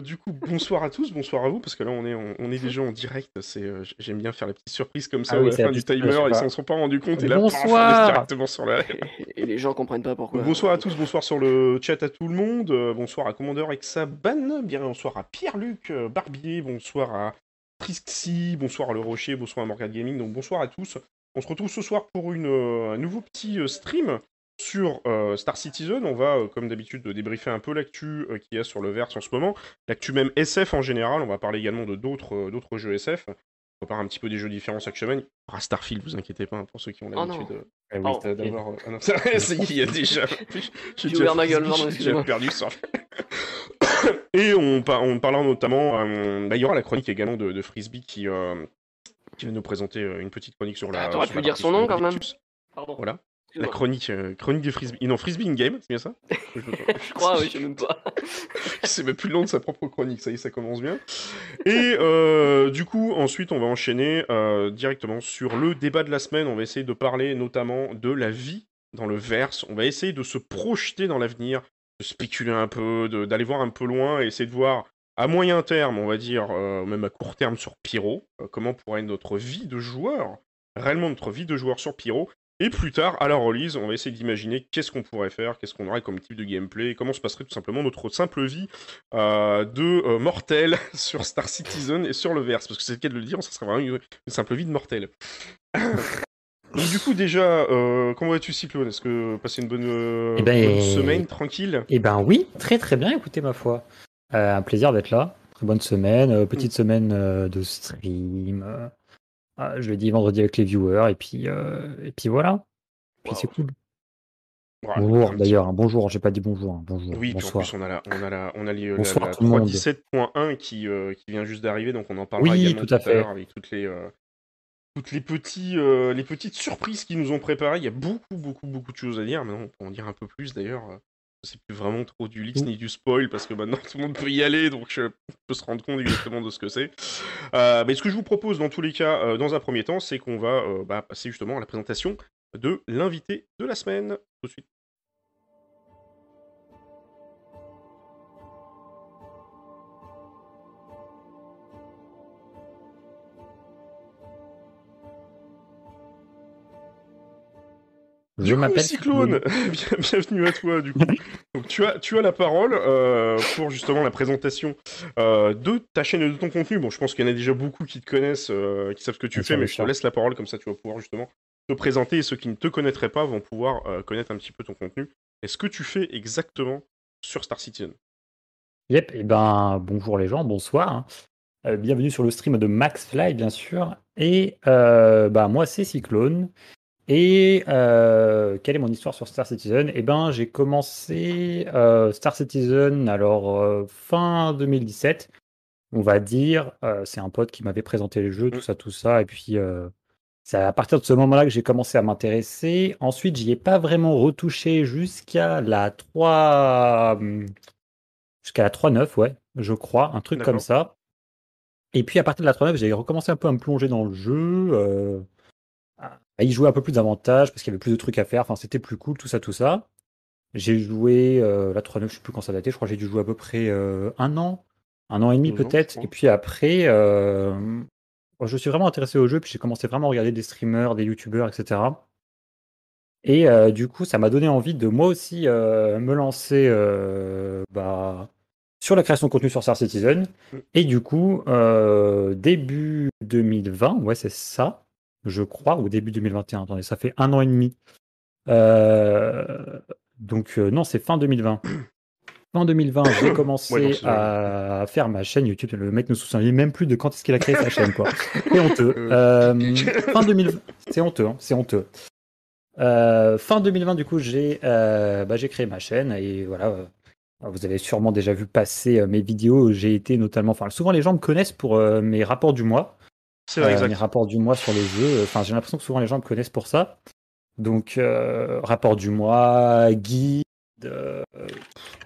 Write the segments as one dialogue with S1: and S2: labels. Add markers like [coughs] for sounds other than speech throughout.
S1: euh, du coup, bonsoir à tous, bonsoir à vous, parce que là, on est, on, est déjà en direct. C'est, euh, j'aime bien faire la petite surprise comme ça
S2: Ah oui,
S1: à la fin du timer. Ils s'en sont pas rendus compte. Et là,
S2: Bonsoir.
S1: directement sur la.
S3: Et les gens comprennent pas pourquoi.
S1: Bonsoir à tous, bonsoir sur le chat à tout le monde. euh, bonsoir à Commandeur Exaban, bien bonsoir à Pierre-Luc Barbier, bonsoir à Trixie, bonsoir à Le Rocher, bonsoir à Morgan Gaming. Donc bonsoir à tous. On se retrouve ce soir pour une, un nouveau petit euh, stream sur euh, Star Citizen. On va, euh, comme d'habitude, débriefer un peu l'actu euh, qu'il y a sur le Verse en ce moment. L'actu même SF en général. On va parler également de d'autres euh, d'autres jeux SF. On parler un petit peu des jeux différents chaque semaine. Il y aura Starfield, vous inquiétez pas, hein, pour ceux qui ont
S3: Oh
S1: l'habitude euh,
S2: Eh oui,
S3: Oh.
S1: euh, d'avoir. euh, ah non, ça, il y a [laughs] déjà. [laughs] J'ai déjà perdu ça. [coughs] Et on, par- on parlera notamment. euh, bah, il y aura la chronique également de, de Frisbee qui, euh, qui va nous présenter euh, une petite chronique sur la.
S3: Ah, t'aurais pu dire son nom, quand même. Pardon.
S1: Voilà. La chronique, euh, chronique de Frisbee. Non, Frisbee in game, c'est bien ça
S3: Je [laughs] crois, oui, je sais même pas. [laughs]
S1: c'est même plus nom de sa propre chronique, ça y est, ça commence bien. Et euh, du coup, ensuite, on va enchaîner euh, directement sur le débat de la semaine. On va essayer de parler notamment de la vie dans le verse. On va essayer de se projeter dans l'avenir, de spéculer un peu, d'aller voir un peu loin et essayer de voir à moyen terme, on va dire, même à court terme sur Pyro, comment pourrait être notre vie de joueur, réellement notre vie de joueur sur Pyro. Et plus tard, à la release, on va essayer d'imaginer qu'est-ce qu'on pourrait faire, qu'est-ce qu'on aurait comme type de gameplay, comment se passerait tout simplement notre simple vie euh, de euh, mortel [laughs] sur Star Citizen et sur le verse. Parce que c'est le cas de le dire, ça serait vraiment une, une simple vie de mortel. [coughs] Donc, du coup, déjà, euh, comment vas-tu, Cyclone? Est-ce que passer une bonne,
S2: Eh ben,
S1: bonne semaine tranquille?
S2: Eh ben oui, très très bien, écoutez ma foi. Un plaisir d'être là. Très bonne semaine, petite semaine euh, de stream. Ah, jeudi, vendredi avec les viewers, et puis, euh, et puis voilà. Puis
S1: Wow.
S2: c'est cool. Bonjour d'ailleurs, hein, bonjour, j'ai pas dit bonjour. hein, bonjour,
S1: Oui, puis en
S2: bonsoir.
S1: plus, on a la, on a la, on a les, la-
S2: Bonsoir
S1: la,
S2: tout le monde.
S1: 3.17.1 qui, euh, qui vient juste d'arriver, donc on en parlera
S2: Oui,
S1: également
S2: tout à
S1: tout à l'heure
S2: fait.
S1: avec toutes les, euh, toutes les, petits, euh, les petites surprises qu'ils nous ont préparées. Il y a beaucoup, beaucoup, beaucoup de choses à dire. Maintenant, on peut en dire un peu plus d'ailleurs. Euh, C'est plus vraiment trop du leaks
S2: Ouh.
S1: ni du spoil parce que maintenant [laughs] tout le monde peut y aller, donc euh, on peut se rendre compte exactement de ce que c'est. Euh, mais ce que je vous propose dans tous les cas, euh, dans un premier temps, c'est qu'on va euh, bah, passer justement à la présentation de l'invité de la semaine. Tout de suite.
S2: Je m'appelle
S1: Cyclone, [laughs] Bien- bienvenue à toi du coup. Donc tu as, tu as la parole euh, pour justement la présentation euh, de ta chaîne et de ton contenu. Bon, je pense qu'il y en a déjà beaucoup qui te connaissent, euh, qui savent ce que tu
S2: Bien
S1: fais, mais je te laisse la parole comme ça tu vas pouvoir justement te présenter et ceux qui ne te connaîtraient pas vont pouvoir connaître un petit peu ton contenu. Est-ce que tu fais exactement sur Star Citizen?
S2: Yep, et ben bonjour les gens, bonsoir. hein. Bienvenue sur le stream de Max Fly, bien sûr. Et bah, moi, c'est Cyclone. Et euh, quelle est mon histoire sur Star Citizen? Eh ben, j'ai commencé euh, Star Citizen alors euh, fin 2017, on va dire. C'est un pote qui m'avait présenté les jeux, tout ça, tout ça. Et puis, c'est à partir de ce moment-là que j'ai commencé à m'intéresser. Ensuite, j'y ai pas vraiment retouché jusqu'à la 3. hum, Jusqu'à la 3.9, ouais, je crois, un truc comme ça. Et puis à partir de la 3.9, j'ai recommencé un peu à me plonger dans le jeu, à y jouer un peu plus davantage parce qu'il y avait plus de trucs à faire. Enfin, c'était plus cool, tout ça, tout ça. J'ai joué euh, la 3.9, je sais plus quand ça datait. Je crois que j'ai dû jouer à peu près euh, un an, un an et demi peut-être. Et puis après, euh, je suis vraiment intéressé au jeu. Puis j'ai commencé vraiment à regarder des streamers, des youtubeurs, etc. Et euh, du coup, ça m'a donné envie de moi aussi me lancer bah, sur la création de contenu sur Star Citizen.
S1: Mm.
S2: Et du coup, début 2020, ouais, c'est ça, je crois, ou début 2021. Attendez, ça fait un an et demi. Euh, donc, euh, non, c'est fin 2020. [clears throat] Fin 2020, j'ai commencé
S1: Ouais, donc c'est-
S2: à faire ma chaîne YouTube. Le mec ne se souvient même plus de quand est-ce qu'il a créé sa chaîne, quoi. [laughs] C'est honteux.
S1: Euh,
S2: fin 2020, [laughs] c'est honteux, hein, c'est honteux. Fin 2020, du coup, j'ai bah, j'ai créé ma chaîne et voilà. vous avez sûrement déjà vu passer mes vidéos. J'ai été notamment, enfin, souvent les gens me connaissent pour mes rapports du mois.
S1: C'est vrai,
S2: Euh,
S1: exact.
S2: mes rapports du mois sur les jeux. Enfin, j'ai l'impression que souvent les gens me connaissent pour ça. Donc, euh, rapport du mois, guide, euh,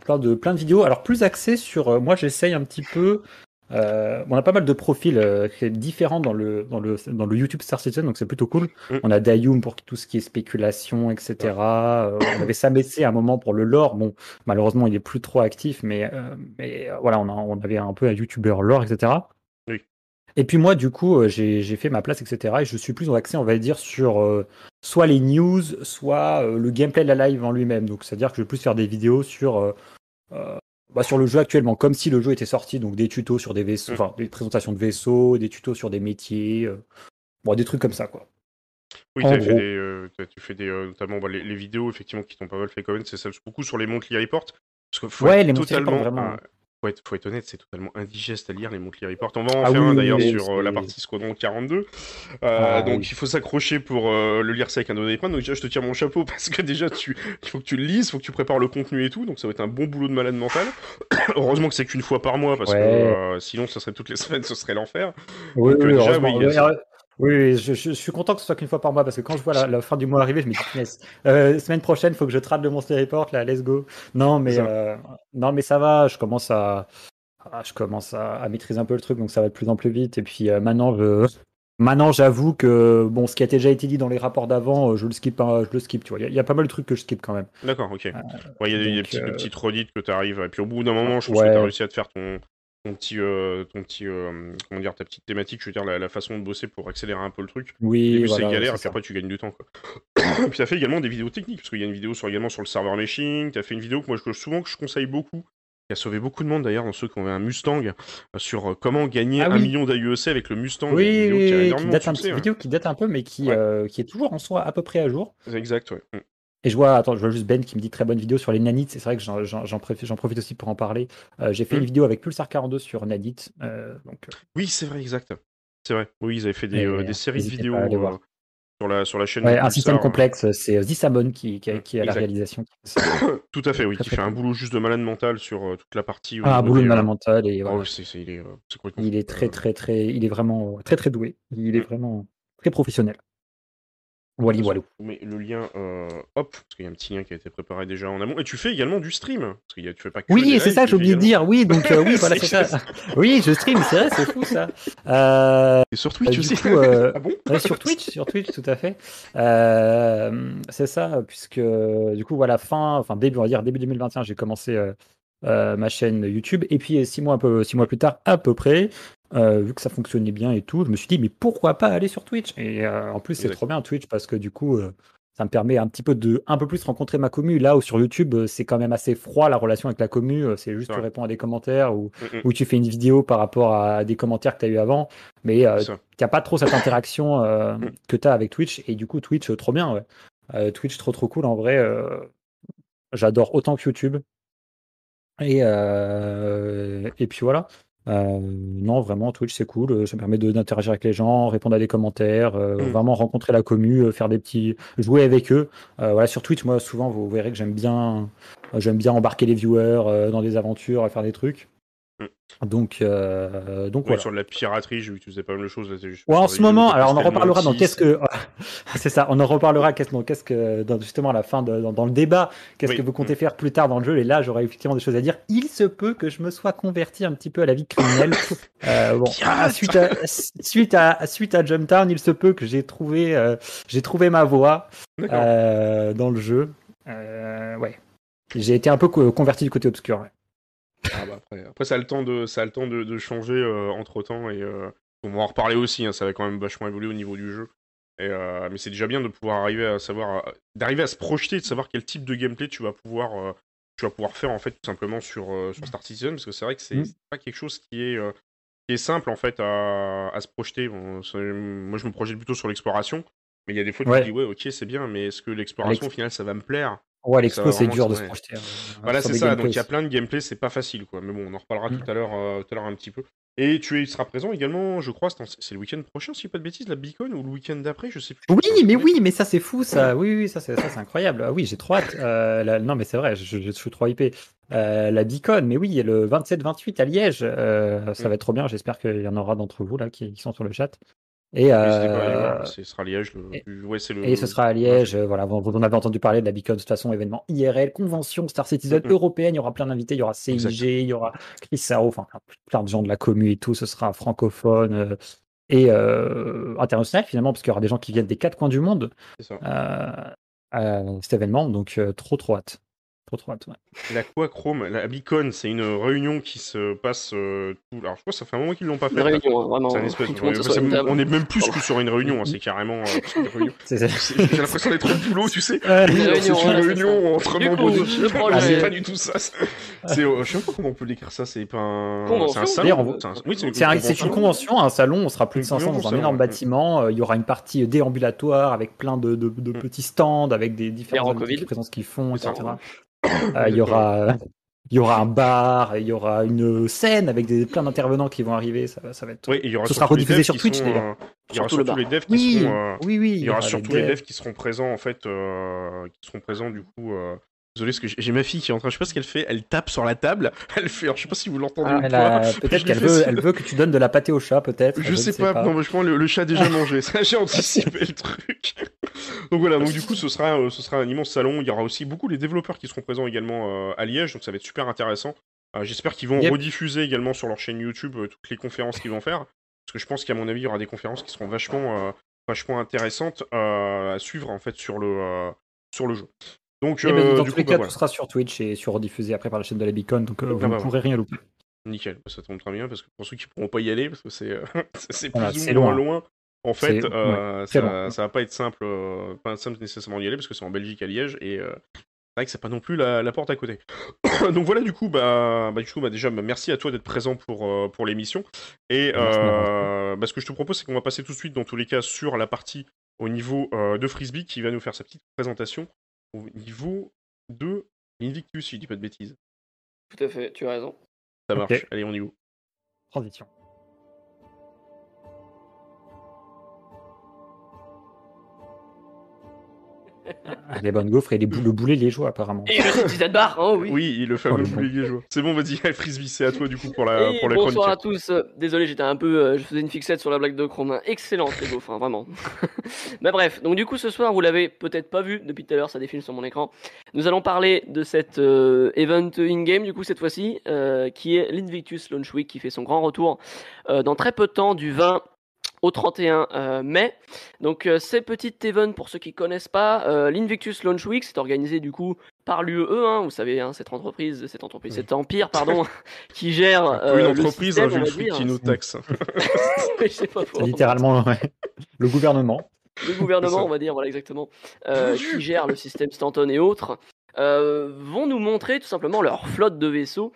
S2: plein de plein de vidéos. Alors plus axé sur. euh, moi, j'essaye un petit peu Euh, on a pas mal de profils euh, différents dans le, dans, le, dans le YouTube Star Citizen, donc c'est plutôt cool.
S1: Mm.
S2: On a Dayum pour tout ce qui est spéculation, etc. Euh, on avait Samessé à un moment pour le lore. Bon, malheureusement, il est plus trop actif, mais, euh, mais voilà, on, a- on avait un peu un YouTuber lore, etc. Et puis moi, du coup, euh, j'ai fait ma place, etc. Et je suis plus axé, on va dire, sur euh, soit les news, soit euh, le gameplay de la live en lui-même. Donc, c'est-à-dire que je vais plus faire des vidéos sur, euh, bah, sur le jeu actuellement, comme si le jeu était sorti. Donc, des tutos sur des vaisseaux,
S1: Mm.
S2: enfin, des présentations de vaisseaux, des tutos sur des métiers, bon, des trucs comme ça, quoi.
S1: Oui, t'avais fait des, t'as- tu fais des, notamment bah, les, les vidéos effectivement qui t'ont pas mal fait connaître, c'est celles beaucoup sur les Monthly Report. Parce qu'il faut
S2: Ouais,
S1: être
S2: les Monthly
S1: totalement,
S2: Report, vraiment.
S1: Faut, être, faut être honnête, c'est totalement indigeste à lire les Monthly Report. On va en
S2: Ah
S1: faire
S2: oui,
S1: un d'ailleurs
S2: oui,
S1: sur euh, la partie Squadron 42. Euh,
S2: Ah
S1: donc il faut s'accrocher pour euh, le lire ça avec un doigt d'épreuve. Donc déjà je te tire mon chapeau [laughs] parce que déjà tu, il faut que tu le lises, il faut que tu prépares le contenu et tout. Donc ça va être un bon boulot de malade mental. [coughs] Heureusement que c'est qu'une fois par mois parce que
S2: Ouais.
S1: sinon ça serait toutes les [laughs] semaines, ce serait l'enfer.
S2: Oui,
S1: Donc, déjà. Oui,
S2: je, je- je suis content que ce soit qu'une fois par mois parce que quand je vois la, la fin du mois arriver, je me dis, punaise, euh, semaine prochaine, il faut que je trade le Monster Report, là, let's go. Non, mais, euh, non, mais ça va, je commence à, ah, je commence à, à maîtriser un peu le truc, donc ça va de plus en plus vite. Et puis euh, maintenant, je, maintenant, j'avoue que bon, ce qui a déjà été dit dans les rapports d'avant, je le skip, hein, je le skip, tu vois. Il y, a- il y a pas mal de trucs que je skip quand même.
S1: D'accord, ok. Ouais, il y a des, petites, redites que tu arrives. Et puis au bout d'un moment, je pense que tu as réussi à te faire ton, ton petit, euh, ton petit euh, comment dire, ta petite thématique, je veux dire, la, la façon de bosser pour accélérer un peu le truc.
S2: Oui, voilà,
S1: c'est galère, et puis après, tu gagnes du temps. Quoi. et [coughs] puis, tu as fait également des vidéos techniques, parce qu'il y a une vidéo sur, également sur le serveur meshing. Tu as fait une vidéo que moi, je, souvent, que je conseille beaucoup, qui a sauvé beaucoup de monde d'ailleurs, dans ceux qui ont un Mustang, euh, sur comment gagner
S2: Ah
S1: un million d'AUEC avec le Mustang.
S2: Oui,
S1: vidéo
S2: oui,
S1: qui
S2: qui date un
S1: succès, hein.
S2: vidéo qui date un peu, mais qui,
S1: Ouais.
S2: euh, qui est toujours en soi à peu près à jour.
S1: Exact, ouais.
S2: Et je vois, attends, je vois juste Ben qui me dit très bonne vidéo sur les nanites. C'est vrai que j'en- profite, aussi pour en parler. Euh, J'ai fait
S1: Mhm.
S2: une vidéo avec Pulsar 42 sur nanite. euh, donc, euh,
S1: Oui, c'est vrai, exact. C'est vrai. Oui, ils avaient fait des, euh, des séries de vidéos sur, la, sur la chaîne
S2: ouais,
S1: de
S2: un système
S1: Pulsar, euh,
S2: complexe, c'est Zissamon qui, qui, qui est à la réalisation. [coughs]
S1: Tout à fait, oui, qui fait un boulot juste de malade mental sur toute la partie.
S2: Ah, un boulot de
S1: euh,
S2: mental et
S1: oh, il est,
S2: Il est très, très, très, il est vraiment très, très doué. Il est
S1: Mm.
S2: vraiment très professionnel. Wally
S1: On met le lien, euh, hop, parce qu'il y a un petit lien qui a été préparé déjà en amont. Et tu fais également du stream. Parce que y a- tu fais pas que
S2: Oui, c'est ça, j'ai oublié de dire. Oui, donc euh, oui, [laughs] voilà,
S1: C'est
S2: ça. Oui, je stream, c'est vrai, c'est fou ça. [laughs] Euh,
S1: Et sur Twitch aussi.
S2: coup, [laughs]
S1: ah bon
S2: Ouais, sur Twitch, sur Twitch, tout à fait. C'est ça, puisque du coup, voilà, fin, enfin début, on va dire début 2021, j'ai commencé ma chaîne YouTube, et puis six mois, un peu, six mois plus tard, à peu près, euh, vu que ça fonctionnait bien et tout, je me suis dit, mais pourquoi pas aller sur Twitch? Et euh, en plus, c'est trop bien Twitch parce que du coup, euh, ça me permet un petit peu de, un peu plus rencontrer ma commu. Là où sur YouTube, c'est quand même assez froid la relation avec la commu. C'est juste tu
S1: Ouais.
S2: réponds à des commentaires ou,
S1: Mm, mm,
S2: ou tu fais une vidéo par rapport à des commentaires que tu as eu avant. Mais tu n'as pas trop cette interaction
S1: Mm.
S2: que tu as avec Twitch. Et du coup, Twitch, trop bien. Ouais. Twitch, trop trop cool. En vrai, j'adore autant que YouTube. Et, et puis voilà. Euh, non, vraiment, Twitch, c'est cool. Euh, Ça me permet d'interagir avec les gens, répondre à des commentaires, euh,
S1: Mm.
S2: vraiment rencontrer la commu, euh, faire des petits. jouer avec eux. Euh, voilà, sur Twitch, moi, souvent, vous verrez que j'aime bien, euh, j'aime bien embarquer les viewers euh, dans des aventures, faire des trucs.
S1: Mm.
S2: Donc, euh, donc
S1: Oui,
S2: voilà.
S1: sur la piraterie, j'ai faisais pas mal de choses. Là, c'est juste
S2: Ouais, en ce moment, alors on en reparlera dans qu'est-ce que. [laughs] c'est ça, on en reparlera qu'est-ce, que, dans, justement à la fin, de, dans, dans le débat, qu'est-ce
S1: Oui.
S2: que vous comptez faire plus tard dans le jeu. Et là, j'aurai effectivement des choses à dire. Il se peut que je me sois converti un petit peu à la vie criminelle. [coughs] Euh, bon, suite, à, suite, à, suite à Jumptown, il se peut que j'ai trouvé, euh, j'ai trouvé ma voie euh, dans le jeu. Ouais. J'ai été un peu co- converti du côté obscur. ouais.
S1: Ah bah après, après, ça a le temps de, ça a le temps de, de changer entre temps et euh, on va en reparler aussi. hein, ça va quand même vachement évoluer au niveau du jeu. Et, euh, mais c'est déjà bien de pouvoir arriver à savoir, euh, d'arriver à se projeter, de savoir quel type de gameplay tu vas pouvoir, euh, tu vas pouvoir faire en fait tout simplement sur euh, sur Star Citizen, parce que c'est vrai que c'est
S2: Mm.
S1: c'est pas quelque chose qui est euh, qui est simple en fait à, à se projeter. Bon, moi, je me projette plutôt sur l'exploration, mais il y a des fois tu
S2: Ouais.
S1: te dis ouais, ok, c'est bien, mais est-ce que l'exploration au final ça va me plaire?
S2: Ouais, l'expo, c'est dur de se projeter.
S1: Voilà,
S2: sur
S1: c'est
S2: des
S1: ça. Donc il y a plein de gameplay, c'est pas facile, quoi. Mais bon, on en reparlera
S2: Mm.
S1: tout à l'heure, euh, tout à l'heure un petit peu. Et tu seras présent également, je crois, c'est c'est le week-end prochain, si je dis pas de bêtises, la Beacon ou le week-end d'après, je sais plus.
S2: Oui, mais oui, mais ça c'est fou, ça. Oui, oui, ça c'est ça, c'est incroyable. Ah oui, j'ai trop hâte. Euh, Non, mais c'est vrai, je, suis trop hypé. Euh, la Beacon, mais oui, il y a le 27-28 à Liège. Ça
S1: Mm.
S2: va être trop bien. J'espère qu'il y en aura d'entre vous là qui sont sur le chat. Et,
S1: euh, ce sera Liège. Le...
S2: Et, et ce sera à Liège. Voilà, vous, en avez entendu parler de la Beacon, de toute façon, événement IRL, convention Star Citizen européenne. Il y aura plein d'invités. Il y aura CIG, il y aura Chris Saro, enfin plein de gens de la commu et tout. Ce sera francophone euh, et euh, international finalement, parce qu'il y aura des gens qui viennent des quatre coins du monde à cet événement. Donc, trop, trop hâte.
S1: La quoi Chrome, la Beacon, c'est une réunion qui se passe euh, tout. Alors je crois que ça fait un moment qu'ils l'ont pas fait.
S3: réunion, vraiment.
S1: on est même plus que sur une réunion, hein, [laughs] c'est carrément euh. J'ai l'impression d'être au boulot, tu sais. [laughs] c'est une réunion entre membres d'équipe. C'est pas du tout ça. C'est, euh, je sais pas comment on peut décrire ça. C'est pas un. C'est un salon.
S2: C'est une convention, un salon. On sera plus de 500 dans un énorme bâtiment. Il y aura une partie déambulatoire avec plein de mm. petits stands, avec des différentes présences qu'ils font, etc. Euh, il y aura [coughs] il y aura un bar, il y aura une scène avec des, plein d'intervenants qui vont arriver. Ça, ça va être.
S1: Oui, il y aura
S2: Ce sera rediffusé sur Twitch.
S1: Euh, il y aura surtout les devs qui seront. Euh, oui, oui. Il y aura surtout les devs qui seront présents en fait, qui seront présents du coup Désolé, parce que j'ai ma fille qui est en train, je sais pas ce qu'elle fait, elle tape sur la table, [laughs] elle fait, alors je sais pas si vous l'entendez
S2: ah, Peut-être qu'elle veut, elle veut que tu donnes de la pâté au chat, peut-être.
S1: Je, sais, pas, non, mais je pense le, le chat a déjà [laughs] mangé, j'ai anticipé le truc. donc voilà, donc du coup, ce sera, euh, ce sera un immense salon, il y aura aussi beaucoup les développeurs qui seront présents également euh, à Liège, donc ça va être super intéressant. Euh, j'espère qu'ils vont rediffuser également sur leur chaîne YouTube toutes les conférences qu'ils vont faire, parce que je pense qu'à mon avis, il y aura des conférences qui seront vachement, vachement intéressantes à suivre en fait sur le, sur le jeu. Donc,
S2: eh ben, euh, dans tous les cas, bah, tout sera sur Twitch et sur rediffusé après par la chaîne de la Beacon, donc euh, vous ne pourrez rien louper.
S1: Nickel, ça tombe très bien parce que pour ceux qui ne pourront pas y aller, parce que c'est euh, [laughs] plus ou moins loin. En fait, ça, ça va pas être simple, pas simple nécessairement d'y aller parce que c'est en Belgique à Liège et c'est vrai que c'est pas non plus la, porte à côté. [coughs] Donc voilà, du coup, bah, bah du coup, bah, déjà, bah, merci à toi d'être présent pour, pour l'émission. Et bah, ce que je te propose, c'est qu'on va passer tout de suite, dans tous les cas, sur la partie au niveau de Frisbee qui va nous faire sa petite présentation au niveau de l'Invictus, si je dis pas de bêtises.
S3: Tout à fait, tu as raison.
S1: Ça marche, allez, on y va.
S2: Transition. Les bonnes gaufres et les le boulet liégeois apparemment.
S3: Et le petit bar, oh oui.
S1: Oui, le fameux oh, boulet liégeois. C'est bon, vas-y, [laughs] Frisbee, c'est à toi du coup pour la, pour la
S3: Bonsoir à tous. Désolé, j'étais un peu, euh, je faisais une fixette sur la blague de Chrome. Excellente les gaufres, hein, vraiment. [laughs] Mais bref, donc du coup ce soir, vous l'avez peut-être pas vu depuis tout à l'heure, ça défile sur mon écran. Nous allons parler de cet euh, event in-game du coup cette fois-ci, euh, qui est l'Invictus Launch Week, qui fait son grand retour dans très peu de temps, du 20 au 31 euh, mai. Donc euh, ces petites events, pour ceux qui ne connaissent pas, euh, l'Invictus Launch Week, c'est organisé du coup par l'UE, hein, vous savez, hein, cette entreprise, cette entreprise, cet empire, pardon, [laughs] qui gère
S1: une entreprise, un jeu qui nous taxe. [laughs] [laughs]
S2: littéralement le gouvernement.
S3: Le gouvernement, on va dire, voilà exactement, qui gère le système Stanton et autres. vont nous montrer tout simplement leur flotte de vaisseaux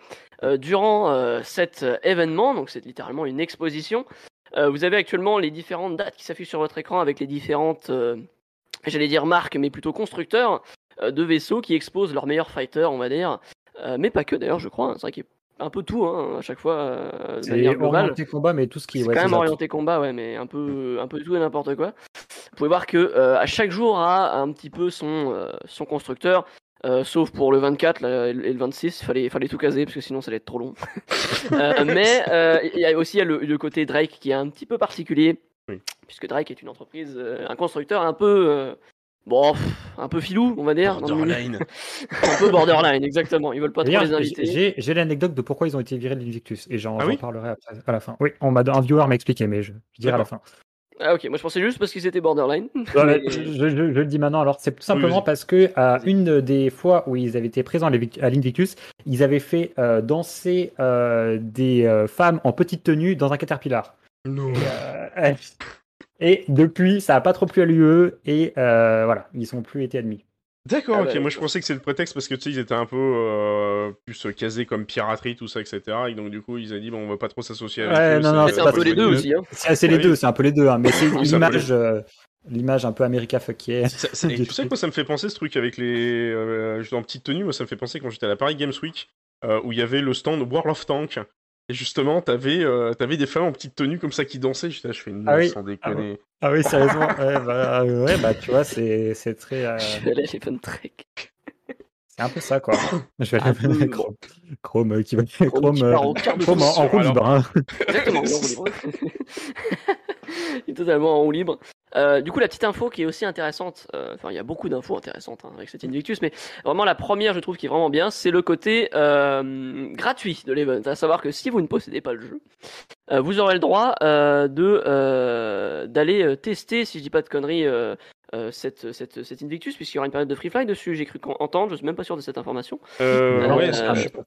S3: durant cet événement. Donc c'est littéralement une exposition euh, vous avez actuellement les différentes dates qui s'affichent sur votre écran avec les différentes, euh, j'allais dire marques, mais plutôt constructeurs euh, de vaisseaux qui exposent leurs meilleurs fighters, on va dire. mais pas que d'ailleurs, je crois. Hein. C'est vrai qu'il y a un peu tout hein, à chaque fois de manière globale.
S2: orienté combat, mais tout ce qui
S3: est. quand même orienté combat, ouais, mais un peu, un peu tout et n'importe quoi. Vous pouvez voir que à chaque jour a un petit peu son, son constructeur. Euh, sauf pour le 24 et le 26, il fallait, fallait tout caser parce que sinon ça allait être trop long. [laughs] Euh, mais euh, il y a aussi le, côté Drake qui est un petit peu particulier, puisque Drake est une entreprise, un constructeur un peu, bon, un peu filou, on va dire.
S1: Borderline. [laughs]
S3: un peu borderline, exactement. Ils veulent pas trop les inviter.
S2: J'ai l'anecdote de pourquoi ils ont été virés de l'Invictus et j'en ah parlerai à la fin. Oui, on un viewer m'a expliqué, mais je, je dirai à la fin.
S3: Ah ok, moi je pensais juste parce qu'ils étaient borderline. [laughs]
S2: je, le dis maintenant, alors c'est tout simplement parce que à une des fois où ils avaient été présents à l'Invictus, ils avaient fait euh, danser euh, des euh, femmes en petite tenue dans un caterpillar.
S1: Non.
S2: Et, [laughs] depuis, ça n'a pas trop plu à l'UE et voilà, ils sont plus été admis.
S1: D'accord, ah ok. Bah, Moi, je pensais que c'est le prétexte parce que tu sais, ils étaient un peu euh, plus casés comme piraterie, tout ça, etc. Et donc, du coup, ils ont dit, bon, on va pas trop s'associer avec
S2: ouais, Non, non,
S3: c'est un peu les deux aussi. Hein.
S2: C'est les deux, c'est un peu les deux. Hein. Mais c'est [laughs] l'image. Euh, l'image un peu America fuck [laughs]
S1: tu sais quoi, ça me fait penser ce truc avec les. Euh, en petite tenue, moi ça me fait penser quand j'étais à la Paris Games Week, euh, où il y avait le stand World of Tank. Et justement, t'avais euh, avais des femmes en petite tenue comme ça qui dansaient. J'étais je fais une ah sans déconner.
S2: Ah, oui, sérieusement. [laughs] ouais, bah, ouais, bah, tu vois, c'est très. Euh...
S3: Je vais aller Fun Trek.
S2: C'est un peu ça, quoi. [laughs] Je vais
S3: peu,
S2: aller
S3: bon.
S2: Chrome, Chrome qui va.
S3: Chrome
S2: Chrome,
S3: qui
S2: euh,
S3: part au quart de
S2: Chrome en, roue libre. hein.
S3: Exactement, il est en roue libre. [laughs] Il est totalement en roue libre. Euh, du coup, la petite info qui est aussi intéressante, euh, enfin, il y a beaucoup d'infos intéressantes hein, avec cet Invictus, mais vraiment la première, je trouve, qui est vraiment bien, c'est le côté euh, gratuit de l'event. À savoir que si vous ne possédez pas le jeu, vous aurez le droit de d'aller tester, si je dis pas de conneries, cette, cette, cet Invictus, puisqu'il y aura une période de free fly dessus. J'ai cru entendre, je suis même pas sûr de cette information.
S1: Ouais,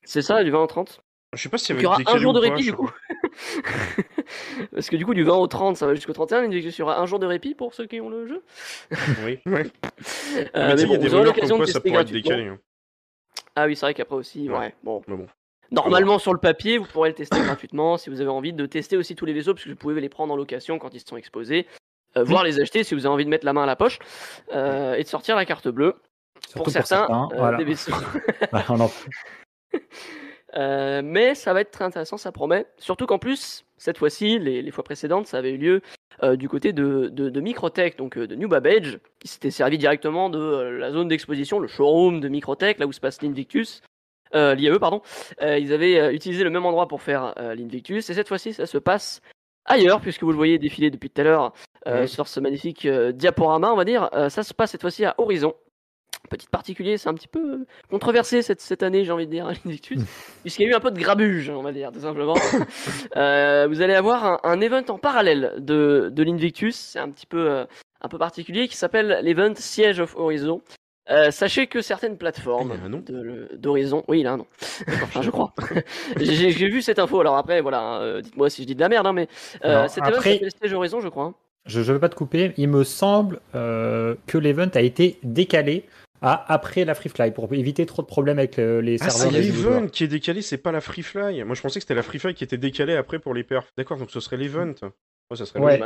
S1: c'est
S3: ça, du 20 au 30.
S1: Je sais pas si ça
S3: Donc,
S1: va
S3: il y aura un jour
S1: ou
S3: de répit du coup. [laughs] Parce que du coup, du 20 au 30, ça va jusqu'au 31. L'individu aura un jour de répit pour ceux qui ont le jeu.
S1: Oui, ouais. [laughs]
S3: Euh,
S1: mais sais, il y
S3: bon,
S1: a des
S3: vous aurez
S1: rumeurs
S3: l'occasion de
S1: ça
S3: tester
S1: pourrait être
S3: gratuitement.
S1: décalé. hein.
S3: Ah oui, c'est vrai qu'après aussi, ouais.
S1: Ouais.
S3: Bon.
S1: Mais bon.
S3: Normalement, sur le papier, vous pourrez le tester [coughs] gratuitement si vous avez envie de tester aussi tous les vaisseaux, parce que vous pouvez les prendre en location quand ils sont exposés, euh, voire les acheter si vous avez envie de mettre la main à la poche euh, et de sortir la carte bleue.
S2: Surtout
S3: pour certains, euh,
S2: voilà.
S3: des vaisseaux. [laughs]
S2: En-
S3: Euh, mais ça va être très intéressant, ça promet. Surtout qu'en plus, cette fois-ci, les, les fois précédentes, ça avait eu lieu euh, du côté de, de, de Microtech, donc euh, de New Babbage, qui s'était servi directement de la zone d'exposition, le showroom de Microtech, là où se passe l'Invictus. L'IAE, pardon. Euh, ils avaient utilisé le même endroit pour faire l'Invictus, et cette fois-ci, ça se passe ailleurs, puisque vous le voyez défiler depuis tout à l'heure
S1: Mhm.
S3: sur ce magnifique diaporama, on va dire. Ça se passe cette fois-ci à Horizon. Petit particulier, c'est un petit peu controversé cette, cette année, j'ai envie de dire, à l'Invictus, puisqu'il y a eu un peu de grabuge, on va dire, tout simplement. [coughs] Euh, vous allez avoir un, un event en parallèle de, de l'Invictus, c'est un petit peu, euh, un peu particulier, qui s'appelle l'event Siege of Horizon. Euh, sachez que certaines plateformes le- d'Horizon, oui, il a un nom, [laughs] enfin, je crois. [laughs] J'ai vu cette info, alors après, voilà, hein, euh, dites-moi si je dis de la merde, hein, mais euh, event
S2: après-
S3: Siege Horizon, je crois. hein.
S2: Je ne veux pas te couper. Il me semble euh, que l'event a été décalé à après la Free Fly pour éviter trop de problèmes avec euh, les
S1: Ah,
S2: serveurs.
S1: c'est l'event qui est décalé, c'est pas la free fly. Moi, je pensais que c'était la free fly qui était décalée après pour les perfs. D'accord, donc ce serait l'event. Ça serait
S2: Ouais.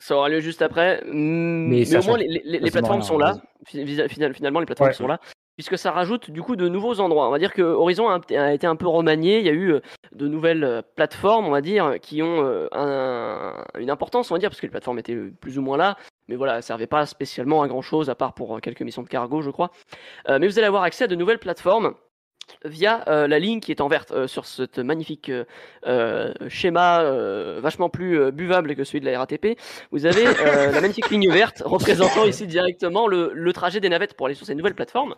S3: Ça aura lieu juste après. mm,
S2: Mais
S3: au moins, les, les- les
S2: quasiment
S3: plateformes sont là. final- Finalement, les plateformes
S2: Ouais.
S3: sont là. Puisque ça rajoute du coup de nouveaux endroits. On va dire que Horizon a, été un peu remanié. Il y a eu euh, de nouvelles euh, plateformes, on va dire, qui ont euh, un- une importance, on va dire, parce que les plateformes étaient plus ou moins là. Mais voilà, elles servaient pas spécialement à grand chose, à part pour quelques missions de cargo, je crois. Mais vous allez avoir accès à de nouvelles plateformes via la ligne qui est en verte sur ce magnifique schéma vachement plus buvable que celui de la RATP. Vous avez la magnifique ligne verte représentant ici directement le trajet des navettes pour aller sur ces nouvelles plateformes.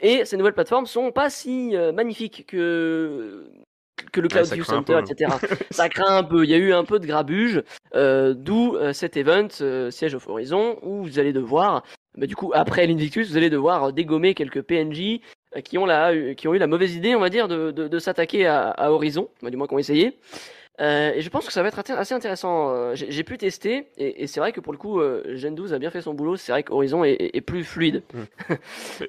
S3: Et ces nouvelles plateformes sont pas si euh, magnifiques que que le
S1: Ouais,
S3: Cloud
S1: ça
S3: View Center,
S1: peu.
S3: etc. [laughs] ça craint un peu. Il y a eu un peu de grabuge, euh, d'où euh, cet event euh, Siege of Horizon où vous allez devoir, bah, du coup après l'Invictus, vous allez devoir euh, dégommer quelques PNJ euh, qui ont la, qui ont eu la mauvaise idée, on va dire, de, de, de s'attaquer à, à Horizon, bah, du moins qu'on a essayé. Euh, et je pense que ça va être assez intéressant. Euh, J'ai pu tester, et, et c'est vrai que pour le coup, euh, Gen 12 a bien fait son boulot. C'est vrai qu'Horizon est, est- est plus fluide.
S1: Mm. [laughs]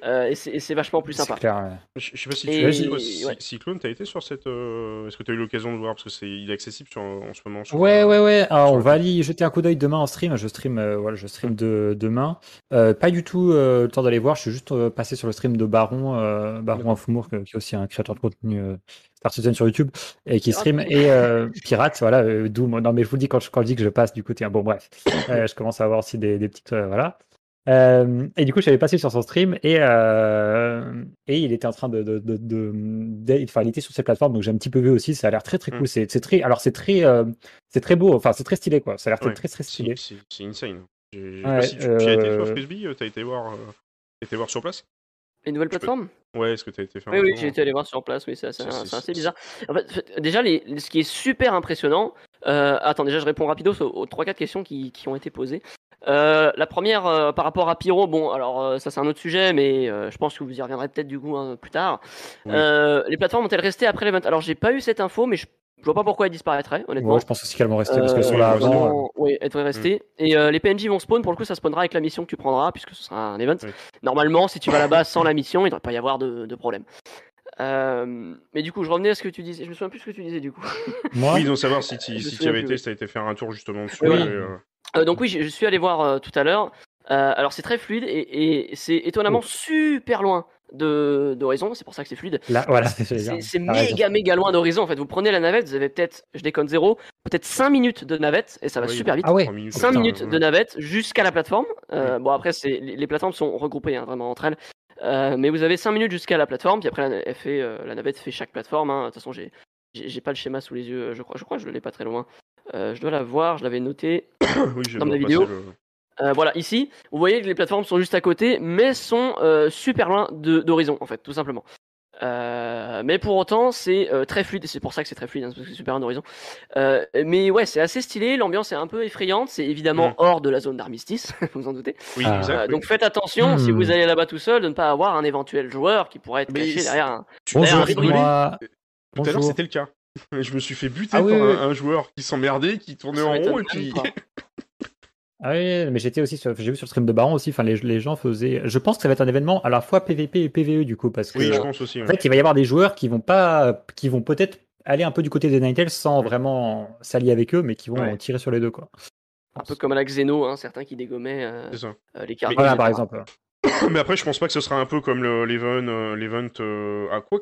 S3: Euh, et c'est vachement plus sympa.
S2: clair. ouais.
S1: Je je sais pas si
S3: Et-
S1: tu as été, toi,
S3: ouais.
S1: Cyclone, t'as été sur cette. euh, Est-ce que t'as eu l'occasion de voir? Parce que c'est il est accessible sur- en ce moment. Sur,
S2: Ouais, ouais, ouais. Alors, on va y jeter un coup d'œil demain en stream. Je stream, euh, voilà, je stream de, demain. Euh, pas du tout euh, le temps d'aller voir. Je suis juste euh, passé sur le stream de Baron, euh, Baron Infomour, qui est aussi un créateur de contenu euh, Citizen sur YouTube et qui stream et euh, pirate. Voilà, euh, d'où. mon- Non, mais je vous le dis quand je, quand je dis que je passe du côté. Bon, bref, Euh, je commence à avoir aussi des, des petites. euh, voilà. Euh, et du coup, j'avais passé sur son stream et, euh, et il était en train de, de, de, de- enfin, il était sur ces plateformes, donc j'ai un petit peu vu aussi. Ça a l'air très très cool.
S1: Mm.
S2: C'est, c'est très, alors c'est très, euh, c'est très beau. Enfin, c'est très stylé quoi. Ça a l'air
S1: Ouais.
S2: très très stylé.
S1: C'est insane.
S2: Ouais,
S1: si tu, as été toi, Frisbee T'as été voir, euh, été voir sur place?
S3: Les nouvelles plateformes
S1: Ouais, est-ce que t'as été faire
S3: Oui, oui, j'ai été allé voir sur place, oui, c'est assez, bizarre. En fait, déjà, les, ce qui est super impressionnant, euh, attends, déjà, je réponds rapidos aux, aux 3-4 questions qui, qui ont été posées. Euh, la première, euh, par rapport à Pyro, bon, alors ça c'est un autre sujet, mais je pense que vous y reviendrez peut-être du coup hein, plus tard.
S1: Oui.
S3: Les plateformes ont-elles resté après l'event? Alors, j'ai pas eu cette info, mais je, je vois pas pourquoi elles disparaîtraient, honnêtement.
S2: Ouais, je pense aussi qu'elles vont rester parce qu'elles sont
S1: oui,
S2: là
S3: vraiment, Oui, elles devraient rester. Et euh, les PNJ vont spawn, pour le coup, ça spawnera avec la mission que tu prendras, puisque ce sera un event.
S1: Oui.
S3: Normalement, si tu vas là-bas sans la mission, il ne devrait pas y avoir de, de problème. Euh, mais du coup, je revenais à ce que tu disais. Je me souviens plus ce que tu disais, du coup.
S2: Moi,
S1: Oui, donc savoir si tu si avais été, si t'as été faire un tour justement dessus.
S3: Oui.
S1: et, euh,
S3: Euh, donc oui, je, je suis allé voir euh, tout à l'heure. Euh, alors c'est très fluide et, et c'est étonnamment
S2: Oh.
S3: super loin de d'Horizon. C'est pour ça que c'est fluide.
S2: là, voilà, c'est
S3: méga méga loin d'Horizon. En fait, vous prenez la navette, vous avez peut-être, je déconne zéro, peut-être 5 minutes de navette et ça va
S1: Oui.
S3: super vite.
S2: Ah ouais.
S1: trois minutes,
S3: 5
S1: putain,
S3: minutes
S1: ouais.
S3: de navette jusqu'à la plateforme. Euh, Bon après c'est les, les plateformes sont regroupées hein, vraiment entre elles. Euh, mais vous avez 5 minutes jusqu'à la plateforme, puis après la, elle fait, euh, la navette fait chaque plateforme. hein. De toute façon, j'ai pas le schéma sous les yeux, je crois, je crois que je l'ai pas très loin. Euh, je dois la voir, je l'avais noté. [coughs]
S1: oui,
S3: Dans
S1: passer
S3: vidéo.
S1: le-
S3: Euh, voilà, ici, vous voyez que les plateformes sont juste à côté, mais sont euh, super loin de- d'horizon, en fait, tout simplement. Euh, mais pour autant, c'est euh, très fluide, et c'est pour ça que c'est très fluide, hein, parce que c'est super loin d'horizon. Euh, mais ouais, c'est assez stylé, l'ambiance est un peu effrayante, c'est évidemment
S1: Mm.
S3: hors de la zone d'armistice, [laughs] vous en doutez.
S1: Oui,
S2: Ah.
S1: exact,
S3: Euh,
S1: oui.
S3: donc faites attention, si
S2: Hmm.
S3: vous allez là-bas tout seul, de ne pas avoir un éventuel joueur qui pourrait être
S1: Mais
S3: caché
S1: c'est-
S3: derrière un...
S1: Tu-
S3: Bonjour,
S1: rigolais
S2: moi.
S1: Tout à l'heure, c'était le cas. [laughs] Je me suis fait buter
S2: Ah
S1: par
S2: oui,
S1: un, un joueur qui s'emmerdait, qui tournait
S3: Ça
S1: en rond et puis. [laughs]
S2: Ah oui, mais j'étais aussi sur, j'ai vu sur le stream de Baron aussi, enfin les, les gens faisaient. Je pense que ça va être un événement à la fois PVP et PVE du coup, parce que
S1: Oui, je
S2: en
S1: pense aussi. ouais.
S2: fait il va y avoir des joueurs qui vont pas, qui vont peut-être aller un peu du côté des Ninetales sans
S1: Mm.
S2: vraiment s'allier avec eux, mais qui vont
S1: Ouais.
S2: tirer sur les deux quoi.
S3: Un peu comme à la Xeno, hein, certains qui dégommaient euh, euh, les cartes.
S2: Voilà par exemple. [coughs]
S1: Mais après, je pense pas que ce sera un peu comme le- l'event. euh, l'event euh, à quoi?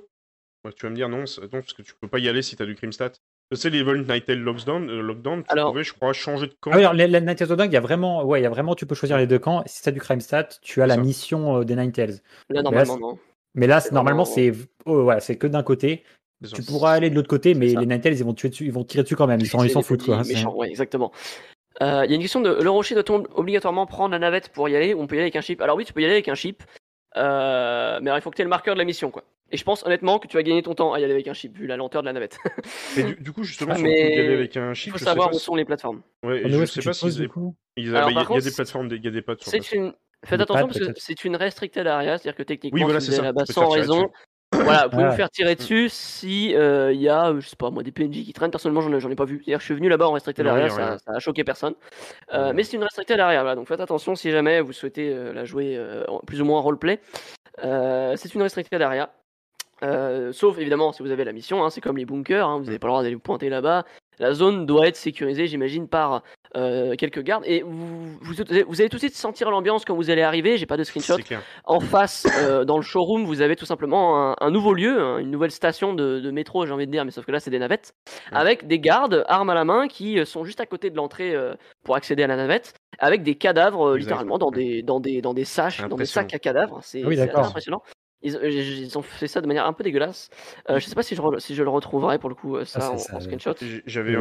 S1: Ouais, Tu vas me dire non, non, parce que tu peux pas y aller si t'as du Crimstat. Tu sais, l'event Nightel Lockdown, euh, lockdown tu
S3: Alors-
S1: pouvais, je crois, changer de camp.
S2: Ah oui, alors, les, les of Dog, il y a vraiment, ouais, il y a vraiment, tu peux choisir les deux camps. Si t'as du Crime Stat, tu as la
S1: ça.
S2: mission euh, des Ninetales.
S3: Là, normalement,
S2: c'est-
S3: non.
S2: Mais là, normalement, c'est, oh, voilà, c'est que d'un côté. Tu pourras aller de l'autre côté, mais
S3: ça.
S2: les Ninetales, ils vont tuer dessus, ils vont tirer dessus quand même. Ils s'en,
S3: les
S2: foutent quoi.
S3: méchants, ouais, exactement. Euh, Il y a une question de le rocher doit-on obligatoirement prendre la navette pour y aller? Ou on peut y aller avec un chip Alors oui, tu peux y aller avec un chip, euh, mais alors, il faut que tu aies le marqueur de la mission, quoi. Et je pense honnêtement que tu vas gagner ton temps à y aller avec un chip vu la lenteur de la navette. [laughs]
S1: Mais du, du coup, justement,
S3: Ah,
S1: sur le
S3: mais
S1: coup d'y aller avec un
S3: Il
S1: chip,
S3: faut
S1: je sais
S3: savoir
S1: pas
S3: où
S1: si-
S3: sont les plateformes.
S1: Ouais,
S2: Ah,
S1: et
S2: où
S1: je
S2: est-ce
S1: sais pas s'ils
S2: coup
S1: ils-
S3: Alors,
S1: bah, il y a- il y des plateformes, il y a des pads sur.
S3: Faites
S2: Des
S3: attention parce que c'est une restricted area, c'est-à-dire que techniquement,
S1: Oui, voilà,
S3: si
S1: c'est
S3: vous allez là-bas sans raison, voilà, vous pouvez vous faire tirer dessus si euh, il y a, euh, je sais pas moi, des PNJ qui traînent. Personnellement, j'en ai, ai pas vu. C'est-à-dire que je suis venu là-bas en restricted area,
S1: rien.
S3: ça, ça a choqué personne. Euh,
S1: Ouais.
S3: Mais c'est une restricted area, voilà, donc faites attention si jamais vous souhaitez euh, la jouer euh, plus ou moins en roleplay. Euh, c'est une restricted area. Euh, sauf évidemment si vous avez la mission, hein, c'est comme les bunkers, hein, vous n'avez pas le droit d'aller vous pointer là-bas. La zone doit être sécurisée, j'imagine, par euh, quelques gardes. Et vous, vous, vous allez tout de suite sentir l'ambiance quand vous allez arriver. J'ai pas de screenshot. En face, euh, dans le showroom, vous avez tout simplement un, un nouveau lieu, hein, une nouvelle station de, de métro, j'ai envie de dire, mais sauf que là, c'est des navettes,
S1: Ouais.
S3: avec des gardes, armes à la main, qui euh, sont juste à côté de l'entrée euh, pour accéder à la navette, avec des cadavres, euh, littéralement, dans des, dans, des, dans des sacs, dans des sacs à cadavres. C'est
S2: Ah oui,
S3: impressionnant. Ils, euh, ils ont fait ça de manière un peu dégueulasse. Euh, je sais pas si je, si je le retrouverai pour le coup, euh, ça,
S2: Ah,
S3: en,
S2: ça,
S3: en
S2: oui.
S3: screenshot.
S1: J'avais.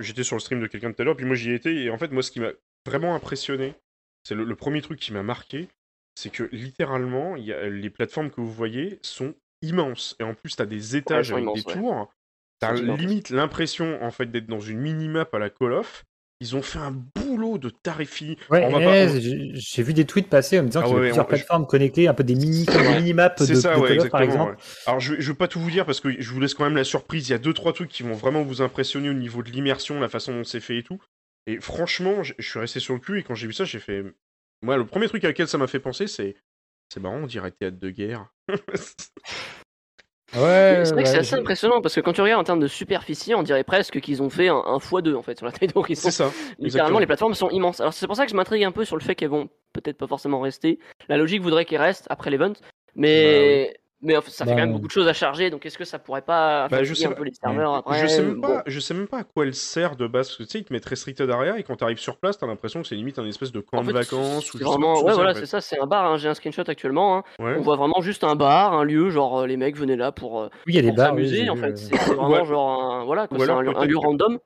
S1: J'étais sur le stream de quelqu'un tout à l'heure, puis moi j'y étais, et en fait, moi, ce qui m'a vraiment impressionné, c'est le, le premier truc qui m'a marqué, c'est que littéralement, il y a... les plateformes que vous voyez sont immenses. Et en plus, t'as des étages avec des
S3: ouais.
S1: tours. T'as limite l'impression, en fait, d'être dans une mini-map à la Call of. Ils ont fait un boulot de tarifi.
S2: Ouais, ouais,
S1: pas-
S2: j'ai vu des tweets passer en me disant
S1: Ah
S2: qu'il y avait
S1: ouais,
S2: plusieurs
S1: on-
S2: plateformes connectées, un peu des mini,
S3: Ouais.
S2: mini-maps de,
S1: C'est ça,
S2: de
S1: ouais,
S2: Call of, par exemple.
S1: Alors, je, je veux pas tout vous dire parce que je vous laisse quand même la surprise. Il y a deux, trois trucs qui vont vraiment vous impressionner au niveau de l'immersion, la façon dont c'est fait et tout. Et franchement, je, je suis resté sur le cul et quand j'ai vu ça, j'ai fait. Moi, le premier truc à lequel ça m'a fait penser, c'est. C'est marrant, on dirait théâtre de guerre. [laughs]
S2: Ouais,
S3: c'est vrai que c'est assez impressionnant parce que quand tu regardes en termes de superficie, on dirait presque qu'ils ont fait un, un x2 en fait sur la taille d'horizon.
S1: c'est ça.
S3: Littéralement,
S1: exactement.
S3: les plateformes sont immenses. Alors c'est pour ça que je m'intrigue un peu sur le fait qu'elles vont peut-être pas forcément rester. La logique voudrait qu'elles restent après l'event, mais mais enfin, ça fait
S2: Bah,
S3: quand même
S2: oui.
S3: beaucoup de choses à charger. Donc est-ce que ça pourrait pas
S1: Bah, je
S3: fatiguer
S1: sais
S3: un
S1: pas.
S3: peu les serveurs après
S1: je, sais même
S3: Bon.
S1: pas, je sais même pas à quoi elle sert de base. Parce que tu sais, ils te mettent restricted area et quand t'arrives sur place, t'as l'impression que c'est limite un espèce de camp
S3: En
S1: de vacances. ou
S3: vraiment, ouais, voilà,
S1: en fait.
S3: c'est ça, c'est un bar. hein, J'ai un screenshot actuellement. hein.
S1: Ouais.
S3: On voit vraiment juste un bar, un lieu, genre euh, les mecs venaient là pour, euh,
S2: Oui, il y a des
S3: pour
S2: bars. oui,
S3: s'amuser. en fait,
S2: euh,
S3: c'est vraiment
S1: Ouais.
S3: genre un, voilà, quoi,
S1: alors
S3: un, lieu- un
S1: peut-être
S3: lieu
S1: que-
S3: random.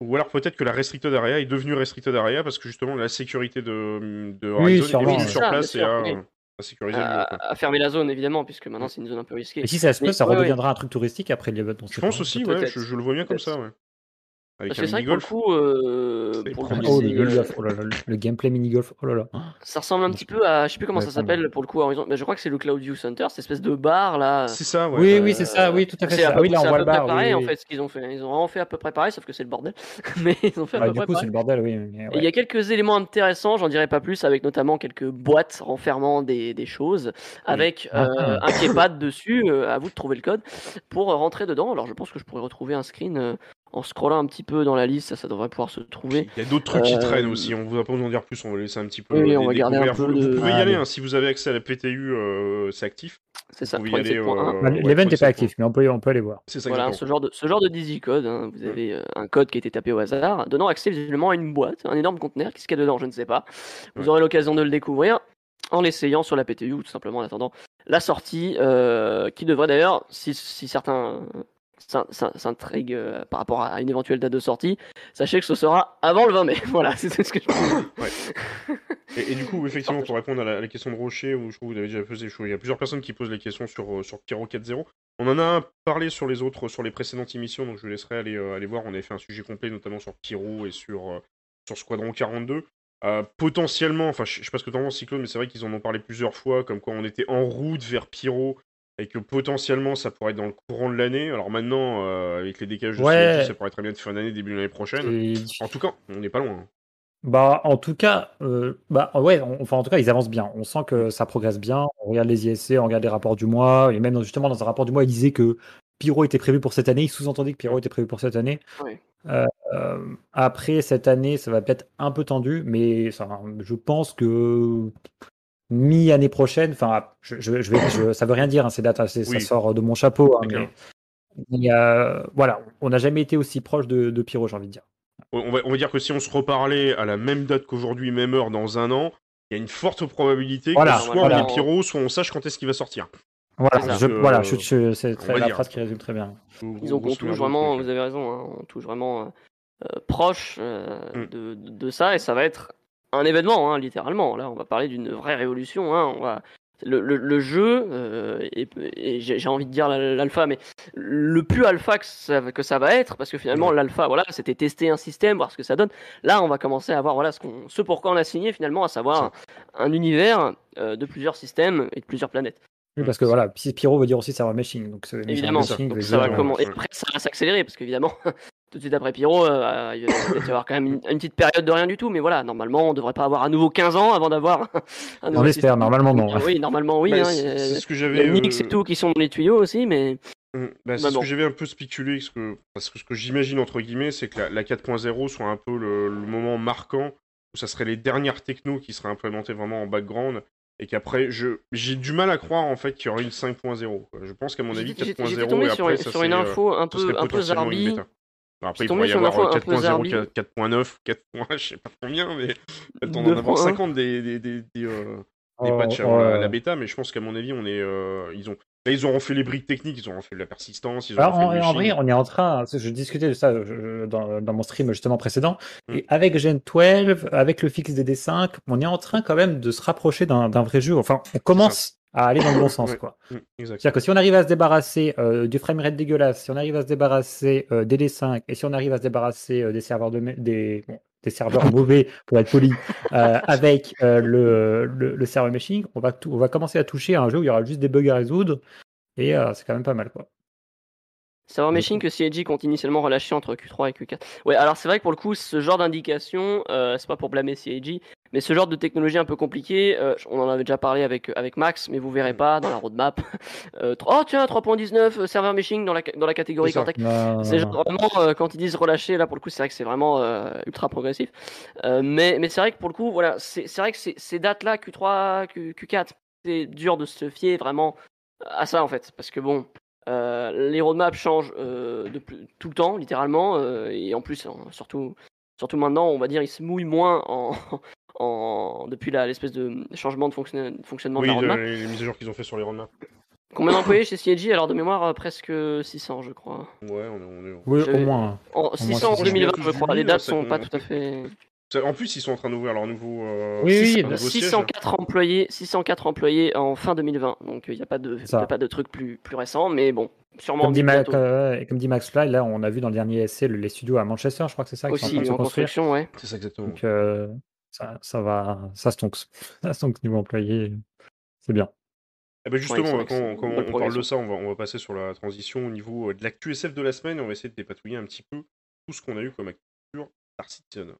S1: Ou alors peut-être que la restricted area est devenue restricted area parce que justement la sécurité de, de
S2: Oui,
S1: Horizon est
S2: ouais.
S1: sur
S3: Ça,
S1: place et le lieu.
S3: À, à fermer la zone évidemment, puisque maintenant c'est une zone un peu risquée.
S2: Et si ça se peut,
S3: Mais-
S2: ça
S3: ouais, ouais.
S2: redeviendra un truc touristique après on
S1: Je pense aussi, ouais, je, je le vois bien comme ça, ouais. Avec
S3: Parce
S1: un
S3: que c'est vrai que pour le coup, euh, pour le coup,
S2: Oh, le,
S1: mini-golf.
S3: euh,
S2: mini-golf, oh là là, le- le gameplay mini-golf, oh là là.
S3: ça ressemble un petit peu à, je sais plus comment
S2: Ouais,
S3: ça
S2: pardon.
S3: s'appelle pour le coup Horizon, mais je crois que c'est le Cloud View Center, cette espèce de bar là.
S1: C'est ça, ouais.
S2: Oui,
S3: Euh,
S2: oui, c'est ça, oui, tout à fait.
S3: C'est à
S2: ça.
S3: peu,
S2: Ah oui, là,
S3: c'est
S2: on
S3: à
S2: voit
S3: peu
S2: le
S3: près
S2: bar.
S3: pareil
S2: oui,
S3: en fait ce qu'ils ont fait. Ils ont vraiment fait à peu près pareil, sauf que c'est le bordel. [laughs] mais ils ont fait à
S2: Ouais,
S3: peu
S2: du
S3: près
S2: coup, c'est
S3: pareil.
S2: le bordel, oui. mais
S3: Et
S2: ouais.
S3: Il y a quelques éléments intéressants, j'en dirais pas plus, avec notamment quelques boîtes renfermant des, des choses, avec
S2: Ah,
S3: euh,
S2: ah.
S3: un keypad dessus, euh, à vous de trouver le code, pour euh, rentrer dedans. Alors je pense que je pourrais retrouver un screen euh, en scrollant un petit peu dans la liste, ça, ça devrait pouvoir se trouver.
S1: Il y a d'autres trucs qui
S3: Euh,
S1: traînent aussi, on vous a pas besoin d'en dire plus, on va laisser un petit peu
S3: Oui, on va garder un peu
S1: vous,
S3: de-
S1: vous pouvez y
S2: Ah,
S1: aller, hein, si vous avez accès à la PTU, euh, c'est actif.
S3: C'est ça,
S1: Vous pouvez y aller,
S3: 37.1.
S1: euh,
S2: Bah,
S1: ouais,
S2: L'event n'est
S1: 37
S2: pas actif, mais on peut, on peut aller voir.
S1: C'est ça
S3: Voilà, ce genre de, ce genre de Dizzy code, hein, vous avez euh, un code qui a été tapé au hasard, donnant accès visiblement à une boîte, un énorme conteneur, qu'est-ce qu'il y a dedans, je ne sais pas. Vous
S1: Ouais.
S3: aurez l'occasion de le découvrir en l'essayant sur la PTU ou tout simplement en attendant la sortie, euh, qui devrait d'ailleurs, si, si certains s'intriguent euh, par rapport à une éventuelle date de sortie, sachez que ce sera avant le 20 mai. [laughs] Voilà, c'est ce que je
S1: ouais. et, du coup, effectivement, pour répondre à la, question de Rocher, où je trouve que vous avez déjà posé, il y a plusieurs personnes qui posent les questions sur, sur Pyro 4.0. On en a parlé sur les autres, sur les précédentes émissions, donc je vous laisserai aller, aller voir. On avait fait un sujet complet, notamment sur Pyro et sur, sur Squadron 42. Euh, potentiellement, enfin, je sais pas ce que t'en penses, Cyclone, mais c'est vrai qu'ils en ont parlé plusieurs fois, comme quoi on était en route vers Pyro et que potentiellement ça pourrait être dans le courant de l'année. Alors maintenant, euh, avec les décages de ouais. ça pourrait très bien être fin d'année, début de l'année prochaine. En tout cas, on n'est pas loin. Hein.
S2: Bah, en tout cas, euh, bah ouais, enfin en tout cas, ils avancent bien. On sent que ça progresse bien. On regarde les ISC, on regarde les rapports du mois, et même justement dans un rapport du mois, ils disaient que Pyro était prévu pour cette année. Ils sous-entendaient que Pyro était prévu pour cette année. Euh, après cette année, ça va peut-être un peu tendu, mais ça, je pense que mi-année prochaine, enfin, je, je, je, ça veut rien dire, hein, ces dates, ça sort de mon chapeau. Hein, mais, euh, voilà, on n'a jamais été aussi proche de, de Pyro, j'ai envie de dire.
S1: On va, on va, dire que si on se reparlait à la même date qu'aujourd'hui, même heure, dans un an, il y a une forte probabilité que soit voilà. on ait Pyro, soit on sache quand est-ce qu'il va sortir.
S2: Voilà, je, voilà je, c'est la phrase qui résume très bien.
S3: Disons qu'on touche vraiment, vous avez raison, hein, on touche vraiment euh, proche euh, mm. de, de, ça et ça va être un événement, hein, littéralement. Là, on va parler d'une vraie révolution. Hein, on va... le, le, le, jeu, euh, et, et j'ai envie de dire l'alpha, mais le plus alpha que ça, que ça va être, parce que finalement, l'alpha, voilà, c'était tester un système, voir ce que ça donne. Là, on va commencer à voir voilà, ce, qu'on ce pourquoi on a signé, finalement, à savoir un, un, univers de plusieurs systèmes et de plusieurs planètes.
S2: Oui, parce que voilà, Pyro veut dire aussi server machine. Donc,
S3: évidemment, donc ça va comment... Et après, ça va s'accélérer, parce qu'évidemment, tout de suite après Pyro, euh, il va y avoir quand même une, petite période de rien du tout, mais voilà, normalement, on devrait pas avoir à nouveau 15 ans avant d'avoir [laughs]
S2: un nouveau On espère, normalement non.
S3: Oui, normalement oui. Hein,
S1: c'est ce que j'avais.
S3: Les Nix et tout qui sont dans les tuyaux aussi, mais.
S1: Mmh, bah, c'est ce que j'avais un peu spéculé, parce que, parce que ce que j'imagine, entre guillemets, c'est que la, la 4.0 soit un peu le, le, moment marquant où ça serait les dernières technos qui seraient implémentées vraiment en background et qu'après, je j'ai du mal à croire en fait qu'il y aurait une 5.0. Je pense qu'à mon avis 4.0 et après
S3: ça sur une info un peu un peu zarbi.
S1: Après, il pourrait y avoir 4.0, 4.9, 4. je sais pas combien, mais on en avoir 50 des, des, des, des, euh, des patchs oh, à la bêta, mais je pense qu'à mon avis, on est, euh, ils ont, Là, ils auront fait les briques techniques, ils auront fait de la persistance. Ils
S2: en, en, vrai, on est en train, je discutais de ça dans, dans, mon stream justement précédent, mm. et avec Gen 12, avec le fixe DD5, on est en train quand même de se rapprocher d'un vrai jeu. Enfin, on commence à aller dans le bon [laughs] sens. quoi. Mm, C'est-à-dire que si on arrive à se débarrasser euh, du framerate dégueulasse, si on arrive à se débarrasser euh, DD5, et si on arrive à se débarrasser euh, des serveurs de des, des serveurs [laughs] mauvais, pour être poli, euh, avec le, le, le, server meshing, on va, on va commencer à toucher à un jeu où il y aura juste des bugs à résoudre, et c'est quand même pas mal. quoi.
S3: Server meshing que CIG compte initialement relâcher entre Q3 et Q4. Ouais, alors c'est vrai que pour le coup, ce genre d'indication, c'est pas pour blâmer CIG, mais ce genre de technologie un peu compliquée, euh, on en avait déjà parlé avec, avec Max, mais vous verrez pas dans la roadmap. [laughs] Euh, oh tiens, 3.19 euh, server meshing dans la, dans la catégorie Cortex. C'est vraiment, euh, quand ils disent relâcher, là pour le coup, c'est vrai que c'est vraiment euh, ultra progressif. mais mais c'est vrai que pour le coup, voilà, c'est vrai que ces dates-là, Q3, Q, Q4, c'est dur de se fier vraiment à ça en fait. Parce que bon, les roadmaps changent de, tout le temps, littéralement, et en plus, surtout, surtout maintenant, on va dire, ils se mouillent moins en, [laughs] en, depuis l'espèce de changement de fonctionnement
S1: oui,
S3: de la roadmap.
S1: les, mises à jour qu'ils ont fait sur les roadmaps.
S3: Combien d'employés chez CIG Alors de mémoire, euh, presque 600, je crois.
S1: Ouais, on est. On est...
S2: Oui, au moins.
S3: En, 600 en 2020, je crois. Les dates sont pas tout à fait.
S1: En plus, ils sont en train d'ouvrir leur nouveau. Euh,
S2: oui,
S3: oui 604 employés, 604 employés en fin 2020. Donc il n'y a pas de, y a pas de truc plus, plus récent, mais bon, sûrement.
S2: Comme dit, Mac, euh, comme dit Max Fly, là, on a vu dans le dernier essai les studios à Manchester, je crois que c'est ça.
S3: Aussi, en, en construction, ouais.
S1: C'est ça exactement.
S2: Donc, euh, ça, ça va, ça stonks. [laughs] Ça stonks niveau employé. C'est bien.
S1: Eh ben justement, ouais, quand, quand on, parle de ça, on va, on va, passer sur la transition au niveau de l'actu SF de la semaine. On va essayer de dépatouiller un petit peu tout ce qu'on a eu comme actu sur Star Citizen.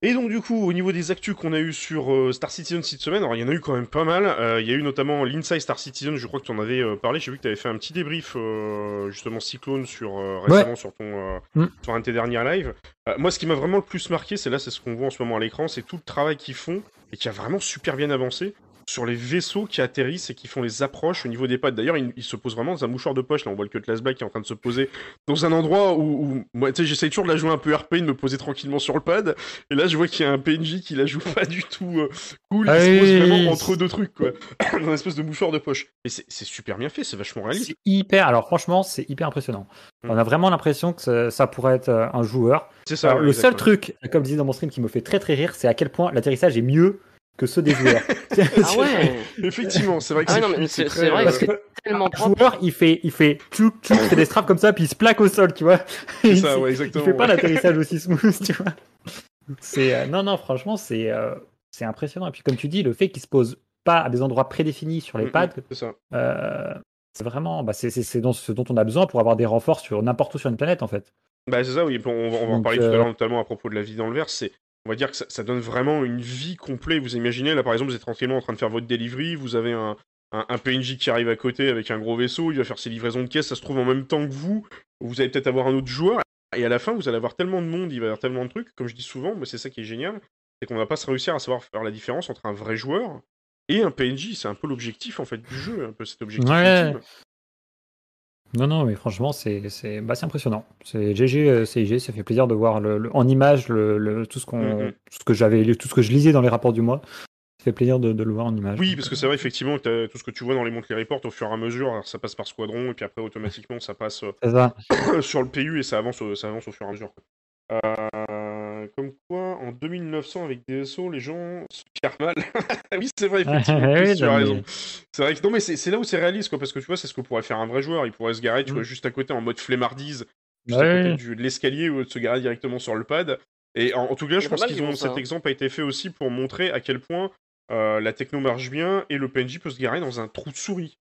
S1: Et donc du coup, au niveau des actus qu'on a eu sur euh, Star Citizen cette semaine, alors il y en a eu quand même pas mal. Euh, il y a eu notamment l'Inside Star Citizen, je crois que tu en avais euh, parlé. J'ai vu que tu avais fait un petit débrief justement Cyclone sur récemment sur ton mm. sur un de tes derniers lives. moi, ce qui m'a vraiment le plus marqué, c'est là, c'est ce qu'on voit en ce moment à l'écran, c'est tout le travail qu'ils font et qui a vraiment super bien avancé. Sur les vaisseaux qui atterrissent et qui font les approches au niveau des pads. D'ailleurs, il, il se pose vraiment dans un mouchoir de poche. Là, on voit le Cutlass Black qui est en train de se poser dans un endroit où, où moi, tu sais, j'essaye toujours de la jouer un peu RP, de me poser tranquillement sur le pad. Et là, je vois qu'il y a un PNJ qui la joue pas du tout euh, cool, qui se pose vraiment entre deux trucs, quoi. [coughs] dans une espèce de mouchoir de poche. Et c'est super bien fait, c'est vachement réaliste.
S2: C'est hyper. Alors franchement, c'est hyper impressionnant.
S1: Mm.
S2: On a vraiment l'impression que ça, ça pourrait être euh, un joueur.
S1: C'est ça.
S2: Alors, le seul truc, comme je disais dans mon stream, qui me fait très très rire, c'est à quel point l'atterrissage est mieux que ceux des joueurs. [laughs]
S3: Ah ouais
S1: Effectivement, c'est vrai que
S3: Ah
S1: c'est
S3: ouais, non, mais
S1: fluide,
S3: c'est-
S1: très,
S3: vrai
S1: euh,
S3: que
S2: Parce que
S3: Tellement propre.
S2: joueur, il fait, il fait tchouk tchouk, il fait des straps comme ça, puis il se plaque au sol, tu vois. [laughs]
S1: C'est
S2: Il-
S1: ça, ouais,
S2: il
S1: exactement.
S2: fait pas l'atterrissage aussi smooth, tu vois. [laughs] C'est euh, non non, franchement, c'est euh, c'est impressionnant. Et puis comme tu dis, le fait qu'il se pose pas à des endroits prédéfinis sur les
S1: Mm, mm,
S2: pads,
S1: C'est ça.
S2: euh, c'est vraiment, bah, c'est c'est- c'est dont- ce dont on a besoin pour avoir des renforts sur n'importe où sur une planète en fait.
S1: Bah, c'est ça, oui. On va, on va en parler tout à
S2: euh,
S1: l'heure, notamment à propos de la vie dans le verre. C'est, on va dire que ça, ça donne vraiment une vie complète. Vous imaginez, là, par exemple, vous êtes tranquillement en train de faire votre delivery, vous avez un, un, un PNJ qui arrive à côté avec un gros vaisseau, il va faire ses livraisons de caisse, ça se trouve en même temps que vous. Vous allez peut-être avoir un autre joueur. Et à la fin, vous allez avoir tellement de monde, il va y avoir tellement de trucs. Comme je dis souvent, mais c'est ça qui est génial, c'est qu'on va pas se réussir à savoir faire la différence entre un vrai joueur et un PNJ. C'est un peu l'objectif, en fait, du jeu, un peu cet objectif
S2: Ouais. Non non, mais franchement, c'est c'est bah, c'est impressionnant. C'est GG euh, CIG, ça fait plaisir de voir le, le- en image le, le- tout ce qu'on
S1: Mm, mm.
S2: tout ce que j'avais lu- tout ce que je lisais dans les rapports du mois. Ça fait plaisir de, de le voir en image.
S1: Oui,
S2: Donc,
S1: parce que c'est vrai, effectivement, que t'as- tout ce que tu vois dans les monthly reports, au fur et à mesure, alors, ça passe par squadron, et puis après, automatiquement, ça passe euh,
S2: c'est ça. [coughs]
S1: sur le PU, et ça avance, au- ça avance au fur et à mesure. quoi. Euh, comme quoi, en 2900, avec DSO, les gens se pirent mal. [laughs] oui, c'est vrai, [laughs] effectivement,
S2: Oui,
S1: Chris, tu as
S2: mais-
S1: raison. C'est vrai que, non, mais c'est là où c'est réaliste, quoi, parce que tu vois, c'est ce que pourrait faire un vrai joueur. Il pourrait se garer, tu
S2: Mm.
S1: vois, juste à côté, en mode flemmardise, juste à côté du- de l'escalier, ou de se garer directement sur le pad. Et en, en tout cas, je pense qu'ils
S3: qui
S1: ont
S3: ça,
S1: cet
S3: hein.
S1: exemple a été fait aussi pour montrer à quel point euh, la techno marche bien et le PNJ peut se garer dans un trou de souris.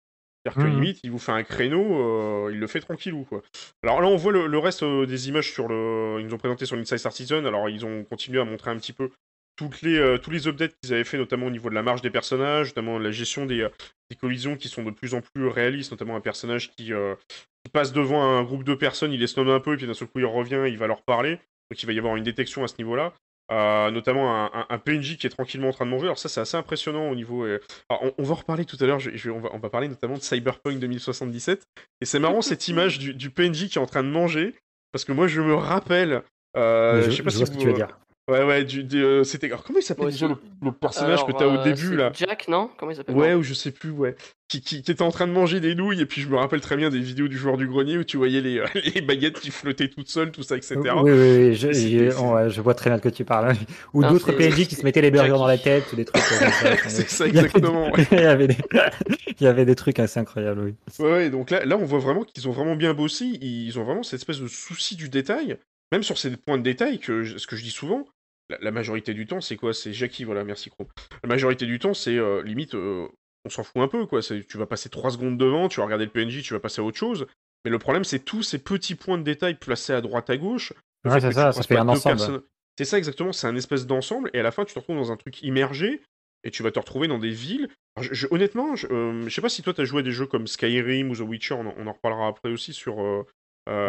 S1: C'est-à-dire que
S2: Mhm.
S1: limite, il vous fait un créneau, euh, il le fait tranquillou, quoi. Alors là, on voit le, le reste euh, des images sur le. Ils nous ont présenté sur l'Inside Citizen. Alors, ils ont continué à montrer un petit peu toutes les, euh, tous les updates qu'ils avaient fait, notamment au niveau de la marge des personnages, notamment la gestion des, des collisions qui sont de plus en plus réalistes, notamment un personnage qui, qui passe devant un groupe de personnes, il les stun un peu, et puis d'un seul coup, il revient, il va leur parler. Donc, il va y avoir une détection à ce niveau-là. Euh, notamment un, un- un PNJ qui est tranquillement en train de manger. Alors ça, c'est assez impressionnant au niveau. euh, alors, on, on va en reparler tout à l'heure. je- je- on, va, on va parler notamment de Cyberpunk 2077. Et c'est marrant cette [laughs] image du, du PNJ qui est en train de manger, parce que moi, je me rappelle. euh, je,
S2: je,
S1: sais pas
S2: je
S1: si
S2: vois ce que
S1: vous-
S2: tu veux dire.
S1: Ouais, ouais. Du, du, euh, c'était. Alors comment il déjà le, personnage que t'as au
S3: euh,
S1: début
S3: c'est
S1: là
S3: Jack, non? Comment il s'appelle?
S1: Ouais, ou je sais plus, ouais. Qui, qui, qui était en train de manger des nouilles, et puis je me rappelle très bien des vidéos du joueur du grenier où tu voyais les, euh, [laughs] les baguettes qui flottaient toutes seules, tout ça, etc.
S2: Oui, oui, oui, je, vois très bien de quoi tu parles. Ou
S3: Non,
S2: d'autres PNJ qui se mettaient les burgers dans la tête, ou des trucs comme ça. [laughs]
S1: C'est ça,
S2: Il y avait des-
S1: exactement, ouais. [laughs]
S2: Il y avait des, il y avait des trucs assez incroyables, oui.
S1: Ouais, ouais, donc là, là, on voit vraiment qu'ils ont vraiment bien bossé. Ils ont vraiment cette espèce de souci du détail, même sur ces points de détail que je- ce que je dis souvent. La, la majorité du temps, c'est quoi? C'est Jackie, voilà, merci Chrome. La majorité du temps, c'est euh, limite, euh, on s'en fout un peu, quoi. Tu vas passer 3 secondes devant, tu vas regarder le PNJ, tu vas passer à autre chose. Mais le problème, c'est tous ces petits points de détail placés à droite à gauche.
S2: Ouais, c'est ça, ça fait un ensemble.
S1: personnes- C'est ça exactement, c'est un espèce d'ensemble, et à la fin, tu te retrouves dans un truc immergé, et tu vas te retrouver dans des villes. Alors, je- je- honnêtement, je, euh, je sais pas si toi, tu as joué à des jeux comme Skyrim ou The Witcher, on en, on en reparlera après aussi sur.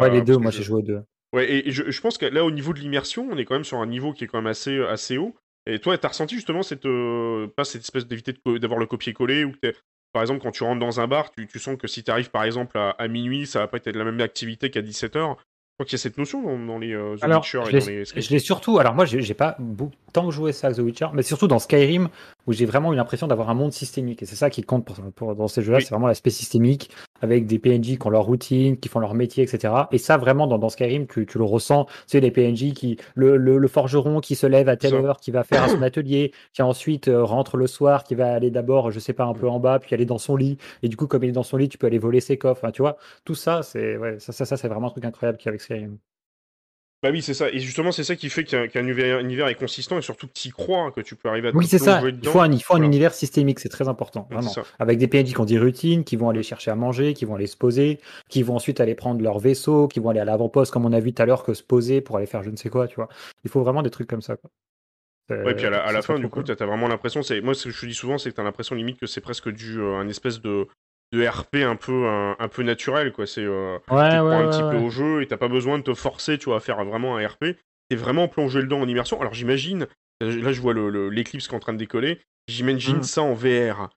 S2: Ouais, les deux, moi j'ai joué aux deux.
S1: Ouais, et, et je, je pense que là, au niveau de l'immersion, on est quand même sur un niveau qui est quand même assez, assez haut. Et toi, t'as ressenti justement cette, euh, pas cette espèce d'éviter d'avoir le copier-coller ou que t'es- par exemple, quand tu rentres dans un bar, tu, tu sens que si t'arrives par exemple à, à minuit, ça va pas être la même activité qu'à 17h. Je crois qu'il y a cette notion dans, dans les euh, The
S2: Alors,
S1: Witcher et dans les Skyrim.
S2: je l'ai surtout. Alors, moi, j'ai pas beaucoup, tant joué ça à The Witcher, mais surtout dans Skyrim, où j'ai vraiment eu l'impression d'avoir un monde systémique. Et c'est ça qui compte pour, pour- dans ces jeux-là,
S1: Oui.
S2: c'est vraiment l'aspect systémique, avec des PNJ qui ont leur routine, qui font leur métier, etc. Et ça, vraiment, dans, dans Skyrim, tu, tu le ressens. Tu sais, les PNJ qui. Le, le, le forgeron qui se lève à telle
S1: Ça.
S2: heure, qui va faire à son atelier, qui ensuite euh, rentre le soir, qui va aller d'abord, je sais pas, un peu en bas, puis aller dans son lit. Et du coup, comme il est dans son lit, tu peux aller voler ses coffres. Tu vois, tout ça, c'est ouais, ça, ça, ça c'est vraiment un truc incroyable qu'il y a avec Skyrim.
S1: Bah oui, c'est ça. Et justement, c'est ça qui fait qu'un univers, univers est consistant et surtout que tu y crois, que tu peux arriver à te
S2: Oui, c'est ça. Il faut un, il faut un
S1: Voilà.
S2: univers systémique, c'est très important, vraiment. Avec des PNJ qui ont des routines, qui vont aller chercher à manger, qui vont aller se poser, qui vont ensuite aller prendre leur vaisseau, qui vont aller à l'avant-poste, comme on a vu tout à l'heure, que se poser pour aller faire je ne sais quoi, tu vois. Il faut vraiment des trucs comme ça, quoi.
S1: Ouais, puis à la, à fin, du coup,
S2: cool.
S1: t'as as vraiment l'impression, c'est moi ce que je te dis souvent, c'est que t'as l'impression limite que c'est presque du euh, un espèce de, de RP un peu un, un peu naturel, quoi. C'est euh, tu
S2: Ouais,
S1: te prends
S2: ouais,
S1: un petit peu au jeu et t'as pas besoin de te forcer, tu vois, à faire vraiment un RP. T'es vraiment plongé dedans en immersion. Alors j'imagine Là, je vois le- l'éclipse qui est en train de décoller. J'imagine
S2: Mm.
S1: ça en VR.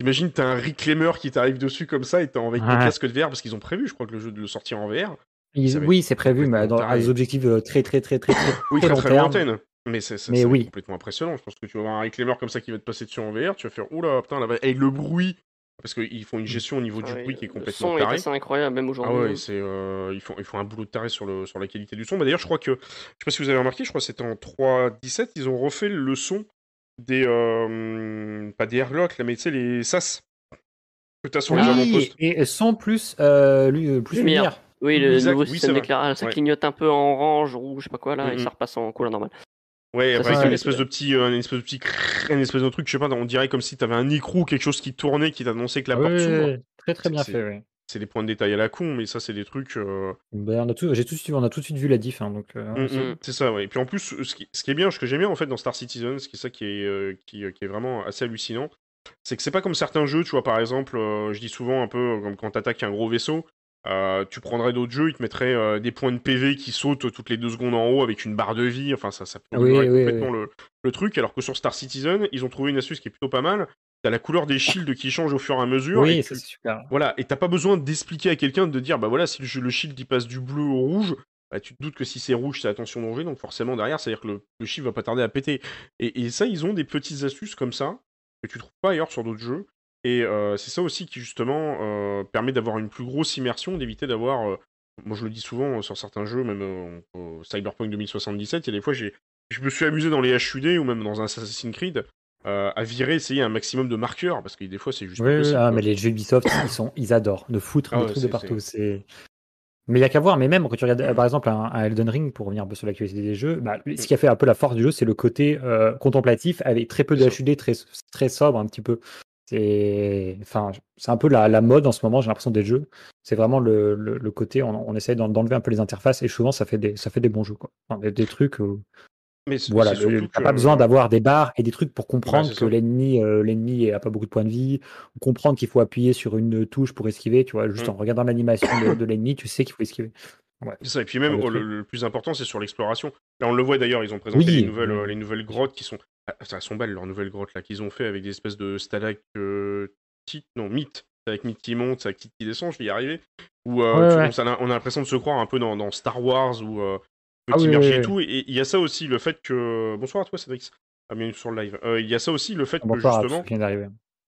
S1: Imagine, t'as un reclaimer qui t'arrive dessus comme ça et t'es avec ton
S2: Ouais.
S1: casque de VR parce qu'ils ont prévu, je crois, que le jeu de le sortir en VR.
S2: Ils- oui, c'est prévu, mais dans
S1: taré.
S2: des objectifs euh, très, très, très, très, très,
S1: Oui,
S2: très
S1: très lointaine. Mais c'est
S2: oui.
S1: complètement impressionnant. Je pense que tu vas avoir un reclaimer comme ça qui va te passer dessus en VR. Tu vas faire oula, putain, là-bas. Et le bruit. Parce qu'ils font une gestion au niveau du
S3: Ah
S1: bruit qui est
S3: le
S1: complètement
S3: son est assez incroyable, même
S1: Ah
S3: aujourd'hui.
S1: ouais,
S3: hein.
S1: c'est euh, ils font ils font un boulot de taré sur le sur la qualité du son. Bah d'ailleurs, je crois que je sais pas si vous avez remarqué, je crois que c'était en 3.17, ils ont refait le son des euh, pas des airlocks là, mais tu sais les sas que t'as sur les
S3: Ah.
S2: Oui,
S1: avant-postes.
S2: et sans plus, euh, lu- plus
S3: Lumière.
S2: lumière.
S3: Oui, le
S1: Exact,
S3: nouveau
S1: oui,
S3: système d'éclairage, ça
S1: Ouais.
S3: clignote un peu en orange, rouge, je sais pas quoi, là, et
S1: Mhm.
S3: ça repasse en couleur normale.
S1: Ouais,
S3: Ça,
S1: avec une espèce de petit euh, une espèce de petit une espèce de truc, je sais pas, on dirait comme si t'avais un écrou, quelque chose qui tournait, qui t'annonçait que la porte s'ouvre.
S2: très très bien fait, oui.
S1: C'est des points de détail à la con, mais ça c'est des trucs. euh,
S2: Ben, on, a tout, on a tout de suite vu la diff. hein, donc, euh,
S1: Mm,
S2: c'est-
S1: mm, c'est ça, ouais. Et puis en plus, ce qui, ce qui est bien, ce que j'aime bien en fait dans Star Citizen, ce qui est ça qui est, euh, qui, qui est vraiment assez hallucinant, c'est que c'est pas comme certains jeux, tu vois, par exemple, euh, je dis souvent un peu euh, comme quand t'attaques un gros vaisseau, euh, tu prendrais d'autres jeux, ils te mettraient euh, des points de PV qui sautent toutes les deux secondes en haut avec une barre de vie, enfin ça, ça
S2: Oui,
S1: complètement Le, le truc, alors que sur Star Citizen, ils ont trouvé une astuce qui est plutôt pas mal, t'as la couleur des shields qui change au fur et à mesure, et
S2: oui,
S1: tu-
S2: c'est super.
S1: voilà, et t'as pas besoin d'expliquer à quelqu'un de dire, bah voilà, si le, le shield il passe du bleu au rouge, bah tu te doutes que si c'est rouge, c'est attention danger, donc forcément derrière, c'est-à-dire que le, le shield va pas tarder à péter. Et, et ça, ils ont des petites astuces comme ça, que tu trouves pas ailleurs sur d'autres jeux. Et euh, c'est ça aussi qui justement euh, permet d'avoir une plus grosse immersion, d'éviter d'avoir. euh, moi je le dis souvent sur certains jeux, même euh, Cyberpunk 2077, il y a des fois j'ai, je me suis amusé dans les HUD ou même dans un Assassin's Creed euh, à virer, essayer un maximum de marqueurs, parce que des fois c'est juste.
S2: Oui, ah, mais les jeux Ubisoft, ils, sont, ils adorent de foutre
S1: Ah
S2: des
S1: ouais,
S2: trucs de partout. C'est... Mais il y a qu'à voir, mais même quand tu regardes par exemple un, un Elden Ring, pour revenir un peu sur l'actualité des jeux, bah, ce qui a fait un peu la force du jeu, c'est le côté euh, contemplatif avec très peu de HUD, très, très sobre un petit peu. C'est enfin, un peu la, la mode en ce moment, j'ai l'impression des jeux. C'est vraiment le, le, le côté, on, on essaye d'en- d'enlever un peu les interfaces et souvent ça fait des, ça fait des bons jeux. Quoi. Enfin, des, des trucs où
S1: Mais c'est-
S2: voilà, pas besoin d'avoir des barres et des trucs pour comprendre que l'ennemi euh, l'ennemi a pas beaucoup de points de vie, ou comprendre qu'il faut appuyer sur une touche pour esquiver, tu vois, juste
S1: Mm.
S2: en regardant l'animation de, de l'ennemi, tu sais qu'il faut esquiver. Ouais.
S1: Ça, et puis même
S2: le
S1: plus important, c'est sur l'exploration. Là, on le voit d'ailleurs, ils ont présenté
S2: Oui,
S1: les, nouvelles,
S2: oui.
S1: euh, les nouvelles grottes qui sont. Ah, elles sont belles, leurs nouvelles grottes là qu'ils ont fait avec des espèces de stalactites. Non, mythes. Avec mythes qui montent, stalactites qui descendent, je vais y arriver. Où euh,
S2: Ouais,
S1: on, ça a- on a l'impression de se croire un peu dans, dans Star Wars ou euh,
S2: Ah
S1: Petit
S2: oui, oui,
S1: et
S2: oui.
S1: tout. Et il y a ça aussi, le fait que. Bonsoir à toi, Cédric. Ah, bienvenue sur le live. Euh, Il y a ça aussi, le fait que
S2: Bonsoir à tous
S1: justement.
S2: qui d'arriver.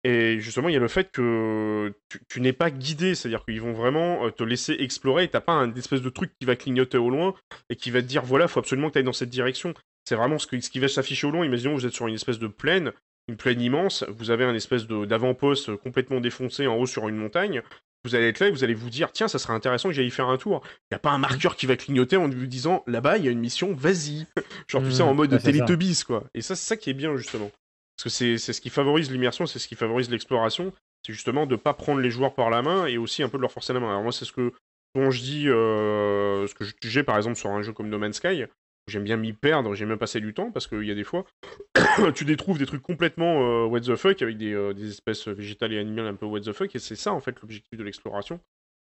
S1: Et justement, il y a le fait que tu, tu n'es pas guidé, c'est-à-dire qu'ils vont vraiment euh, te laisser explorer et t'as pas un espèce de truc qui va clignoter au loin et qui va te dire voilà, faut absolument que tu ailles dans cette direction. C'est vraiment ce, que- ce qui va s'afficher au loin. Imaginons vous êtes sur une espèce de plaine, une plaine immense, vous avez un espèce d'avant-poste complètement défoncé en haut sur une montagne. Vous allez être là et vous allez vous dire tiens, ça serait intéressant que j'aille y faire un tour. Il n'y a pas un marqueur qui va clignoter en vous disant là-bas, il y a une mission, vas-y. [laughs] Genre, tu sais, en
S2: Mmh,
S1: mode
S2: c'est ça.
S1: Teletubbies, quoi. Et ça, c'est ça qui est bien, justement. Parce que c'est ce qui favorise l'immersion, c'est ce qui favorise l'exploration. C'est justement de pas prendre les joueurs par la main et aussi un peu de leur forcer la main. Alors moi, c'est ce que quand je dis, euh, ce que j'ai par exemple sur un jeu comme No Man's Sky, j'aime bien m'y perdre, j'aime bien passer du temps parce qu'il y a des fois, [coughs] tu détrouves des trucs complètement euh, what the fuck avec des, euh, des espèces végétales et animales un peu what the fuck et c'est ça en fait l'objectif de l'exploration.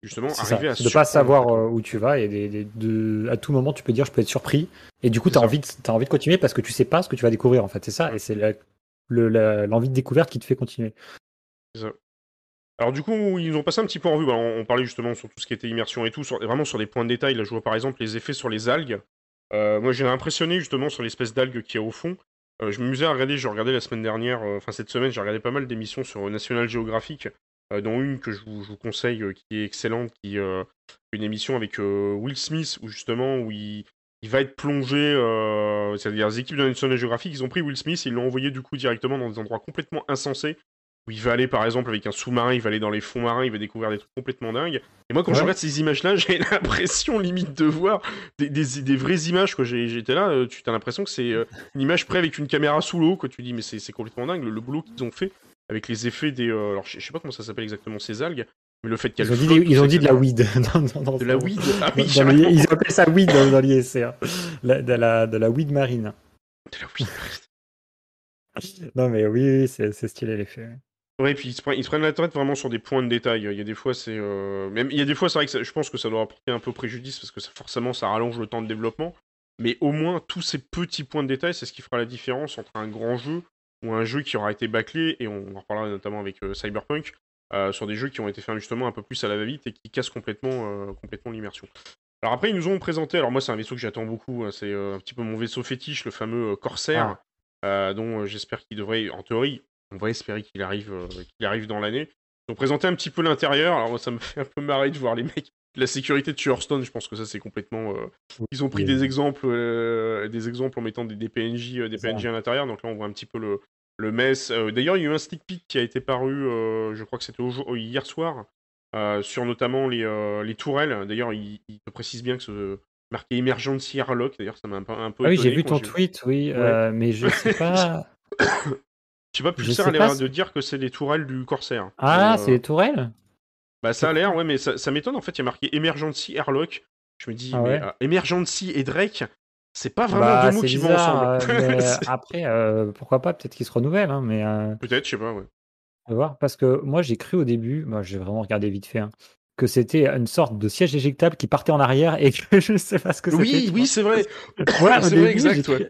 S1: Justement,
S2: C'est ça,
S1: arriver à
S2: de pas savoir euh, où tu vas et des, des- de, à tout moment tu peux dire je peux être surpris et du coup tu as envie, de, t'as envie de continuer parce que tu sais pas ce que tu vas découvrir en fait, c'est ça et c'est l'envie de découverte qui te fait continuer.
S1: Alors du coup, ils ont passé un petit peu en revue. Bah, on, on parlait justement sur tout ce qui était immersion et tout, sur, vraiment sur des points de détail. Là, je vois par exemple les effets sur les algues. Euh, moi, j'ai impressionné justement sur l'espèce d'algue qui est au fond. Euh, je m'amusais à regarder, j'ai regardé la semaine dernière, euh, enfin cette semaine, j'ai regardé pas mal d'émissions sur National Geographic, dont une que je vous, je conseille, qui est excellente, qui une émission avec Will Smith, où justement, où il, va être plongé, c'est-à-dire les équipes de National Geographic, ils ont pris Will Smith et ils l'ont envoyé du coup directement dans des endroits complètement insensés, où il va aller par exemple avec un sous-marin, il va aller dans les fonds marins, il va découvrir des trucs complètement dingues. Et moi quand je regarde ces images-là, [laughs] j'ai l'impression limite de voir des, des- des vraies images. Quoi. J'étais là, euh, tu as l'impression que c'est euh, une image près avec une caméra sous l'eau, que tu dis mais c'est c'est complètement dingue le, le boulot qu'ils ont fait avec les effets des... euh, alors je je sais pas comment ça s'appelle exactement ces algues, mais le fait qu'elles
S2: Ils ont dit, ils ont dit de la weed. [laughs] dans- dans- dans
S1: De la weed Ah oui,
S2: ils appellent ça weed dans, dans. La- de, la, de la weed marine.
S1: De la weed.
S2: Non mais oui, oui, c'est c'est stylé l'effet.
S1: Ouais, puis ils se, prennent, ils se prennent la tête vraiment sur des points de détail. Il y a des fois, c'est. euh, Même, il y a des fois, c'est vrai que ça- je pense que ça doit apporter un peu préjudice parce que ça- forcément, ça rallonge le temps de développement. mais au moins tous ces petits points de détail, c'est ce qui fera la différence entre un grand jeu ou un jeu qui aura été bâclé, et on en reparlera notamment avec euh, Cyberpunk, euh, sur des jeux qui ont été faits justement un peu plus à la va-vite et qui cassent complètement, complètement l'immersion. Alors après, ils nous ont présenté, alors moi c'est un vaisseau que j'attends beaucoup, hein, c'est un petit peu mon vaisseau fétiche, le fameux Corsair, euh, dont euh, j'espère qu'il devrait, en théorie, on va espérer qu'il arrive, euh, qu'il arrive dans l'année. Ils ont présenté un petit peu l'intérieur, alors moi ça me fait un peu marrer de voir les mecs, la sécurité de Hearthstone, je pense que ça c'est complètement... euh, Ils ont pris des exemples, euh, des exemples en mettant des, des PNJ, des. PNJ à l'intérieur, donc là on voit un petit peu le, le mess. D'ailleurs, il y a eu un sneak peek qui a été paru, je crois que c'était hier soir, sur notamment les, les tourelles. D'ailleurs, il, il te précise bien que ce marqué Emergency Airlock. D'ailleurs, ça m'a un peu, un peu
S2: Ah oui, j'ai vu ton tweet, oui,
S1: Ouais.
S2: euh, mais je sais [laughs] pas.
S1: Je sais pas, Pulsar a l'air de dire que c'est les tourelles du Corsair.
S2: Ah,
S1: Mais,
S2: c'est
S1: euh,
S2: les tourelles
S1: Bah, ça a l'air, ouais, mais ça, ça m'étonne. En fait, il y a marqué Emergency Airlock. Je me dis,
S2: Ah
S1: mais euh, Emergency et Drake, c'est pas vraiment
S2: Bah,
S1: deux mots qui vont ensemble.
S2: euh, [laughs] euh, après, euh, pourquoi pas, peut-être qu'ils se renouvellent, hein, mais euh,
S1: Peut-être, je sais pas, ouais.
S2: on va voir. Parce que moi, j'ai cru au début, moi, j'ai vraiment regardé vite fait, hein, que c'était une sorte de siège éjectable qui partait en arrière et [laughs] que je sais pas ce que c'était.
S1: Oui, oui, c'est vrai. [laughs]
S2: au
S1: c'est vrai, exact, ouais.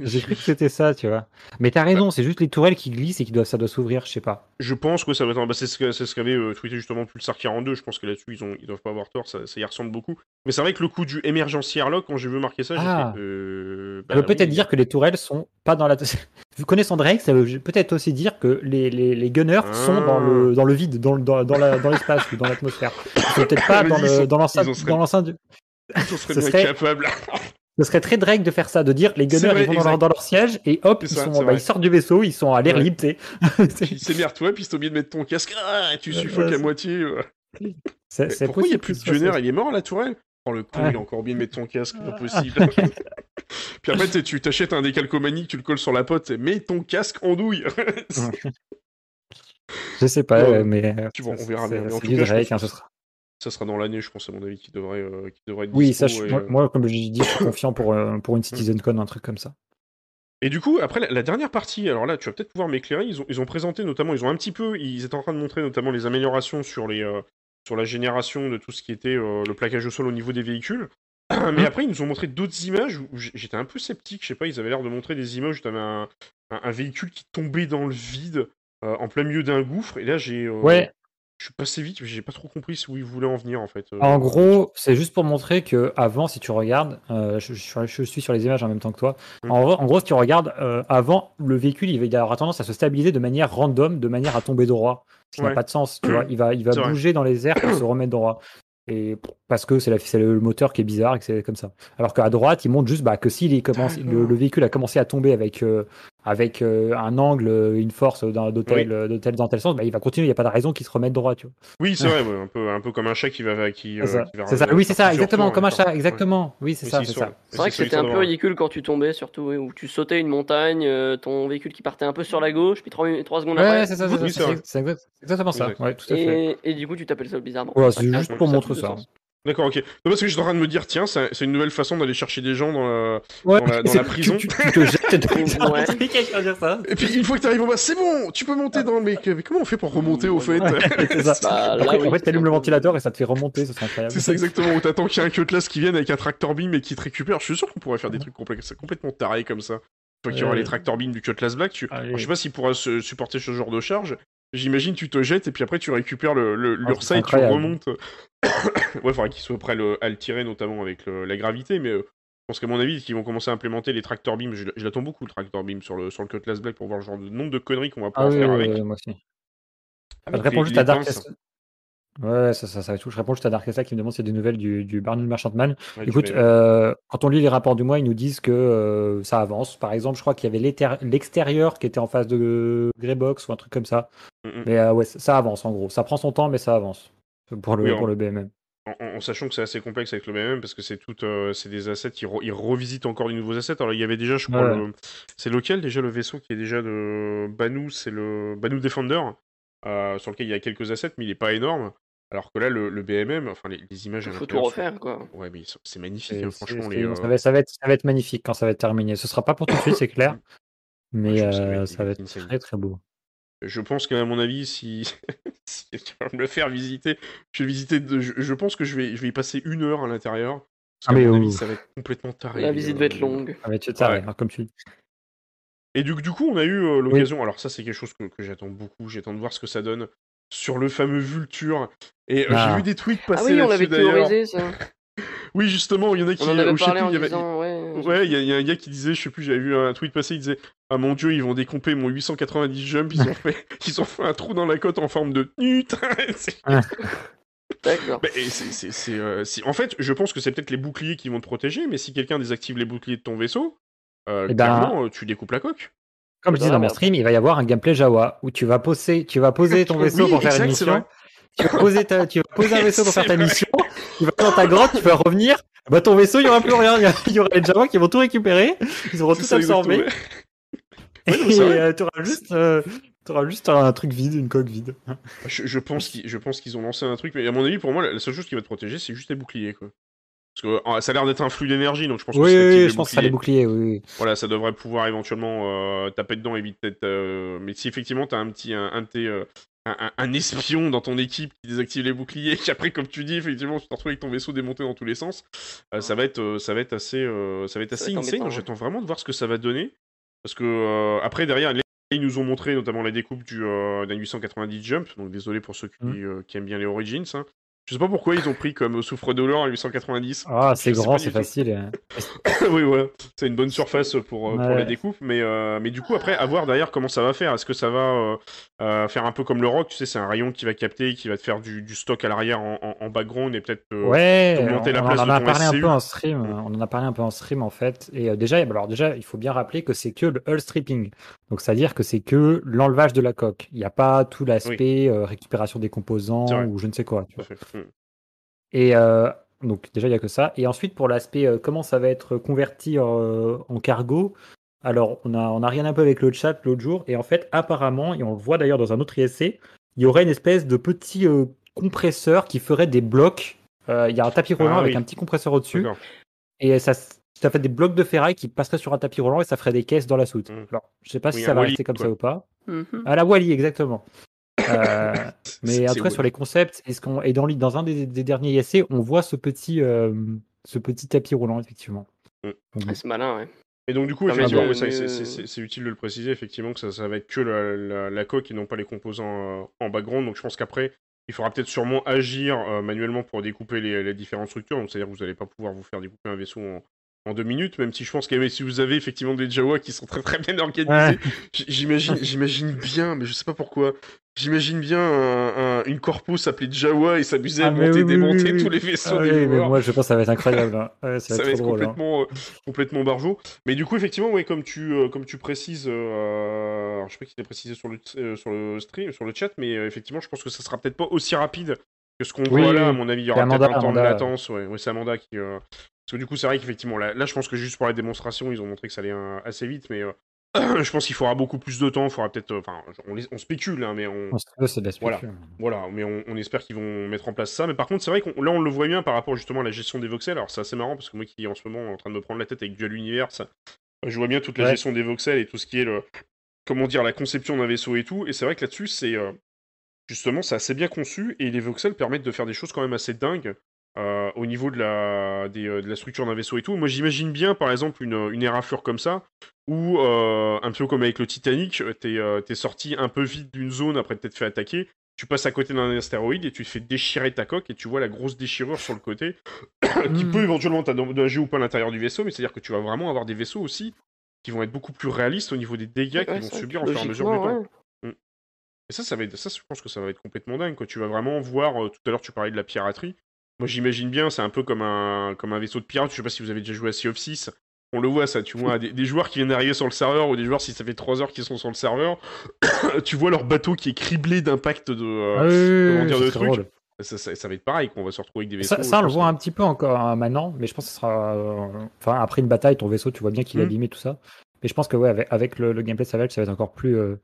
S2: J'ai cru que c'était ça, tu vois. Mais t'as raison, c'est juste les tourelles qui glissent et qui doivent, ça doit s'ouvrir, je sais pas.
S1: Je pense que ça va être. Bah, c'est ce c'est ce qu'avait euh, tweeté justement Pulsar 42. Je pense que là-dessus, ils, ont, ils doivent pas avoir tort. Ça, ça y ressemble beaucoup. Mais c'est vrai que le coup du Emergency Airlock, quand j'ai vu marquer ça, j'ai
S2: Ah.
S1: fait. euh, bah
S2: Ça veut peut-être dire que les tourelles sont pas dans la. [laughs] Vous connaissez Drake, ça veut peut-être aussi dire que les, les, les gunners sont dans le, dans le vide, dans, dans, dans l'espace ou dans l'atmosphère. Ils sont peut-être pas [laughs] dans
S1: ils sont-
S2: le- dans l'enceinte.
S1: ils en seraient-
S2: l'enceinte du-
S1: On serait
S2: ce
S1: bien
S2: serait-
S1: capable. [laughs]
S2: Ce serait très Drake de faire ça, de dire les gunners
S1: vrai,
S2: ils vont dans leur,
S1: exact.
S2: dans leur siège et hop, ils,
S1: ça,
S2: sont, bah, ils sortent du vaisseau, ils sont à l'air
S1: Ouais.
S2: libre, tu sais.
S1: S'émerde-toi, puis c'est au milieu de mettre ton casque. Ah, et tu suffoques
S2: ouais,
S1: à moitié. Pourquoi il n'y a plus de gunner. Il est mort, la tourelle? Oh, le con, il a encore oublié de mettre ton casque. Pas possible. [laughs] puis après, tu t'achètes un décalcomanie, tu le colles sur la pote, et mets ton casque en douille. [laughs]
S2: Je sais pas,
S1: Ouais,
S2: euh, mais. euh,
S1: tu vois, on verra bien. Mais en tout cas,
S2: Drake,
S1: pense
S2: hein, ce sera.
S1: Ça sera dans l'année, je pense, à mon avis, qui devrait, euh, qui devrait être
S2: Oui, ça,
S1: dispo,
S2: je-
S1: et,
S2: moi,
S1: euh,
S2: moi, comme je dis, je suis [coughs] confiant pour, euh, pour une CitizenCon, un truc comme ça.
S1: Et du coup, après la, la dernière partie, alors là, tu vas peut-être pouvoir m'éclairer. Ils ont, ils ont présenté notamment, ils ont un petit peu, ils étaient en train de montrer notamment les améliorations sur les, euh, sur la génération de tout ce qui était le plaquage au sol au niveau des véhicules. [coughs] Mais après, ils nous ont montré d'autres images où j'étais un peu sceptique. Je sais pas, ils avaient l'air de montrer des images où un, un, un véhicule qui tombait dans le vide en plein milieu d'un gouffre. Et là, j'ai,
S2: Ouais,
S1: je suis passé vite, mais j'ai pas trop compris où ils voulaient en venir en fait. Euh,
S2: En gros, c'est juste pour montrer que avant, si tu regardes, euh, je, je- je suis sur les images en même temps que toi.
S1: Mm.
S2: En, gros- en gros, si tu regardes, euh, avant, le véhicule, il va il aura tendance à se stabiliser de manière random, de manière à tomber droit. Ce qui
S1: Ouais.
S2: n'a pas de sens, tu vois. Il va, il va
S1: C'est vrai.
S2: bouger dans les airs pour se remettre droit. Et parce que c'est le, le moteur qui est bizarre et que c'est comme ça. Alors qu'à droite, il montre juste bah, que si il le, véhicule a commencé à tomber avec, euh, avec euh, un angle, une force d'un- de tel, de tel, dans tel sens, bah, il va continuer. Il n'y a pas de raison qu'il se remette droit, tu vois.
S1: Oui, c'est vrai, [laughs] ouais, un, peu, un peu comme un chat qui va. Qui, euh,
S2: C'est ça.
S1: qui va
S2: C'est ça. Oui, c'est ça, exactement, comme un chat, exactement. Oui, c'est
S1: Oui,
S2: ça,
S1: c'est
S2: ça.
S3: Vrai que c'était un peu ridicule quand tu tombais, surtout, où tu sautais une montagne, euh, ton véhicule qui partait un peu sur la gauche, puis trois, minutes- trois secondes
S2: Ouais,
S3: après.
S2: c'est ça,
S1: Oui,
S2: c'est exactement ça.
S3: Et, et du coup, tu t'appelles ça bizarrement.
S2: C'est juste pour montrer ça.
S1: D'accord, ok. Non, parce que je suis en train de me dire, tiens, c'est c'est une nouvelle façon d'aller chercher des gens dans la...
S2: Ouais,
S1: dans la- dans la prison.
S2: Tu, tu- tu te [laughs]
S3: Ouais.
S1: Et puis une fois que t'arrives en bas, c'est bon, tu peux monter dans le mec. Mais comment on fait pour remonter au fait?
S2: Ouais, c'est ça. [laughs]
S3: Bah, là,
S2: Après,
S3: oui,
S2: après
S3: c'est
S2: t'allumes le ventilateur et ça te fait remonter, ça serait incroyable.
S1: C'est ça exactement, où t'attends qu'il y ait un cutlass qui vienne avec un tractor beam et qui te récupère. Je suis sûr qu'on pourrait faire des trucs complètement taré comme ça. Toi qui
S2: Ouais.
S1: auras les tractor beam du cutlass black, tu...
S2: Allez.
S1: Alors, je sais pas s'il pourra se- supporter ce genre de charge. J'imagine tu te jettes et puis après tu récupères le, le,
S2: Ah,
S1: l'Ursa et tu remontes. [coughs] ouais, faudra qu'ils soient prêts à le- à le tirer notamment avec le- la gravité, mais euh, je pense qu'à mon avis, qu'ils vont commencer à implémenter les tractor beam. Je, je l'attends beaucoup le tractor beam sur le, sur le Cutlass Black pour voir le genre de nombre de conneries qu'on va
S2: Ah
S1: pouvoir
S2: oui,
S1: faire
S2: oui,
S1: avec.
S2: oui, moi aussi.
S1: avec
S2: je réponds
S1: les-
S2: juste
S1: les
S2: à Dark. Ouais, ça, ça, ça va tout. Je réponds juste à Dark qui me demande s'il y a des nouvelles du, du Barney Merchantman.
S1: Ouais,
S2: Écoute, euh, quand on lit les rapports du mois, ils nous disent que euh, ça avance. Par exemple, je crois qu'il y avait l'extérieur qui était en face de Greybox ou un truc comme ça.
S1: Mm, mm.
S2: Mais euh, ouais, ça, avance en gros. Ça prend son temps, mais ça avance pour le,
S1: Oui, en-
S2: pour le BMM.
S1: en, en- en sachant que c'est assez complexe avec le BMM parce que c'est tout, c'est des assets, ils, re- ils revisitent encore des nouveaux assets. Alors il y avait déjà, je crois,
S2: Ouais.
S1: le- c'est lequel déjà le vaisseau qui est déjà de Banu, c'est le Banu Defender, euh, sur lequel il y a quelques assets, mais il est pas énorme. Alors que là, le, le BMM, enfin les, les images à
S3: Il faut tout refaire, quoi.
S1: Ouais, mais c'est magnifique, hein, franchement. Les, euh,
S2: ça, va, ça va être, ça va être magnifique quand ça va être terminé. Ce sera pas pour tout de suite, c'est clair. [clears throat] Mais
S1: ça va
S2: euh,
S1: être
S2: ça va être
S1: insane.
S2: très très beau.
S1: Je pense qu'à mon avis, si, [laughs] si tu vas me le faire visiter, je vais visiter. de- Je, je pense que je vais, je vais y passer une heure à l'intérieur. Parce
S2: Ah,
S1: qu'à
S2: mais
S1: mon avis, ça va être complètement taré.
S3: La visite
S1: euh,
S3: va être longue.
S2: Ah, mais tu
S1: Ouais.
S2: hein, comme tu dis.
S1: Et du, du coup, on a eu euh, l'occasion. Alors, ça, c'est quelque chose que, que j'attends beaucoup. J'attends de voir ce que ça donne sur le fameux Vulture. Et euh,
S2: Ah.
S1: j'ai vu des tweets
S3: Ah
S1: passer
S3: oui, on l'avait théorisé ça. [laughs]
S1: Oui, justement, il y en a qui.
S3: On en avait parlé
S1: plus,
S3: en
S1: il y avait-
S3: disant ouais.
S1: Ouais, il y, y a un gars qui disait, je sais plus, j'avais vu un tweet passer, il disait Ah mon dieu, ils vont décomper mon 890 jump, ils ont fait, [laughs] ils ont fait un trou dans la côte en forme de. [laughs] C'est-
S3: D'accord.
S1: Bah, et c'est- c'est- c'est, euh, si- En fait, je pense que c'est peut-être les boucliers qui vont te protéger, mais si quelqu'un désactive les boucliers de ton vaisseau, euh,
S2: Eh ben-
S1: clairement, euh, tu découpes la coque.
S2: Comme je dis dans mon stream, il va y avoir un gameplay Jawa où tu vas poser, tu vas poser ton vaisseau
S1: Oui,
S2: pour faire une mission. Tu vas poser, ta- tu vas poser un vaisseau pour [laughs] faire ta
S1: vrai.
S2: mission. Tu vas dans ta grotte, tu vas revenir. Bah ton vaisseau, il y aura plus rien. Il y aura les Jawa qui vont tout récupérer. Ils auront tout absorbé. Et
S1: Ouais, non,
S2: tu auras juste, euh, t'auras juste un truc vide, une coque vide.
S1: Je, je pense qu'ils, ont lancé un truc, mais à mon avis, pour moi, la, seule chose qui va te protéger, c'est juste les boucliers, quoi. Parce que ça a l'air d'être un flux d'énergie, donc je pense que
S2: Oui,
S1: si
S2: je pense que ça les boucliers. Oui.
S1: Voilà, ça devrait pouvoir éventuellement euh, taper dedans et vite être. euh, Mais si effectivement t'as un petit un, un euh, un, espion dans ton équipe qui désactive les boucliers, [laughs] et après comme tu dis effectivement tu te retrouves avec ton vaisseau démonté dans tous les sens, euh, ça va être euh, ça va être assez euh, ça va être assez insane.
S3: ouais.
S1: J'attends vraiment de voir ce que ça va donner parce que euh, après derrière. les- Ils nous ont montré notamment la découpe du euh, d'un 890 Jump, donc désolé pour ceux qui,
S2: Mm.
S1: euh, qui aiment bien les Origins. hein. Je sais pas pourquoi ils ont pris comme souffre-douleur un 890.
S2: Ah, c'est grand, c'est facile. [coughs]
S1: oui, voilà. C'est une bonne surface pour, euh, pour
S2: Ouais.
S1: les découpes, mais, euh, mais du coup, après, à voir derrière comment ça va faire. Est-ce que ça va euh, faire un peu comme le rock Tu sais, c'est un rayon qui va capter, qui va te faire du, du stock à l'arrière en, en- en background et peut-être. euh,
S2: Ouais, on,
S1: d'augmenter la
S2: on
S1: place
S2: en
S1: de
S2: a
S1: ton
S2: parlé un peu en stream. On en a parlé un peu en stream en fait. Et déjà, alors déjà, il faut bien rappeler que c'est que le hull stripping. Donc, c'est-à-dire que c'est que l'enlevage de la coque. Il n'y a pas tout l'aspect récupération des composants ou je ne sais quoi. tu
S1: à
S2: vois. Et euh, donc déjà, il n'y a que ça. Et ensuite, pour l'aspect euh, comment ça va être converti euh, en cargo. Alors, on a, on a rien un peu avec le chat l'autre jour. Et en fait, apparemment, et on le voit d'ailleurs dans un autre ISC, il y aurait une espèce de petit euh, compresseur qui ferait des blocs. Euh, Il y a un tapis roulant
S1: Ah
S2: avec
S1: oui.
S2: un petit compresseur au-dessus. Et ça, ça fait des blocs de ferraille qui passeraient sur un tapis roulant et ça ferait des caisses dans la soute.
S1: Mm.
S2: Alors, je sais pas
S1: Oui,
S2: si ça va
S1: Wally,
S2: rester comme
S1: quoi.
S2: ça ou pas.
S3: Mhm.
S2: À la Wally, exactement. Euh, [laughs] mais en tout cas, sur les concepts, est-ce qu'on et dans, dans un des, des derniers essais, on voit ce petit, euh, ce petit tapis roulant, effectivement.
S1: Mm.
S3: Ah, c'est malin, ouais.
S1: Et donc, du coup, effectivement,
S3: mais,
S1: c'est- utile de le préciser, effectivement, que ça, ça va être que la, la- la coque et non pas les composants euh, en background. Donc, je pense qu'après, il faudra peut-être sûrement agir euh, manuellement pour découper les, les différentes structures. Donc, c'est-à-dire que vous n'allez pas pouvoir vous faire découper un vaisseau en, en deux minutes, même si je pense que si vous avez effectivement des Jawa qui sont très très bien organisés, j'imagine, j'imagine bien, mais je sais pas pourquoi, j'imagine bien un- un- une corpo s'appeler Jawa et s'amuser à
S2: Ah, mais
S1: monter,
S2: oui,
S1: démonter
S2: oui, oui.
S1: tous les vaisseaux
S2: ah
S1: des
S2: oui, mais moi, je pense que ça va être incroyable. hein. Ouais, ça
S1: ça
S2: va être drôle. hein.
S1: complètement, euh, complètement barjot. Mais du coup, effectivement, ouais, comme tu, euh, comme tu précises, euh, alors, je sais pas qui t'a précisé sur le, euh, sur le stream, sur le chat, mais effectivement, je pense que ça sera peut-être pas aussi rapide que ce qu'on voit là. À mon avis, il y aura peut-être un temps de latence. Ouais, ouais c'est Amanda qui. euh, Parce que du coup, c'est vrai qu'effectivement, là, là, je pense que juste pour la démonstration, ils ont montré que ça allait euh, assez vite, mais euh, [clears throat] je pense qu'il faudra beaucoup plus de temps. Il faudra peut-être. euh, Enfin, on, spécule, hein, mais on,
S2: se
S1: Voilà. mais on, on espère qu'ils vont mettre en place ça. Mais par contre, c'est vrai qu'on là, on le voit bien par rapport justement à la gestion des voxels. Alors, c'est assez marrant parce que moi qui en ce moment en train de me prendre la tête avec Dual Universe, je vois bien toute la
S2: Ouais.
S1: gestion des voxels et tout ce qui est le, comment dire, la conception d'un vaisseau et tout. Et c'est vrai que là-dessus, c'est euh, justement, c'est assez bien conçu et les voxels permettent de faire des choses quand même assez dingues. Euh, au niveau de la, des, euh, de la structure d'un vaisseau et tout. Moi, j'imagine bien, par exemple, une, une éraflure comme ça, où, euh, un peu comme avec le Titanic, euh, t'es euh, sorti un peu vite d'une zone après t'être fait attaquer, tu passes à côté d'un astéroïde et tu te fais déchirer ta coque et tu vois la grosse déchirure sur le côté, [coughs] qui
S2: Mhm.
S1: peut éventuellement t'endommager ou pas à l'intérieur du vaisseau, mais c'est-à-dire que tu vas vraiment avoir des vaisseaux aussi qui vont être beaucoup plus réalistes au niveau des dégâts
S3: Ouais,
S1: qu'ils vont subir au fur et à mesure du temps.
S3: ouais.
S1: Et ça, ça va être, ça, je pense que ça va être complètement dingue. Quoi. Tu vas vraiment voir. euh, tout à l'heure, tu parlais de la piraterie. Moi, j'imagine bien, c'est un peu comme un, comme un vaisseau de pirates. Je sais pas si vous avez déjà joué à Sea of 6. On le voit, ça. Tu vois des, des joueurs qui viennent d'arriver sur le serveur ou des joueurs, si ça fait 3 heures qu'ils sont sur le serveur, [coughs] tu vois leur bateau qui est criblé d'impact de. euh,
S2: Ah oui, oui, oui,
S1: de trucs. ça, ça- ça va être pareil, qu'on va se retrouver avec des vaisseaux.
S2: Ça, ça, on le voit
S1: que-
S2: un petit peu encore hein, maintenant, mais je pense que ce sera. euh, Enfin, après une bataille, ton vaisseau, tu vois bien qu'il est
S1: Mm.
S2: abîmé, tout ça. Mais je pense que, ouais, avec, avec le, le gameplay Savage, ça va être encore plus, euh,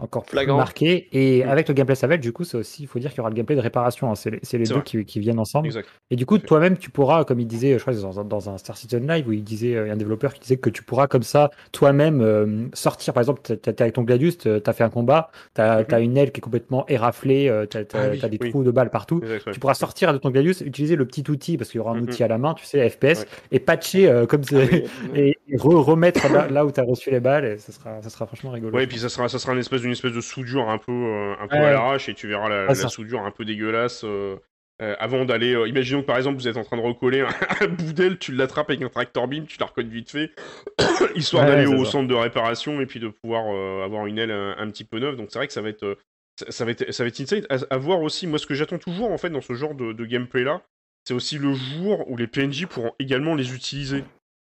S2: encore plus
S3: Flagrant.
S2: marqué. Et
S1: Mm.
S2: avec le gameplay Savage, du coup, c'est aussi, il faut dire qu'il y aura le gameplay de réparation. hein. C'est les, c'est les
S1: C'est
S2: deux qui, qui viennent ensemble.
S1: Exact.
S2: Et du coup, toi-même, tu pourras, comme il disait, je crois dans, un- dans un Star Citizen Live où il disait, il y a un développeur qui disait que tu pourras comme ça, toi-même, euh, sortir. Par exemple, t'es avec ton Gladius, t'as t'as fait un combat, t'as
S1: Mhm.
S2: as une aile qui est complètement éraflée, euh, t'as t'as-
S1: Ah oui,
S2: t'as des
S1: oui.
S2: trous de balles partout.
S1: Exact.
S2: Tu pourras sortir de ton Gladius, utiliser le petit outil, parce qu'il y aura un
S1: Mhm.
S2: outil à la main, tu sais, FPS, et patcher euh, comme
S3: Ah oui, [laughs]
S2: Et et re- remettre là, là où tu as reçu les balles, et ça sera, ça sera franchement rigolo.
S1: Ouais, et puis ça sera, ça sera une espèce d'une espèce de soudure un peu, euh, un peu
S2: Ouais.
S1: à l'arrache, et tu verras la,
S2: ça.
S1: soudure un peu dégueulasse. euh, euh, avant d'aller, euh, imaginons que par exemple vous êtes en train de recoller un, [laughs] un bout d'aile, tu l'attrapes avec un tractor beam, tu la recodes vite fait, [coughs] histoire
S2: Ouais,
S1: d'aller au
S2: ça.
S1: centre de réparation et puis de pouvoir euh, avoir une aile un, un petit peu neuve. Donc c'est vrai que ça va être, ça, ça va être, ça va être insane. À, à voir aussi, moi ce que j'attends toujours en fait dans ce genre de, de gameplay là, c'est aussi le jour où les PNJ pourront également les utiliser.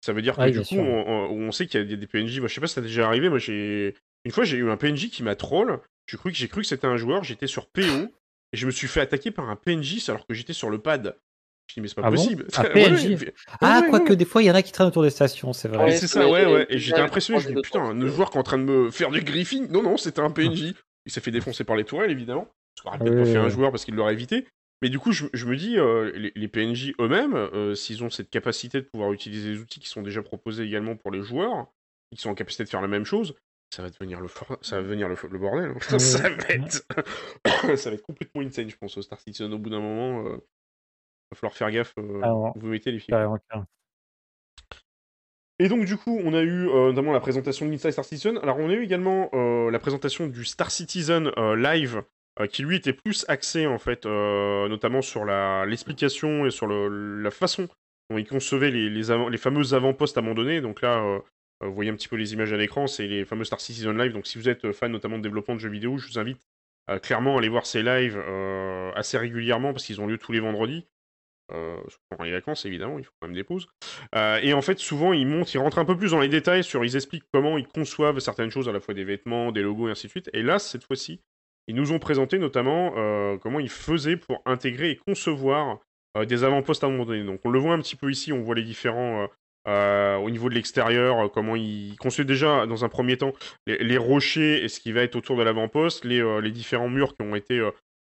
S1: Ça veut dire que
S2: Ouais,
S1: du coup, on, on- on sait qu'il y a des, des PNJ. Moi, je sais pas si ça déjà arrivé. Moi, j'ai une fois, j'ai eu un PNJ qui m'a troll. J'ai cru que j'ai cru que c'était un joueur. J'étais sur PO et je me suis fait attaquer par un PNJ alors que j'étais sur le pad. Je dis mais c'est pas
S2: Ah bon
S1: possible.
S2: Un [laughs]
S1: Ouais,
S2: PNJ? Ah,
S1: ouais,
S2: quoique
S1: ouais.
S2: des fois, il y en a qui traînent autour des stations, c'est vrai.
S1: C'est ça, ouais, ouais. Et
S3: j'ai
S1: j'étais impressionné. Je
S3: vu
S1: dis putain, un joueur qui est en train de me faire du griffing. Non, non, c'était un PNJ. Il s'est fait défoncer par les tourelles, évidemment. Ce qu'aurait peut-être
S2: Ouais,
S1: pas fait un joueur parce qu'il l'aurait évité. Mais du coup, je, je me dis, euh, les, les PNJ eux-mêmes, euh, s'ils ont cette capacité de pouvoir utiliser les outils qui sont déjà proposés également pour les joueurs, qui sont en capacité de faire la même chose, ça va devenir le, for- ça va devenir le, le bordel. hein. [laughs] Ça, va être... [coughs] ça va être complètement insane, je pense, au Star Citizen. Au bout d'un moment, euh, va falloir faire gaffe euh,
S2: Alors,
S1: où vous mettez les
S2: carrément.
S1: Et donc du coup, on a eu euh, notamment la présentation de l'Inside Star Citizen. Alors on a eu également euh, la présentation du Star Citizen Live, qui lui était plus axé en fait, notamment sur la- l'explication et sur le- la façon dont il concevait les, les, avant- les fameux avant-postes abandonnés. Donc là, vous voyez un petit peu les images à l'écran, c'est les fameux Star Citizen Live. Donc si vous êtes fan notamment de développement de jeux vidéo, je vous invite euh, clairement à aller voir ces lives euh, assez régulièrement parce qu'ils ont lieu tous les vendredis. Euh, pendant les vacances, évidemment, il faut quand même des pauses. Euh, et en fait, souvent, ils montent, ils rentrent un peu plus dans les détails sur, ils expliquent comment ils conçoivent certaines choses, à la fois des vêtements, des logos et ainsi de suite. Et là, cette fois-ci, ils nous ont présenté notamment comment ils faisaient pour intégrer et concevoir des avant-postes à un moment donné. Donc, on le voit un petit peu ici, on voit les différents. Euh, au niveau de l'extérieur, euh, comment ils construisent déjà dans un premier temps les, rochers et ce qui va être autour de l'avant-poste, les, euh, différents murs qui ont été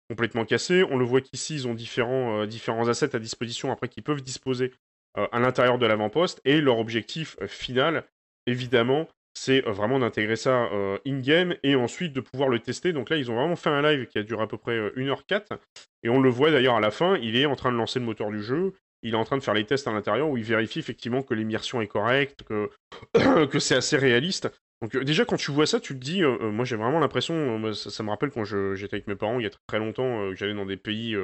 S1: complètement cassés. On le voit qu'ici, ils ont différents, différents assets à disposition après qu'ils peuvent disposer à l'intérieur de l'avant-poste. Et leur objectif final, évidemment, c'est vraiment d'intégrer ça in-game et ensuite de pouvoir le tester. Donc là, ils ont vraiment fait un live qui a duré à peu près euh, 1h04. Et on le voit d'ailleurs à la fin, il est en train de lancer le moteur du jeu. Il est en train de faire les tests à l'intérieur où il vérifie effectivement que l'immersion est correcte, [coughs] que, c'est assez réaliste. Donc euh, déjà quand tu vois ça, tu te dis, euh, euh, moi j'ai vraiment l'impression, ça, ça me rappelle quand j'étais avec mes parents il y a très, longtemps, que j'allais dans des pays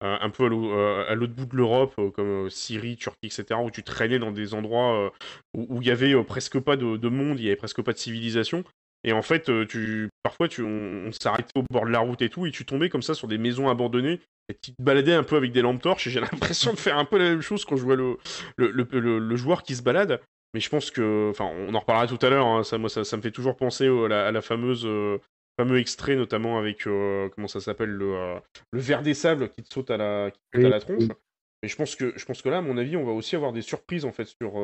S1: un peu à l'au- à l'autre bout de l'Europe, comme Syrie, Turquie, etc., où tu traînais dans des endroits où il y avait presque pas de, de monde, il y avait presque pas de civilisation. Et en fait, euh, tu, parfois, tu, on, on s'arrêtait au bord de la route et tout, et tu tombais comme ça sur des maisons abandonnées, et tu te baladais un peu avec des lampes torches, et j'ai [laughs] l'impression de faire un peu la même chose quand je vois le, le, le, joueur qui se balade. Mais je pense que, enfin, on en reparlera tout à l'heure, hein, ça, moi, ça, ça me fait toujours penser à la, à la fameuse, euh, fameux extrait, notamment avec, euh, comment ça s'appelle, le, euh, le ver des sables qui te saute à la, qui te saute
S2: Oui,
S1: à la tronche. Mais je pense que, je pense que là, à mon avis, on va aussi avoir des surprises, en fait, sur,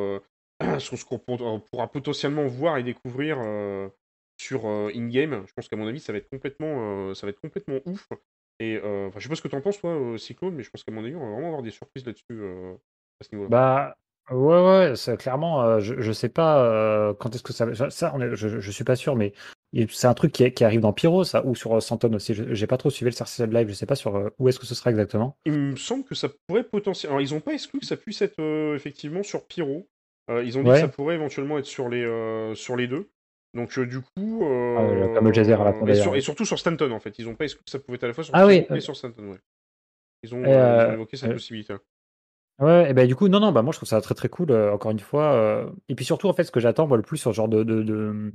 S1: [clears throat] sur ce qu'on pour- on pourra potentiellement voir et découvrir euh, sur euh, in-game. Je pense qu'à mon avis, ça va être complètement, euh, ça va être complètement ouf. Et euh, enfin, je sais pas ce que t'en penses, toi, Cyclone, mais je pense qu'à mon avis, on va vraiment avoir des surprises là-dessus, à ce niveau-là.
S2: Bah, ouais, ouais, clairement, euh, je, je sais pas euh, quand est-ce que ça va. Ça, on est- je, je suis pas sûr, mais c'est un truc qui, qui arrive dans Pyro, ça, ou sur Santon aussi. Je- J'ai pas trop suivi le Citizen Live, je sais pas sur euh, où est-ce que ce sera exactement.
S1: Il me semble que ça pourrait potentiellement. Alors, ils n'ont pas exclu que ça puisse être effectivement sur Pyro. Ils ont dit
S2: Ouais.
S1: que ça pourrait éventuellement être sur les, sur les deux. Donc, euh, du coup. euh,
S2: Ah, le fameux geyser à la fin,
S1: et, sur- et surtout sur Stanton, en fait. Ils n'ont pas exclu que ça pouvait être à la fois sur
S2: Ah oui,
S1: et
S2: euh,
S1: sur Stanton, ouais. Ils ont, euh, ils ont
S2: euh,
S1: évoqué cette
S2: euh,
S1: possibilité.
S2: Ouais, et ben du coup, non, non, bah moi je trouve ça très très cool, euh, encore une fois. euh, et puis surtout, en fait, ce que j'attends moi le plus sur ce genre de, de, de,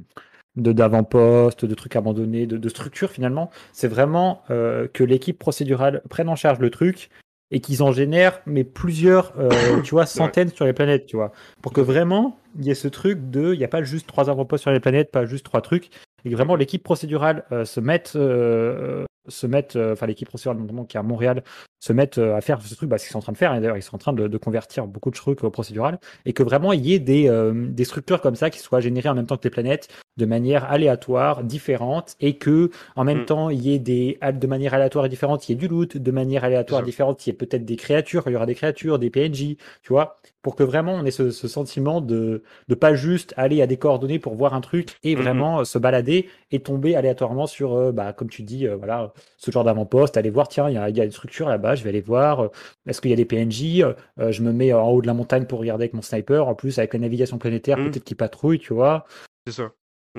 S2: de- d'avant-poste, de trucs abandonnés, de, de structure finalement, c'est vraiment euh, que l'équipe procédurale prenne en charge le truc et qu'ils en génèrent, mais plusieurs, euh, [coughs] tu vois, centaines sur les planètes, tu vois. Pour que vraiment, il y ait ce truc de, il n'y a pas juste trois avant-postes sur les planètes, pas juste trois trucs, et que vraiment l'équipe procédurale euh, se mette, euh, se mette, euh, enfin l'équipe procédurale notamment qui est à Montréal, se mettent à faire ce truc, bah, ce qu'ils sont en train de faire, et d'ailleurs ils sont en train de, convertir beaucoup de trucs au procédural, et que vraiment il y ait des, des structures comme ça qui soient générées en même temps que les planètes, de manière aléatoire, différente, et que en même mm. temps il y ait des de manière aléatoire et différente, il y ait du loot, de manière aléatoire et différente, il y ait peut-être des créatures, il y aura des créatures, des PNJ, tu vois, pour que vraiment on ait ce, sentiment de ne pas juste aller à des coordonnées pour voir un truc et mm-hmm. vraiment se balader et tomber aléatoirement sur, bah, comme tu dis, voilà, ce genre d'avant-poste, aller voir, tiens, il y a, y a, une structure là-bas, je vais aller voir, est-ce qu'il y a des PNJ, je me mets en haut de la montagne pour regarder avec mon sniper, en plus avec la navigation planétaire, mm. peut-être qu'il patrouille, tu vois.
S1: C'est ça.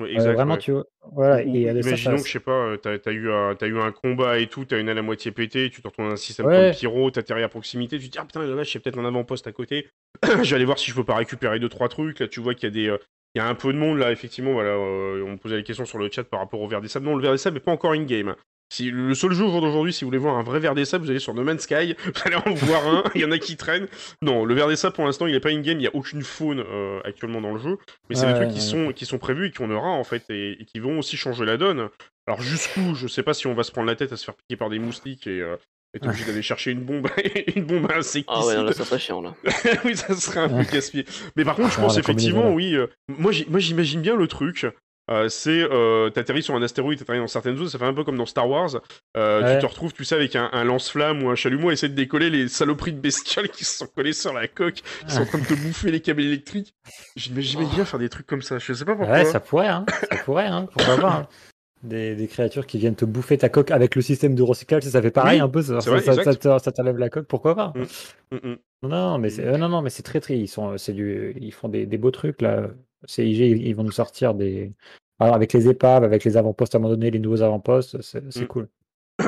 S2: Exactement vraiment, tu vois. Voilà, et,
S1: imaginons que je sais pas, t'as as eu, as eu un combat et tout, t'as une aile à moitié pétée, tu te retrouves dans un système comme pyro, t'atterris à proximité, tu te dis ah putain là, là j'ai peut-être un avant-poste à côté, [clears throat] je vais aller voir si je peux pas récupérer deux trois trucs. Là tu vois qu'il y a des, il y a un peu de monde là effectivement. Voilà, on me posait des questions sur le chat par rapport au verre des sables. Non, le verre des sables n'est pas encore in game. Si, le seul jeu d'aujourd'hui, si vous voulez voir un vrai verre des sables, vous allez sur No Man's Sky, [laughs] vous allez en voir un, il y en a qui traînent. Non, le verre des sables, pour l'instant, il n'est pas in-game, il n'y a aucune faune euh, actuellement dans le jeu, mais c'est des trucs qui, sont, qui sont prévus et qui en aura, en fait, et, qui vont aussi changer la donne. Alors jusqu'où, je sais pas si on va se prendre la tête à se faire piquer par des moustiques et... Euh, être obligé d'aller chercher une bombe, [laughs] une bombe à insecticide.
S3: Ah ouais, là, ça serait chiant, là. [laughs]
S1: oui, ça serait un peu casse-pied. Mais par contre, je pense effectivement, oui. Euh, moi, j'imagine bien le truc. Euh, c'est euh, t'atterris sur un astéroïde, t'atterris dans certaines zones, ça fait un peu comme dans Star Wars. Euh, tu te retrouves, tu sais, avec un, lance-flamme ou un chalumeau, et essayer de décoller les saloperies de bestioles [laughs] qui se sont collées sur la coque, qui sont en train de te [laughs] bouffer les câbles électriques. J'imagine bien faire des trucs comme ça. Je sais pas pourquoi.
S2: Ouais, ça pourrait, hein. Ça pourrait, hein. Pourquoi pas. Hein. Des, créatures qui viennent te bouffer ta coque avec le système de recyclage, ça, fait pareil un peu, ça, ça, t'enlève la coque, pourquoi pas? Mm, mm, mm. Non, mais c'est, non, non, mais c'est très très, ils sont, c'est du, ils font des, beaux trucs là. CIG, ils vont nous sortir des, alors avec les épaves, avec les avant-postes à un moment donné, les nouveaux avant-postes, c'est mm. cool. [coughs]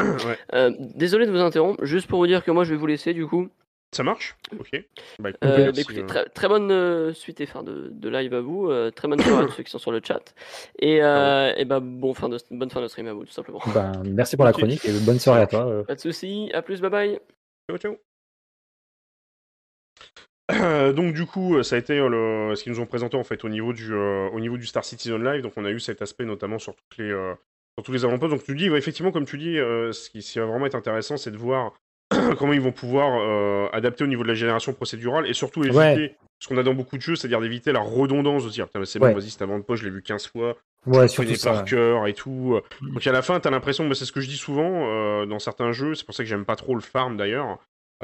S3: Euh, désolé de vous interrompre, juste pour vous dire que moi je vais vous laisser du coup.
S1: Ça marche? Ok.
S3: Bah, euh, écoutez, euh. très, bonne euh, suite et fin de, de, live à vous. très bonne soirée à tous ceux qui sont sur le chat. Et, ah et bah, bon fin de, bonne fin de stream à vous, tout simplement.
S2: Ben, merci pour la chronique et bonne soirée à toi.
S3: Pas de soucis. À plus. Bye bye.
S1: Ciao, ciao. Donc du coup, ça a été le, ce qu'ils nous ont présenté en fait au niveau du, au niveau du Star Citizen Live. Donc on a eu cet aspect notamment sur toutes les, sur tous les avant-postes. Donc tu dis, effectivement, comme tu dis, ce qui, ce qui va vraiment être intéressant, c'est de voir [clears throat] comment ils vont pouvoir euh, adapter au niveau de la génération procédurale et surtout éviter ce qu'on a dans beaucoup de jeux, c'est-à-dire d'éviter la redondance, de dire c'est bon, vas-y, c'est avant de poche, je l'ai vu 15 fois,
S2: ouais,
S1: je connais par cœur et tout. Mm. Donc à la fin, t'as l'impression, c'est ce que je dis souvent euh, dans certains jeux, c'est pour ça que j'aime pas trop le farm d'ailleurs, euh,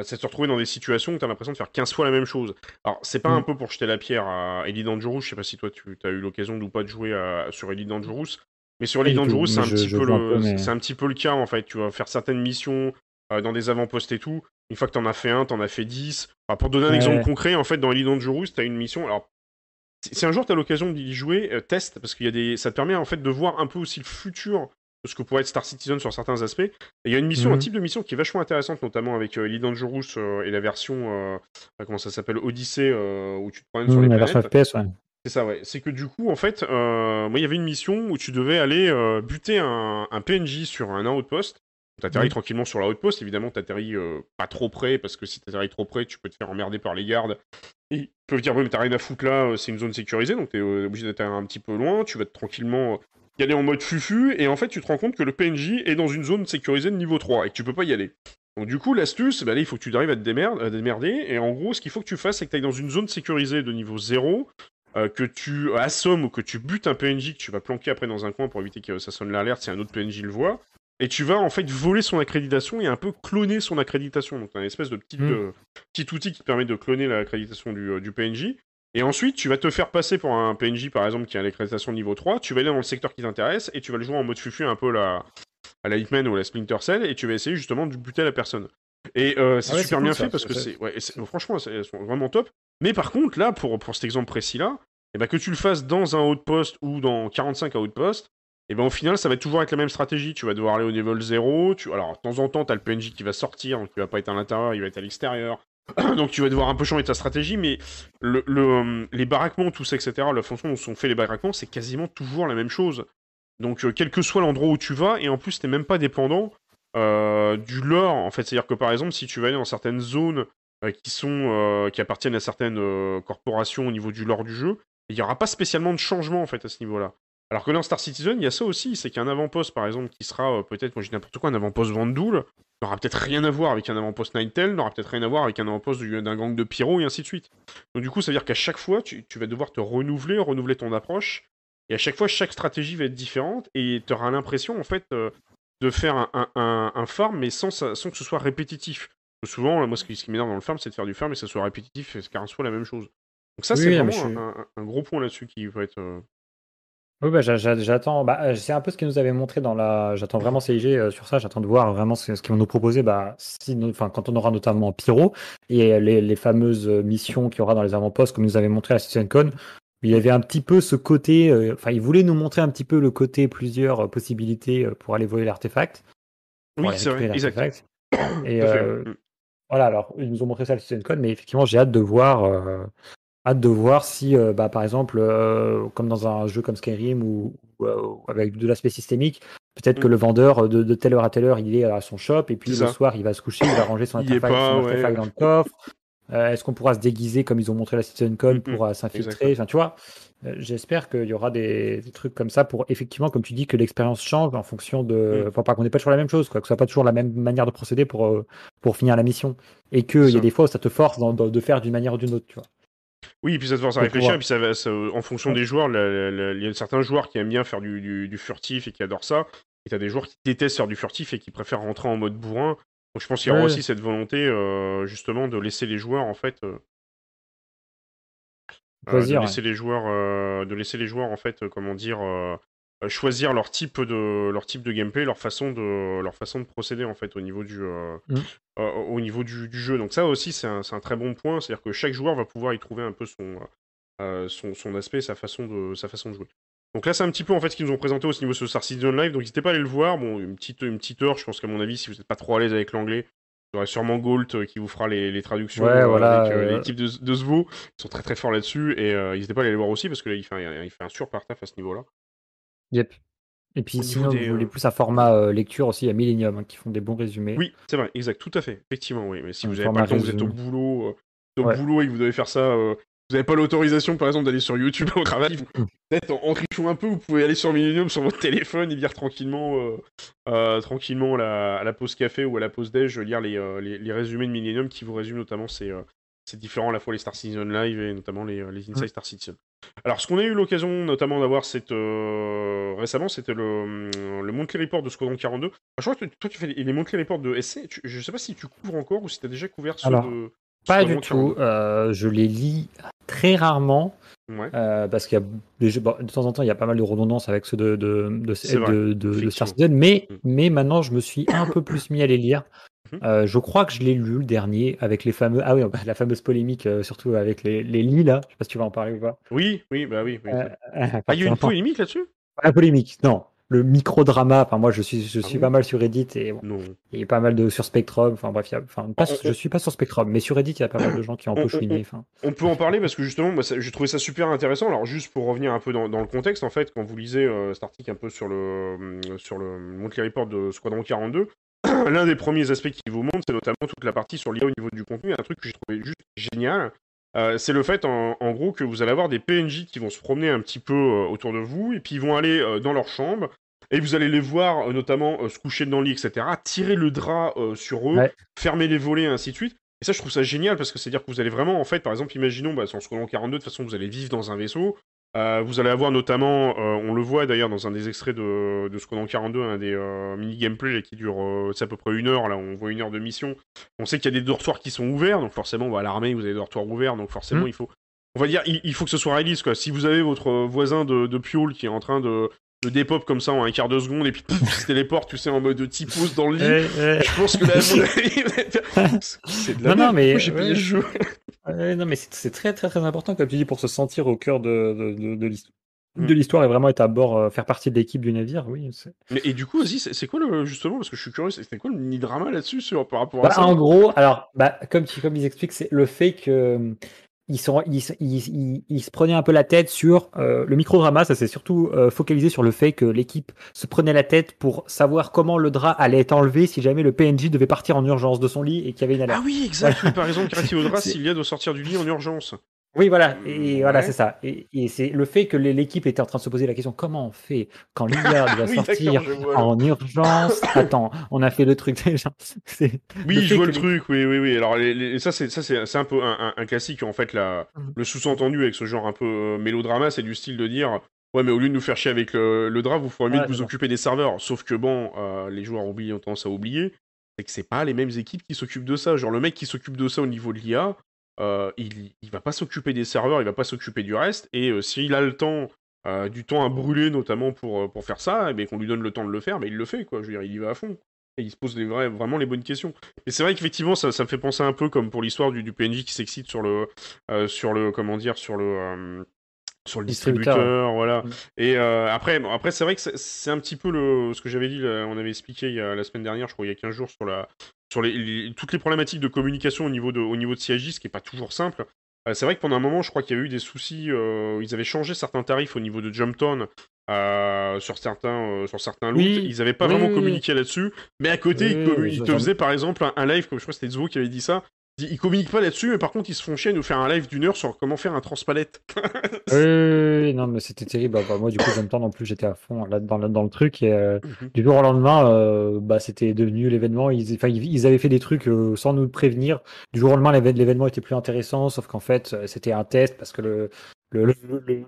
S1: c'est de se retrouver dans des situations où t'as l'impression de faire 15 fois la même chose. Alors c'est pas mm. un peu pour jeter la pierre à Elite Dangerous, je sais pas si toi tu as eu l'occasion ou pas de jouer sur Elite Dangerous, mais sur Elite Dangerous, c'est un, petit peu le... un petit peu le cas en fait. Tu vas faire certaines missions, euh, dans des avant-postes et tout. Une fois que t'en as fait un, t'en as fait 10. pour donner un exemple concret, en fait, dans Elite Dangerous, t'as une mission. Alors, si un jour t'as l'occasion d'y jouer, euh, teste, parce qu'il y a des. Ça te permet en fait de voir un peu aussi le futur de ce que pourrait être Star Citizen sur certains aspects. Et il y a une mission, un mhm. type de mission qui est vachement intéressante, notamment avec euh, Dangerous et la version. comment ça s'appelle Odyssey, où tu te promènes sur les la version FPS, ouais. C'est ça, ouais. C'est que du coup, en fait, moi, il y avait une mission où tu devais aller buter un, un, PNJ sur un outpost T'atterris tranquillement sur la haute poste, évidemment, t'atterris euh, pas trop près, parce que si t'atterris trop près, tu peux te faire emmerder par les gardes. Et ils peuvent dire, oui, mais t'as rien à foutre là, euh, c'est une zone sécurisée, donc t'es euh, obligé d'atterrir un petit peu loin, tu vas tranquillement y aller en mode fufu, et en fait, tu te rends compte que le PNJ est dans une zone sécurisée de niveau 3, et que tu peux pas y aller. Donc du coup, l'astuce, bah, là, il faut que tu arrives à te démerder, et en gros, ce qu'il faut que tu fasses, c'est que tu ailles dans une zone sécurisée de niveau 0, que tu assommes ou que tu butes un PNJ que tu vas planquer après dans un coin pour éviter que ça sonne l'alerte si un autre PNJ le voit, et tu vas en fait voler son accréditation et un peu cloner son accréditation. Donc, tu as une espèce de petit, mm. euh, petit outil qui te permet de cloner l'accréditation du, euh, du, PNJ. Et ensuite, tu vas te faire passer pour un PNJ, par exemple, qui a l'accréditation niveau 3. Tu vas aller dans le secteur qui t'intéresse et tu vas le jouer en mode fufu un peu la, à la Hitman ou la Splinter Cell et tu vas essayer justement de buter la personne. Et euh, c'est ah super bien fait parce que c'est. Ouais, franchement, elles sont vraiment top. Mais par contre, là, pour, pour cet exemple précis-là, eh ben, que tu le fasses dans un outpost ou dans 45 outposts, et ben au final, ça va toujours être la même stratégie. Tu vas devoir aller au niveau 0. Tu... Alors, de temps en temps, tu as le PNJ qui va sortir, donc il va pas être à l'intérieur, il va être à l'extérieur. [clears throat] donc tu vas devoir un peu changer ta stratégie, mais le, les baraquements, tout ça, etc., la façon dont sont faits les baraquements, c'est quasiment toujours la même chose. Donc, euh, quel que soit l'endroit où tu vas, et en plus, t'es même pas dépendant euh, du lore, en fait. C'est-à-dire que, par exemple, si tu vas aller dans certaines zones euh, qui, sont, qui appartiennent à certaines corporations au niveau du lore du jeu, il n'y aura pas spécialement de changement, en fait, à ce niveau-là. Alors que dans Star Citizen, il y a ça aussi, c'est qu'un avant-poste, par exemple, qui sera euh, peut-être, moi je dis n'importe quoi, un avant-poste Vandoul, n'aura peut-être rien à voir avec un avant-poste Ninetale, n'aura peut-être rien à voir avec un avant-poste du- d'un gang de pyro, et ainsi de suite. Donc du coup, ça veut dire qu'à chaque fois, tu, tu vas devoir te renouveler, renouveler ton approche, et à chaque fois, chaque stratégie va être différente, et tu auras l'impression, en fait, euh, de faire un, un, un- un farm, mais sans, que ce soit répétitif. Souvent, moi, ce qui, ce qui m'énerve dans le farm, c'est de faire du farm, et que ça soit répétitif, et ça soit la même chose. Donc ça,
S2: Oui,
S1: c'est
S2: oui,
S1: vraiment
S2: suis-
S1: un, gros point là-dessus qui va être... euh,
S2: Oui, bah, j'a- j'a- j'attends. Bah, euh, c'est un peu ce qu'ils nous avaient montré dans la. J'attends vraiment CIG euh, sur ça. J'attends de voir vraiment ce, ce qu'ils vont nous proposer. Bah, si, nous- enfin, quand on aura notamment Pyro et les, les fameuses euh, missions qu'il y aura dans les avant-postes, comme ils nous avaient montré à CitizenCon. Il y avait un petit peu ce côté. euh, Enfin, ils voulaient nous montrer un petit peu le côté plusieurs euh, possibilités euh, pour aller voler l'artefact. pour
S1: Oui,
S2: aller
S1: c'est vrai,
S2: récupérer
S1: exact.
S2: l'artefact. [coughs] Et
S1: Tout à fait,
S2: euh,
S1: ouais. Mm.
S2: voilà, alors ils nous ont montré ça à CitizenCon, mais effectivement, j'ai hâte de voir, euh, hâte de voir si, euh, bah, par exemple, euh, comme dans un jeu comme Skyrim ou, ou, euh, avec de l'aspect systémique, peut-être que
S1: Mm.
S2: le vendeur de, de telle heure à telle heure, il est à son shop et puis le soir, il va se coucher, il va ranger son artefact,
S1: pas,
S2: son
S1: ouais.
S2: artefact dans le coffre. Est-ce qu'on pourra se déguiser comme ils ont montré la CitizenCon
S1: Mm,
S2: pour s'infiltrer? Enfin, tu vois, j'espère qu'il y aura des, des trucs comme ça pour effectivement, comme tu dis, que l'expérience change en fonction de.
S1: Mm.
S2: Enfin, pas qu'on n'ait pas toujours la même chose, quoi, que ce soit pas toujours la même manière de procéder pour, pour finir la mission. Et qu'il y a des fois où ça te force dans- dans- de faire d'une manière ou d'une autre, tu vois.
S1: Oui, et puis ça te force à réfléchir, et puis ça va, ça- en fonction des joueurs, la- la- la- il y a certains joueurs qui aiment bien faire du, du- du furtif et qui adorent ça, et t'as des joueurs qui détestent faire du furtif et qui préfèrent rentrer en mode bourrin. Donc je pense qu'il y aura
S2: Ouais.
S1: aussi cette volonté, euh, justement, de laisser les joueurs, en fait, euh, euh, de
S2: Choisir,
S1: laisser les joueurs, euh, de laisser les joueurs, en fait, euh, comment dire, euh, choisir leur type de, leur type de gameplay, leur façon de, leur façon de procéder, en fait, au niveau du, euh,
S2: Mm.
S1: euh, au niveau du, du jeu. Donc ça aussi, c'est un, un très bon point, c'est-à-dire que chaque joueur va pouvoir y trouver un peu son, euh, son, son aspect, sa façon de, sa façon de jouer. Donc là, c'est un petit peu en fait ce qu'ils nous ont présenté au niveau de ce Star Citizen Live. Donc n'hésitez pas à aller le voir. Bon, une petite, une petite heure. Je pense qu'à mon avis, si vous n'êtes pas trop à l'aise avec l'anglais, vous aurez sûrement Gault euh, qui vous fera les, les traductions
S2: Ouais,
S1: euh,
S2: voilà,
S1: avec euh,
S2: euh,
S1: l'équipe de, de Zvo. Ils sont très très forts là-dessus. Et euh, n'hésitez pas à aller le voir aussi parce que là, il fait un, il fait un super taf à ce niveau-là.
S2: Yep. Et puis sinon,
S1: des,
S2: vous voulez
S1: euh,
S2: plus un format euh, lecture aussi, il y a Millennium hein, qui font des bons résumés.
S1: Oui, c'est vrai, exact, tout à fait. Effectivement, oui. Mais si
S2: Un
S1: vous n'avez pas le temps, vous êtes au boulot, euh, au
S2: Ouais.
S1: boulot et que vous devez faire ça. euh, vous n'avez pas l'autorisation, par exemple, d'aller sur YouTube au [laughs] travail. vous-
S2: Mm.
S1: Peut-être en, en trichant un peu, vous pouvez aller sur Millennium sur votre téléphone et lire tranquillement, tranquillement à la, à la pause café ou à la pause déj, lire les, les, les résumés de Millennium qui vous résument notamment ces, euh, ces différents, à la fois les Star Citizen Live et notamment les, euh, les Inside Star Citizen. Alors, ce qu'on a eu l'occasion notamment d'avoir euh, récemment, c'était le, le Monthly Report de Squadron 42. Ah, Je crois que toi, tu fais les, les Monthly Reports de SC. Tu- je sais pas si tu couvres encore ou si tu as déjà couvert ceux
S2: Alors,
S1: de.
S2: Pas
S1: Squadron
S2: du tout.
S1: 42.
S2: euh, je les lis très rarement.
S1: Ouais.
S2: Euh, parce qu'il y a des bon, de temps en temps, il y a pas mal de redondance avec ceux de,
S1: C'est
S2: Star. Citizen, mais,
S1: Mm.
S2: mais maintenant, je me suis un peu plus mis à les lire.
S1: Mhm.
S2: Euh, je crois que je l'ai lu le dernier avec les fameux. Ah oui, [laughs] la fameuse polémique, euh, surtout avec les, les lits là. Je sais pas si tu vas en parler ou pas.
S1: Oui, oui, bah oui. oui.
S2: Euh,
S1: ah, il y a eu une polémique là-dessus?
S2: La polémique, non. Le micro-drama, enfin moi je suis, je
S1: Ah
S2: suis pas mal sur Reddit et bon,
S1: Non.
S2: il y a pas mal de sur Spectrum, enfin bref, il y a- enfin, pas,
S1: On- on-
S2: je suis pas sur Spectrum, mais sur Reddit il y a pas mal de gens qui ont un peu chouiné. Enfin,
S1: On peut en parler parce que justement, moi, j'ai trouvé ça super intéressant. Alors, juste pour revenir un peu dans, dans le contexte, en fait, quand vous lisez cet article un peu sur le, euh, sur le Monthly Report de Squadron 42, [clears throat] l'un des premiers aspects qu'il vous montre, c'est notamment toute la partie sur l'IA au niveau du contenu. Un truc que j'ai trouvé juste génial. euh, c'est le fait, en, en gros, que vous allez avoir des PNJ qui vont se promener un petit peu euh, autour de vous, et puis ils vont aller euh, dans leur chambre, et vous allez les voir, notamment, se coucher dans le lit, etc., tirer le drap sur eux,
S2: Ouais.
S1: fermer les volets, et ainsi de suite. Et ça, je trouve ça génial parce que c'est-à-dire que vous allez vraiment, en fait, par exemple, imaginons, bah, sur Squadron 42, de toute façon, vous allez vivre dans un vaisseau. Euh, vous allez avoir notamment, euh, on le voit d'ailleurs dans un des extraits de, de Squadron 42, un des euh, mini-gameplay là, qui dure c'est à peu près une heure. Là, on voit une heure de mission. On sait qu'il y a des dortoirs qui sont ouverts, donc forcément, bah, à l'armée, vous avez des dortoirs ouverts, donc forcément,
S2: Mm.
S1: il faut. On va dire, il, il faut que ce soit réaliste, quoi. Si vous avez votre voisin de, de Piole qui est en train de, de dépop comme ça en un quart de seconde et puis pouf, il se téléporte, tu sais, en mode typos dans le lit. Je pense que là, [laughs] c'est de la
S2: Non, non, mais-
S1: j'ai
S2: ouais.
S1: le jeu. [laughs]
S2: Non, mais c'est très très très important, comme tu dis, pour se sentir au cœur de, de, de, de l'histoire.
S1: Mm.
S2: De l'histoire et vraiment être à bord, euh, faire partie de l'équipe du navire, oui.
S1: Mais, et du coup, vas-y, c'est quoi le justement parce que je suis curieux, c'était quoi le mini drama là-dessus sur par rapport à
S2: Bah,
S1: ça
S2: en gros, alors, bah, comme, comme ils expliquent, c'est le fait que ils, sont, ils, ils, ils- ils se prenaient un peu la tête sur euh, le microdrama. Ça s'est surtout euh, focalisé sur le fait que l'équipe se prenait la tête pour savoir comment le drap allait être enlevé si jamais le PNJ devait partir en urgence de son lit et qu'il y avait une alerte.
S1: Ah oui, exact. oui, par exemple, Karati [laughs] Audra,
S2: C'est-
S1: Sylvia doit sortir du lit en urgence.
S2: Oui, voilà, et voilà, c'est ça. Et, c'est le fait que l'équipe était en train de se poser la question comment on fait quand l'IA [laughs] doit sortir en urgence? [laughs] Attends, on a fait le truc déjà. [laughs]
S1: Oui, je vois le truc, oui, oui, oui. Alors, ça, c'est ça, c'est un peu un, classique. En fait, la, mmh. le sous-entendu avec ce genre un peu euh, mélodrama, c'est du style de dire Ouais, mais au lieu de nous faire chier avec le, le drap, vous ferez mieux de vous occuper des serveurs. Sauf que bon, euh, les joueurs oublient, ont tendance à oublier. C'est que c'est pas les mêmes équipes qui s'occupent de ça. Genre, le mec qui s'occupe de ça au niveau de l'IA, euh, il, va pas s'occuper des serveurs, il va pas s'occuper du reste. Et euh, s'il a le temps, euh, du temps à brûler notamment pour, pour faire ça, et eh qu'on lui donne le temps de le faire, mais il le fait, quoi. Je veux dire, il y va à fond. Et il se pose vraiment les bonnes questions. Et c'est vrai qu'effectivement, ça, ça, me fait penser un peu comme pour l'histoire du, du, PNJ qui s'excite sur le, sur le, comment dire, sur le, sur le distributeur, voilà. Mm. Et après, après c'est vrai que c'est un petit peu le, ce que j'avais dit, on avait expliqué il y a, la semaine dernière, je crois, il y a 15 jours, sur la, sur les, toutes les problématiques de communication au niveau de, au niveau de CIJ, ce qui n'est pas toujours simple. Euh, c'est vrai que pendant un moment, je crois qu'il y a eu des soucis. Euh, ils avaient changé certains tarifs au niveau de Jumpton euh, sur certains, sur certains loots. ils n'avaient pas vraiment communiqué là-dessus. Mais à côté, ils, te faisaient par exemple un, live, comme je crois que c'était Zwo qui avait dit ça. Ils communiquent pas là-dessus, mais par contre, ils se font chier à nous faire un live d'une heure sur comment faire un transpalette. [laughs]
S2: oui, non, mais c'était terrible. Bah, moi, du coup, j'aime temps non plus, j'étais à fond là, dans, dans le truc. Et euh, mhm. du jour au lendemain, euh, bah, c'était devenu l'événement. Ils, ils, avaient fait des trucs euh, sans nous prévenir. Du jour au lendemain, l'événement était plus intéressant, sauf qu'en fait, c'était un test parce que le, le, le, le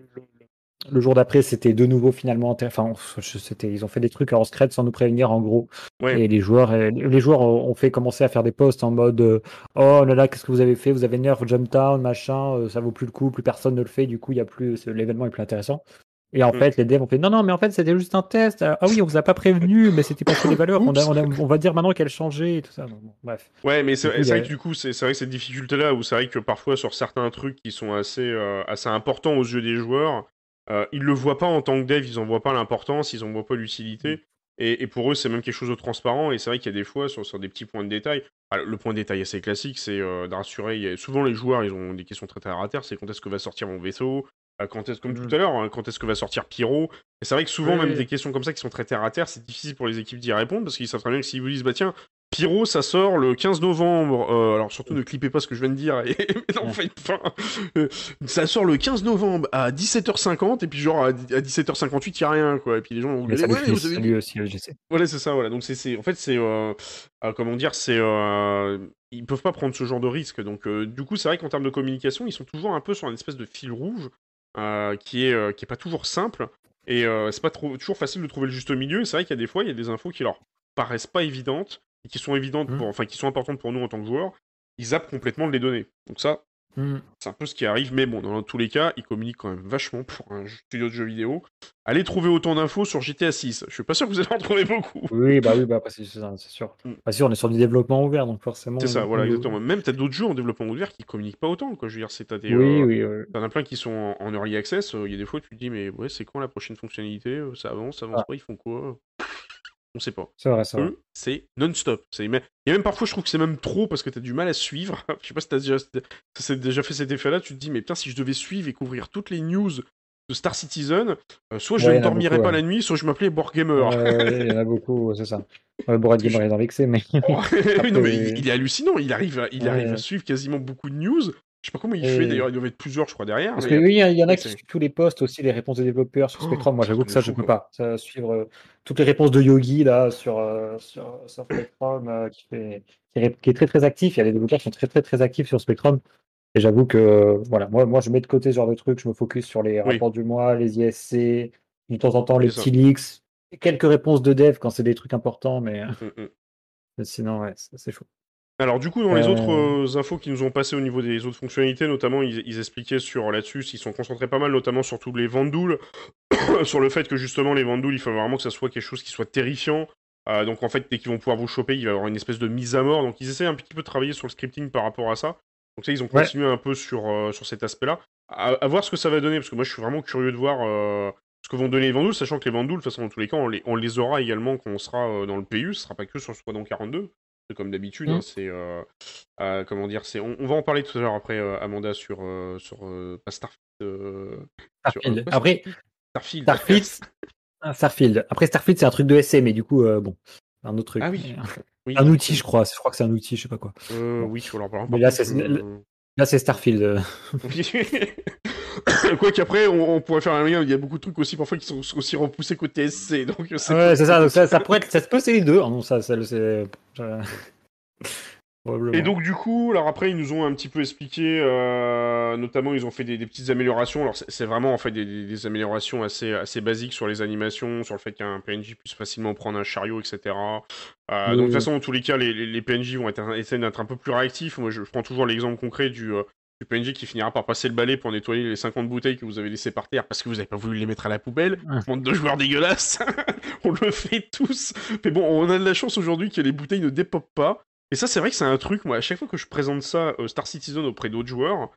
S2: jour d'après, c'était de nouveau finalement. Enfin, c'était, ils ont fait des trucs en secret sans nous prévenir en gros. Et les joueurs, les joueurs ont fait commencer à faire des posts en mode euh, Oh là là, qu'est-ce que vous avez fait? Vous avez nerf Jumptown, machin, euh, ça vaut plus le coup, plus personne ne le fait. Du coup, il y a plus, l'événement est plus intéressant. Et en mm. fait, les devs ont fait non, non, mais en fait, c'était juste un test. Ah oui, on vous a pas prévenu, mais c'était pas sur les valeurs. On, on, va dire maintenant qu'elle changeait et tout ça. bref.
S1: Ouais, mais c'est vrai que du coup, c'est vrai que cette difficulté-là, où c'est vrai que parfois sur certains trucs qui sont assez, euh, assez importants aux yeux des joueurs, euh, ils le voient pas en tant que dev, ils en voient pas l'importance, ils en voient pas l'utilité. Mm. Et, pour eux, c'est même quelque chose de transparent. Et c'est vrai qu'il y a des fois, sur, sur, des petits points de détail, le point de détail assez classique, c'est euh, de rassurer. souvent, les joueurs, ils ont des questions très terre à terre. C'est quand est-ce que va sortir mon vaisseau? Euh, quand est-ce, comme mm. tout à l'heure, hein, quand est-ce que va sortir Pyro? Et c'est vrai que souvent, même des questions comme ça qui sont très terre à terre, c'est difficile pour les équipes d'y répondre parce qu'ils savent très bien que s'ils vous disent, bah tiens, Pyro, ça sort le 15 novembre. Euh, alors surtout ne clippez pas ce que je viens de dire. Et... [laughs] non, fait, euh, ça sort le 15 novembre à 17h50 et puis genre à 17h58 il y a rien quoi. Et puis les gens vont
S2: ouais, vous avez... aussi
S1: Voilà c'est ça voilà. Donc c'est en fait c'est euh, comment dire c'est ils peuvent pas prendre ce genre de risque. Donc du coup c'est vrai qu'en termes de communication ils sont toujours un peu sur une espèce de fil rouge qui est qui est pas toujours simple. Et c'est pas trop, toujours facile de trouver le juste milieu. C'est vrai qu'il y a des fois, il y a des infos qui leur paraissent pas évidentes qui sont évidentes, mmh. pour, enfin qui sont importantes pour nous en tant que joueurs, ils zappent complètement de les donner. Donc ça, mmh. c'est un peu ce qui arrive, mais bon, dans tous les cas, ils communiquent quand même vachement pour un studio de jeux vidéo. Allez trouver autant d'infos sur GTA 6. Je suis pas sûr que vous allez en trouver beaucoup.
S2: Oui, bah oui, bah c'est sûr. Mmh. Bah, sûr, on est sur du développement ouvert, donc forcément.
S1: C'est ça, voilà, exactement. Même t'as d'autres jeux en développement ouvert qui communiquent pas autant, quoi. Je veux dire, c'est t'as des.
S2: Oui, oui, oui.
S1: T'en as plein qui sont en, early access. Il y a des fois, tu te dis, mais ouais, c'est quand la prochaine fonctionnalité? Ça avance, ça avance ah. pas, ils font quoi? On sait pas.
S2: C'est vrai, vrai.
S1: C'est non-stop. Il y a même parfois, je trouve que c'est même trop parce que t'as du mal à suivre. [laughs] je sais pas si t'as déjà, déjà fait cet effet-là. Tu te dis, mais putain, si je devais suivre et couvrir toutes les news de Star Citizen, euh, soit je ne dormirais pas la nuit, soit je m'appelais Board Gamer.
S2: il y en a beaucoup, c'est ça. Board Gamer est dans l'excès, mais. [laughs] [laughs]
S1: non, mais il, est hallucinant. Il arrive, il arrive à suivre quasiment beaucoup de news. Je sais pas comment il fait d'ailleurs, il doit être plusieurs, je crois, derrière.
S2: Parce que oui, il y, en a qui suivent tous les posts aussi, les réponses des développeurs sur Spectrum. Moi, j'avoue que ça, je peux pas. suivre euh, toutes les réponses de Yogi là sur, euh, sur, Spectrum, euh, qui, fait, qui, est, très très actif. Il y a des développeurs qui sont très très très actifs sur Spectrum. Et j'avoue que voilà, moi, moi, je mets de côté ce genre de trucs. Je me focus sur les rapports du mois, les ISC, de temps en temps les petits leaks, quelques réponses de dev quand c'est des trucs importants, mais, mm, mm. mais sinon, ouais, c'est chaud.
S1: Alors du coup, dans les autres euh. Euh, infos qui nous ont passé au niveau des autres fonctionnalités, notamment, ils, expliquaient sur là-dessus, ils sont concentrés pas mal, notamment sur tous les vendouls, [coughs] sur le fait que justement les vendouls, il faut vraiment que ça soit quelque chose qui soit terrifiant. Euh, donc en fait, dès qu'ils vont pouvoir vous choper, il va y avoir une espèce de mise à mort. Donc ils essaient un petit peu de travailler sur le scripting par rapport à ça. Donc ça, ils ont continué un peu sur, sur cet aspect-là. À, voir ce que ça va donner, parce que moi, je suis vraiment curieux de voir ce que vont donner les vendouls, sachant que les vendouls, de toute façon, dans tous les cas, on les, on les aura également quand on sera dans le PU. Ce sera pas que sur Squadron 42 comme d'habitude. Hein, mmh. c'est euh, euh, comment dire, c'est on, va en parler tout à l'heure après euh, Amanda sur sur pas
S2: Starfield. après Starfield? [laughs] Starfield. Après Starfield, c'est un truc de SC, mais du coup bon, un autre truc.
S1: Ah oui.
S2: un outil, je crois. Je crois que c'est un outil, je sais pas quoi.
S1: Oui, sur leur
S2: Mais c'est Là, c'est Starfield. [laughs] [coughs]
S1: Quoi qu'après, on, on pourrait faire un lien. Il y a beaucoup de trucs aussi parfois qui sont aussi repoussés qu'au TSC. Donc c'est
S2: Ouais, c'est ça. Donc ça, ça pourrait être, ça peut, c'est les deux. Ah non, ça, ça, c'est. euh. [laughs]
S1: Et donc du coup, alors après ils nous ont un petit peu expliqué, euh, notamment ils ont fait des, des petites améliorations. Alors c'est vraiment en fait des, des- des améliorations assez assez basiques sur les animations, sur le fait qu'un PNJ puisse facilement prendre un chariot, etc. Euh,
S2: Oui,
S1: donc de toute façon, dans tous les cas, les, les- les PNJ vont être, essayer d'être un peu plus réactifs. Moi, je, je prends toujours l'exemple concret du euh, du PNJ qui finira par passer le balai pour nettoyer les 50 bouteilles que vous avez laissées par terre parce que vous n'avez pas voulu les mettre à la poubelle.
S2: Ouais.
S1: Bande de joueurs dégueulasses. [laughs] on le fait tous. Mais bon, on a de la chance aujourd'hui que les bouteilles ne dépopent pas. Et ça, c'est vrai que c'est un truc, moi, à chaque fois que je présente ça, euh, Star Citizen, auprès d'autres joueurs,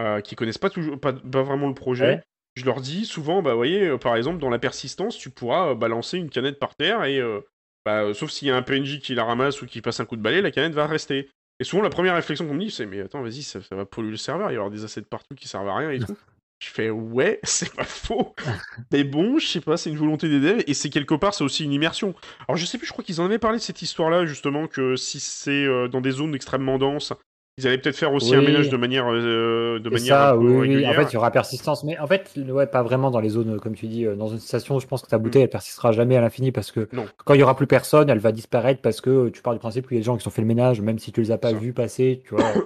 S1: euh, qui connaissent pas, toujours, pas, pas vraiment le projet,
S2: Ouais.
S1: je leur dis souvent, bah, voyez, euh, par exemple, dans la persistance, tu pourras balancer une canette par terre et, euh, bah, sauf s'il y a un PNJ qui la ramasse ou qui passe un coup de balai, la canette va rester. Et souvent, la première réflexion qu'on me dit, c'est, mais attends, vas-y, ça, ça va polluer le serveur, il va y avoir des assets partout qui servent à rien et tout. [laughs] Je fais, ouais, [laughs] c'est pas faux. Mais bon, je sais pas, c'est une volonté des devs et c'est quelque part, c'est aussi une immersion. Alors je sais plus, je crois qu'ils en avaient parlé de cette histoire-là, justement, que si c'est euh, dans des zones extrêmement denses, ils allaient peut-être faire aussi un ménage de manière, euh, de manière
S2: ça,
S1: un peu
S2: oui. En fait, il y aura persistance. Mais en fait, ouais, pas vraiment dans les zones, comme tu dis, euh, dans une station, je pense que ta bouteille, elle persistera jamais à l'infini parce que
S1: Non.
S2: quand il y aura plus personne, elle va disparaître parce que euh, tu pars du principe qu'il y a des gens qui ont fait le ménage, même si tu les as pas
S1: Ça.
S2: vus passer, tu vois, ça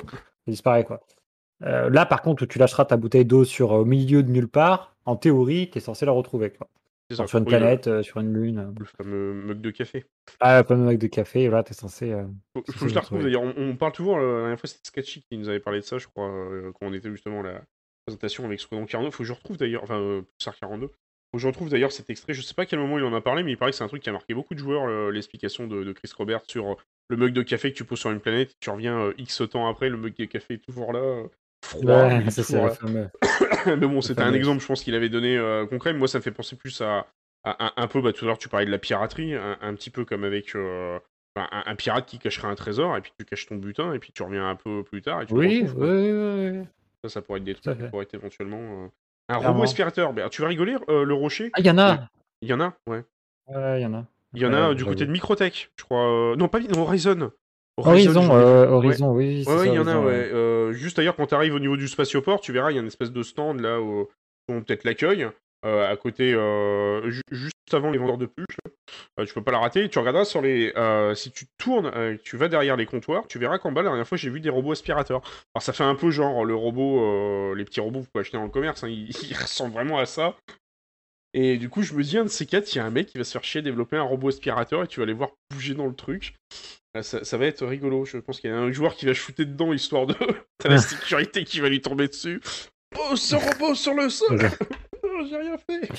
S2: disparaît, quoi. Euh, là, par contre, tu lâcheras ta bouteille d'eau sur au milieu de nulle part. En théorie, tu es censé la retrouver, quoi.
S1: Ça.
S2: Sur une
S1: Oui, le-
S2: planète, euh, sur une lune. euh.
S1: Le fameux mug de café.
S2: Ah, comme avec de café, là, tu es censé. euh,
S1: Faut, que je la retrouve d'ailleurs. On, on parle toujours, la dernière fois c'était Sketchy qui nous avait parlé de ça, je crois, euh, quand on était justement à la présentation avec Squadron 42. Faut que je retrouve d'ailleurs, enfin, Pulsar 42. Faut que je retrouve d'ailleurs cet extrait. Je sais pas à quel moment il en a parlé, mais il paraît que c'est un truc qui a marqué beaucoup de joueurs, le- l'explication de, de Chris Robert sur le mug de café que tu poses sur une planète. Tu reviens X temps après, le mug de café est toujours là, froid.
S2: Ouais, ça, le fameux. [coughs]
S1: mais bon, c'était un exemple, je pense qu'il avait donné euh, concret. Moi, ça me fait penser plus à, à- à- un peu, bah, tout à l'heure, tu parlais de la piraterie, un, un petit peu comme avec euh, un, un pirate qui cacherait un trésor, et puis tu caches ton butin, et puis tu reviens un peu plus tard, et tu
S2: Oui, oui, oui, oui.
S1: Ça, ça pourrait être des trucs qui pourraient être éventuellement. euh, Un
S2: Clairement.
S1: robot aspirateur. Ben, tu vas rigoler, euh, le rocher?
S2: Ah, il y en a
S1: Il y en a, ouais.
S2: Il y en a.
S1: Il y en a euh, du côté de Microtech, je crois. euh, Non, pas non, Horizon.
S2: Horizon,
S1: ai
S2: euh. Horizon, oui, oui,
S1: Ouais, il y en a,
S2: Horizon,
S1: ouais. Euh, juste d'ailleurs, quand tu arrives au niveau du spatioport, tu verras, il y a une espèce de stand là où où on peut-être l'accueil, euh, à côté, euh, ju- juste avant les vendeurs de pluches. tu peux pas la rater. Tu regarderas sur les. si tu tournes, tu vas derrière les comptoirs, tu verras qu'en bas, la dernière fois, j'ai vu des robots aspirateurs. Alors, ça fait un peu genre le robot, les petits robots que vous pouvez acheter dans le commerce, hein, ils, [laughs] ils ressemblent vraiment à ça. Et du coup, je me dis, un de ces quatre, il y a un mec qui va se faire chier développer un robot aspirateur et tu vas les voir bouger dans le truc. Euh, Ça, ça va être rigolo. Je pense qu'il y a un joueur qui va shooter dedans histoire de. [laughs] T'as la sécurité qui va lui tomber dessus. Oh, ce robot sur le sol. [laughs] Oh, J'ai rien fait.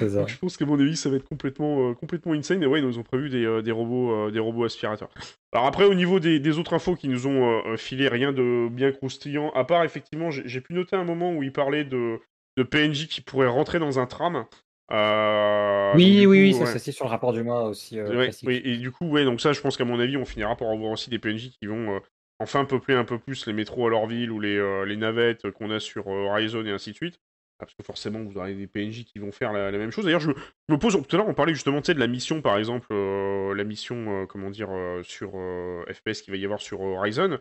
S1: [laughs] Donc, je pense qu'à mon avis, ça va être complètement, euh, complètement insane. Et ouais, ils nous ont prévu des, euh, des robots, euh, des robots aspirateurs. Alors après, au niveau des, des autres infos qui nous ont filé, rien de bien croustillant. À part, effectivement, j'ai pu noter un moment où il parlait de, de PNJ qui pourraient rentrer dans un tram. Euh,
S2: Oui, oui,
S1: coup,
S2: oui, ça c'est sur le rapport du mois aussi. euh,
S1: Ouais,
S2: classique.
S1: oui, et du coup, ouais, donc ça, je pense qu'à mon avis, on finira par avoir aussi des PNJ qui vont euh, enfin peupler un peu plus les métros à leur ville ou les, les navettes qu'on a sur Horizon et ainsi de suite. Ah, Parce que forcément, vous aurez des PNJ qui vont faire la, la même chose. D'ailleurs, je, je me pose. Tout à l'heure, on parlait justement de la mission, par exemple, la mission, comment dire, sur FPS qu'il va y avoir sur Horizon.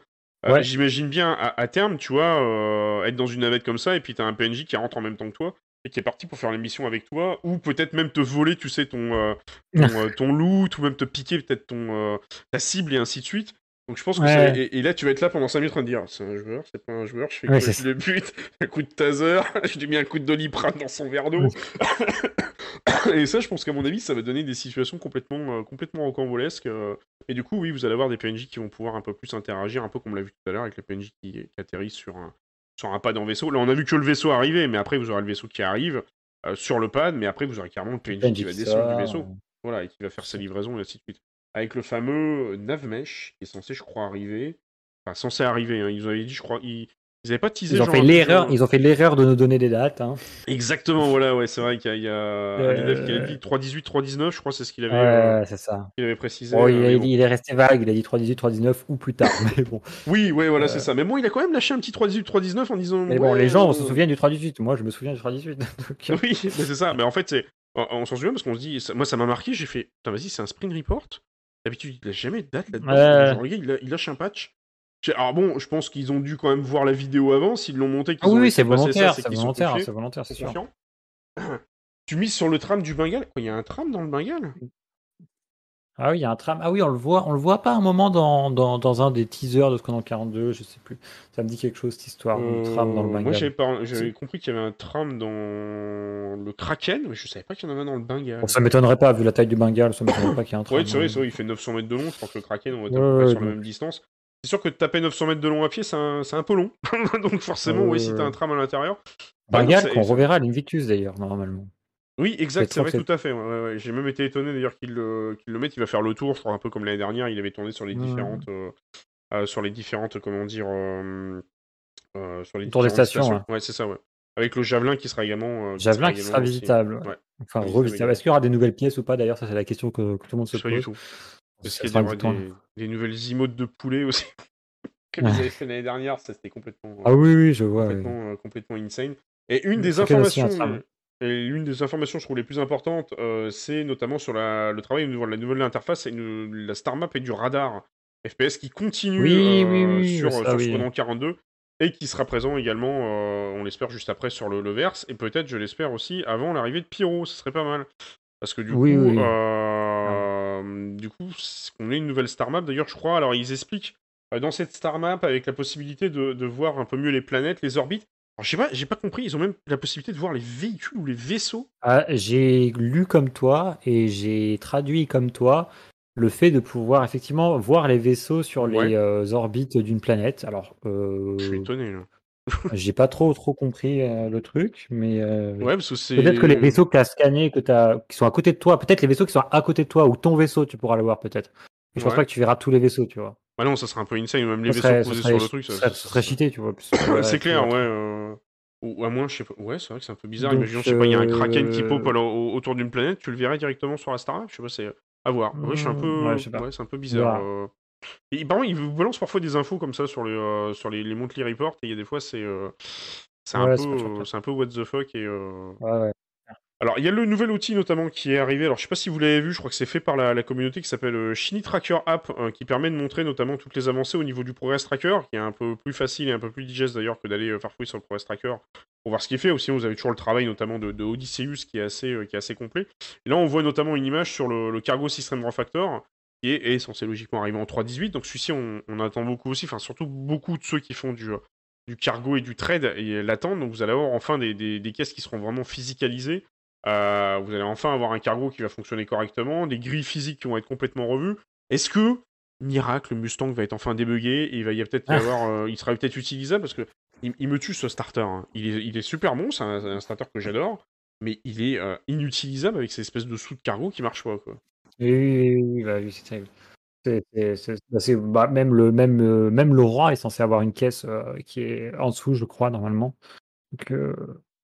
S2: Ouais.
S1: J'imagine bien à, à terme, tu vois, être dans une navette comme ça, et puis t'as un PNJ qui rentre en même temps que toi, et qui est parti pour faire la mission avec toi, ou peut-être même te voler, tu sais, ton, euh, [laughs] ton, euh, ton loot, ou même te piquer peut-être ton euh, ta cible, et ainsi de suite. Donc je pense que
S2: Ouais.
S1: ça- et, et là, tu vas être là pendant 5 minutes en train de dire c'est un joueur, c'est pas un joueur, je fais
S2: Ouais,
S1: quoi Je le bute, [laughs] un coup de taser, [laughs] je lui mets un coup de doliprane dans son verre d'eau. [coughs] et ça, je pense qu'à mon avis, ça va donner des situations complètement, euh, complètement rocambolesques. euh, et du coup, oui, vous allez avoir des PNJ qui vont pouvoir un peu plus interagir, un peu comme on l'a vu tout à l'heure avec les PNJ qui, qui atterrissent sur un, sur un pad en vaisseau. Là, on a vu que le vaisseau arriver, mais après, vous aurez le vaisseau qui arrive euh, sur le pad, mais après, vous aurez carrément le PNJ, qui va descendre du vaisseau. Voilà, et qui va faire sa livraison et ainsi de suite. Avec le fameux euh, Navmesh, qui est censé, je crois, arriver. Enfin, censé arriver, hein. ils nous avaient dit, je crois, ils, ils avaient pas teasé
S2: Ils ont
S1: genre
S2: fait l'erreur, ils ont fait l'erreur de nous donner des dates. hein.
S1: Exactement, voilà, ouais, c'est vrai qu'il y a, devs qui a
S2: Euh.
S1: dit 3.18, 3.19, je crois, c'est ce qu'il avait, euh,
S2: ça.
S1: avait précisé.
S2: Bon,
S1: euh,
S2: il,
S1: mais
S2: a-
S1: bon.
S2: il est resté vague, il a dit 318, 319 ou plus tard. [laughs] Mais bon,
S1: Oui, ouais, voilà,
S2: Euh.
S1: c'est ça. Mais bon, il a quand même lâché un petit 3.18, 3.19 en disant.
S2: mais bon
S1: ouais,
S2: les gens
S1: euh,
S2: se souviennent du 318. Moi, je me souviens du 318. [laughs] donc, euh, [laughs]
S1: Oui, mais c'est ça. Mais en fait, c'est. On, on s'en souvient parce qu'on se dit. moi, ça m'a marqué. J'ai fait. Putain, vas-y, c'est un sprint report. D'habitude, il a jamais de date là-dedans. Il lâche un patch. Alors bon, je pense qu'ils ont dû quand même voir la vidéo avant, s'ils l'ont monté, qu'ils
S2: Ah oui, c'est volontaire, c'est volontaire, c'est volontaire, c'est sûr. [clears throat]
S1: Tu mises sur le tram du Bengale Quoi, Il y a un tram dans le Bengale
S2: Ah oui, il y a un tram. Ah oui, on le voit, on le voit pas un moment dans, dans, dans un des teasers de Scandal 42, je sais plus. Ça me dit quelque chose cette histoire du tram dans le
S1: Euh,
S2: Bengale.
S1: Moi, j'avais compris qu'il y avait un tram dans le Kraken, mais je savais pas qu'il y en avait un dans le Bengale.
S2: Bon, ça m'étonnerait pas, vu la taille du Bengale, ça m'étonnerait pas qu'il y ait un tram.
S1: Ouais, c'est vrai, c'est vrai, il fait 900 mètres de long. Je pense que le Kraken, on va être
S2: Ouais,
S1: à peu près
S2: ouais,
S1: sur la même distance. C'est sûr que de taper 900 mètres de long à pied, c'est un, peu long. [laughs] donc forcément,
S2: Ouais,
S1: oui, si t'as un tram à l'intérieur. C'est-
S2: qu'on reverra à l'Invictus d'ailleurs, normalement.
S1: Oui, exact, c'est vrai, tout à fait. ouais, ouais, ouais. J'ai même été étonné d'ailleurs qu'il le, mette. Il va faire le tour, je crois, un peu comme l'année dernière. Il avait tourné sur les différentes, euh, euh, sur les différentes, comment dire, euh, euh, sur les
S2: Autour des
S1: différentes
S2: stations,
S1: Ouais, c'est ça, ouais. Avec le javelin qui sera également. euh,
S2: Javelin qui
S1: également
S2: sera visitable. Enfin, revisitable. Est-ce qu'il y aura des nouvelles pièces ou pas d'ailleurs? Ça, c'est la question que, que tout le monde se pose.
S1: Qu'il y
S2: temps.
S1: des, des nouvelles emotes de poulet aussi Comme ils avaient fait l'année dernière, ça c'était complètement.
S2: Ah oui, oui, je vois.
S1: complètement, euh, complètement insane. Et une des informations, et l'une des informations, je trouve les plus importantes, euh, c'est notamment sur la- le travail de la nouvelle interface et une- la star map et du radar FPS qui continue
S2: Oui,
S1: euh,
S2: oui, oui,
S1: sur,
S2: ça,
S1: sur
S2: oui.
S1: Squadron 42 et qui sera présent également, euh, on l'espère juste après sur le, le verse et peut-être, je l'espère aussi, avant l'arrivée de Pyro, ce serait pas mal. Parce que du coup, euh, du coup, on a une nouvelle star map. D'ailleurs, je crois, alors ils expliquent euh, dans cette star map avec la possibilité de, de voir un peu mieux les planètes, les orbites. Alors, je sais pas, j'ai pas compris, ils ont même la possibilité de voir les véhicules ou les vaisseaux.
S2: Ah, j'ai lu comme toi et j'ai traduit comme toi le fait de pouvoir effectivement voir les vaisseaux sur les
S1: Ouais.
S2: euh, orbites d'une planète. Alors, euh,
S1: Je suis étonné là.
S2: J'ai pas trop trop compris euh, le truc, mais euh,
S1: Ouais,
S2: peut-être que les vaisseaux que tu as scannés, que t'as, qui sont à côté de toi, peut-être les vaisseaux qui sont à côté de toi ou ton vaisseau, tu pourras le voir peut-être. Je pense
S1: Ouais.
S2: pas que tu verras tous les vaisseaux, tu vois.
S1: Bah non, ça serait un peu insane, même les
S2: Ça
S1: vaisseaux
S2: serait,
S1: posés
S2: serait,
S1: sur le truc.
S2: ça
S1: ça-
S2: serait,
S1: ça-
S2: cheaté, tu vois. [coughs]
S1: c'est clair, ouais. euh, Ou à moins, je sais pas. Ouais, c'est vrai que c'est un peu bizarre.
S2: Donc,
S1: Imaginons, je sais pas, il y a un kraken qui
S2: euh,
S1: pop autour d'une planète, tu le verrais directement sur la Star Map Je sais pas, c'est à voir. Ouais, je suis un peu.
S2: Hmm, pas.
S1: Ouais, c'est un peu bizarre. Et, ils vous balancent parfois des infos comme ça sur les, euh, sur les, les monthly reports, et il y a des fois, c'est. euh, C'est un, peu,
S2: c'est
S1: un what the fuck et. euh,
S2: Ouais, ouais.
S1: Alors, il y a le nouvel outil notamment qui est arrivé. Alors, je sais pas si vous l'avez vu, je crois que c'est fait par la, la communauté qui s'appelle Shiny Tracker App, euh, qui permet de montrer notamment toutes les avancées au niveau du Progress Tracker, qui est un peu plus facile et un peu plus digeste d'ailleurs que d'aller euh, faire fouiller sur le Progress Tracker pour voir ce qu'il fait. Ou sinon, vous avez toujours le travail notamment de, de Odysseus qui est, assez, euh, qui est assez complet. Et là, on voit notamment une image sur le, le Cargo System Refactor, qui est, censé logiquement arriver en 3.18. Donc, celui-ci, on, on attend beaucoup aussi, enfin, surtout beaucoup de ceux qui font du. euh, du cargo et du trade et l'attendent, donc vous allez avoir enfin des, des- des caisses qui seront vraiment physicalisées, euh, vous allez enfin avoir un cargo qui va fonctionner correctement, des grilles physiques qui vont être complètement revues. Est-ce que, miracle, le Mustang va être enfin débugué et il va y peut-être
S2: Ah.
S1: avoir, euh, il sera peut-être utilisable parce que il, il me tue ce starter. hein. Il, est, il est super bon, c'est un, un starter que j'adore, mais il est euh, inutilisable avec ces espèces de sous de cargo qui marchent pas. Quoi.
S2: Oui, oui, oui, bah oui, c'est terrible. C'est- c'est- c'est- bah, c'est- bah, même le même euh, même le roi est censé avoir une caisse euh, qui est en dessous, je crois, normalement. Donc, euh,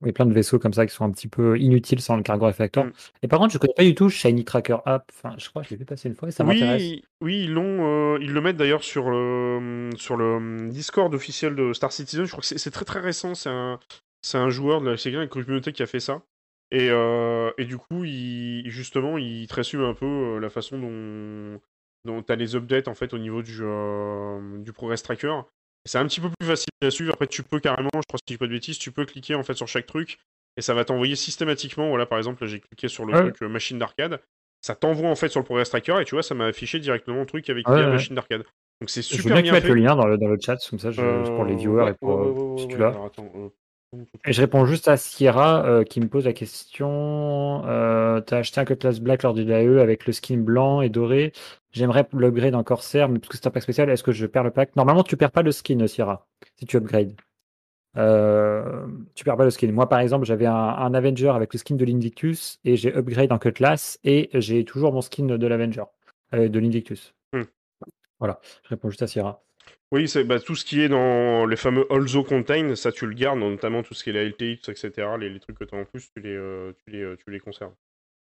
S2: il y a plein de vaisseaux comme ça qui sont un petit peu inutiles sans le cargo refactor.
S1: Mm.
S2: Et par contre, je connais pas du tout Shiny Tracker App. Enfin, je crois que je l'ai vu passer une fois et ça m'intéresse.
S1: Oui, oui, ils l'ont, euh, ils le mettent d'ailleurs sur le sur le Discord officiel de Star Citizen. Je crois que c'est c'est très très récent. C'est un c'est un joueur de la c'est quelqu'un de la communauté qui a fait ça. Et, euh, et du coup, il, justement, il te résume un peu euh, la façon dont dont tu as les updates en fait au niveau du euh, du progress tracker. C'est un petit peu plus facile à suivre. Après, tu peux carrément, je crois que si je dis pas de bêtises, tu peux cliquer en fait sur chaque truc et ça va t'envoyer systématiquement. Voilà, par exemple, là j'ai cliqué sur le
S2: Ouais.
S1: truc euh, machine d'arcade ça t'envoie en fait sur le Progress Tracker et tu vois, ça m'a affiché directement le truc avec
S2: Ouais,
S1: la
S2: ouais.
S1: machine d'arcade. Donc c'est
S2: Je veux
S1: super
S2: bien que
S1: fait.
S2: le lien dans le, dans le chat, comme ça, je- pour les viewers et pour si tu l'as.
S1: attends,
S2: Et je réponds juste à Sierra euh, qui me pose la question. Euh, T'as acheté un Cutlass Black lors du DAE avec le skin blanc et doré. J'aimerais l'upgrade en Corsair, mais parce que c'est un pack spécial, est-ce que je perds le pack? Normalement, tu perds pas le skin, Sierra, si tu upgrades. Euh, tu perds pas le skin. Moi, par exemple, j'avais un, un Avenger avec le skin de l'Invictus et j'ai upgrade en Cutlass et j'ai toujours mon skin de l'Avenger, euh, de l'Invictus.
S1: Hmm.
S2: Voilà, je réponds juste à Sierra.
S1: Oui, c'est bah, tout ce qui est dans les fameux Also Contain, ça tu le gardes, notamment tout ce qui est la LTX, etc. Les, les trucs que tu as en plus, tu les, euh, tu les, euh, tu les conserves.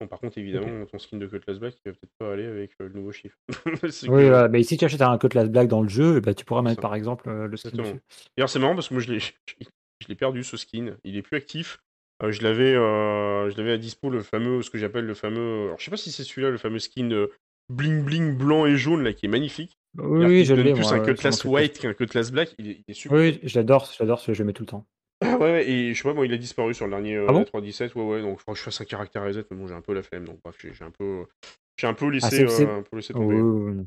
S1: Bon, par contre, évidemment, ton skin de Cutlass Black, il va peut-être pas aller avec euh, le nouveau chiffre. [laughs]
S2: Oui,
S1: que-
S2: mais si tu achètes un Cutlass Black dans le jeu, bah, tu pourras mettre par exemple le skin.
S1: D'ailleurs, c'est marrant parce que moi, je l'ai, [laughs] je l'ai perdu ce skin. Il est plus actif. Je l'avais, je l'avais à dispo le fameux, ce que j'appelle le fameux. Alors, je sais pas si c'est celui-là, le fameux skin bling bling blanc et jaune là, qui est magnifique.
S2: Oui, oui, je l'ai,
S1: plus
S2: moi.
S1: un
S2: sur mon
S1: White qu'un Cutlass Black, il est, il est super.
S2: Oui, je l'adore, je l'adore, je le mets tout le temps.
S1: Ah ouais, ouais, et je sais pas, moi, il a disparu sur le dernier euh,
S2: Ah bon?
S1: 3.17, ouais, ouais, donc je crois que je fasse un caractère reset, mais bon, j'ai un peu la flemme, donc bref, j'ai un peu, j'ai un peu laissé,
S2: Ah,
S1: euh, un peu laissé
S2: Oui,
S1: tomber.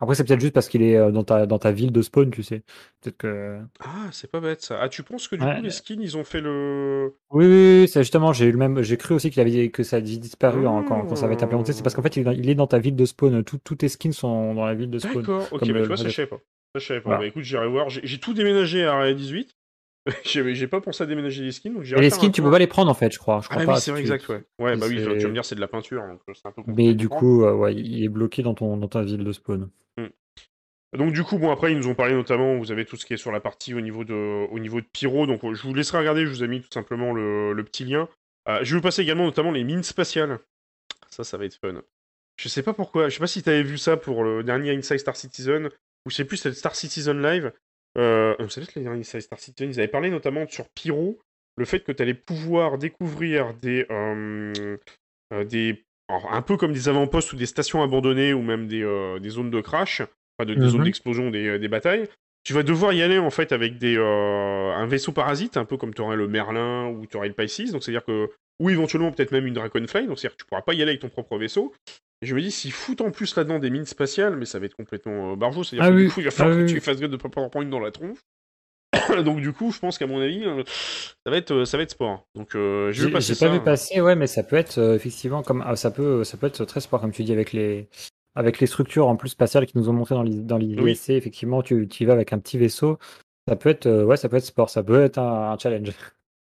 S2: Après, c'est peut-être juste parce qu'il est euh, dans ta, dans ta ville de spawn, tu sais. Peut-être que.
S1: Ah, c'est pas bête ça. Ah, tu penses que du
S2: Ouais.
S1: coup, les skins, ils ont fait le.
S2: Oui, oui, oui, c'est justement, j'ai eu le même, j'ai cru aussi qu'il avait, que ça avait disparu hein, quand, quand ça va être implémenté. C'est parce qu'en fait, il est dans- il est dans ta ville de spawn. Tout- tous tes skins sont dans la ville de spawn.
S1: D'accord, ok,
S2: Comme
S1: bah
S2: le-
S1: tu vois, ça
S2: le-
S1: je savais pas. Ça je savais pas.
S2: Voilà.
S1: Bah écoute, j'irai voir. J'ai j'ai tout déménagé à Area 18. [laughs] J'ai j'ai pas pensé à déménager les skins, donc
S2: Et
S1: j'irai
S2: les
S1: faire un
S2: skins, tu peux
S1: tour.
S2: pas les prendre en fait, je crois. Je
S1: Ah
S2: crois
S1: bah
S2: pas.
S1: oui, c'est vrai,
S2: tu-
S1: exact, ouais. Ouais, bah oui, tu vas
S2: c'est-
S1: me dire, c'est de la peinture, donc euh, c'est un peu
S2: Mais
S1: compliqué
S2: du coup, euh, ouais, il est bloqué dans, ton, dans ta ville de spawn.
S1: Donc du coup, bon après ils nous ont parlé notamment, vous avez tout ce qui est sur la partie au niveau de, au Pyro, donc euh, je vous laisserai regarder, je vous ai mis tout simplement le, petit lien. Euh, je vais vous passer également notamment les mines spatiales. Ça, ça va être fun. Je sais pas pourquoi, je sais pas si t'avais vu ça pour le dernier Inside Star Citizen, ou je sais plus, le Star Citizen Live. Euh, vous savez que le dernier Inside Star Citizen, ils avaient parlé notamment sur Pyro, le fait que tu allais pouvoir découvrir euh, euh, des alors, un peu comme des avant-postes ou des stations abandonnées ou même des, euh, des zones de crash, enfin de, des
S2: Mhm.
S1: zones d'explosion des, euh, des batailles. Tu vas devoir y aller en fait avec des, euh, un vaisseau parasite, un peu comme tu aurais le Merlin ou tu aurais le Pisces, donc c'est-à-dire que ou éventuellement peut-être même une Dragonfly, donc c'est-à-dire que tu pourras pas y aller avec ton propre vaisseau. Et je me dis, s'ils foutent en plus là-dedans des mines spatiales, mais ça va être complètement euh, c'est-à-dire
S2: Ah
S1: que
S2: oui,
S1: du coup il va falloir
S2: ah
S1: que
S2: oui,
S1: tu fasses gaffe de pas prendre une dans la tronche. [laughs] donc du coup, je pense qu'à mon avis, euh, ça va être, euh, ça va être sport. Donc euh,
S2: J'ai
S1: passer
S2: j'ai
S1: ça.
S2: pas vu passer, ouais, mais ça peut être euh, effectivement comme ah, ça peut, ça peut être très sport comme tu dis avec les avec les structures en plus spatiales qui nous ont montré dans les dans les
S1: Oui.
S2: Effectivement, tu, tu y vas avec un petit vaisseau. Ça peut être, ouais, ça peut être sport. Ça peut être un, un challenge.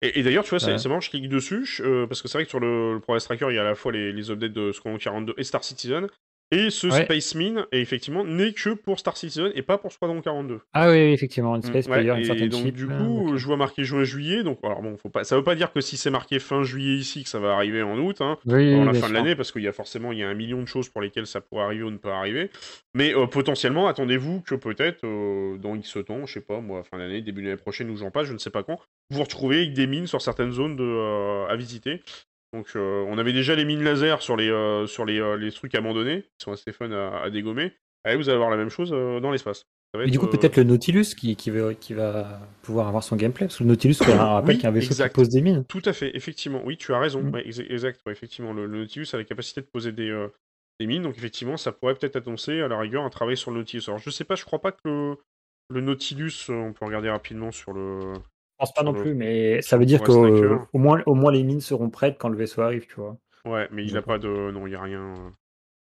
S1: Et, et d'ailleurs, tu vois, c'est
S2: Ouais.
S1: c'est marrant, je clique dessus, euh, parce que c'est vrai que sur le, le Progress Tracker, il y a à la fois les, les updates de Squadron 42 et Star Citizen, et ce
S2: Ouais.
S1: Space Mine, et effectivement, n'est que pour Star Citizen et pas pour Squadron 42.
S2: Ah oui, effectivement, une
S1: Mm,
S2: space
S1: ouais,
S2: player, une
S1: et donc
S2: chip.
S1: du
S2: ah,
S1: coup,
S2: ok.
S1: je vois marqué juin-juillet, donc alors bon, faut pas, ça veut pas dire que si c'est marqué fin juillet ici, que ça va arriver en août, hein,
S2: Oui, oui,
S1: la fin de l'année, parce qu'il y a forcément il y a un million de choses pour lesquelles ça pourrait arriver ou ne pas arriver. Mais euh, potentiellement, attendez-vous que peut-être euh, dans X temps, je sais pas, moi, fin d'année, début de l'année prochaine ou j'en passe, je ne sais pas quand, vous vous retrouvez avec des mines sur certaines zones de, euh, à visiter. Donc euh, on avait déjà les mines laser sur les, euh, sur les, euh, les trucs abandonnés, qui sont assez fun à, à dégommer. Allez, vous allez avoir la même chose dans l'espace.
S2: Mais du coup, peut-être le Nautilus qui, qui, va, qui va pouvoir avoir son gameplay, parce que le Nautilus, c'est un [coughs] rappel
S1: Oui,
S2: qu'un vaisseau
S1: exact.
S2: qui pose des mines.
S1: Tout à fait, effectivement. Oui, tu as raison.
S2: Mm.
S1: Ouais, exact, ouais, effectivement. Le, le Nautilus a la capacité de poser des, des mines, donc effectivement, ça pourrait peut-être annoncer à la rigueur un travail sur le Nautilus. Alors, je sais pas, je crois pas que le, le Nautilus, on peut regarder rapidement sur le.
S2: Je pense pas non plus, mais ça veut dire qu'au au moins, au moins les mines seront prêtes quand le vaisseau arrive, tu vois.
S1: Ouais, mais il
S2: Je
S1: a pas de. Non, il y a rien. euh,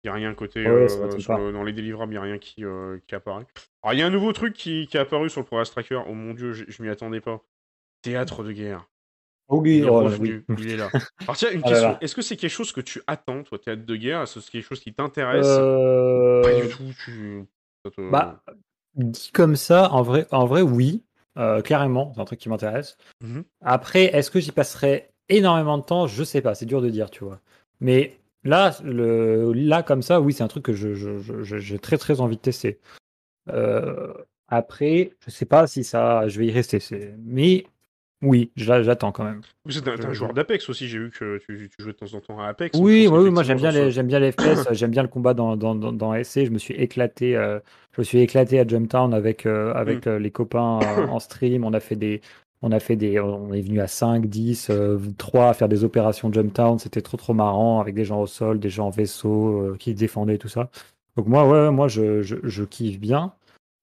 S1: Il y a rien côté
S2: Ouais,
S1: euh, sur dans les délivrables, il y a rien qui, euh, qui apparaît. Alors il y a un nouveau truc qui, qui est apparu sur le Progress Tracker. Oh mon dieu, je, je m'y attendais pas. Théâtre de guerre.
S2: Oui,
S1: Il est
S2: oh
S1: revenu,
S2: oui.
S1: il est là. [laughs] Alors tiens, une
S2: Ah
S1: question. Est-ce que c'est quelque chose que tu attends, toi, théâtre de guerre? Est-ce que c'est quelque chose qui t'intéresse?
S2: Euh,
S1: Pas du tout, tu...
S2: Bah, dit comme ça, en vrai, en vrai oui, Euh, clairement, c'est un truc qui m'intéresse.
S1: Mhm.
S2: Après, est-ce que j'y passerai énormément de temps? Je sais pas, c'est dur de dire, tu vois. Mais là, le, là comme ça, oui, c'est un truc que je, je- je- je- j'ai très très envie de tester. Euh, après, je sais pas si ça, je vais y rester. c'est- Mais oui, j'a- j'attends quand même.
S1: Vous êtes un, joueur d'Apex aussi, j'ai vu que tu, tu jouais de temps en temps à Apex.
S2: Oui, oui, oui, moi j'aime bien les,
S1: ça-
S2: j'aime bien les FPS, [clears throat] j'aime bien le combat dans, dans, dans, dans SC. Je me suis éclaté, euh, je me suis éclaté à Jumptown avec, euh, avec euh, les copains [coughs] en stream. On a fait des, on a fait des, on est venu à 5, 10, euh, 3 à faire des opérations Jumptown. C'était trop trop marrant avec des gens au sol, des gens en vaisseau qui défendaient tout ça. Donc moi, ouais, ouais, moi je, je, je kiffe bien.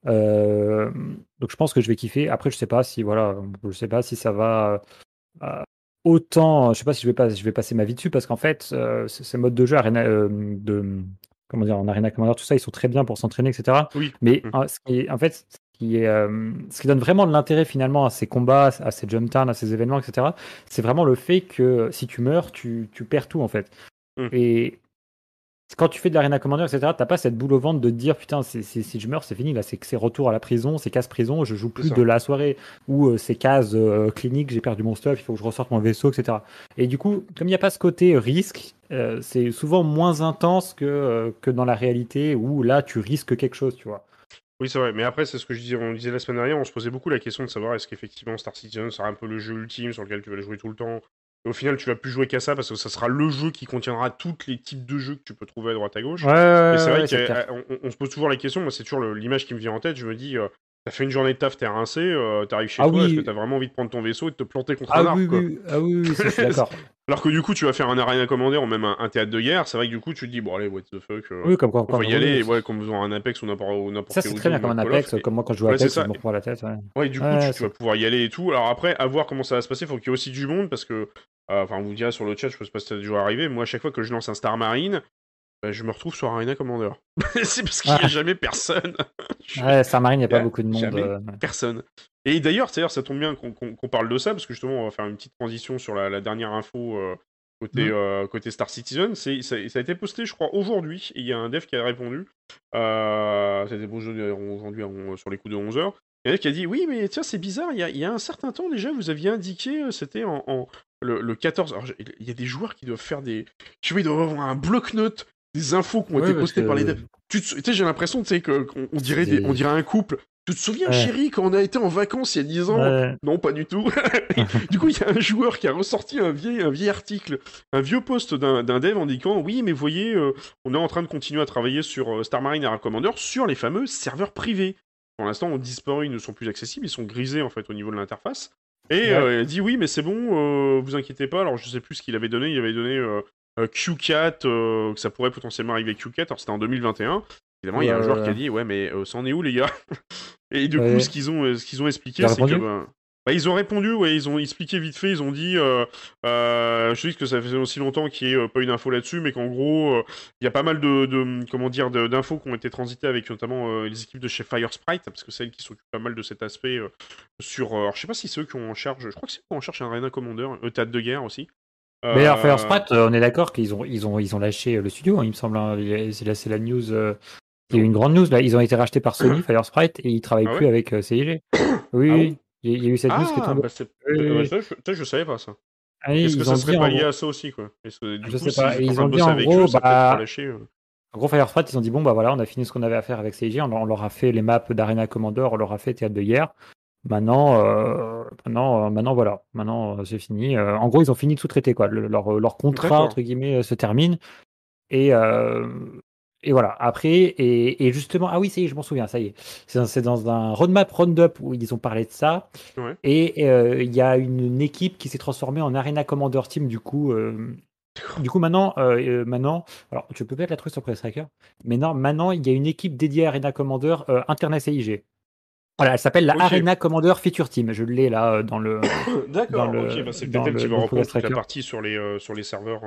S2: Euh, donc je pense que je vais kiffer. Après, je sais pas si voilà, je sais pas si ça va euh, autant. Je sais pas si je vais pas, je vais passer ma vie dessus parce qu'en fait, euh, ces modes de jeu Arena, de comment dire en Arena Commander, tout ça, ils sont très bien pour s'entraîner, etc.
S1: Oui.
S2: Mais
S1: Mm.
S2: euh, ce qui est- en fait, ce qui est, ce qui donne vraiment de l'intérêt finalement à ces combats, à ces jump turns, à ces événements, etc. C'est vraiment le fait que si tu meurs, tu, tu perds tout en fait.
S1: Mm.
S2: Et quand tu fais de l'Arena Commander, etc., t'as pas cette boule au ventre de te dire putain, si je meurs, c'est fini, là, c'est c'est retour à la prison, c'est casse prison, je joue plus de la soirée, ou euh, c'est case euh, clinique, j'ai perdu mon stuff, il faut que je ressorte mon vaisseau, etc. Et du coup, comme il n'y a pas ce côté risque, euh, c'est souvent moins intense que, euh, que dans la réalité où là, tu risques quelque chose, tu vois.
S1: Oui, c'est vrai, mais après, c'est ce que je disais, on disait la semaine dernière, on se posait beaucoup la question de savoir est-ce qu'effectivement Star Citizen sera un peu le jeu ultime sur lequel tu vas le jouer tout le temps, Et au final, tu vas plus jouer qu'à ça parce que ça sera le jeu qui contiendra tous les types de jeux que tu peux trouver à droite à gauche.
S2: Ouais,
S1: Et c'est
S2: ouais,
S1: vrai qu'on on se pose toujours la question, moi c'est toujours l'image qui me vient en tête, je me dis, euh, t'as fait une journée de taf, t'es rincé, euh, t'arrives chez
S2: Ah
S1: toi, est-ce que t'as vraiment envie de prendre ton vaisseau et de te planter contre un
S2: Ah
S1: arbre
S2: oui, ah oui, oui, ça, je suis [laughs] d'accord.
S1: Alors que du coup, tu vas faire un Arena Commander ou même un, un théâtre de guerre, c'est vrai que du coup, tu te dis, bon allez, what the fuck, euh,
S2: Oui, comme
S1: on va y aller,
S2: oui.
S1: ouais, comme faisant un Apex ou n'importe
S2: Ça, c'est très bien comme un Apex.
S1: et-
S2: Comme moi, quand je joue à
S1: Ouais,
S2: Apex, je me prends la tête. Ouais.
S1: Ouais, du coup,
S2: Ouais,
S1: tu, vas pouvoir y aller et tout. Alors après, à voir comment ça va se passer, faut qu'il y ait aussi du monde parce que, euh, enfin, on vous direz sur le chat, je sais pas si ça a déjà arrivé, moi, à chaque fois que je lance un Star Marine, bah, je me retrouve sur Arena Commander. [laughs] c'est parce qu'il n'y a
S2: Ah.
S1: jamais personne. [laughs]
S2: Ouais, Star Marine, il n'y a pas beaucoup de monde.
S1: jamais.
S2: euh.
S1: Personne. Et d'ailleurs, c'est-à-dire, ça tombe bien qu'on parle de ça, parce que justement, on va faire une petite transition sur la, la dernière info euh, côté,
S2: Mhm.
S1: euh, côté Star Citizen. Ça, ça a été posté, je crois, aujourd'hui, et il y a un dev qui a répondu. Euh, ça a été posté aujourd'hui sur les coups de 11h. Il y a qui a dit Oui, mais tiens, c'est bizarre, il y a, il y a un certain temps déjà, vous aviez indiqué, euh, c'était en, en- le, le 14. Alors, il y a des joueurs qui doivent faire des. Sais pas, ils doivent avoir un bloc-notes, des infos qui ont
S2: Ouais,
S1: été postées par les devs. Tu tu sais, j'ai l'impression, tu sais, qu'on on dirait, des-
S2: des-
S1: on dirait un couple. Tu te souviens,
S2: Ouais.
S1: chérie, quand on a été en vacances il y a 10 ans
S2: Ouais.
S1: Non, pas du tout. [laughs] du coup, il y a un joueur qui a ressorti un vieil, un vieil article, un vieux post d'un dev indiquant Oui, mais voyez, euh, on est en train de continuer à travailler sur euh, Star Marine Air Commander sur les fameux serveurs privés. Pour l'instant, ont disparu, ils ne sont plus accessibles, ils sont grisés en fait au niveau de l'interface. Et
S2: Ouais.
S1: euh, il a dit Oui, mais c'est bon, vous inquiétez pas. Alors, je sais plus ce qu'il avait donné, il avait donné Q4, euh, que ça pourrait potentiellement arriver Q4, alors c'était en 2021. Évidemment, il y a un joueur qui a
S2: ouais.
S1: dit Ouais, mais euh, c'en est où, les gars? [laughs] Et du coup, ce qu'ils ont, euh, ce qu'ils ont expliqué, c'est que.
S2: répondu?
S1: bah, bah, ils ont répondu, ouais, ils ont expliqué vite fait, ils ont dit, euh, euh, je sais que ça faisait aussi longtemps qu'il n'y ait euh, pas une info là-dessus, mais qu'en gros, euh, il y a pas mal de, de- comment dire, d'infos qui ont été transitées avec notamment euh, les équipes de chez Fire Sprite, parce que c'est elles qui s'occupent pas mal de cet aspect euh, sur, euh, alors je sais pas si c'est eux qui ont en charge, je crois que c'est eux qui ont en charge un Arena Commander, euh, théâtre de guerre aussi.
S2: Mais alors,
S1: Euh,
S2: Fire Sprite, euh, on est d'accord qu'ils ont, ils ont, ils ont lâché euh, le studio, hein, il me semble. hein. C'est la news. Il y a eu une grande news là. Ils ont été rachetés par Sony, Fire Sprite, et ils travaillent
S1: Ah
S2: plus
S1: ouais
S2: avec euh, CIG. [coughs] Oui,
S1: Ah
S2: oui. Il y a- eu cette news qui est
S1: Ah,
S2: tombée.
S1: bah c'est...
S2: Oui,
S1: bah, ça, je, je savais pas ça.
S2: Ah
S1: Est-ce que ça serait pas
S2: en
S1: lié
S2: gros-
S1: à ça aussi, quoi? Est-ce que, du
S2: Je
S1: coup,
S2: sais pas, ils
S1: en
S2: ont dit en gros,
S1: eux,
S2: bah,
S1: euh.
S2: En gros, Fire Sprite, ils ont dit bon, bah voilà, on a fini ce qu'on avait à faire avec CIG, on, leur- on leur a fait les maps d'Arena Commander, on leur a fait Théâtre de guerre. Maintenant, euh, maintenant, euh, maintenant, voilà, maintenant euh, c'est fini. En gros, ils ont fini de sous-traiter quoi. Le- leur, leur contrat
S1: D'accord.
S2: entre guillemets se termine et euh, et voilà. Après et, et justement, ah oui, ça y est, je m'en souviens, ça y est. C'est dans, un roadmap roundup où ils ont parlé de ça.
S1: Ouais.
S2: Et euh, il y a une, équipe qui s'est transformée en Arena Commander Team du coup. euh, du coup, maintenant, euh, maintenant, alors tu peux peut-être la trouver sur Press Tracker, mais non, maintenant, il y a une équipe dédiée à Arena Commander Internet CIG. Voilà, elle s'appelle la. Arena Commander Feature Team. Je l'ai là dans le. [coughs]
S1: D'accord, ok, bah c'est peut-être elle
S2: le-
S1: qui va toute la partie sur les, sur les serveurs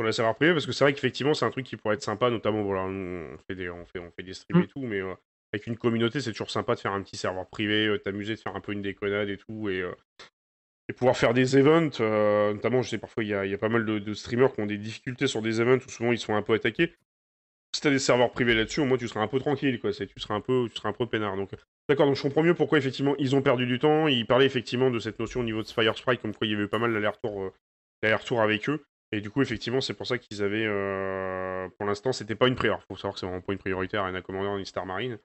S1: sur les serveurs privés, parce que c'est vrai qu'effectivement c'est un truc qui pourrait être sympa, notamment voilà, nous, on fait des, on fait, on fait des streams
S2: Mm.
S1: et tout, mais euh, avec une communauté c'est toujours sympa de faire un petit serveur privé, euh, t'amuser, de faire un peu une déconnade et tout, et, euh, et pouvoir faire des events, notamment je sais parfois il y a, il y a pas mal de, de streamers qui ont des difficultés sur des events où souvent ils sont un peu attaqués. Si t'as des serveurs privés là-dessus, au moins tu seras un peu tranquille, quoi. C'est, tu seras un peu, tu seras un peu peinard. Donc, d'accord. Donc je comprends mieux pourquoi effectivement ils ont perdu du temps. Ils parlaient effectivement de cette notion au niveau de Fire Sprite, comme quoi il y avait eu pas mal d'aller-retour, d'aller-retour avec eux. Et du coup, effectivement, c'est pour ça qu'ils avaient, euh, pour l'instant, c'était pas une priorité. Faut savoir que c'est vraiment pas une priorité à Arena Commander ni Star Marine.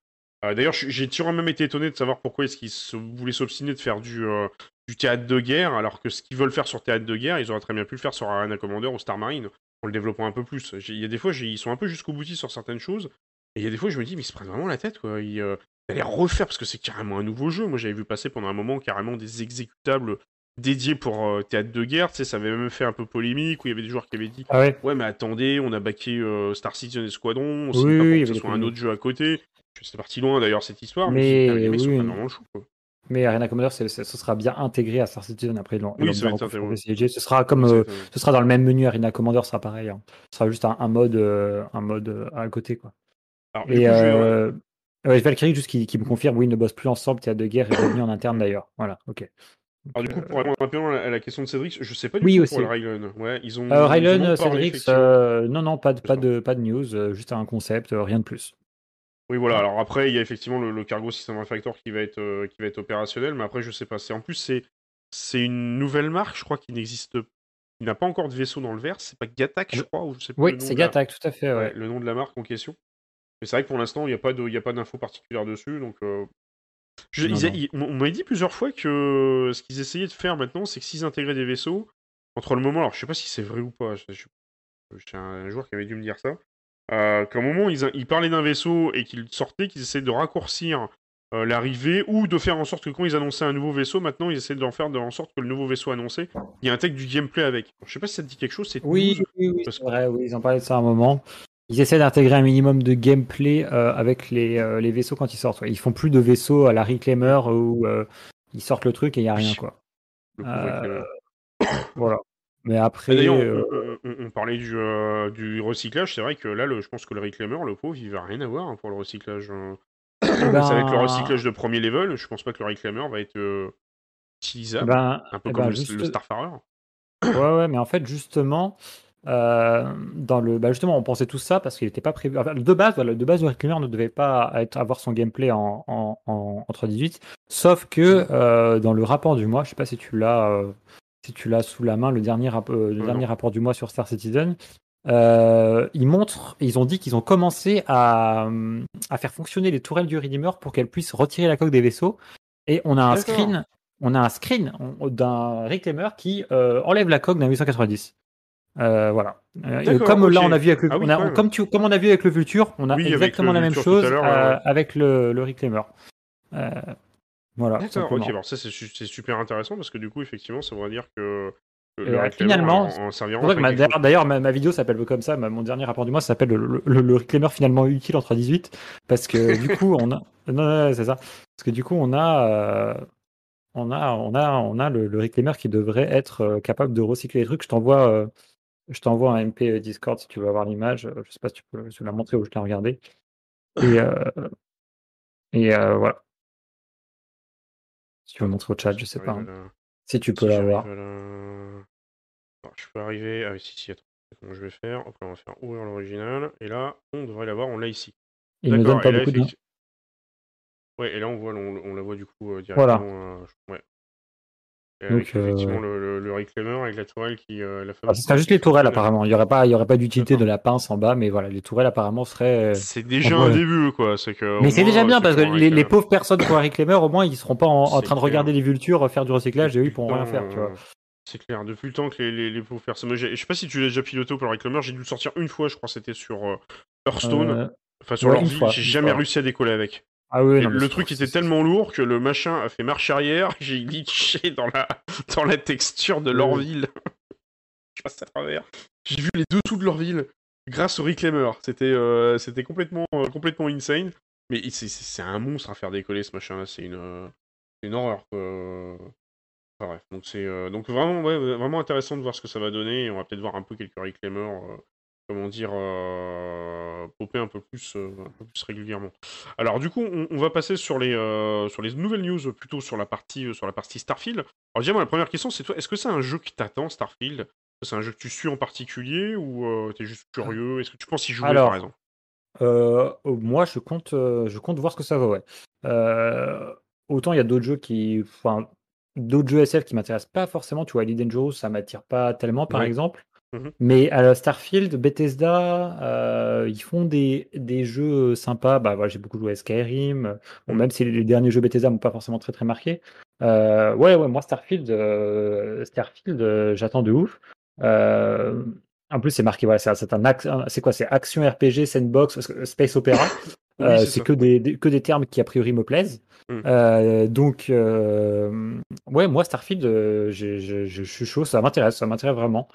S1: Euh, D'ailleurs, j'ai toujours même été étonné de savoir pourquoi est-ce qu'ils voulaient s'obstiner de faire du, euh, du théâtre de guerre, alors que ce qu'ils veulent faire sur théâtre de guerre, ils auraient très bien pu le faire sur Arena Commander ou Star Marine, en le développant un peu plus. Il y a des fois, ils sont un peu jusqu'au boutiste sur certaines choses, et il y a des fois, je me dis, mais ils se prennent vraiment la tête, quoi. Ils allaient refaire, parce que c'est carrément un nouveau jeu. Moi, j'avais vu passer pendant un moment carrément des exécutables dédiés pour euh, théâtre de guerre, tu sais, ça avait même fait un peu polémique, où il y avait des joueurs qui avaient dit,
S2: Ah ouais.
S1: ouais, mais attendez, on a backé euh, Star Citizen et Squadron,
S2: Oui,
S1: pas
S2: oui, y
S1: que ce soit un autre jeu à côté. C'est parti loin d'ailleurs cette histoire, mais,
S2: Mais
S1: sont
S2: oui.
S1: vraiment chou, quoi.
S2: Mais Arena Commander, ce sera bien intégré à Star Citizen. Après, ils
S1: Oui, ça va être
S2: reconfiguré
S1: intégré.
S2: CIG. Ce sera comme, euh,
S1: être, euh,
S2: ce sera dans le même menu Arena Commander, sera pareil. hein. Ce sera juste un, un mode, euh, un mode euh, à côté, quoi.
S1: Alors,
S2: Et
S1: coup, je
S2: euh, Valkyrie, juste qui, qui me confirme, oui, ils ne bossent plus ensemble, théâtre de guerre est revenu en interne d'ailleurs. Voilà, ok.
S1: Alors du coup, pour répondre rapidement à la- à la question de Cédric, je sais pas du
S2: Oui,
S1: tout
S2: aussi.
S1: pour le Rylan. Ouais, ils ont.
S2: Euh,
S1: ils
S2: Rylan,
S1: ont parlé,
S2: Cédric, euh, non, non, pas de, pas de, pas de news, euh, juste un concept, euh, rien de plus.
S1: Oui, voilà. Alors après, il y a effectivement le, le Cargo System Factor qui va être euh, qui va être opérationnel, mais après, je sais pas. C'est en plus c'est c'est une nouvelle marque, je crois, qui n'existe, qui n'a pas encore de vaisseau dans le vert. C'est pas Gattac, je crois, ou je sais plus
S2: Oui,
S1: le nom
S2: c'est
S1: la-
S2: Gattac, tout à fait, ouais.
S1: ouais, le nom de la marque en question. Mais c'est vrai que pour l'instant, il n'y a pas de, il y a pas d'infos particulières dessus, donc. euh, je-
S2: Non,
S1: ils a-
S2: non.
S1: ils- on m'a dit plusieurs fois que ce qu'ils essayaient de faire maintenant, c'est que s'ils intégraient des vaisseaux, entre le moment, alors je sais pas si c'est vrai ou pas, je- j'ai un joueur qui avait dû me dire ça, euh, qu'à un moment ils, ils parlaient d'un vaisseau et qu'ils sortaient, qu'ils essayaient de raccourcir euh, l'arrivée ou de faire en sorte que quand ils annonçaient un nouveau vaisseau, maintenant ils essaient d'en faire de, en sorte que le nouveau vaisseau annoncé, il y intègre du gameplay avec. Je sais pas si ça te dit quelque chose, c'est
S2: Oui, oui, oui,
S1: Parce
S2: c'est vrai, oui, ils en parlaient de ça à un moment. Ils essaient d'intégrer un minimum de gameplay euh, avec les, euh, les vaisseaux quand ils sortent. ouais. Ils font plus de vaisseaux à la Reclaimer où euh, ils sortent le truc et il n'y a rien, quoi. Voilà. Mais après,
S1: D'ailleurs, on, on- parlait du, du recyclage, c'est vrai que là, le- je pense que le Reclaimer, le pauvre, il va rien avoir hein, pour le recyclage. hein.
S2: eh
S1: C'est avec le
S2: ben,
S1: recyclage de premier level, je pense pas que le Reclaimer va être utilisable,
S2: ben,
S1: un peu
S2: eh
S1: comme
S2: ben, juste,
S1: le Starfarer.
S2: ouais, ouais, mais en fait, justement, euh, dans le, bah justement, on pensait tout ça parce qu'il n'était pas prévu. enfin, de base, voilà, de base, le Reclaimer ne devait pas être, avoir son gameplay en, en, en, en 3.18, sauf que euh, dans le rapport du mois, je sais pas si tu l'as, euh, si tu l'as sous la main, le dernier, rap- le dernier
S1: non.
S2: rapport du mois sur Star Citizen. euh, ils montrent, ils ont dit qu'ils ont commencé à, à faire fonctionner les tourelles du Redeemer pour qu'elles puissent retirer la coque des vaisseaux. Et on a un screen, on a un screen d'un Reclaimer qui euh, enlève la coque d'un 890. Euh, voilà. Euh, et comme là on a vu avec le,
S1: Ah oui,
S2: on a- comme, tu, comme on a vu avec le Vulture, on a
S1: Oui,
S2: exactement la même chose euh, avec le, le Reclaimer. Euh, voilà.
S1: D'accord, ok, ça c'est su- c'est super intéressant parce que du coup, effectivement, ça voudrait dire que le,
S2: finalement,
S1: en, en servira
S2: ma-. D'ailleurs, ma, ma vidéo s'appelle comme ça. ma- mon dernier rapport du mois s'appelle le, le, le Reclaimer finalement utile en 3.18 parce que du coup, [laughs] on a. Non, non, non, c'est ça. Parce que du coup, on a. on a, on a, on a le, le Reclaimer qui devrait être capable de recycler les trucs. Je t'envoie, euh, je t'envoie un MP Discord si tu veux avoir l'image. Euh, Je sais pas si tu peux, vais la montrer ou je l'ai regardé. Et, euh, et euh, voilà. Si tu veux montrer au chat, je sais pas. Hein.
S1: la-
S2: Si tu peux l'avoir.
S1: la- Alors, je peux arriver. Ah oui, si, si, attends. Comment je vais faire? Hop, on va faire ouvrir l'original. Et là, on devrait l'avoir, on l'a ici.
S2: Il ne donne pas
S1: et là,
S2: beaucoup de.
S1: Ouais, et là, on, voit, on, on la voit du coup euh, directement.
S2: Voilà.
S1: euh, ouais. Et
S2: Donc,
S1: effectivement
S2: euh,
S1: le, le, le Reclaimer avec la tourelle qui. euh, la
S2: Ah, ce serait juste les tourelles apparemment. Il n'y aurait pas, il y aurait pas d'utilité de la pince en bas, mais voilà, les tourelles apparemment seraient. euh,
S1: C'est déjà un début, quoi. C'est que,
S2: Mais c'est déjà
S1: euh,
S2: bien parce que les, les pauvres personnes ont un Reclaimer, au moins ils seront pas en, train de
S1: clair.
S2: regarder les vultures euh, faire du recyclage et eux ils pourront rien faire, tu vois.
S1: euh, C'est clair, depuis le temps que les, les, les pauvres personnes. Je sais pas si tu l'as déjà piloté pour le Reclaimer, j'ai dû le sortir une fois, je crois c'était sur euh, Hearthstone.
S2: Euh,
S1: Enfin, sur
S2: ouais, fois,
S1: j'ai jamais
S2: fois.
S1: réussi à décoller avec.
S2: Ah oui, non,
S1: le truc était tellement lourd que le machin a fait marche arrière, [laughs] j'ai glitché dans la, dans la texture de leur ville. je passe à travers. J'ai vu les dessous de leur ville grâce au Reclaimer. C'était euh, c'était complètement, euh, complètement insane. Mais c'est- un monstre à faire décoller ce machin-là. C'est une, euh, c'est une horreur. Enfin, bref, donc c'est donc vraiment, ouais, vraiment intéressant de voir ce que ça va donner. On va peut-être voir un peu quelques Reclaimers, comment dire, euh, popper un peu plus, euh, un peu plus régulièrement. Alors du coup, on, on va passer sur les euh, sur les nouvelles news, plutôt sur la partie euh, sur la partie Starfield. Alors déjà, moi, la première question, c'est toi, est-ce que c'est un jeu qui t'attend, Starfield? C'est un jeu que tu suis en particulier ou euh, t'es juste curieux? Est-ce que tu penses y jouer
S2: Alors,
S1: par exemple?
S2: Euh, oh, moi, je compte, euh, je compte voir ce que ça va, ouais. Euh, autant il y a d'autres jeux qui, enfin, d'autres jeux SF qui m'intéressent pas forcément. Tu vois, Elite Dangerous, ça m'attire pas tellement, par
S1: Ouais.
S2: exemple.
S1: Mhm.
S2: Mais à la Starfield, Bethesda, euh, ils font des, des jeux sympas. Bah, voilà, j'ai beaucoup joué à Skyrim. Bon,
S1: Mhm.
S2: même si les derniers jeux Bethesda m'ont pas forcément très très marqué. Euh, ouais, ouais, moi Starfield, euh, Starfield, euh, j'attends de ouf. Euh, en plus, c'est marqué, voilà, c'est un c'est quoi? C'est action RPG, sandbox, euh, space opéra. [laughs]
S1: Oui,
S2: Euh,
S1: c'est
S2: que des, des- que des termes qui a priori me plaisent.
S1: Mm.
S2: Euh, donc, euh, ouais, moi Starfield, euh, je, je suis chaud, ça m'intéresse, ça m'intéresse vraiment.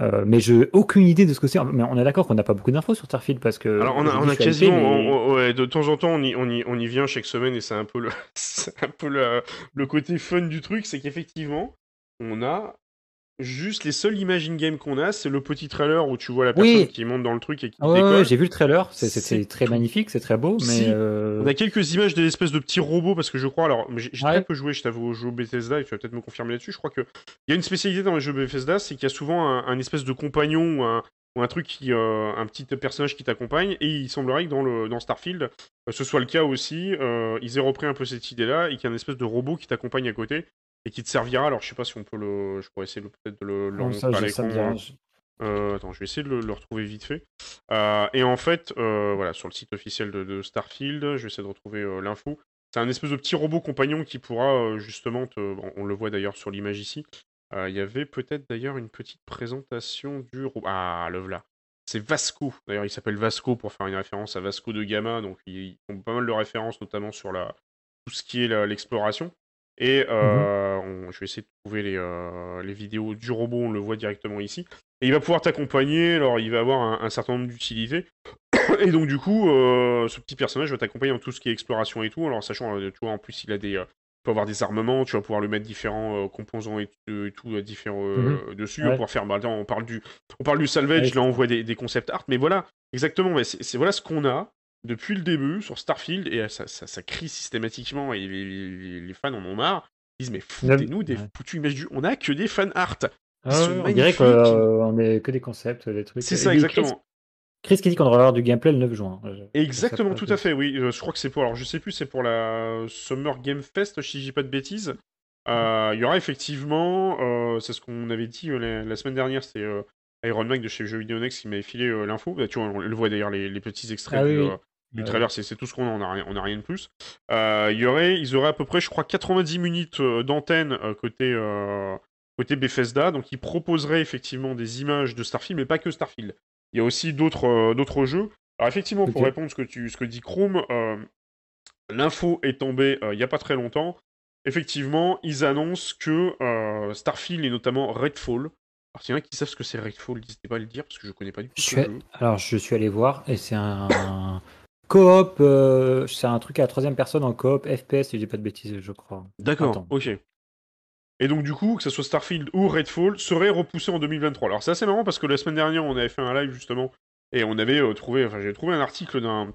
S2: Euh, mais j'ai aucune idée de ce que c'est. Mais on est d'accord qu'on n'a pas beaucoup d'infos sur Starfield parce que.
S1: Alors on a,
S2: je
S1: on a
S2: je
S1: quasiment,
S2: hypé, mais-
S1: on- on- ouais, de temps en temps on y, on y, on y vient chaque semaine et c'est un peu le, [laughs] un peu le, le côté fun du truc, c'est qu'effectivement on a juste les seules images in-game qu'on a, c'est le petit trailer où tu vois la personne
S2: Oui.
S1: qui monte dans le truc et qui décolle.
S2: ouais, j'ai vu le trailer, c'est- très magnifique, c'est très beau, mais.
S1: Si.
S2: euh,
S1: On a quelques images de l'espèce de petits robots parce que je crois, alors j'ai
S2: Ouais.
S1: très peu joué, je t'avoue, au jeu Bethesda et tu vas peut-être me confirmer là-dessus. Je crois que il y a une spécialité dans les jeux Bethesda, c'est qu'il y a souvent un, un espèce de compagnon ou un, ou un truc qui, euh, un petit personnage qui t'accompagne et il semblerait que dans le dans Starfield, euh, ce soit le cas aussi. euh, ils aient repris un peu cette idée-là et qu'il y a un espèce de robot qui t'accompagne à côté et qui te servira. Alors je sais pas si on peut le, je pourrais essayer peut-être de le, le
S2: ça, je-
S1: hein. Euh, attends, je vais essayer de le, le retrouver vite fait. Euh, et en fait, euh, voilà, sur le site officiel de, de Starfield, je vais essayer de retrouver l'info. C'est un espèce de petit robot compagnon qui pourra justement te. bon, on le voit d'ailleurs sur l'image ici. Il y avait peut-être d'ailleurs une petite présentation du... ro- Ah, le voilà. C'est Vasco. D'ailleurs, il s'appelle Vasco pour faire une référence à Vasco de Gama. Donc, ils font pas mal de références, notamment sur la... tout ce qui est l'exploration. Et euh, on- je vais essayer de trouver les, euh, les vidéos du robot, on le voit directement ici. Et il va pouvoir t'accompagner, alors il va avoir un, un certain nombre d'utilités. [coughs] Et donc du coup, euh, ce petit personnage va t'accompagner dans tout ce qui est exploration et tout. Alors sachant, tu vois, en plus il a des, il peut avoir des armements, tu vas pouvoir le mettre différents composants et, tout- et tout différents euh, dessus. On va
S2: Ouais.
S1: pouvoir faire, bah, attends, on parle du, on parle du salvage,
S2: Ouais,
S1: là on voit des, des concept art, mais voilà, exactement, mais c'est c'est- voilà ce qu'on a depuis le début sur Starfield et euh, ça, ça, ça crie systématiquement et les, fans en ont marre. Ils disent mais foutez-nous des
S2: Ouais.
S1: foutues images du, on a que des fan art.
S2: Ah on dirait qu'on est que des concepts, des trucs.
S1: C'est ça exactement.
S2: Chris, Chris qui dit qu'on devrait avoir du gameplay le 9 juin.
S1: Exactement, tout à fait, oui. Euh, je crois que c'est pour. Alors, je sais plus, c'est pour la Summer Game Fest, si je dis pas de bêtises. Euh, Il y aura effectivement, euh, c'est ce qu'on avait dit euh, la, la semaine dernière, c'est euh, Iron Mike de chez Jeux Vidéo Next qui m'avait filé euh, l'info. Bah, tu vois, on le voit d'ailleurs, les, les petits extraits
S2: Ah
S1: du,
S2: oui, oui.
S1: euh, du
S2: Ouais.
S1: trailer, c'est tout ce qu'on a, on a, rien- on a rien de plus. Euh, il y aurait, ils auraient à peu près, je crois, 90 minutes euh, d'antenne euh, côté, euh, côté Bethesda, donc ils proposeraient effectivement des images de Starfield, mais pas que Starfield. Il y a aussi d'autres euh, d'autres jeux. Alors effectivement, pour répondre à ce que, tu, ce que dit Chrome, euh, l'info est tombée euh, il n'y a pas très longtemps. Effectivement, ils annoncent que euh, Starfield et notamment Redfall. Alors, s'il y en a qui savent ce que c'est Redfall, n'hésitez pas à le dire parce que je connais pas du tout
S2: Je
S1: ce
S2: suis...
S1: jeu.
S2: Alors, je suis allé voir et c'est un coop. euh, c'est un truc à la troisième personne en coop FPS, si je dis pas de bêtises, je crois.
S1: D'accord, ok. Et donc du coup, que ce soit Starfield ou Redfall, serait repoussé en 2023. Alors c'est assez marrant parce que la semaine dernière, on avait fait un live justement et on avait euh, trouvé, enfin j'ai trouvé un article d'un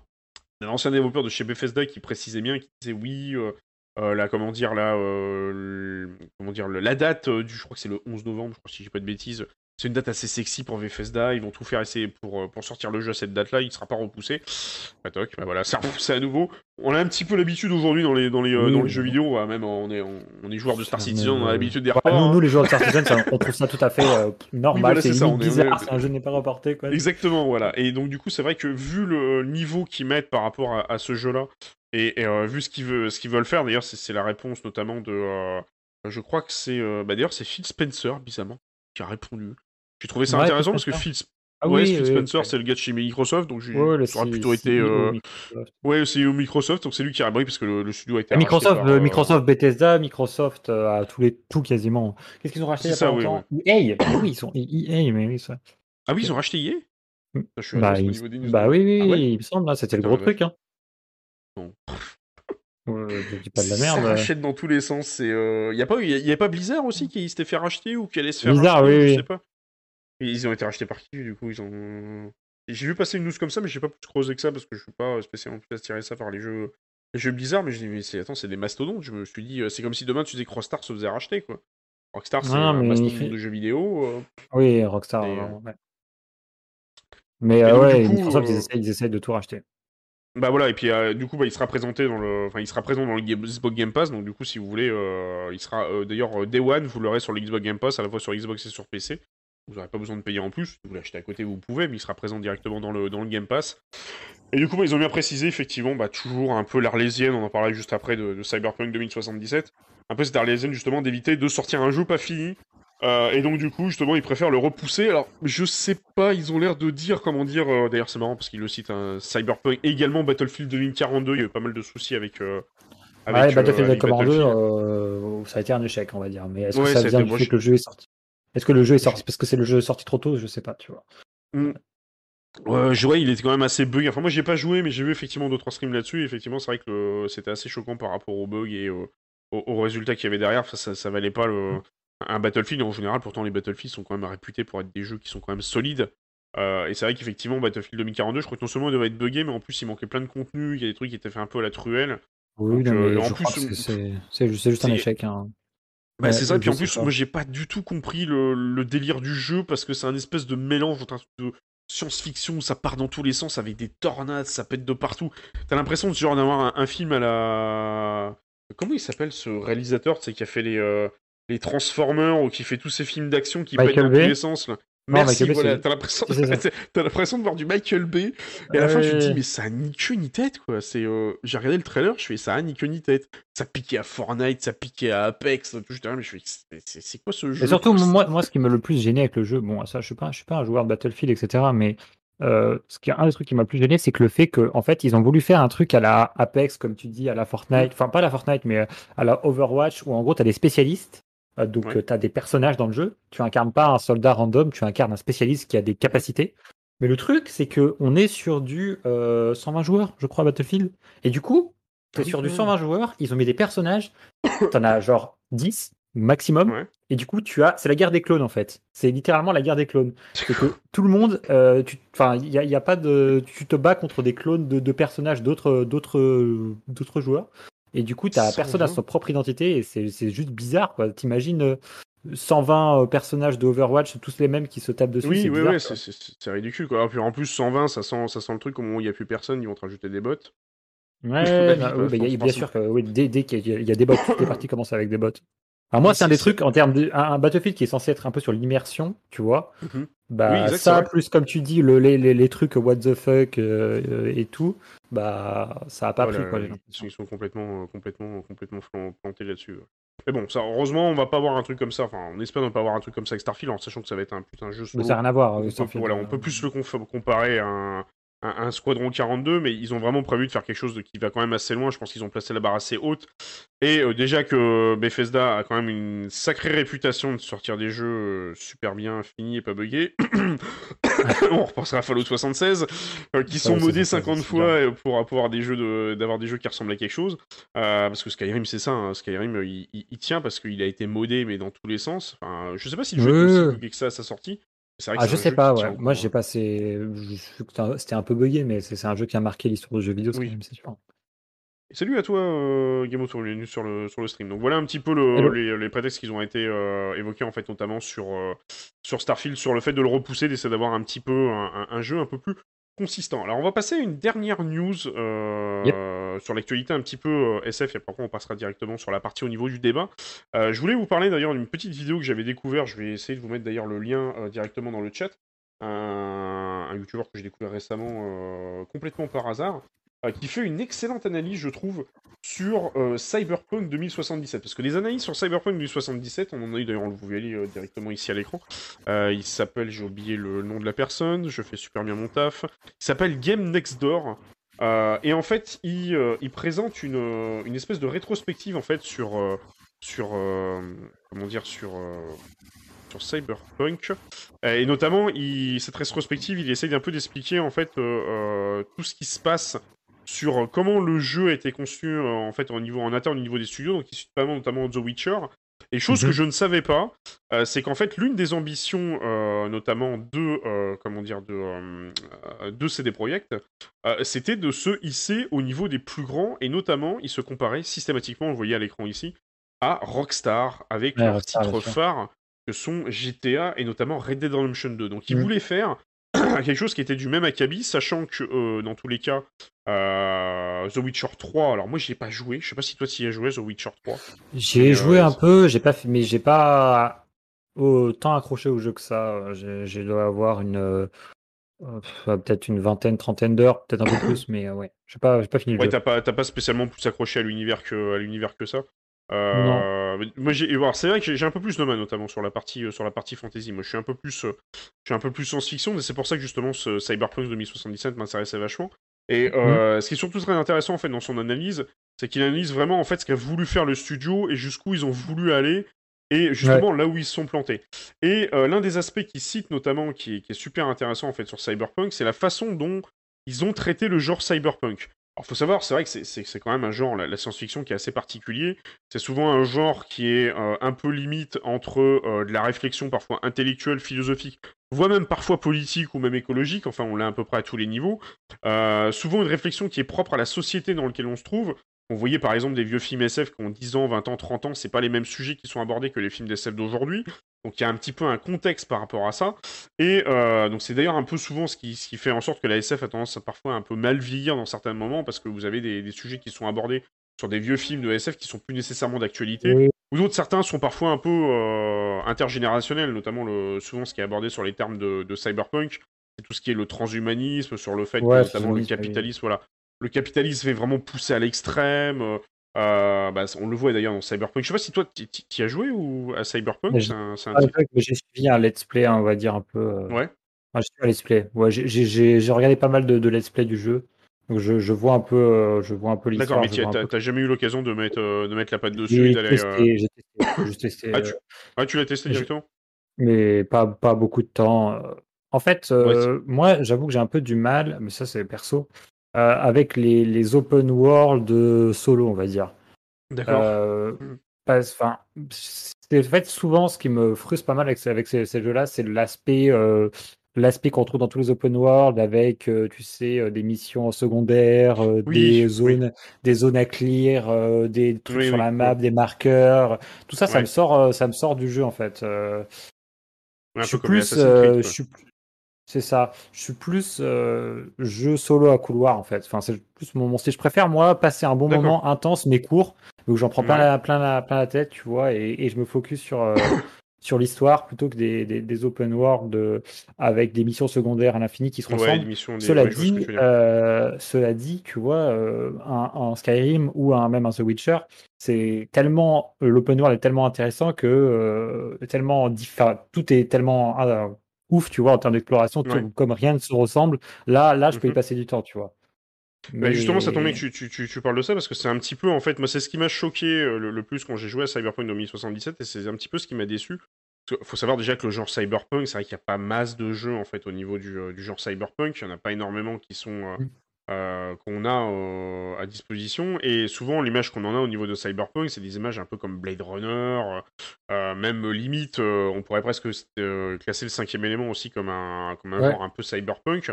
S1: ancien développeur de chez Bethesda qui précisait bien, qui disait oui, euh, euh, la comment dire euh, comment dire la date euh, du, je crois que c'est le 11 novembre, je crois si j'ai pas de bêtises. C'est une date assez sexy pour Bethesda, ils vont tout faire essayer pour, euh, pour sortir le jeu à cette date-là, il sera pas repoussé. Bah, toc, bah voilà, c'est repoussé à nouveau. On a un petit peu l'habitude aujourd'hui dans les, dans les, euh,
S2: Oui,
S1: dans les
S2: oui,
S1: jeux vidéo, même on est, on, on est joueur de Star
S2: Ça
S1: Citizen, on a l'habitude des reports.
S2: nous,
S1: hein.
S2: nous, les joueurs de Star Citizen, ça- on trouve ça tout à fait euh, [laughs] normal.
S1: voilà,
S2: c'est
S1: est-
S2: bizarre, c'est un jeu n'est pas reporté. Quoi.
S1: Exactement, voilà. Et donc du coup, c'est vrai que vu le niveau qu'ils mettent par rapport à, à ce jeu-là, et, et, euh, vu ce qu'ils veulent, ce qu'ils veulent faire, d'ailleurs, c'est c'est la réponse notamment de, euh, je crois que c'est, euh, bah, d'ailleurs, c'est Phil Spencer, bizarrement, qui a répondu. J'ai trouvé ça
S2: Ouais,
S1: intéressant parce que. Phil,
S2: Ah
S1: ouais,
S2: oui,
S1: Phil
S2: oui,
S1: Spencer,
S2: oui.
S1: c'est le gars de chez Microsoft, donc
S2: Ouais,
S1: ça
S2: C-
S1: plutôt été, euh, ouais, le CEO Microsoft, donc c'est lui qui a, bah oui, parce que le, le studio a été
S2: Ah, Microsoft,
S1: par,
S2: euh, Microsoft Bethesda, Microsoft euh, a tous les tout quasiment. Qu'est-ce qu'ils ont racheté il y a
S1: C'est
S2: pas
S1: ça, oui,
S2: longtemps EA, mais oui, ils sont EA, mais oui, ça.
S1: Ah oui, ils ont racheté hier.
S2: Mm.
S1: Je suis à
S2: Bah,
S1: l'os au
S2: il-
S1: niveau des news.
S2: bah oui, oui,
S1: Ah ouais
S2: il me semble, là, c'était le gros truc. Hein.
S1: Bon.
S2: Euh, je dis pas de la
S1: Ça
S2: merde.
S1: rachète dans tous les sens. C'est, euh, y a pas, y a, y a pas Blizzard aussi qui s'était fait racheter ou qui allait se faire
S2: Blizzard,
S1: racheter,
S2: oui,
S1: je
S2: oui.
S1: sais pas. Ils ont été rachetés par qui du coup Ils ont. J'ai vu passer une news comme ça, mais j'ai pas plus creusé que ça parce que je suis pas spécialement plus attiré ça par les jeux, les jeux Blizzard. Mais je dis mais c'est attends, c'est des mastodontes. Je me suis dit, euh, c'est comme si demain tu disais que Rockstar se faisait racheter quoi. Rockstar, c'est un
S2: mais-
S1: mastodonte de jeux vidéo. euh.
S2: Oui, Rockstar.
S1: Et, euh,
S2: ouais. Mais
S1: donc,
S2: ouais,
S1: coup,
S2: Microsoft, ils, essayent, ils essayent de tout racheter.
S1: Bah voilà, et puis du coup, bah, il sera présenté dans le, enfin, il sera présent dans le Xbox Game Pass. Donc du coup, si vous voulez, il sera d'ailleurs Day One, vous l'aurez sur le Xbox Game Pass, à la fois sur Xbox et sur PC. Vous n'aurez pas besoin de payer en plus. Si vous l'achetez à côté, vous pouvez, mais il sera présent directement dans le, dans le Game Pass. Et du coup, bah, ils ont bien précisé, effectivement, bah, toujours un peu l'arlésienne, on en parlait juste après de, de Cyberpunk 2077. Un peu cette arlésienne, justement, d'éviter de sortir un jeu pas fini. Euh, et donc, du coup, justement, ils préfèrent le repousser. Alors, je sais pas, ils ont l'air de dire, comment dire. euh, D'ailleurs, c'est marrant parce qu'ils le citent, un Cyberpunk, également Battlefield 2042. Il y a eu pas mal de soucis avec. euh, avec,
S2: ouais,
S1: euh,
S2: Battlefield
S1: avec
S2: Command 2,
S1: Battlefield.
S2: euh, ça a été un échec, on va dire. Mais est-ce que
S1: Ouais,
S2: ça
S1: ça a
S2: vient du fait que le jeu est sorti Est-ce que le jeu est sorti parce que c'est le jeu sorti trop tôt? Je sais pas, tu vois.
S1: Ouais, je vois, il était quand même assez bug. Enfin, moi, j'ai pas joué, mais j'ai vu effectivement deux trois streams là-dessus. Et effectivement, c'est vrai que c'était assez choquant par rapport aux bugs et euh, aux, aux résultats qu'il y avait derrière. Enfin, ça, ça valait pas le... un Battlefield. En général, pourtant, les Battlefield sont quand même réputés pour être des jeux qui sont quand même solides. Euh, et c'est vrai qu'effectivement, Battlefield 2042, je crois que non seulement il devait être buggé, mais en plus, il manquait plein de contenu. Il y a des trucs qui étaient faits un peu à la truelle.
S2: Oui,
S1: Donc,
S2: non,
S1: euh,
S2: mais
S1: en
S2: je
S1: plus,
S2: crois que c'est c'est juste, c'est juste un échec. hein.
S1: Bah, c'est ça,
S2: je
S1: puis en plus, moi j'ai pas du tout compris le, le délire du jeu parce que c'est un espèce de mélange entre un truc de science-fiction, ça part dans tous les sens avec des tornades, ça pète de partout. T'as l'impression de genre d'avoir un, un film à la. Comment il s'appelle ce réalisateur, tu sais, qui a fait les, euh, les Transformers ou qui fait tous ces films d'action qui
S2: Michael
S1: pètent dans tous les sens là Merci, voilà, t'as l'impression, [laughs] t'as l'impression de voir du Michael Bay, et à la fin tu te dis, mais ça a ni queue ni tête, quoi. C'est, euh, J'ai regardé le trailer, je fais, ça a ni queue ni tête. Ça piquait à Fortnite, ça piquait à Apex, tout, je mais je fais, c'est quoi ce jeu?
S2: Et surtout, moi, moi, ce qui m'a le plus gêné avec le jeu, bon, ça, je suis pas, je suis pas un joueur de Battlefield, etc., mais euh, ce qui est un des trucs qui m'a le plus gêné, c'est que le fait qu'en en fait, ils ont voulu faire un truc à la Apex, comme tu dis, à la Fortnite, enfin pas à la Fortnite, mais à la Overwatch, où en gros, tu as des spécialistes euh, donc, tu as des personnages dans le jeu. Tu incarnes pas un soldat random, tu incarnes un spécialiste qui a des capacités. Mais le truc, c'est que on est sur du 120 euh, joueurs, je crois, Battlefield. Et du coup, tu es sur du 120 joueurs, ils ont mis des personnages. tu en as genre 10 maximum. Et du coup, tu as, c'est la guerre des clones en fait. C'est littéralement la guerre des clones. C'est que tout le monde, euh, enfin, il y, a, pas de, tu te bats contre des clones de, de personnages d'autres, d'autres, d'autres joueurs. Et du coup, as personne à sa propre identité et c'est juste bizarre. quoi. T'imagines 120 euh, euh, personnages de Overwatch, tous les mêmes qui se tapent dessus.
S1: Oui, oui, oui, c'est ridicule. Quoi. en plus, 120, ça sent, ça sent le truc, au moment où il n'y a plus personne, ils vont te rajouter des bots.
S2: Ouais, [laughs] bah, bah, bien sûr que oui, dès, qu'il y, a des bots, toutes les parties commencent avec des bots. Alors moi, c'est un des trucs en termes de un, Battlefield qui est censé être un peu sur l'immersion, tu vois. Mhm. Bah ça, plus comme tu dis, le, les, les, trucs what the fuck euh, et tout, bah ça a pas pris quoi.
S1: ils, sont complètement, euh, complètement, complètement plantés là-dessus. Mais bon, ça, heureusement, on va pas avoir un truc comme ça. Enfin, on espère ne pas avoir un truc comme ça avec Starfield, en sachant que ça va être un putain de jeu
S2: solo. ça n'a rien à voir.
S1: Peut, voilà, on peut plus le comparer à un, un, Squadron 42, mais ils ont vraiment prévu de faire quelque chose de, qui va quand même assez loin. Je pense qu'ils ont placé la barre assez haute. Et euh, déjà que Bethesda a quand même une sacrée réputation de sortir des jeux euh, super bien finis et pas buggés. [coughs] On repensera à Fallout 76, euh, qui sont modés 50 fois pour avoir des jeux d'avoir des jeux qui ressemblent à quelque chose. parce que Skyrim, c'est ça. Hein. Skyrim, il, tient parce qu'il a été modé, mais dans tous les sens. Enfin, je sais pas si le jeu est aussi bugué que ça à sa sortie.
S2: Ah, je sais pas, ouais. Moi, j'ai passé. C'était un peu bugué, mais c'est un jeu qui a marqué l'histoire du jeu vidéo, oui. c'est sûr.
S1: salut à toi, euh, Game of sur le, sur le stream. Donc voilà un petit peu le, les, prétextes qui ont été euh, évoqués, en fait, notamment sur, euh, sur Starfield, sur le fait de le repousser, d'essayer d'avoir un petit peu un, jeu un peu plus consistant. Alors on va passer à une dernière news euh, sur l'actualité un petit peu euh, SF et après on passera directement sur la partie au niveau du débat. Euh, je voulais vous parler d'ailleurs d'une petite vidéo que j'avais découvert, je vais essayer de vous mettre d'ailleurs le lien directement dans le chat. Un, un youtubeur que j'ai découvert récemment complètement par hasard, qui fait une excellente analyse je trouve sur Cyberpunk 2077. Parce que les analyses sur Cyberpunk 2077, on en a eu d'ailleurs, vous voyez directement ici à l'écran. il s'appelle, j'ai oublié le nom de la personne, je fais super bien mon taf. Il s'appelle Game Next Door. et en fait, il, présente une, une, espèce de rétrospective en fait sur, sur comment dire, sur sur Cyberpunk. Et notamment, cette rétrospective, il essaye un peu d'expliquer en fait tout ce qui se passe sur euh, comment le jeu a été conçu euh, en fait au niveau en interne au niveau des studios, donc issu notamment, notamment The Witcher. Et chose que mhm. je ne savais pas, euh, c'est qu'en fait l'une des ambitions, notamment de comment dire de de CD Projekt, c'était de se hisser au niveau des plus grands et notamment il se comparait systématiquement, vous voyez à l'écran ici, à Rockstar avec leurs titres phares que sont GTA et notamment Red Dead Redemption 2. Donc ils mhm. voulaient faire quelque chose qui était du même acabit, sachant que euh, dans tous les cas, euh, The Witcher 3, alors moi j'y ai pas joué, je sais pas si toi tu y as joué The Witcher 3.
S2: J'ai joué euh, un peu, j'ai pas mais j'ai pas autant accroché au jeu que ça. J'ai dois avoir une peut-être une vingtaine, trentaine d'heures, peut-être un peu [coughs] plus, mais ouais, j'ai pas, pas fini le
S1: ouais,
S2: jeu.
S1: T'as pas, pas spécialement plus accroché à l'univers que, à l'univers que ça. Euh, moi, c'est vrai que j'ai un peu plus de main, notamment sur la partie euh, sur la partie fantasy. Moi, je suis un peu plus, euh, je suis un peu plus science-fiction, et c'est pour ça que justement ce Cyberpunk 2077 m'intéressait vachement. Et mhm. ce qui est surtout très intéressant en fait dans son analyse, c'est qu'il analyse vraiment en fait ce qu'a voulu faire le studio et jusqu'où ils ont voulu aller et justement là où ils se sont plantés. Et l'un des aspects qu'il cite notamment, qui est, qui est, super intéressant en fait sur Cyberpunk, c'est la façon dont ils ont traité le genre cyberpunk. Alors, faut savoir, c'est vrai que c'est quand même un genre, la, science-fiction, qui est assez particulier. C'est souvent un genre qui est euh, un peu limite entre euh, de la réflexion parfois intellectuelle, philosophique, voire même parfois politique ou même écologique. Enfin, on l'a à peu près à tous les niveaux. Euh, souvent une réflexion qui est propre à la société dans laquelle on se trouve. On voyait par exemple des vieux films SF qui ont 10 ans, 20 ans, 30 ans, c'est pas les mêmes sujets qui sont abordés que les films d'SF d'aujourd'hui. Donc il y a un petit peu un contexte par rapport à ça. Et euh, donc c'est d'ailleurs un peu souvent ce qui, ce qui, fait en sorte que la SF a tendance à parfois un peu mal vieillir dans certains moments parce que vous avez des, sujets qui sont abordés sur des vieux films de SF qui sont plus nécessairement d'actualité. Ou d'autres, certains sont parfois un peu, euh, euh, intergénérationnel, notamment le, souvent ce qui est abordé sur les termes de, cyberpunk, c'est tout ce qui est le transhumanisme, sur le fait que notamment le capitalisme, voilà, le capitalisme est vraiment poussé à l'extrême. Euh, bah, on le voit d'ailleurs dans Cyberpunk. Je sais pas si toi, tu as joué ou à Cyberpunk
S2: un, J'ai suivi un let's play, hein, on va dire un peu.
S1: Ouais.
S2: Ah, j'ai un let's play. Ouais, j'ai regardé pas mal de, de, let's play du jeu. Donc je, je vois un peu, euh, je vois un peu
S1: l'histoire. D'accord, mais tu n'as jamais eu l'occasion de mettre, euh, de mettre la patte dessus
S2: J'ai testé,
S1: ah, tu, ah, tu l'as testé directement?
S2: Mais pas, pas beaucoup de temps. En fait, moi, j'avoue que j'ai un peu du mal, mais ça c'est perso, avec les, les, open world solo, on va dire.
S1: D'accord. Mmh.
S2: Enfin, c'est en fait souvent ce qui me frustre pas mal avec, avec ces, ces jeux-là, c'est l'aspect l'aspect qu'on trouve dans tous les open world avec, euh, tu sais, euh, des missions secondaires, euh, des zones, des zones à clear, des trucs sur la map, des marqueurs, tout ça, ça me sort, ça me sort du jeu en fait.
S1: je suis plus, je
S2: suis c'est ça. Je suis plus jeu solo à couloir en fait. Enfin, c'est plus mon, style. Je préfère moi passer un bon moment intense mais court, donc j'en prends plein la, plein la, plein la tête, tu vois, et, et je me focus sur [coughs] sur l'histoire plutôt que des, des, open world euh, avec des missions secondaires à l'infini qui se ressemblent. cela, dit, euh, cela dit, tu vois, euh, un, Skyrim ou un, même un The Witcher, c'est tellement l'open world est tellement intéressant que tellement tout est tellement ouf, tu vois, en termes d'exploration, comme rien ne se ressemble. Là, là, je peux y mhm. passer du temps, tu vois.
S1: Bah, justement, ça tombe bien que tu, tu, tu, parles de ça parce que c'est un petit peu, en fait, moi, c'est ce qui m'a choqué euh, le, plus quand j'ai joué à Cyberpunk 2077 et c'est un petit peu ce qui m'a déçu. Il faut savoir déjà que le genre Cyberpunk, c'est vrai qu'il n'y a pas masse de jeux en fait au niveau du, euh, du genre Cyberpunk. Il n'y en a pas énormément qui sont, euh, mm. Euh, qu'on a euh, à disposition. Et souvent, l'image qu'on en a au niveau de Cyberpunk, c'est des images un peu comme Blade Runner, euh, même limite, on pourrait presque classer le cinquième élément aussi comme un, comme un genre un peu Cyberpunk.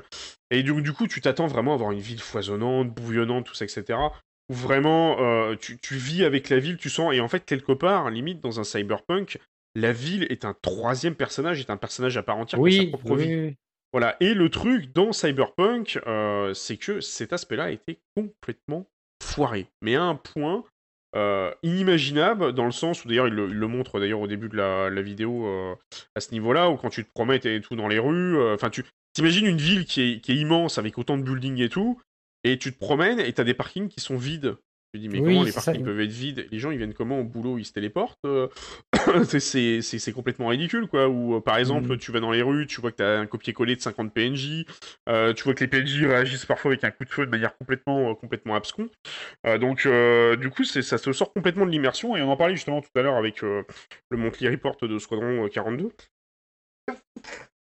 S1: Et du, du coup, tu t'attends vraiment à avoir une ville foisonnante, bouillonnante, tout ça, etc. Où vraiment, tu, tu vis avec la ville, tu sens, et en fait, quelque part, limite, dans un Cyberpunk, la ville est un troisième personnage, est un personnage à part entière
S2: oui,
S1: sa propre vie. Voilà, et le truc dans Cyberpunk, euh, c'est que cet aspect-là a été complètement foiré. Mais à un point euh, inimaginable, dans le sens où d'ailleurs il, le montre d'ailleurs au début de la, vidéo euh, à ce niveau-là, où quand tu te promets et tout dans les rues, enfin tu t'imagines une ville qui est, immense avec autant de buildings et tout, et tu te promènes et t'as des parkings qui sont vides. Je dis, mais comment les parkings peuvent être vides? Les gens, ils viennent comment au boulot? Ils se téléportent euh [coughs] C'est complètement ridicule, quoi. Ou euh, par exemple, mmh. tu vas dans les rues, tu vois que tu as un copier-coller de 50 PNJ, euh, tu vois que les PNJ réagissent parfois avec un coup de feu de manière complètement, complètement abscon. donc, du coup, ça se sort complètement de l'immersion, et on en parlait justement tout à l'heure avec le Monthly Report de Squadron 42.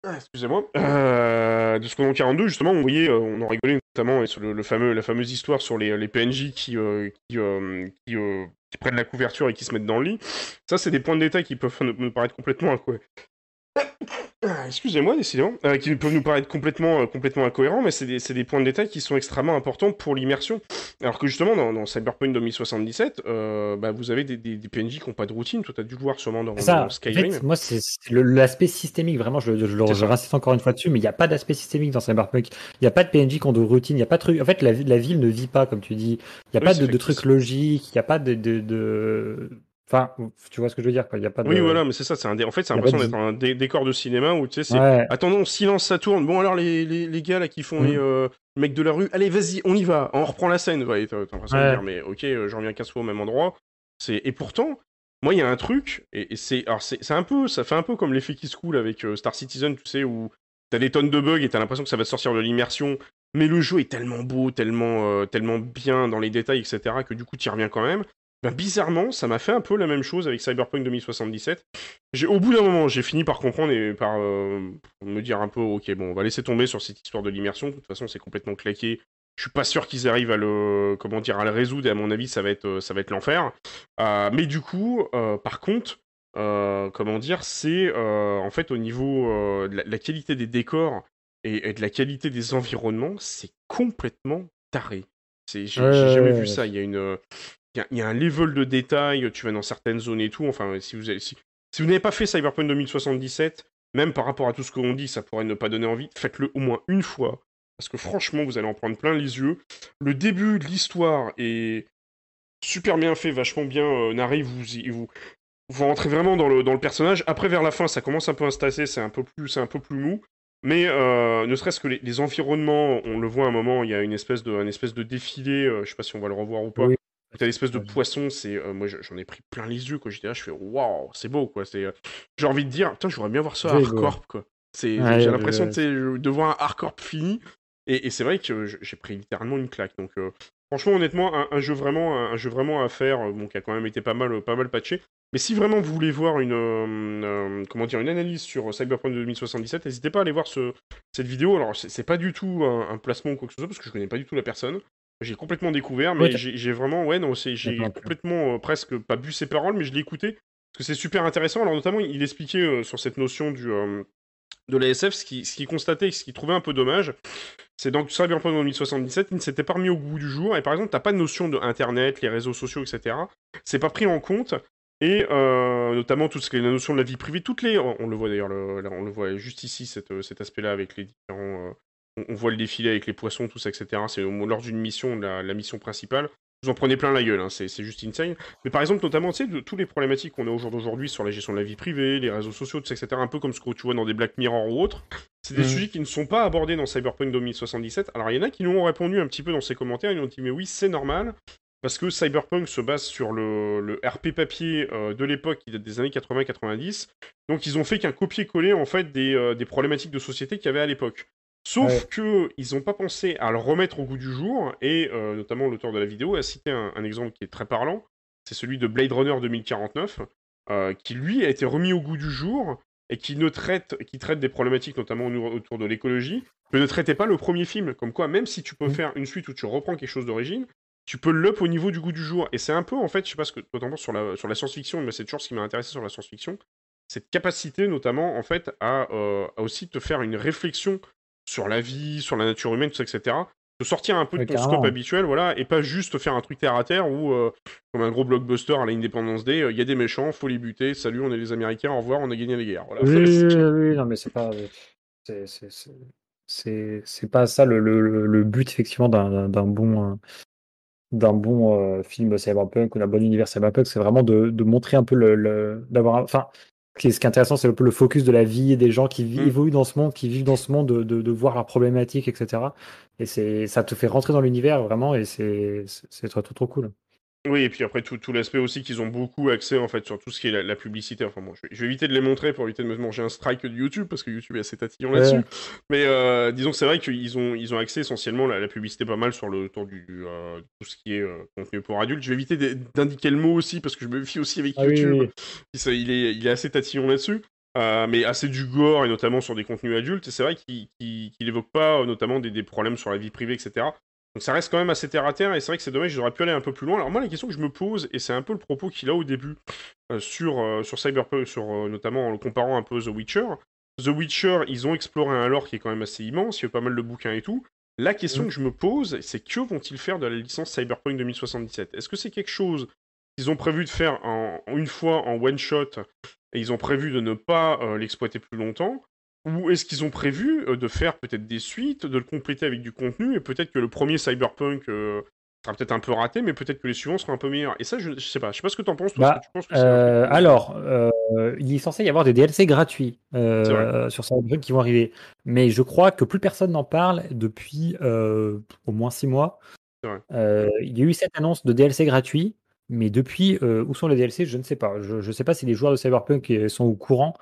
S1: Ah, excusez-moi, euh, de Squadron 42, justement, on voyait, on en rigolait notamment sur le, fameux, la fameuse histoire sur les, PNJ qui, euh, euh, qui, prennent la couverture et qui se mettent dans le lit. Ça, c'est des points de détail qui peuvent me paraître complètement excusez-moi, décidément, euh, qui peuvent nous paraître complètement, euh, complètement incohérents, mais c'est des, des, points de détail qui sont extrêmement importants pour l'immersion. Alors que justement, dans, Cyberpunk 2077, euh, bah, vous avez des, des, PNJ qui n'ont pas de routine. Toi, tu as dû le voir sûrement dans,
S2: ça, Skyrim. moi, c'est l'aspect systémique, vraiment, je, je, je, encore une fois dessus, mais il n'y a pas d'aspect systémique dans Cyberpunk. Il n'y a pas de PNJ qui ont de routine, il n'y a pas de truc. En fait, la, la, ville ne vit pas, comme tu dis. Il n'y a pas de, de trucs logiques, il n'y a pas de, de Enfin, tu vois ce que je veux dire, quoi. Il y a pas de...
S1: Oui, voilà, mais c'est ça. C'est un En fait, c'est l'impression d'être un décor de cinéma où tu sais, c'est. Attendons, silence, ça tourne. Bon, alors, les, les, les gars là qui font les euh, mecs de la rue, allez, vas-y, on y va. On reprend la scène. Ouais, t'as l'impression de dire, mais ok, euh, j'en reviens 15 fois au même endroit. Et pourtant, moi, il y a un truc, et, c'est. Alors, c'est un peu. Ça fait un peu comme l'effet qui se coule avec euh, Star Citizen, tu sais, où t'as des tonnes de bugs et t'as l'impression que ça va sortir de l'immersion. Mais le jeu est tellement beau, tellement, tellement bien dans les détails, etc., que du coup, tu y reviens quand même. Ben, bizarrement, ça m'a fait un peu la même chose avec Cyberpunk 2077. Au bout d'un moment, j'ai fini par comprendre et par euh, me dire un peu, ok, bon, on va laisser tomber sur cette histoire de l'immersion. De toute façon, c'est complètement claqué. Je suis pas sûr qu'ils arrivent à le, comment dire, à le résoudre. Et à mon avis, ça va être, euh, ça va être l'enfer. Euh, mais du coup, par contre, comment dire, c'est en fait au niveau de la, qualité des décors et, de la qualité des environnements, c'est complètement taré. J'ai jamais vu ça. Il y a une, il y, a un level de détail, tu vas dans certaines zones et tout. Enfin, si vous, si, vous n'avez pas fait Cyberpunk 2077, même par rapport à tout ce qu'on dit, ça pourrait ne pas donner envie. Faites-le au moins une fois. Parce que franchement, vous allez en prendre plein les yeux. Le début de l'histoire est super bien fait, vachement bien euh, narré. Vous, vous, vous rentrez vraiment dans le, dans le personnage. Après, vers la fin, ça commence un peu à se tasser, c'est un peu plus, mou. Mais euh, ne serait-ce que les, environnements, on le voit à un moment, il y a une espèce de, défilé, euh, je sais pas si on va le revoir ou pas. T'as l'espèce de poisson, c'est euh, moi j'en ai pris plein les yeux quand j'étais là, je fais waouh, c'est beau quoi. C'est, j'ai envie de dire, putain, j'aurais bien voir ça à Hardcorp quoi. C'est, j'ai l'impression de voir un Hardcorp fini. Et, c'est vrai que j'ai pris littéralement une claque. Donc franchement, honnêtement, un, jeu vraiment, un, jeu vraiment à faire, bon, qui a quand même été pas mal, pas mal patché. Mais si vraiment vous voulez voir une, euh, euh, comment dire, une analyse sur Cyberpunk 2077, n'hésitez pas à aller voir ce, cette vidéo. Alors, c'est pas du tout un, placement ou quoi que ce soit, parce que je connais pas du tout la personne. J'ai complètement découvert, mais j'ai vraiment, ouais, non, j'ai complètement euh, presque pas bu ses paroles, mais je l'ai écouté, parce que c'est super intéressant. Alors, notamment, il expliquait sur cette notion du, de l'ASF, ce qui, ce qui constatait, ce qu'il trouvait un peu dommage, c'est donc Cyberpunk 2077, il ne s'était pas remis au goût du jour, et par exemple, t'as pas de notion de Internet, les réseaux sociaux, etc. C'est pas pris en compte, et euh, notamment tout ce qui est la notion de la vie privée, toutes les, on le voit d'ailleurs, on le voit juste ici cet aspect-là avec les différents, euh, on, voit le défilé avec les poissons, tout ça, etc. C'est lors d'une mission, la, mission principale. Vous en prenez plein la gueule, hein, c'est juste insane. Mais par exemple, notamment, tu sais, de toutes les problématiques qu'on a aujourd'hui sur la gestion de la vie privée, les réseaux sociaux, tout ça, etc. Un peu comme ce que tu vois dans des Black Mirror ou autres. C'est des mmh. sujets qui ne sont pas abordés dans Cyberpunk 2077. Alors, il y en a qui nous ont répondu un petit peu dans ces commentaires. Ils nous ont dit, mais oui, c'est normal parce que Cyberpunk se base sur le, RP papier euh, de l'époque qui date des années 80-90. Donc ils ont fait qu'un copier-coller en fait euh, des, problématiques de société qu'il y avait à l'époque. Sauf qu'ils que n'ont pas pensé à le remettre au goût du jour et euh, notamment l'auteur de la vidéo a cité un, exemple qui est très parlant. C'est celui de Blade Runner 2049 qui lui a été remis au goût du jour et qui ne traite, qui traite des problématiques notamment autour de l'écologie, que ne traitait pas le premier film. Comme quoi, même si tu peux mmh. faire une suite où tu reprends quelque chose d'origine, tu peux l'up au niveau du goût du jour. Et c'est un peu, en fait, je sais pas ce que toi t'en penses sur la, sur la science-fiction, mais c'est toujours ce qui m'a intéressé sur la science-fiction, cette capacité notamment, en fait, euh, à, aussi te faire une réflexion sur la vie, sur la nature humaine, tout ça, etc. De sortir un peu de ton scope habituel, voilà, et pas juste faire un truc terre à terre où, euh, comme un gros blockbuster à l'Independence Day, euh, il y a des méchants, faut les buter, salut, on est les Américains, au revoir, on a gagné les guerres. Voilà. [laughs]
S2: Oui, oui, non, mais c'est pas. C'est pas ça le, le, le, but, effectivement, d'un bon d'un bon euh, film cyberpunk ou d'un bon univers cyberpunk, c'est vraiment de, de, montrer un peu le, d'avoir, enfin, ce qui est intéressant, c'est un peu le focus de la vie et des gens qui mm. évoluent dans ce monde, qui vivent dans ce monde, de, de, de voir leurs problématiques, etc. Et c'est, ça te fait rentrer dans l'univers vraiment, et c'est, c'est trop, trop, trop cool.
S1: Oui, et puis après, tout, tout l'aspect aussi qu'ils ont beaucoup accès en fait sur tout ce qui est la, publicité. Enfin bon, je vais, éviter de les montrer pour éviter de me manger un strike de YouTube parce que YouTube est assez tatillon là-dessus. Mais euh, disons que c'est vrai qu'ils ont, ils ont accès essentiellement à la, publicité pas mal sur le tour du, euh, tout ce qui est euh, contenu pour adultes. Je vais éviter d'indiquer le mot aussi parce que je me fie aussi avec ah YouTube. il, est, il est assez tatillon là-dessus. mais assez du gore et notamment sur des contenus adultes. Et c'est vrai qu'il n'évoque pas notamment des, des, problèmes sur la vie privée, etc. Donc ça reste quand même assez terre à terre, et c'est vrai que c'est dommage, j'aurais pu aller un peu plus loin. Alors moi, la question que je me pose, et c'est un peu le propos qu'il a au début euh, sur, euh, sur Cyberpunk, sur, euh, notamment en le comparant un peu The Witcher. The Witcher, ils ont exploré un lore qui est quand même assez immense, il y a pas mal de bouquins et tout. La question mm. que je me pose, c'est que vont-ils faire de la licence Cyberpunk 2077 Est-ce que c'est quelque chose qu'ils ont prévu de faire en, une fois en one shot et ils ont prévu de ne pas l'exploiter plus longtemps? Ou est-ce qu'ils ont prévu euh, de faire peut-être des suites, de le compléter avec du contenu, et peut-être que le premier Cyberpunk euh, sera peut-être un peu raté, mais peut-être que les suivants seront un peu meilleurs. Et ça, je, sais pas. Je sais pas ce que tu en penses.
S2: Toi, euh, alors, il est censé y avoir des DLC gratuits sur Cyberpunk qui vont arriver, mais je crois que plus personne n'en parle depuis au moins six mois. il y a eu cette annonce de DLC gratuit, mais depuis, où sont les DLC Je ne sais pas. Je ne sais pas si les joueurs de Cyberpunk sont au courant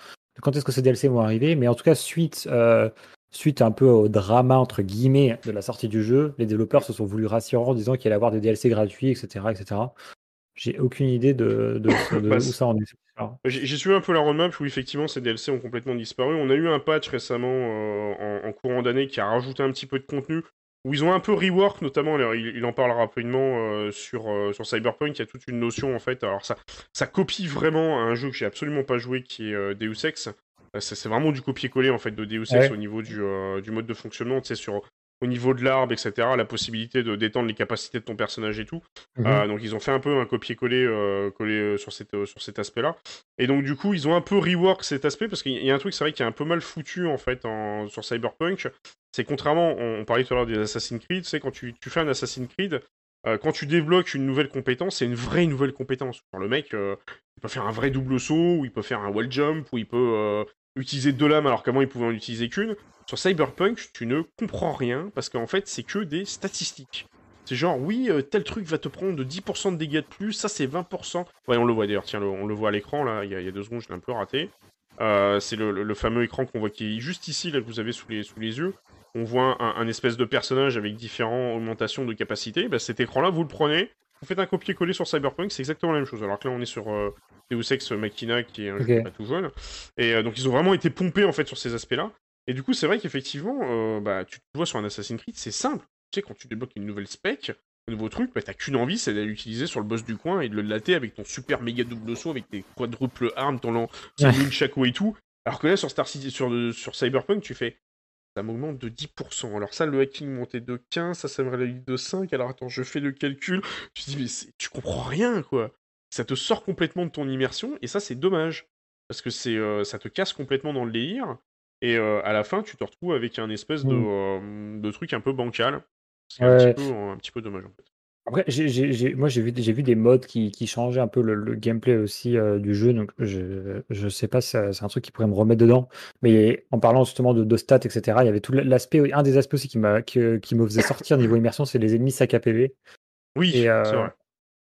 S2: quand est-ce que ces DLC vont arriver. Mais en tout cas, suite, euh, suite un peu au drama, entre guillemets, de la sortie du jeu, les développeurs se sont voulu rassurants en disant qu'il allait avoir des DLC gratuits, etc. etc. J'ai aucune idée de, de, [laughs] bah, où ça en est.
S1: J'ai suivi un peu la roadmap où effectivement ces DLC ont complètement disparu. On a eu un patch récemment euh, en, courant d'année qui a rajouté un petit peu de contenu où ils ont un peu rework, notamment, il, en parle rapidement euh, sur, sur Cyberpunk, il y a toute une notion en fait, alors ça, ça copie vraiment un jeu que j'ai absolument pas joué qui est Deus Ex. Euh, c'est vraiment du copier-coller en fait de Deus Ex au niveau du, du, mode de fonctionnement, tu sais, sur au niveau de l'arbre, etc., la possibilité de détendre les capacités de ton personnage et tout. Mhm. Euh, donc ils ont fait un peu un copier-coller euh, collé, sur, cette, sur cet aspect-là. Et donc du coup, ils ont un peu rework cet aspect, parce qu'il y a un truc, c'est vrai, qui est un peu mal foutu en fait en, sur Cyberpunk. C'est contrairement, on, parlait tout à l'heure des Assassin's Creed, sais, quand tu, tu fais un Assassin's Creed, euh, quand tu débloques une nouvelle compétence, c'est une vraie nouvelle compétence. le mec, il peut faire un vrai double saut, ou il peut faire un wall jump, ou il peut utiliser deux lames alors qu'avant il pouvait en utiliser qu'une. Sur Cyberpunk, tu ne comprends rien parce qu'en fait, c'est que des statistiques. C'est genre, oui, euh, tel truc va te prendre de 10% de dégâts de plus, ça c'est 20%. Ouais, on le voit d'ailleurs, tiens, on le voit à l'écran, là, il y, a deux secondes, je l'ai un peu raté. Euh, c'est le, fameux écran qu'on voit qui est juste ici, là, que vous avez sous les, sous les yeux. On voit un, espèce de personnage avec différentes augmentations de capacité. Bah, cet écran-là, vous le prenez, vous faites un copier-coller sur Cyberpunk, c'est exactement la même chose. Alors que là, on est sur euh, Deus Ex Machina, qui est un jeu pas tout jeune. Et donc, ils ont vraiment été pompés, en fait, sur ces aspects-là. Et du coup, c'est vrai qu'effectivement, euh, bah, tu te vois sur un Assassin's Creed, c'est simple. Tu sais, quand tu débloques une nouvelle spec, un nouveau truc, bah, t'as qu'une envie, c'est d'aller l'utiliser sur le boss du coin et de le latter avec ton super méga double saut, avec tes quadruples armes, ton lance chaco et tout. Alors que là, sur Star City, sur, sur Cyberpunk, tu fais. Ça m'augmente de 10%. Alors ça, le hacking montait de 15, ça, ça me réduit de 5. Alors attends, je fais le calcul. Tu te dis, mais tu comprends rien, quoi. Ça te sort complètement de ton immersion, et ça, c'est dommage. Parce que c'est, euh, ça te casse complètement dans le délire. Et euh, à la fin, tu te retrouves avec un espèce de, mmh. euh, truc un peu bancal. C'est un, petit peu dommage en fait.
S2: Après, moi j'ai vu, vu des modes qui, changeaient un peu le, gameplay aussi euh, du jeu, donc je, je sais pas si c'est un truc qui pourrait me remettre dedans. Mais en parlant justement de, stats, etc., il y avait tout l'aspect, un des aspects aussi qui, m'a, qui, me faisait sortir niveau immersion, c'est les ennemis sac à PV.
S1: Oui, c'est vrai.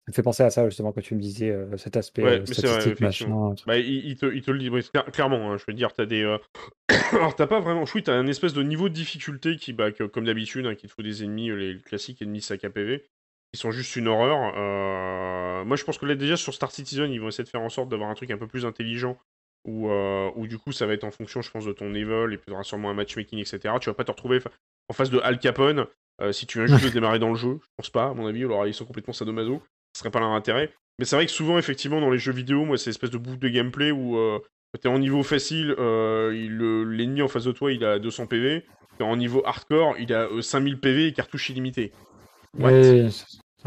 S2: Ça me fait penser à ça justement quand tu me disais euh, cet aspect euh, statistique, machin.
S1: Bah, il, te, il, te, le dit clairement. Hein, je veux dire, t'as des. Euh, [coughs] alors t'as pas vraiment. Oui, t'as un espèce de niveau de difficulté qui, bah, comme d'habitude, hein, qui te faut des ennemis, les classiques ennemis sac à PV, qui sont juste une horreur. Moi, je pense que là déjà sur Star Citizen, ils vont essayer de faire en sorte d'avoir un truc un peu plus intelligent. Où, où, du coup ça va être en fonction, je pense, de ton level, et puis il y aura sûrement un matchmaking, etc. Tu vas pas te retrouver en face de Al Capone si tu viens juste de [laughs] démarrer dans le jeu. Je pense pas, à mon avis, alors ils sont complètement sadomaso ce serait pas leur intérêt. Mais c'est vrai que souvent, effectivement, dans les jeux vidéo, moi, c'est espèce de boucle de gameplay où euh, t'es en niveau facile, euh, l'ennemi en face de toi, il a 200 PV. T'es en niveau hardcore, il a 5000 euh, PV et cartouche illimitée.
S2: Ouais,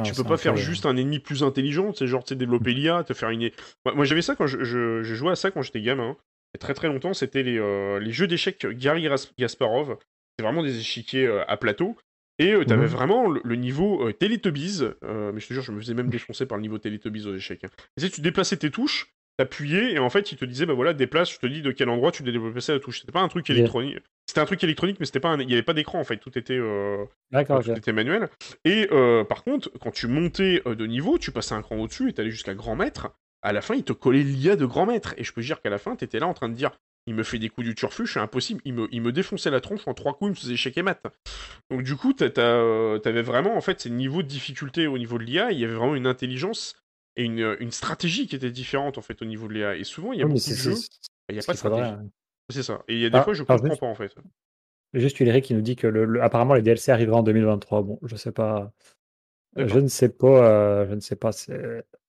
S1: tu peux pas faire juste un ennemi plus intelligent, c'est genre, tu sais, développer l'IA, te faire une. Moi, j'avais ça quand je, je, jouais à ça quand j'étais gamin. Et très très longtemps, c'était les, euh, les jeux d'échecs Gary Gasparov. C'est vraiment des échiquiers à plateau. Et euh, t'avais mmh vraiment le, niveau euh, Teletubbies, euh, mais je te jure, je me faisais même défoncer par le niveau Teletubbies aux échecs. Hein. Et tu déplaçais tes touches, t'appuyais, et en fait, il te disait, bah voilà, déplace, je te dis de quel endroit tu déplacer la touche. C'était pas un truc électronique. C'était un truc électronique, mais c'était pas il y avait pas d'écran en fait, tout était, tout était manuel. Et par contre, quand tu montais de niveau, tu passais un cran au-dessus et t'allais jusqu'à grand maître. À la fin, il te collait l'IA de grand maître. Et je peux dire qu'à la fin, t'étais là en train de dire il me fait des coups du turfu, impossible. Il me, il me défonçait la tronche en trois coups, il me faisait échec et mat. Donc du coup, t'avais vraiment en fait ces niveaux de difficulté au niveau de l'IA, il y avait vraiment une intelligence et une, une, stratégie qui était différente en fait au niveau de l'IA. Et souvent, il y a beaucoup de jeux, il n'y a pas de stratégie. Hein. C'est ça. Et il y a des ah, fois, je comprends pas en fait.
S2: Juste Ulrich qui nous dit que le, apparemment les DLC arriveront en 2023. Bon, je sais pas. Je ne sais pas, euh, je ne sais pas si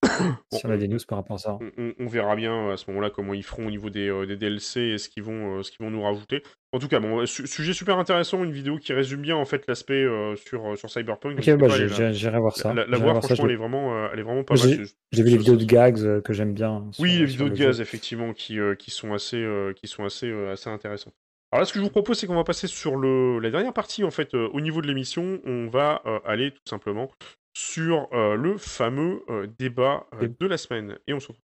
S2: [coughs] on a des news par rapport à ça.
S1: On, verra bien à ce moment-là comment ils feront au niveau des, euh, DLC et ce qu'ils vont, euh, ce qu'ils vont nous rajouter. En tout cas, bon, sujet super intéressant, une vidéo qui résume bien en fait l'aspect sur, sur Cyberpunk.
S2: Ok, bah, j'irai voir ça.
S1: La, voir, franchement, elle, est vraiment, elle est vraiment pas mal.
S2: J'ai vu les vidéos de gags que j'aime bien.
S1: Oui, les vidéos de gags, effectivement, qui, qui sont assez, qui sont assez, assez intéressantes. Alors là, ce que je vous propose, c'est qu'on va passer sur le, la dernière partie, en fait, au niveau de l'émission. On va aller tout simplement sur euh, le fameux euh, débat euh, de la semaine. Et on se retrouve.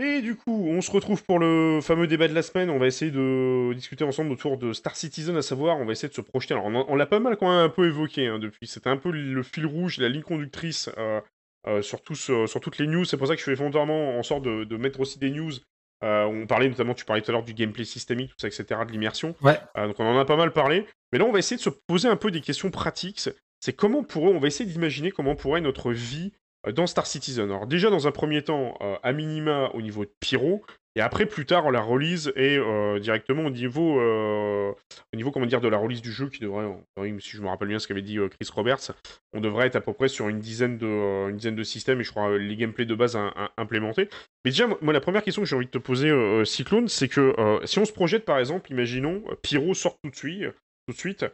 S1: Et du coup, on se retrouve pour le fameux débat de la semaine. On va essayer de discuter ensemble autour de Star Citizen, à savoir, on va essayer de se projeter. Alors, on, l'a pas mal quand même un peu évoqué hein, depuis. C'était un peu le fil rouge, la ligne conductrice euh, sur, sur, toutes les news. C'est pour ça que je fais fondamentalement en sorte de, mettre aussi des news. Euh, on parlait notamment, tu parlais tout à l'heure du gameplay systémique, tout ça, etc., de l'immersion.
S2: Ouais.
S1: Euh, donc on en a pas mal parlé. Mais là, on va essayer de se poser un peu des questions pratiques. C'est comment pourrait, on va essayer d'imaginer comment pourrait notre vie dans Star Citizen. Alors déjà, dans un premier temps, à minima au niveau de Pyro, et après, plus tard, on la release et euh, directement au niveau, euh, au niveau comment dire, de la release du jeu, qui devrait, si je me rappelle bien ce qu'avait dit euh, Chris Roberts, on devrait être à peu près sur une dizaine de, une dizaine de systèmes et je crois les gameplays de base à, implémentés. Mais déjà, moi, la première question que j'ai envie de te poser, Cyclone, c'est que si on se projette par exemple, imaginons, Pyro sort tout de suite, tout de suite.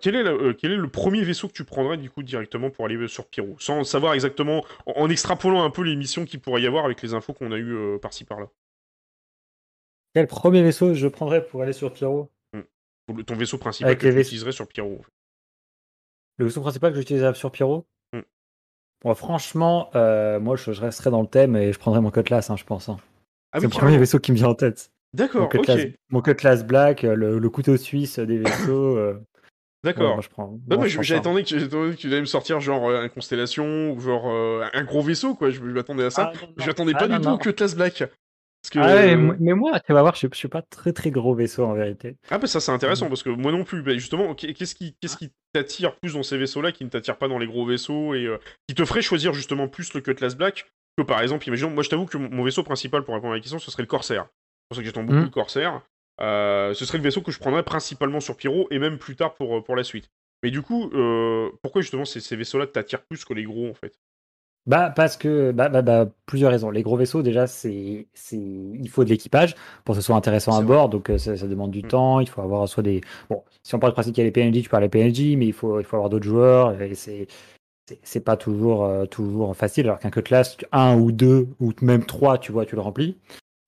S1: Quel, est le, quel est le premier vaisseau que tu prendrais du coup directement pour aller sur Pyro Sans savoir exactement, en, extrapolant un peu les missions qu'il pourrait y avoir avec les infos qu'on a eues par-ci par-là.
S2: Quel premier vaisseau je prendrais pour aller sur Pyro
S1: Ton vaisseau principal
S2: Avec
S1: que tu utiliserais sur Pyro.
S2: Le vaisseau principal que j'utilise sur Pyro
S1: Hmm.
S2: Bon, franchement, euh, moi je, je resterais dans le thème et je prendrais mon Cutlass, hein, je pense. hein.
S1: Ah
S2: c'est
S1: oui,
S2: le premier vaisseau qui me vient en tête.
S1: D'accord.
S2: Cutlass, mon Cutlass Black, euh, le, le couteau suisse des vaisseaux. Euh, ouais,
S1: D'accord.
S2: je prends.
S1: Non,
S2: moi,
S1: mais j'attendais que, j'attendais que tu allais me sortir genre euh, un Constellation ou genre euh, un gros vaisseau, quoi. Je m'attendais à ça.
S2: Ah,
S1: je m'attendais
S2: Ah,
S1: pas
S2: non,
S1: du
S2: non.
S1: tout que Class Black. Parce que,
S2: Ah ouais,
S1: euh,
S2: mais- mais moi, tu vas voir, je, je suis pas très très gros vaisseau en vérité.
S1: Ah bah ça c'est
S2: Mm.
S1: intéressant parce que moi non plus, bah, justement, qu'est- qu'est-ce qui, qu'est-ce qui t'attire plus dans ces vaisseaux-là qui ne t'attire pas dans les gros vaisseaux et euh, qui te ferait choisir justement plus le Cutlass Black que par exemple, imaginons, moi je t'avoue que mon vaisseau principal pour répondre à la question ce serait le Corsair. C'est pour ça que j'attends beaucoup
S2: Mm.
S1: le Corsair. Euh, ce serait le vaisseau que je prendrais principalement sur Pyro et même plus tard pour, euh, pour la suite. Mais du coup, euh, pourquoi justement ces, ces vaisseaux-là t'attirent plus que les gros en fait?
S2: Bah parce que bah, bah, bah, plusieurs raisons. Les gros vaisseaux déjà c'est c'est il faut de l'équipage pour que ce soit intéressant à bord donc ça, ça demande du
S1: Mm.
S2: temps. Il faut avoir soit des bon si on parle de pratique les PNJ tu parles des PNJ mais il faut il faut avoir d'autres joueurs et c'est pas toujours euh, toujours facile alors qu'un Cutlass un ou deux ou même trois tu vois tu le remplis.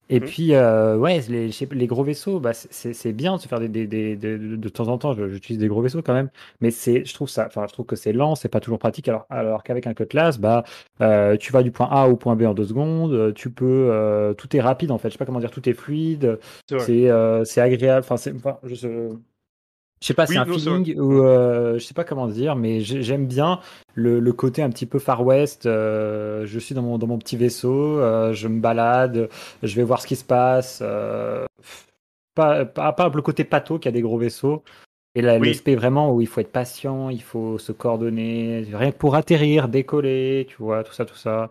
S2: Et
S1: Mhm.
S2: puis, euh, ouais, les, les gros vaisseaux, bah, c'est- bien de se faire des, des, des- des- de, de temps en temps. J'utilise des gros vaisseaux quand même, mais c'est, je trouve ça, enfin, je trouve que c'est lent, c'est pas toujours pratique. Alors, alors qu'avec un Cutlass, bah, euh, tu vas du point A au point B en deux secondes. euh, Tu peux, euh, tout est rapide en fait. Je sais pas comment dire, tout est fluide.
S1: C'est,
S2: euh, c'est agréable. Enfin, c'est, enfin, je, je sais pas,
S1: Oui,
S2: c'est un
S1: non,
S2: feeling ou euh, je sais pas comment dire, mais j'ai- j'aime bien le, le côté un petit peu Far West. euh, je suis dans mon, dans mon petit vaisseau, euh, je me balade, je vais voir ce qui se passe. euh, pas, pas, pas le côté pato qui a des gros vaisseaux. Et
S1: Oui.
S2: l'aspect vraiment où il faut être patient, il faut se coordonner, rien que pour atterrir, décoller, tu vois, tout ça, tout ça.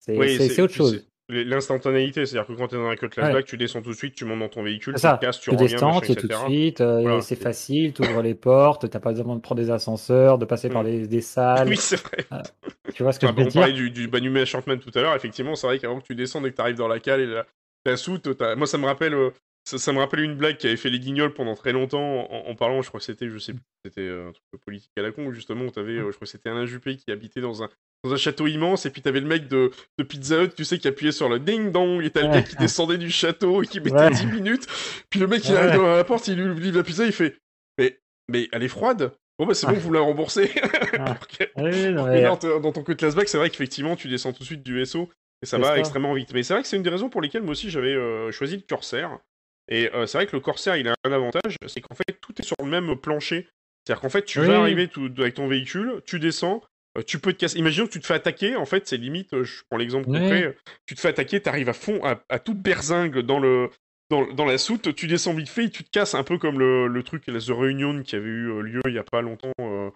S2: C'est
S1: Oui,
S2: autre chose.
S1: L'instantanéité, c'est-à-dire que quand t'es dans un Cutlass
S2: Ouais.
S1: Black, tu descends tout de suite, tu montes dans ton véhicule,
S2: C'est
S1: tu
S2: ça,
S1: te casses, tu
S2: tu
S1: reviens,
S2: descends,
S1: machin,
S2: tu es tout de suite, euh,
S1: Voilà.
S2: c'est facile, tu ouvres les portes, t'as pas besoin de prendre des ascenseurs, de passer par
S1: Mm.
S2: des, des salles.
S1: Oui, c'est vrai.
S2: Tu vois ce que
S1: Enfin,
S2: je veux
S1: on
S2: dire?
S1: parlait du, du Banumé Shortman tout à l'heure, effectivement, c'est vrai qu'avant que tu descendes et que tu arrives dans la cale et la, la soute, moi ça me rappelle euh, ça, ça me rappelle une blague qui avait fait les guignols pendant très longtemps en, en parlant, je crois que c'était, je sais plus, c'était euh, un truc de politique à la con, justement, où t'avais, euh, je crois que c'était Alain Juppé qui habitait dans un, dans un château immense, et puis t'avais le mec de, de Pizza Hut, tu sais, qui appuyait sur le ding dong, et t'as le mec qui descendait du château et qui mettait
S2: Ouais.
S1: 10 minutes, puis le mec il arrive dans la porte, il lui livre la pizza, il fait, mais, mais elle est froide? Bon bah c'est bon, vous la remboursez. [laughs]
S2: Oui, non,
S1: mais là, dans ton Cutlass Black, c'est vrai qu'effectivement, tu descends tout de suite du vaisseau et ça va
S2: ça.
S1: extrêmement vite. Mais c'est vrai que c'est une des raisons pour lesquelles moi aussi j'avais euh, choisi le Corsair. Et euh, c'est vrai que le Corsair, il a un avantage, c'est qu'en fait, tout est sur le même plancher. C'est-à-dire qu'en fait, tu
S2: Oui.
S1: vas arriver tout, avec ton véhicule, tu descends, euh, tu peux te casser. Imaginons que tu te fais attaquer, en fait, c'est limite, euh, je prends l'exemple
S2: Oui.
S1: concret, tu te fais attaquer, tu arrives à fond, à, à toute berzingue dans le. Dans, dans la soute, tu descends vite fait et tu te casses un peu comme le, le truc, la The Reunion qui avait eu lieu il y a pas longtemps, euh,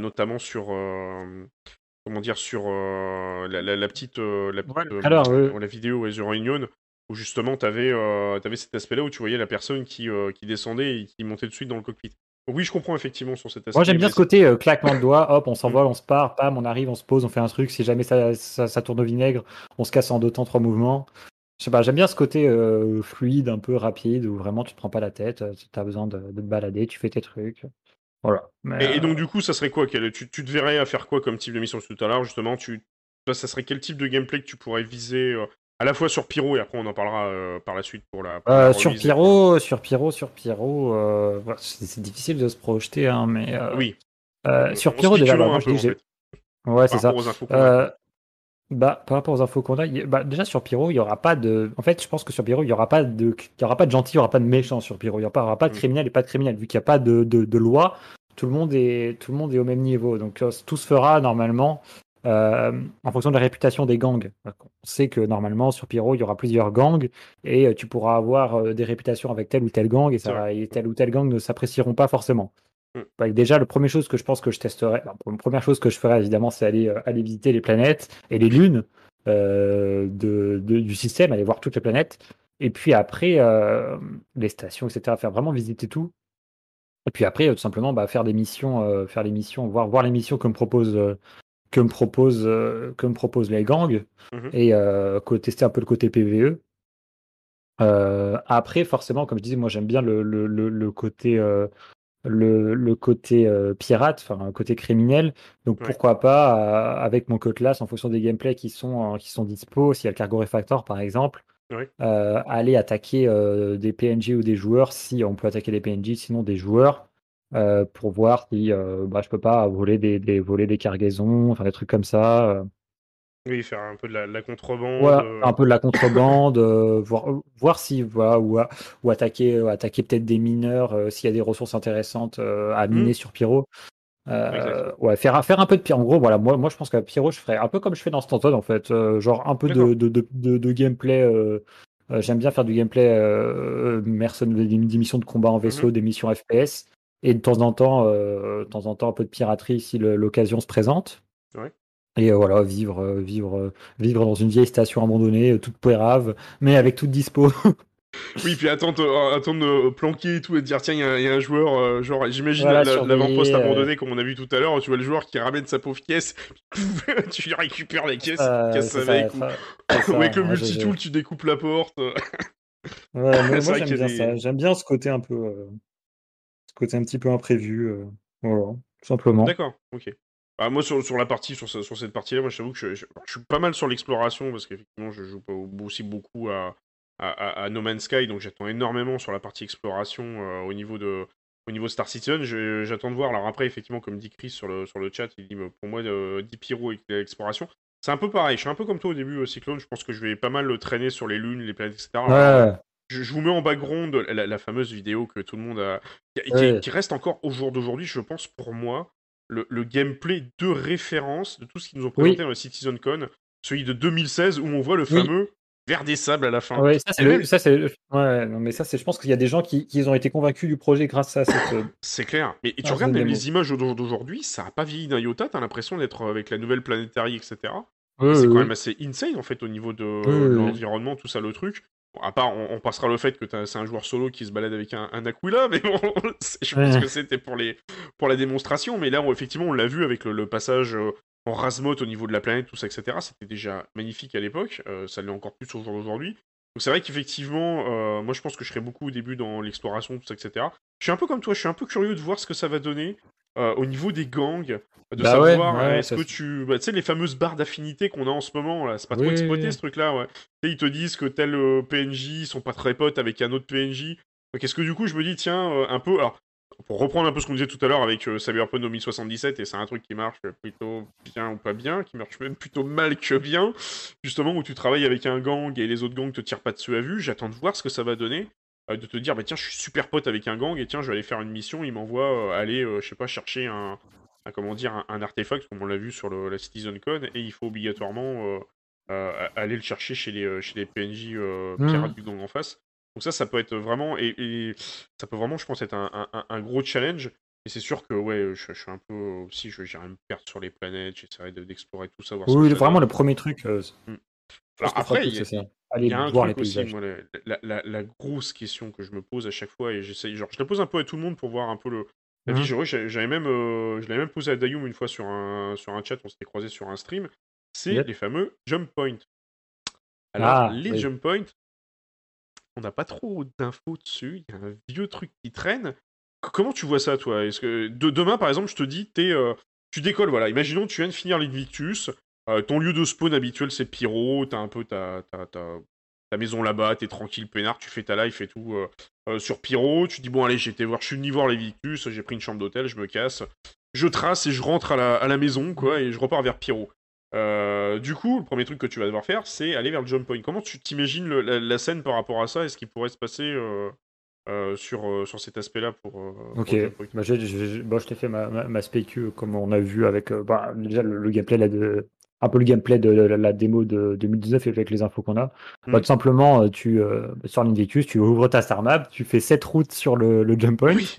S1: notamment sur, euh, comment dire, sur euh, la, la- la petite, euh, la, petite,
S2: Ouais, alors, euh,
S1: la vidéo ouais, The Reunion, où justement tu avais, cet aspect-là où tu voyais la personne qui, euh, qui descendait et qui montait de suite dans le cockpit. Donc oui, je comprends effectivement sur cet aspect.
S2: Moi j'aime bien ce côté euh, claquement de doigts, hop, on s'envole, on se part, pam, on arrive, on se pose, on fait un truc. Si jamais ça, ça, ça tourne au vinaigre, on se casse en deux temps, trois mouvements. Je sais pas, j'aime bien ce côté euh, fluide, un peu rapide, où vraiment tu te prends pas la tête, tu as besoin de, de te balader, tu fais tes trucs. Voilà. Mais,
S1: Et, et
S2: euh,
S1: donc du coup, ça serait quoi? Tu, tu te verrais à faire quoi comme type de mission? Tout à l'heure justement tu, ça, serait quel type de gameplay que tu pourrais viser euh, à la fois sur Pyro et après on en parlera euh, par la suite pour la. pour
S2: euh,
S1: la
S2: sur Pyro, sur Pyro, sur Pyro, euh, voilà, c'est difficile de se projeter, hein, mais.
S1: Oui.
S2: sur Pyro déjà, bah, moi
S1: peu, en fait,
S2: ouais, c'est
S1: par
S2: ça.
S1: rapport aux infos qu'on a.
S2: Bah, par rapport aux infos qu'on a, bah, déjà sur Pyro, il y aura pas de. En fait, je pense que sur Pyro, il y aura pas de, il y aura pas de gentil, il y aura pas de méchant sur Pyro. Il y aura pas, aura de
S1: Mm.
S2: criminel et pas de criminel, vu qu'il n'y a pas de, de, de loi. Tout le monde est, tout le monde est au même niveau. Donc tout se fera normalement euh, en fonction de la réputation des gangs. On sait que normalement sur Pyro, il y aura plusieurs gangs et euh, tu pourras avoir euh, des réputations avec tel ou tel gang et, ça, et tel ou tel gang ne s'apprécieront pas forcément.
S1: Mm.
S2: Bah, déjà, la première chose que je pense que je testerai, la première chose que je ferai évidemment, c'est aller, euh, aller visiter les planètes et les lunes euh, de, de- du système, aller voir toutes les planètes. Et puis après, euh, les stations, etc., faire vraiment visiter tout. Et puis après, tout simplement, bah, faire des missions, faire les missions, voir, voir les missions que me propose, que me propose, euh, que me proposent les gangs
S1: Mhm.
S2: et euh, tester un peu le côté PVE. Euh, après, forcément, comme je disais, moi j'aime bien le, le, le, le côté, le, le côté euh, pirate, enfin un côté criminel. Donc
S1: Ouais.
S2: pourquoi pas, euh, avec mon Cutlass, en fonction des gameplays qui sont, euh, qui sont dispo, s'il y a le Cargo Refactor par exemple, aller attaquer des PNJ ou des joueurs si on peut attaquer des PNJ, sinon des joueurs euh, pour voir si euh, bah, je peux pas voler des, des voler des cargaisons, enfin des trucs comme ça. euh.
S1: Oui, faire un peu de la, la contrebande.
S2: Voilà,
S1: euh,
S2: un peu de la contrebande, euh, voir, voir si voilà, ou, ou attaquer, euh, attaquer peut-être des mineurs euh, s'il y a des ressources intéressantes euh, à miner sur Pyro. Euh, ouais, faire, faire un peu de Pyro. En gros, voilà, moi, moi je pense qu'à Pyro, je ferais un peu comme je fais dans Stanton en fait, euh, genre un peu
S1: D'accord.
S2: de, de, de, gameplay. euh, euh, J'aime bien faire du gameplay euh, mercen- des, des missions de combat en
S1: Mhm.
S2: vaisseau, des missions FPS, et de temps en temps, euh, de temps en temps un peu de piraterie si l'occasion se présente.
S1: Ouais.
S2: Et euh, voilà, vivre, euh, vivre, vivre dans une vieille station abandonnée, toute pérave, mais avec toute dispo. [laughs]
S1: Oui, puis attendre, attendre de planquer et tout et de dire tiens, il y, a un- il y a un joueur, euh, genre, j'imagine
S2: Voilà,
S1: l'avant-poste
S2: euh.
S1: abandonné comme on a vu tout à l'heure, tu vois le joueur qui ramène sa pauvre caisse, [laughs] tu lui récupères la caisse,
S2: Euh, ça,
S1: avec, ou,
S2: ça- c'est ça, [laughs]
S1: ou avec le
S2: ouais,
S1: multitool, tu découpes la porte.
S2: Ouais, moi j'aime bien
S1: des-
S2: ça. J'aime bien ce côté un peu, côté un petit peu imprévu. euh, voilà, tout simplement.
S1: D'accord, ok. Bah, moi, sur, sur la partie, sur, sur cette partie-là, moi, je t'avoue que je, je- je suis pas mal sur l'exploration parce qu'effectivement, je joue pas- aussi beaucoup à, à, à- à No Man's Sky, donc j'attends énormément sur la partie exploration euh, au niveau de au niveau Star Citizen. J'attends de voir. Alors après, effectivement, comme dit Chris sur le, sur le chat, il dit euh, pour moi, euh, 10 pyro et l'exploration. C'est un peu pareil. Je suis un peu comme toi au début, euh, Cyclone. Je pense que je vais pas mal le traîner sur les lunes, les planètes, etc.
S2: Ouais,
S1: je, je vous mets en background la, la fameuse vidéo que tout le monde a. qui, qui-
S2: Ouais.
S1: qui reste encore au jour d'aujourd'hui, je pense, pour moi, le, le gameplay de référence de tout ce qu'ils nous ont présenté
S2: Oui.
S1: dans le CitizenCon, celui de 2016 où on voit le
S2: Oui.
S1: fameux vers des sables à la fin.
S2: ouais, ça c'est le-
S1: même-
S2: ça c'est le- ouais, non, mais ça c'est, je pense qu'il y a des gens qui, qui ont été convaincus du projet grâce à cette. euh, [coughs]
S1: C'est clair. Et, et tu
S2: Ah,
S1: regardes même les images d'au- d'aujourd'hui, ça a pas vieilli d'un iota, t'as l'impression d'être avec la nouvelle planétarie, etc. c'est quand même assez insane en fait au niveau de
S2: Oui, oui, oui.
S1: l'environnement, tout ça, le truc. Bon, à part, on, on passera le fait que c'est un joueur solo qui se balade avec un, un Aquila, mais bon, [laughs] je pense
S2: Ouais.
S1: que c'était pour, les, pour la démonstration. Mais là, on- effectivement, on l'a vu avec le, le passage euh, en Rasmoth au niveau de la planète, tout ça, etc. C'était déjà magnifique à l'époque, euh, ça l'est encore plus au jour d'aujourd'hui. Donc c'est vrai qu'effectivement, euh, moi je pense que je serai beaucoup au début dans l'exploration, tout ça, etc. Je suis un peu comme toi, je suis un peu curieux de voir ce que ça va donner euh, au niveau des gangs, de
S2: Bah
S1: savoir
S2: ouais,
S1: euh, est-ce que tu... bah, tu sais, les fameuses barres d'affinité qu'on a en ce moment, là, c'est pas trop exploité
S2: oui.
S1: ce truc-là, ouais. Tu sais, ils te disent que tel euh, PNJ, ils sont pas très potes avec un autre PNJ. Donc est-ce que du coup je me dis, tiens, euh, un peu... Alors, pour reprendre un peu ce qu'on disait tout à l'heure avec Cyberpunk 2077, et c'est un truc qui marche plutôt bien ou pas bien, qui marche même plutôt mal que bien, justement où tu travailles avec un gang et les autres gangs te tirent pas dessus à vue, j'attends de voir ce que ça va donner, de te dire, bah tiens, je suis super pote avec un gang, et tiens, je vais aller faire une mission, il m'envoie euh, aller, euh, je sais pas, chercher un, un, comment dire, un, un artefact, comme on l'a vu sur le, la CitizenCon, et il faut obligatoirement euh, euh, aller le chercher chez les, euh, chez les PNJ euh,
S2: Mhm.
S1: pirates du gang en face. Donc ça, ça peut être vraiment, et, et ça peut vraiment, je pense, être un, un- gros challenge. Et c'est sûr que, ouais, je, je suis un peu aussi, je- j'irai me perdre sur les planètes, j'essaierai de- d'explorer tout ça, voir
S2: Oui, vraiment le premier truc. euh,
S1: Alors
S2: que
S1: après, il y a-
S2: ça.
S1: il y a un
S2: voir les
S1: truc aussi,
S2: paysages.
S1: moi, la, la- la- la grosse question que je me pose à chaque fois, et j'essaye, genre, je la pose un peu à tout le monde pour voir un peu le, la vie. J'aurais- J'avais même, euh, je l'avais même posé à Dayum une fois sur un, sur un chat, on s'était croisé sur un stream, c'est
S2: Yep.
S1: les fameux jump points. Alors,
S2: Ah,
S1: les
S2: oui.
S1: jump points, on n'a pas trop d'infos dessus, il y a un vieux truc qui traîne. Comment tu vois ça, toi? Est-ce que de, demain, par exemple, je te dis, euh, tu décolles, voilà. Imaginons, tu viens de finir l'Invictus, euh, ton lieu de spawn habituel, c'est Pyro, t'as un peu ta, ta, ta, ta maison là-bas, t'es tranquille, peinard, tu fais ta life et tout euh, euh, sur Pyro. Tu dis, bon, allez, j'ai été voir, je suis venu voir l'Invictus, j'ai pris une chambre d'hôtel, je me casse. Je trace et je rentre à la, à la maison, quoi, et je repars vers Pyro. Euh, du coup, le premier truc que tu vas devoir faire, c'est aller vers le jump point. Comment tu t'imagines la, la scène par rapport à ça et ce qui pourrait se passer euh, sur, euh, sur cet aspect-là pour, euh, pour
S2: Ok, bah, bon, je t'ai fait ma, ma, comme on a vu avec bah, déjà le, le gameplay là, de un peu le gameplay de la, la démo de 2019 et avec les infos qu'on a. Bah,
S1: Mhm.
S2: tout simplement, euh, tu euh, sur l'Invictus, tu ouvres ta star map, tu fais cette route sur le, le jump point,
S1: Oui.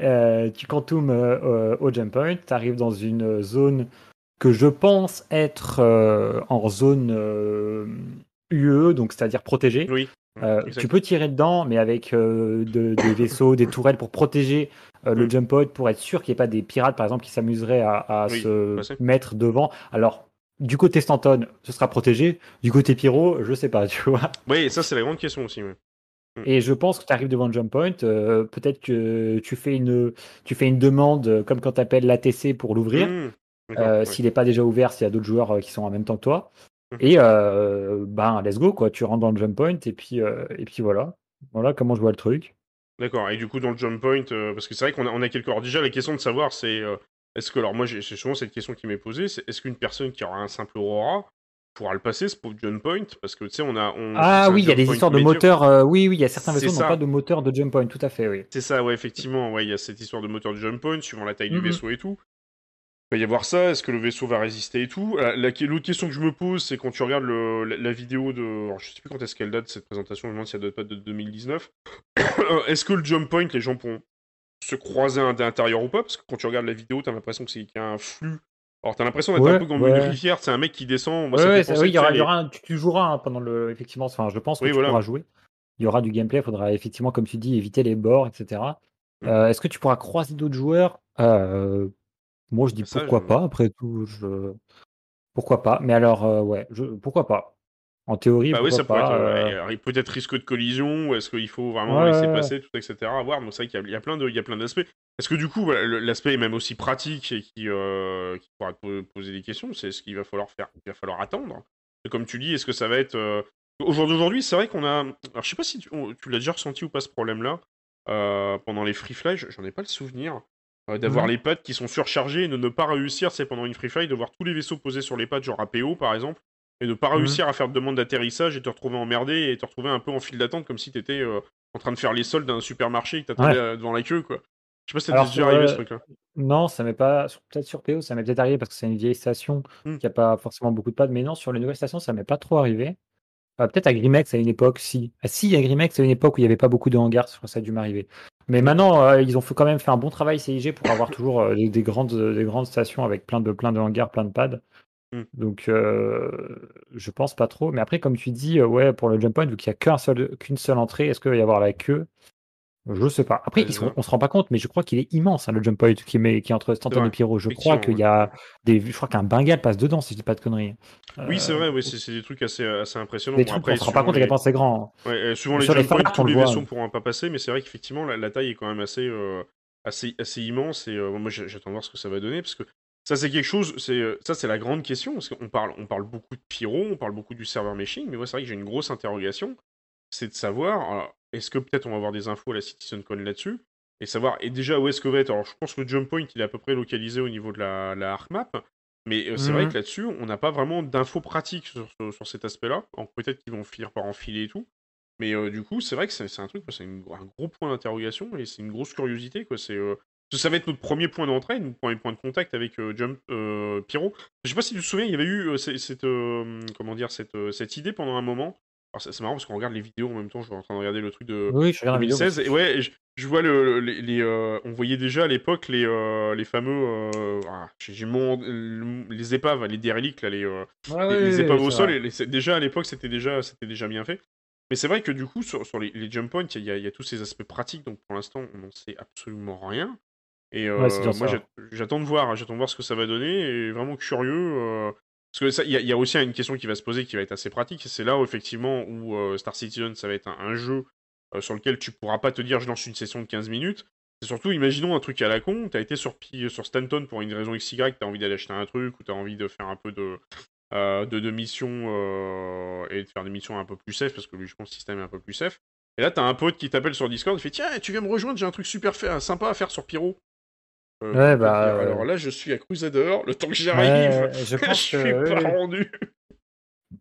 S2: euh, tu quantum euh, au jump point, tu arrives dans une zone que je pense être euh, en zone UE, donc c'est-à-dire protégée.
S1: Oui. Exact.
S2: tu peux tirer dedans, mais avec de- des vaisseaux, des tourelles pour protéger euh, le
S1: Mm.
S2: jump point, pour être sûr qu'il n'y ait pas des pirates, par exemple, qui s'amuseraient à, à
S1: Oui,
S2: se
S1: passer.
S2: mettre devant. Alors, du côté Stanton, ce sera protégé. Du côté Pyro, je sais pas, [laughs] tu vois.
S1: Oui, ça, c'est la grande question aussi. ouais.
S2: Et je pense que tu arrives devant le jump point, euh, peut-être que tu fais une, tu fais une demande, euh, comme quand tu appelles l'ATC pour l'ouvrir.
S1: Mmh. D'accord,
S2: Euh,
S1: ouais.
S2: S'il n'est pas déjà ouvert, s'il y a d'autres joueurs qui sont en même temps que toi. Mmh. Et euh, ben, let's go, quoi. Tu rentres dans le jump point et puis, et puis voilà. Voilà comment je vois le truc.
S1: D'accord. Et du coup, dans le jump point, parce que c'est vrai qu'on a, on a quelques. Alors, déjà, la question de savoir, c'est est-ce que. Alors, moi, j'ai souvent cette question qui m'est posée c'est est-ce qu'une personne qui aura un simple Aurora pourra le passer, ce pauvre jump point? Parce que, tu sais, on a. On,
S2: ah oui, il y a des histoires de moteur. oui, oui, il y a certains vaisseaux qui n'ont pas de moteur de jump point, tout à fait, oui.
S1: C'est ça, ouais, effectivement. Ouais, il y a cette histoire de moteur de jump point, suivant la taille du vaisseau et tout. Il va y avoir ça, est-ce que le vaisseau va résister et tout? L'autre question que je me pose, c'est quand tu regardes la, vidéo de... Alors, je sais plus quand est-ce qu'elle date, cette présentation, je me demande si elle date pas de 2019. [coughs] est-ce que le jump point, les gens pourront se croiser à l'intérieur ou pas Parce que quand tu regardes la vidéo, t'as l'impression qu'il y a un flux. Alors t'as l'impression d'être un peu comme une rivière, c'est un mec qui descend.
S2: Moi, ouais, oui, il y aura, un... tu, joueras hein, pendant le... Effectivement, enfin, je pense que tu pourras jouer. Il y aura du gameplay, il faudra effectivement, comme tu dis, éviter les bords, etc. Mmh. Euh, est-ce que tu pourras croiser d'autres joueurs? Euh, moi, je dis pourquoi pas, après tout, je... pourquoi pas. Mais alors, euh, ouais, je... pourquoi pas. En théorie, bah oui, ça
S1: pourrait
S2: être,
S1: euh, peut-être risque de collision, ou est-ce qu'il faut vraiment laisser passer, tout, etc. À voir. Donc c'est vrai qu'il y, a plein de, il y a plein d'aspects. Est-ce que du coup, l'aspect est même aussi pratique et qui, euh, qui pourra te poser des questions, c'est ce qu'il va falloir faire. Il va falloir attendre. comme tu dis, est-ce que ça va être au jour d'aujourd'hui, c'est vrai qu'on a. Alors je sais pas si tu, tu l'as déjà ressenti ou pas ce problème-là pendant les free fly. J'en ai pas le souvenir. Euh, d'avoir les pads qui sont surchargés et de ne pas réussir, c'est pendant une free fly, de voir tous les vaisseaux posés sur les pads, genre APO par exemple, et de ne pas réussir à faire de demande d'atterrissage et te retrouver emmerdé et te retrouver un peu en file d'attente comme si tu étais euh, en train de faire les soldes d'un supermarché et que t'attendais euh, devant la queue, quoi. Je sais pas si ça déjà arrivé ce truc-là.
S2: Non, ça m'est pas. Peut-être sur PO, ça m'est peut-être arrivé parce que c'est une vieille station mmh. qui a pas forcément beaucoup de pads, mais non, sur les nouvelles stations, ça m'est pas trop arrivé. peut-être à Grimex à une époque, si. Ah, si, à Grimex à une époque où il n'y avait pas beaucoup de hangars, ça a dû m'arriver. Mais maintenant, euh, ils ont quand même fait un bon travail CIG pour avoir toujours euh, des, grandes, des grandes stations avec plein de, plein de hangars, plein de pads. Mm. Donc, euh, je pense pas trop. Mais après, comme tu dis, ouais, pour le jump point, vu qu'il n'y a qu'une seul, qu'une seule entrée, est-ce qu'il va y avoir la queue? Je sais pas. Après, on se rend pas compte, mais je crois qu'il est immense, hein, le jump point qui, met, qui est entre Stanton et Pyro. Je crois qu'il y a des. Je crois qu'un Bengal passe dedans, si je dis pas de conneries.
S1: Oui, c'est vrai, oui, c'est, des trucs assez, assez impressionnants.
S2: Des trucs, après, on se rend pas compte à quel point c'est grand.
S1: Hein. Ouais, souvent, les jump points, tous les vaisseaux ne pourront pas passer, mais c'est vrai qu'effectivement, la, taille est quand même assez, euh, assez, assez immense. Et euh, moi, j'attends de voir ce que ça va donner, parce que ça, c'est quelque chose, c'est, euh, ça, c'est la grande question, parce qu'on parle, on parle beaucoup de Pyro, on parle beaucoup du serveur meshing, mais moi, c'est vrai que j'ai une grosse interrogation, c'est de savoir, est-ce que peut-être on va avoir des infos à la CitizenCon là-dessus, et savoir, et déjà, où est-ce que va être, alors je pense que le jump point, il est à peu près localisé au niveau de la, la ArcMap, mais euh, c'est vrai mmh que là-dessus, on n'a pas vraiment d'infos pratiques sur, sur, cet aspect-là. Peut-être qu'ils vont finir par enfiler et tout. Mais euh, du coup, c'est vrai que c'est un truc, c'est un gros point d'interrogation et c'est une grosse curiosité. Quoi. Euh, ça va être notre premier point d'entrée, notre premier point de contact avec Jump Pyro. Je sais pas si tu te souviens, il y avait eu cette, comment dire, cette, cette idée pendant un moment c'est marrant parce qu'on regarde les vidéos en même temps, je suis en train de regarder le truc de
S2: oui, je
S1: 2016. et ouais, je, vois le, les. euh, on voyait déjà à l'époque les, euh, les fameux. Euh, ah, j'ai mon, les épaves, les dérélicts, là, les, euh, les, épaves au sol. Et déjà à l'époque, c'était déjà, déjà bien fait. Mais c'est vrai que du coup, sur, sur les, jump points, il y, y, a tous ces aspects pratiques, donc pour l'instant, on n'en sait absolument rien. Et moi, j'attends de voir, j'attends de voir ce que ça va donner, et vraiment curieux. Parce que il y, a aussi une question qui va se poser qui va être assez pratique. C'est là où effectivement où euh, Star Citizen ça va être un, jeu euh, sur lequel tu pourras pas te dire je lance une session de 15 minutes. C'est surtout, imaginons un truc à la con, t'as été sur, sur Stanton pour une raison XY, t'as envie d'aller acheter un truc ou t'as envie de faire un peu de, euh, de, de missions et de faire des missions un peu plus safe parce que lui je pense que le système est un peu plus safe. Et là t'as un pote qui t'appelle sur Discord, il fait tiens tu viens me rejoindre, j'ai un truc super sympa à faire sur Pyro.
S2: Euh, ouais, bah,
S1: alors là, je suis à Crusader, le temps que j'arrive, je, [laughs] je suis pas rendu.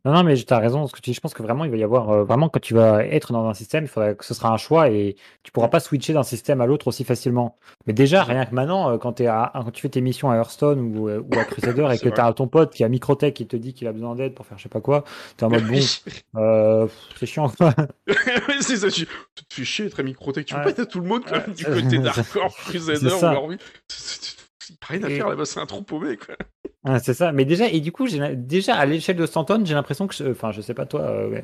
S2: Non, non, mais tu as raison. Ce que tu dis, je pense que vraiment, il va y avoir. Euh, vraiment, quand tu vas être dans un système, il faudra que ce sera un choix et tu pourras pas switcher d'un système à l'autre aussi facilement. Mais déjà, rien que maintenant, euh, quand, es à, quand tu fais tes missions à Hearthstone ou, ou à [laughs] Crusader et que tu as ton pote qui a Microtech qui te dit qu'il a besoin d'aide pour faire je sais pas quoi, tu es en mode bon, [laughs] euh, c'est chiant quoi. [laughs]
S1: c'est ça, tu te fais chier être à Microtech. Tu peux pas être à tout le monde quand même du côté d'Hardcore, Crusader ou rien à faire là-bas, c'est un trou paumé quoi.
S2: Ah, c'est ça, mais déjà, et du coup, déjà à l'échelle de Stanton, j'ai l'impression que, enfin, je sais pas toi, euh,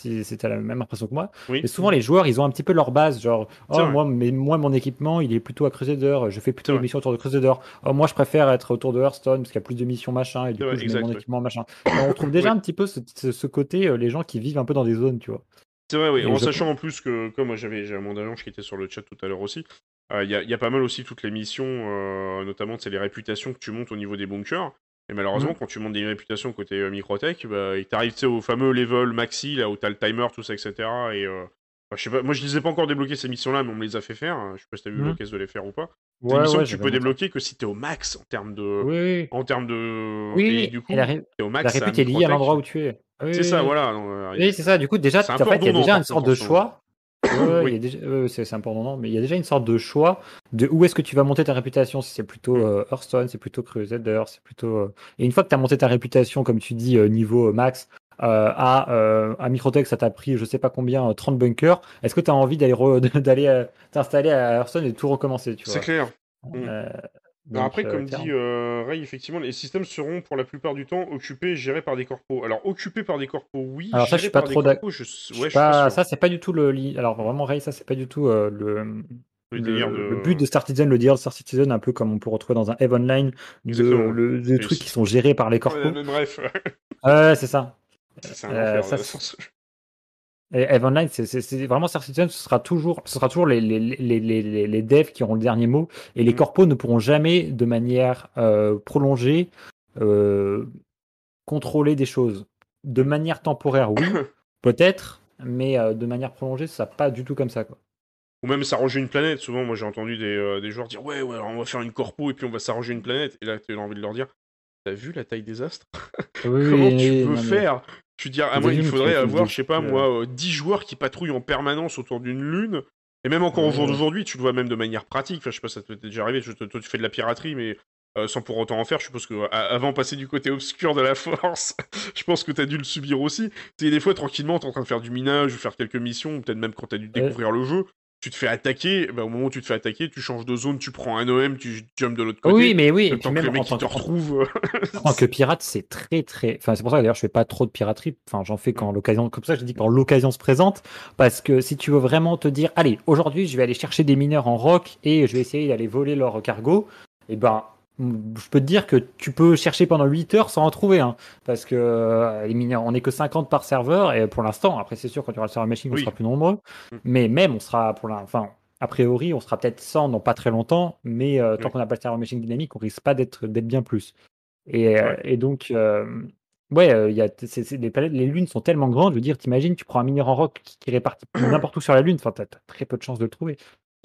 S2: si c'était la même impression que moi, mais souvent les joueurs, ils ont un petit peu leur base, genre, oh, moi, mais moi, mon équipement, il est plutôt à Crusader, je fais plutôt des missions autour de Crusader. Oh, moi, je préfère être autour de Hearthstone parce qu'il y a plus de missions machin, et du coup, je mets mon équipement machin. on trouve déjà un petit peu ce, côté, euh, les gens qui vivent un peu dans des zones, tu vois.
S1: C'est vrai, oui. en sachant en plus que, comme moi j'avais mon agent qui était sur le chat tout à l'heure aussi, euh, il y, a pas mal aussi toutes les missions, euh, notamment c'est les réputations que tu montes au niveau des bunkers. Et malheureusement,
S2: Mm.
S1: quand tu montes des réputations côté euh, Microtech, bah, il t'arrive tu sais, au fameux level maxi, là où t'as le timer, tout ça, etc. Et euh, bah, je sais pas, moi je les ai pas encore débloqués ces missions-là, mais on me les a fait faire. hein. Je sais pas si t'as eu
S2: Mm.
S1: l'occasion de les faire ou pas. C'est
S2: Ouais,
S1: des missions
S2: ouais,
S1: que tu peux débloquer que si t'es au max en termes de.
S2: Oui.
S1: En termes de.
S2: Oui,
S1: et du coup,
S2: Et la,
S1: au
S2: la
S1: max. à
S2: répute est liée à l'endroit où tu es. Oui,
S1: C'est
S2: oui,
S1: ça,
S2: oui.
S1: voilà. euh,
S2: Oui, c'est ça. Du coup, déjà, en fait, il y a déjà une sorte de choix. Ouais,
S1: Oui.
S2: ouais, c'est un peu redondant, mais il y a déjà une sorte de choix de où est-ce que tu vas monter ta réputation. Si c'est plutôt
S1: Mm.
S2: euh, Hearthstone, c'est plutôt Crusader, c'est plutôt. euh, Et une fois que tu as monté ta réputation, comme tu dis, euh, niveau euh, max, euh, à, euh, à Microtech, ça t'a pris je sais pas combien, euh, 30 bunkers. Est-ce que tu as envie d'aller re- [laughs] d'aller euh, t'installer à Hearthstone et de tout recommencer, tu
S1: C'est clair. Mm.
S2: Euh, donc,
S1: après,
S2: euh,
S1: comme dit euh, Ray, effectivement, les systèmes seront pour la plupart du temps occupés et gérés par des corpos. Alors, occupés par des corpos, oui.
S2: Alors ça, je suis pas trop d'ac-
S1: corpos, je... Ouais, pas
S2: ça, c'est pas du tout le. Alors vraiment, Ray, ça, c'est pas du tout euh, le,
S1: Le
S2: le,
S1: de-
S2: le but de Star Citizen, le délire de Star Citizen, un peu comme on peut retrouver dans un Eve Online, de, le, des trucs qui sont gérés par les
S1: Ouais,
S2: corpos.
S1: mais bref,
S2: Ouais, c'est ça.
S1: c'est un
S2: Euh,
S1: enfer.
S2: ça, Et Online, c'est vraiment Star Citizen, ce sera toujours, ce sera toujours les, les, les, les, les- devs qui auront le dernier mot, et les
S1: Mhm.
S2: corpos ne pourront jamais, de manière euh, prolongée, euh, contrôler des choses. De manière temporaire, oui, [coughs] peut-être, mais euh, de manière prolongée, ça pas du tout comme ça. Quoi.
S1: Ou même s'arranger une planète. Souvent, moi, j'ai entendu des, des joueurs dire Ouais, ouais, on va faire une corpo et puis on va s'arranger une planète. Et là, tu as envie de leur dire T'as vu la taille des astres? [laughs] Comment tu veux faire? Tu dis, à moi, il faudrait avoir, je sais pas,
S2: euh,
S1: moi, euh, 10 joueurs qui patrouillent en permanence autour d'une lune. Et même encore au jour d'aujourd'hui, tu le vois même de manière pratique. Enfin, je sais pas, ça t'est déjà arrivé. je- Toi, tu fais de la piraterie, mais euh, sans pour autant en faire. Je suppose que euh, avant de passer du côté obscur de la force, [laughs] je pense que t'as dû le subir aussi. Tu sais, des fois, tranquillement, t'es en train de faire du minage ou faire quelques missions, ou peut-être même quand t'as dû
S2: Ouais.
S1: découvrir le jeu. Tu te fais attaquer, bah, au moment où tu te fais attaquer, tu changes de zone, tu prends un OM, tu jumps de l'autre côté.
S2: Oui, mais oui,
S1: le que
S2: tant
S1: ils te retrouvent. [laughs]
S2: En tant que pirate, c'est très très. Enfin, c'est pour ça que d'ailleurs je fais pas trop de piraterie. Enfin, j'en fais quand l'occasion. Comme ça, je dis quand l'occasion se présente. Parce que si tu veux vraiment te dire, allez, aujourd'hui, je vais aller chercher des mineurs en rock et je vais essayer d'aller voler leur cargo, et ben, je peux te dire que tu peux chercher pendant 8 heures sans en trouver. Hein, parce que euh, on est que 50 par serveur et pour l'instant, après, c'est sûr, quand tu auras le serveur machine, on sera plus nombreux.
S1: Mm.
S2: Mais même, on sera pour la. Enfin, a priori, on sera peut-être 100 dans pas très longtemps, mais euh, tant qu'on n'a pas le serveur machine dynamique, on risque pas d'être d'être bien plus. Et,
S1: Ouais.
S2: et donc, euh, ouais, il y a, c'est- les, planètes, les lunes sont tellement grandes. Je veux dire, t'imagines, tu prends un mineur en rock qui, qui est réparti [clears throat] n'importe où sur la lune, enfin, t'as as très peu de chances de le trouver.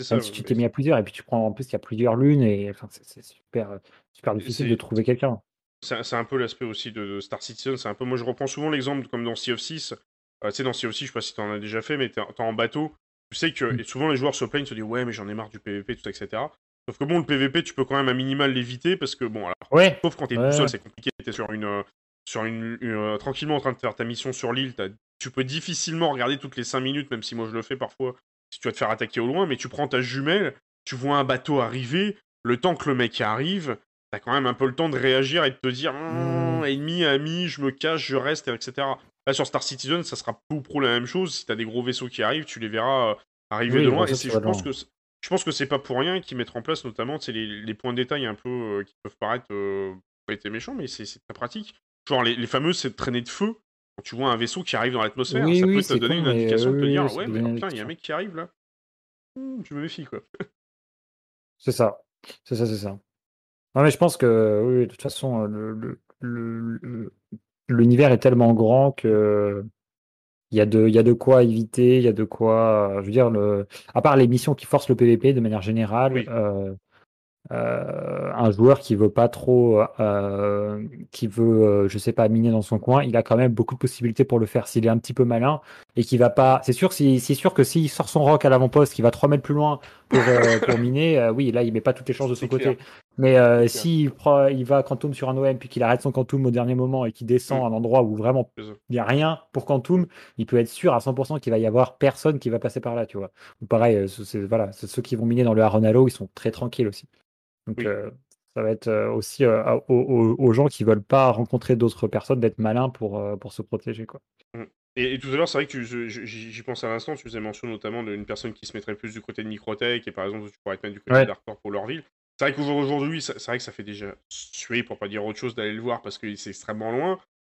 S1: Ça.
S2: Même si tu t'es mis à plusieurs, et puis tu prends en plus, il y a plusieurs lunes, et enfin, c'est super, euh, super difficile de trouver quelqu'un.
S1: C'est un peu l'aspect aussi de, de Star Citizen. C'est un peu, moi, je reprends souvent l'exemple comme dans Sea of 6. Euh, tu sais, dans Sea of 6, je sais pas si t'en as déjà fait, mais t'es en bateau. Tu sais que
S2: Mm.
S1: et souvent les joueurs se plaignent, se disent ouais, mais j'en ai marre du PVP, tout ça, etc. Sauf que bon, le PVP, tu peux quand même à minimal l'éviter parce que bon, alors,
S2: Ouais,
S1: sauf quand t'es
S2: Ouais.
S1: tout seul, c'est compliqué. T'es sur une, euh, sur une, une, euh, tranquillement en train de faire ta mission sur l'île. Tu peux difficilement regarder toutes les 5 minutes, même si moi je le fais parfois. Si tu vas te faire attaquer au loin, mais tu prends ta jumelle, tu vois un bateau arriver, le temps que le mec arrive, t'as quand même un peu le temps de réagir et de te dire
S2: Mm.
S1: Hum, ennemi, ami, je me cache, je reste, etc. Là sur Star Citizen, ça sera peu ou pro la même chose. Si t'as des gros vaisseaux qui arrivent, tu les verras euh, arriver
S2: Oui,
S1: de
S2: les
S1: loin. Et je pense que c'est- je pense que c'est pas pour rien qu'ils mettent en place notamment les, les points de détail un peu euh, qui peuvent paraître euh, pas méchants, mais c'est très pratique. Genre les, les fameuses traînées de feu. Quand tu vois un vaisseau qui arrive dans l'atmosphère,
S2: Oui,
S1: ça
S2: oui,
S1: peut te donner
S2: con,
S1: une indication de te dire ouais, mais putain, il y a un mec qui arrive là. Hum, je me méfie quoi.
S2: C'est ça. C'est ça, c'est ça. Non, mais je pense que, oui, de toute façon, le- l'univers est tellement grand que il y a de, il y a de quoi éviter, il y a de quoi, je veux dire, le, à part les missions qui forcent le PVP de manière générale,
S1: Oui.
S2: euh, euh, un joueur qui veut pas trop, euh, qui veut, euh, je sais pas, miner dans son coin, il a quand même beaucoup de possibilités pour le faire s'il est un petit peu malin et qui va pas. C'est sûr, c'est sûr que s'il sort son rock à l'avant-poste, qu'il va 3 mètres plus loin pour, euh, [laughs] pour miner, oui, là, il met pas toutes les chances de son côté. Mais s'il prend, il va Quantum sur un OM puis qu'il arrête son Quantum au dernier moment et qu'il descend
S1: Mm.
S2: à un endroit où vraiment il n'y a rien pour Quantum, il peut être sûr à 100% qu'il va y avoir personne qui va passer par là, tu vois. Ou pareil, voilà, ceux qui vont miner dans le Haron Halo, ils sont très tranquilles aussi. Donc
S1: Oui.
S2: euh, ça va être euh, aussi euh, aux, aux- aux gens qui veulent pas rencontrer d'autres personnes d'être malins pour, pour se protéger, quoi.
S1: Et, et tout à l'heure, c'est vrai que j'y pense à l'instant, tu faisais mention notamment d'une personne qui se mettrait plus du côté de Microtech, et par exemple, tu pourrais te mettre du côté
S2: Ouais.
S1: d'Arthur pour leur ville. C'est vrai qu'aujourd'hui, c'est vrai que ça fait déjà suer, pour pas dire autre chose, d'aller le voir parce que c'est extrêmement loin.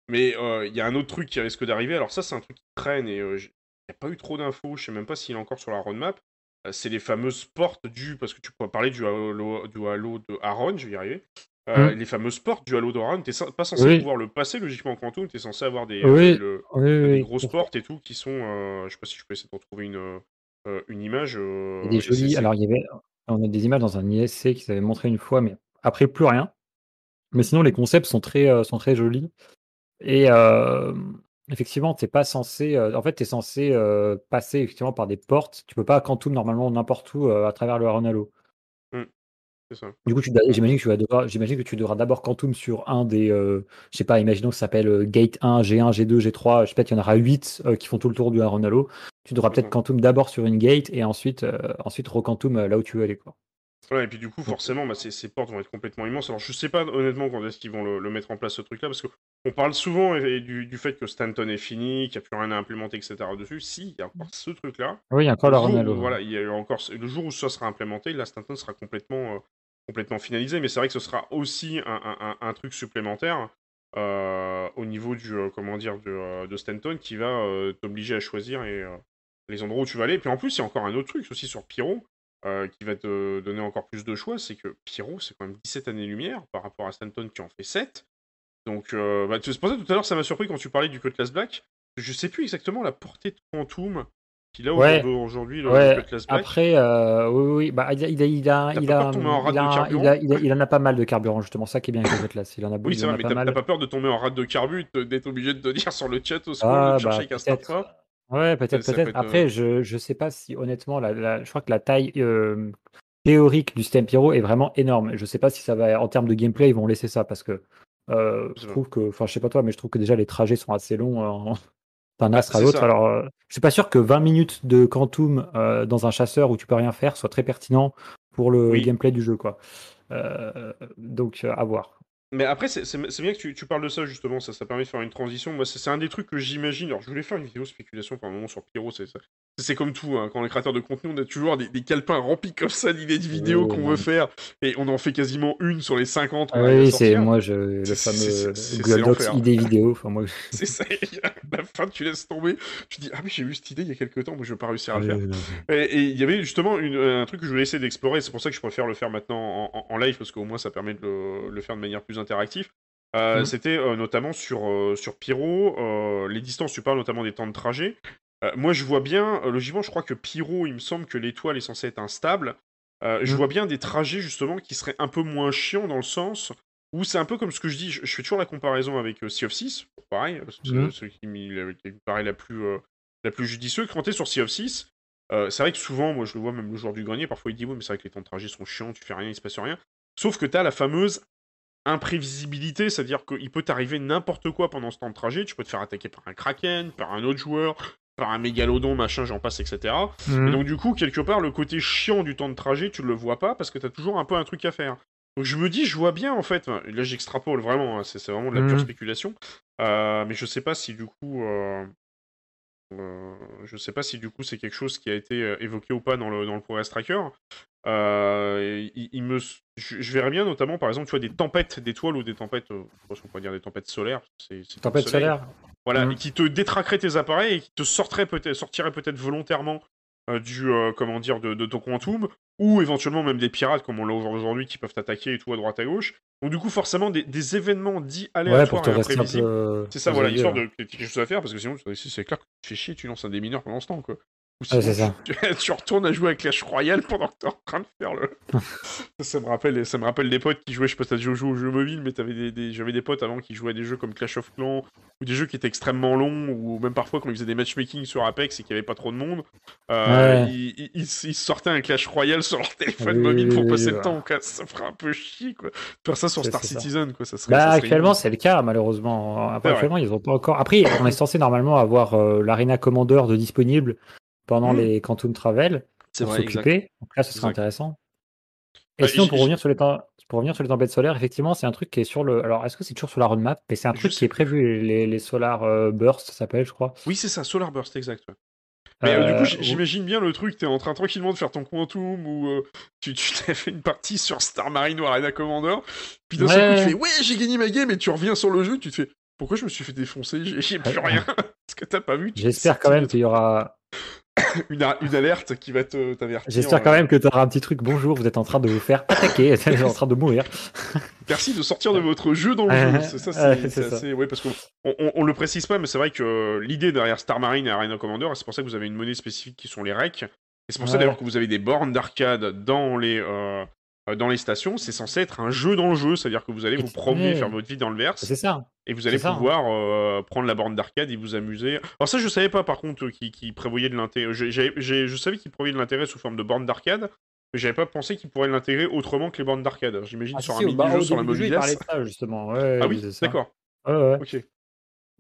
S1: Mais euh, il y a un autre truc qui risque d'arriver. Alors, ça, c'est un truc qui traîne et euh, il n'y a pas eu trop d'infos. Je sais même pas s'il est encore sur la roadmap. Euh, c'est les fameuses portes du. Parce que tu pourrais parler du Halo, du Halo de Aaron, je vais y arriver. euh,
S2: Mm.
S1: les fameuses portes du Halo Doran, t'es pas censé
S2: Oui.
S1: pouvoir le passer logiquement en Quantum, t'es censé avoir des,
S2: Oui.
S1: le-
S2: Oui,
S1: des
S2: oui,
S1: grosses portes et tout qui sont. euh, je sais pas si je peux essayer de retrouver une, euh, une image.
S2: Il y a des
S1: et c'est-
S2: jolies.
S1: c'est-
S2: Alors, il y avait, on a des images dans un ISC qu'ils avaient montré une fois, mais après, plus rien. Mais sinon, les concepts sont très, sont très jolis. Et euh, effectivement, t'es pas censé. euh, en fait, tu es censé euh, passer effectivement par des portes. Tu peux pas quantum normalement n'importe où euh, à travers le Halo.
S1: c'est ça.
S2: Du coup, tu dois- j'imagine que tu vas devoir, j'imagine que tu devras d'abord quantum sur un des, euh, je sais pas, imaginons que ça s'appelle euh, Gate 1, G1, G2, G3, je sais pas, il y en aura 8 euh, qui font tout le tour du Iron Halo. Tu devras peut-être quantum d'abord sur une gate et ensuite, euh, ensuite requantum euh, là où tu veux aller, quoi.
S1: Voilà, et puis du coup, forcément, bah, ces, ces portes vont être complètement immenses. Alors, je sais pas honnêtement quand est-ce qu'ils vont le, le mettre en place ce truc-là, parce qu'on parle souvent et- et du, du fait que Stanton est fini, qu'il n'y a plus rien à implémenter, etc. dessus. Si, il y a encore ce truc-là.
S2: Oui, il y a encore
S1: Le
S2: le
S1: jour
S2: Iron
S1: où-. Voilà, il y a encore le jour où ça sera implémenté, la Stanton sera complètement, euh, complètement finalisé. Mais c'est vrai que ce sera aussi un, un- un- un truc supplémentaire euh, au niveau du, euh, comment dire, de, euh, de Stanton qui va euh, t'obliger à choisir et, euh, les endroits où tu vas aller. Et puis en plus, il y a encore un autre truc aussi sur Pyro. Euh, qui va te donner encore plus de choix, c'est que Pyro, c'est quand même 17 années-lumière par rapport à Stanton qui en fait 7. Donc, euh, bah, c'est pour ça que tout à l'heure, ça m'a surpris quand tu parlais du Cutlass Black. Je sais plus exactement la portée de Quantum qu'il a
S2: Ouais.
S1: aujourd'hui, le,
S2: Ouais,
S1: Cutlass Black.
S2: Après, euh, oui, oui, bah, il a, il a, a, a,
S1: en
S2: il a-
S1: carburant
S2: en pas mal de carburant, justement. Ça qui est bien avec le Atlas. Il en a,
S1: Oui,
S2: il
S1: c'est vrai, mais t'as pas peur de tomber en rate de carbu, de- d'être obligé de te dire sur le chat au secours,
S2: Ah,
S1: de chercher
S2: bah, Ouais, peut-être,
S1: Ça peut
S2: peut-être.
S1: être,
S2: Après,
S1: euh,
S2: je, je sais pas si, honnêtement, la, la- je crois que la taille euh, théorique du système Pyro est vraiment énorme. Je sais pas si ça va, en termes de gameplay, ils vont laisser ça parce que euh,
S1: Je sais
S2: je
S1: pas.
S2: trouve que, enfin, je sais pas toi, mais je trouve que déjà les trajets sont assez longs euh, en- [laughs] d'un
S1: Bah,
S2: astre à
S1: c'est
S2: l'autre.
S1: ça.
S2: Alors, euh, je suis pas sûr que 20 minutes de Quantum euh, dans un chasseur où tu peux rien faire soit très pertinent pour le
S1: Oui.
S2: gameplay du jeu, quoi. Euh, donc, euh, à voir.
S1: Mais après, c'est bien que tu, parles de ça, justement, ça, permet de faire une transition. Moi, c'est un des trucs que j'imagine. Alors, je voulais faire une vidéo spéculation par un moment sur Pyro, c'est. C'est comme tout, hein, quand les créateurs de contenu, on a toujours des, des calepins remplis comme ça d'idées de vidéos qu'on veut
S2: mais-
S1: faire, et on en fait quasiment une sur les 50 qu'on
S2: Ah oui, c'est moi, je, le fameux Google Docs vidéo. Enfin, moi,
S1: C'est ça, à la fin, tu laisses tomber. Tu dis, ah oui, j'ai vu cette idée il y a quelques temps, mais je vais pas réussir à le faire. Et il y avait justement une- un truc que je voulais essayer d'explorer, c'est pour ça que je préfère le faire maintenant en, live, parce qu'au moins ça permet de le, le faire de manière plus interactive. Euh,
S2: Mhm.
S1: C'était euh, notamment sur, euh, sur Pyro, les distances, tu parles notamment des temps de trajet. Euh, moi je vois bien, euh, logiquement je crois que Pyro, il me semble que l'étoile est censée être instable. Euh, Je
S2: Mhm.
S1: vois bien des trajets justement qui seraient un peu moins chiants dans le sens où c'est un peu comme ce que je dis, je, je fais toujours la comparaison avec euh, Sea of 6, pareil, euh, c'est
S2: Mhm.
S1: ce qui, me- qui me paraît la plus, euh, la plus judicieuse. Quand t'es sur Sea of 6, euh, c'est vrai que souvent, moi je le vois même le joueur du grenier, parfois il dit oui, mais c'est vrai que les temps de trajet sont chiants, tu fais rien, il se passe rien. Sauf que t'as la fameuse imprévisibilité, c'est-à-dire qu'il peut t'arriver n'importe quoi pendant ce temps de trajet, tu peux te faire attaquer par un kraken, par un autre joueur, par un mégalodon, machin, j'en passe, etc.
S2: Mhm.
S1: Et donc du coup, quelque part, le côté chiant du temps de trajet, tu le vois pas parce que t'as toujours un peu un truc à faire. Donc je me dis, je vois bien en fait, là j'extrapole vraiment, hein, c'est vraiment de la pure
S2: Mhm.
S1: spéculation, Euh, mais je sais pas si du coup, euh, euh, je sais pas si du coup c'est quelque chose qui a été euh, évoqué ou pas dans le, dans le Progress Tracker. Euh, il, il me, je, je verrais bien notamment par exemple, tu vois, des tempêtes d'étoiles ou des tempêtes, je sais pas si on pourrait dire des tempêtes solaires, c'est
S2: Tempête solaire.
S1: Voilà,
S2: Mhm.
S1: et qui te détraquerait tes appareils et qui te sortirait peut-être sortirait peut-être volontairement euh, du euh, comment dire de, de ton quantum ou éventuellement même des pirates comme on l'a aujourd'hui qui peuvent t'attaquer et tout à droite à gauche. Donc du coup forcément des, des événements dits
S2: Ouais, pour
S1: aléatoires
S2: te
S1: et imprévisibles.
S2: peu.
S1: C'est ça voilà,
S2: aiguilles,
S1: histoire
S2: là.
S1: de quelque chose à faire parce que sinon c'est c'est clair que tu te fais chier, tu lances un démineur pendant ce temps quoi. Ou
S2: Ouais,
S1: sinon,
S2: c'est ça.
S1: tu, tu [laughs] retournes à jouer à Clash Royale pendant que t'es en train de faire le. ça, [laughs] ça me rappelle, ça me rappelle des potes qui jouaient, je sais pas si t'as déjà joué aux jeux mobiles, mais t'avais des, des- j'avais des potes avant qui jouaient à des jeux comme Clash of Clans ou des jeux qui étaient extrêmement longs ou même parfois quand ils faisaient des matchmaking sur Apex et qu'il y avait pas trop de monde, euh,
S2: Ouais.
S1: ils, ils- ils- ils sortaient un Clash Royale sur leur téléphone
S2: Oui,
S1: mobile pour passer
S2: oui,
S1: le
S2: ouais.
S1: temps. quoi. Ça ferait un peu chier quoi. Faire ça sur Star
S2: c'est ça.
S1: Citizen quoi, ça serait. ça
S2: Bah,
S1: serait
S2: actuellement, c'est le cas, malheureusement. Après, actuellement, ils ont pas encore. Après, on est censé normalement avoir euh, l'Arena Commander de disponible pendant
S1: Mm.
S2: les Quantum Travel pour s'occuper. Donc là, ce serait intéressant. Et
S1: Bah,
S2: sinon, pour revenir sur les temps. Pour revenir sur les tempêtes solaires, effectivement, c'est un truc qui est sur le. Alors, est-ce que c'est toujours sur la roadmap? Mais c'est un truc qui est prévu, les, les Solar euh, Burst, ça s'appelle, je crois.
S1: Oui, c'est ça, Solar Burst, exact. ouais. Mais euh, du
S2: Euh,
S1: coup, j- j'imagine bien le truc, t'es en train tranquillement de faire ton Quantum ou euh, tu [laughs] t'as fait une partie sur Star Marine ou Arena Commander, puis d'un seul coup
S2: Ouais.
S1: tu fais ouais, j'ai gagné ma game et tu reviens sur le jeu, tu te fais pourquoi je me suis fait défoncer, j'ai j'ai plus
S2: Ouais.
S1: rien [laughs] parce que t'as pas vu?
S2: J'espère
S1: t'es
S2: quand même qu'il y aura. [coughs]
S1: une, une alerte qui va te t'avertir.
S2: J'espère quand
S1: euh,
S2: même que tu auras un petit truc. Bonjour, vous êtes en train de vous faire attaquer, [laughs] vous êtes en train de mourir. [laughs]
S1: Merci de sortir de votre jeu dans le jeu. Ça, c'est assez. Ouais, parce qu'on on, on le précise pas, mais c'est vrai que euh, l'idée derrière Star Marine et Arena Commander, c'est pour ça que vous avez une monnaie spécifique qui sont les REC. Et c'est pour ça d'ailleurs que vous avez des bornes d'arcade dans les euh, dans les stations. C'est censé être un jeu dans le jeu, c'est-à-dire que vous allez vous promener, faire votre vie dans le verse,
S2: C'est ça.
S1: et vous allez pouvoir euh, prendre la borne d'arcade et vous amuser. Alors ça, je savais pas par contre euh, qui, qui prévoyait de l'intérêt. Je, savais qu'il prévoyait de l'intérêt sous forme de borne d'arcade. Mais j'avais pas pensé qu'il pourrait l'intégrer autrement que les bornes d'arcade. J'imagine
S2: Ah,
S1: sur
S2: si,
S1: un mini-jeu sur la
S2: de ça, justement. Ouais,
S1: Ah oui, d'accord.
S2: Ouais, ouais.
S1: Ok.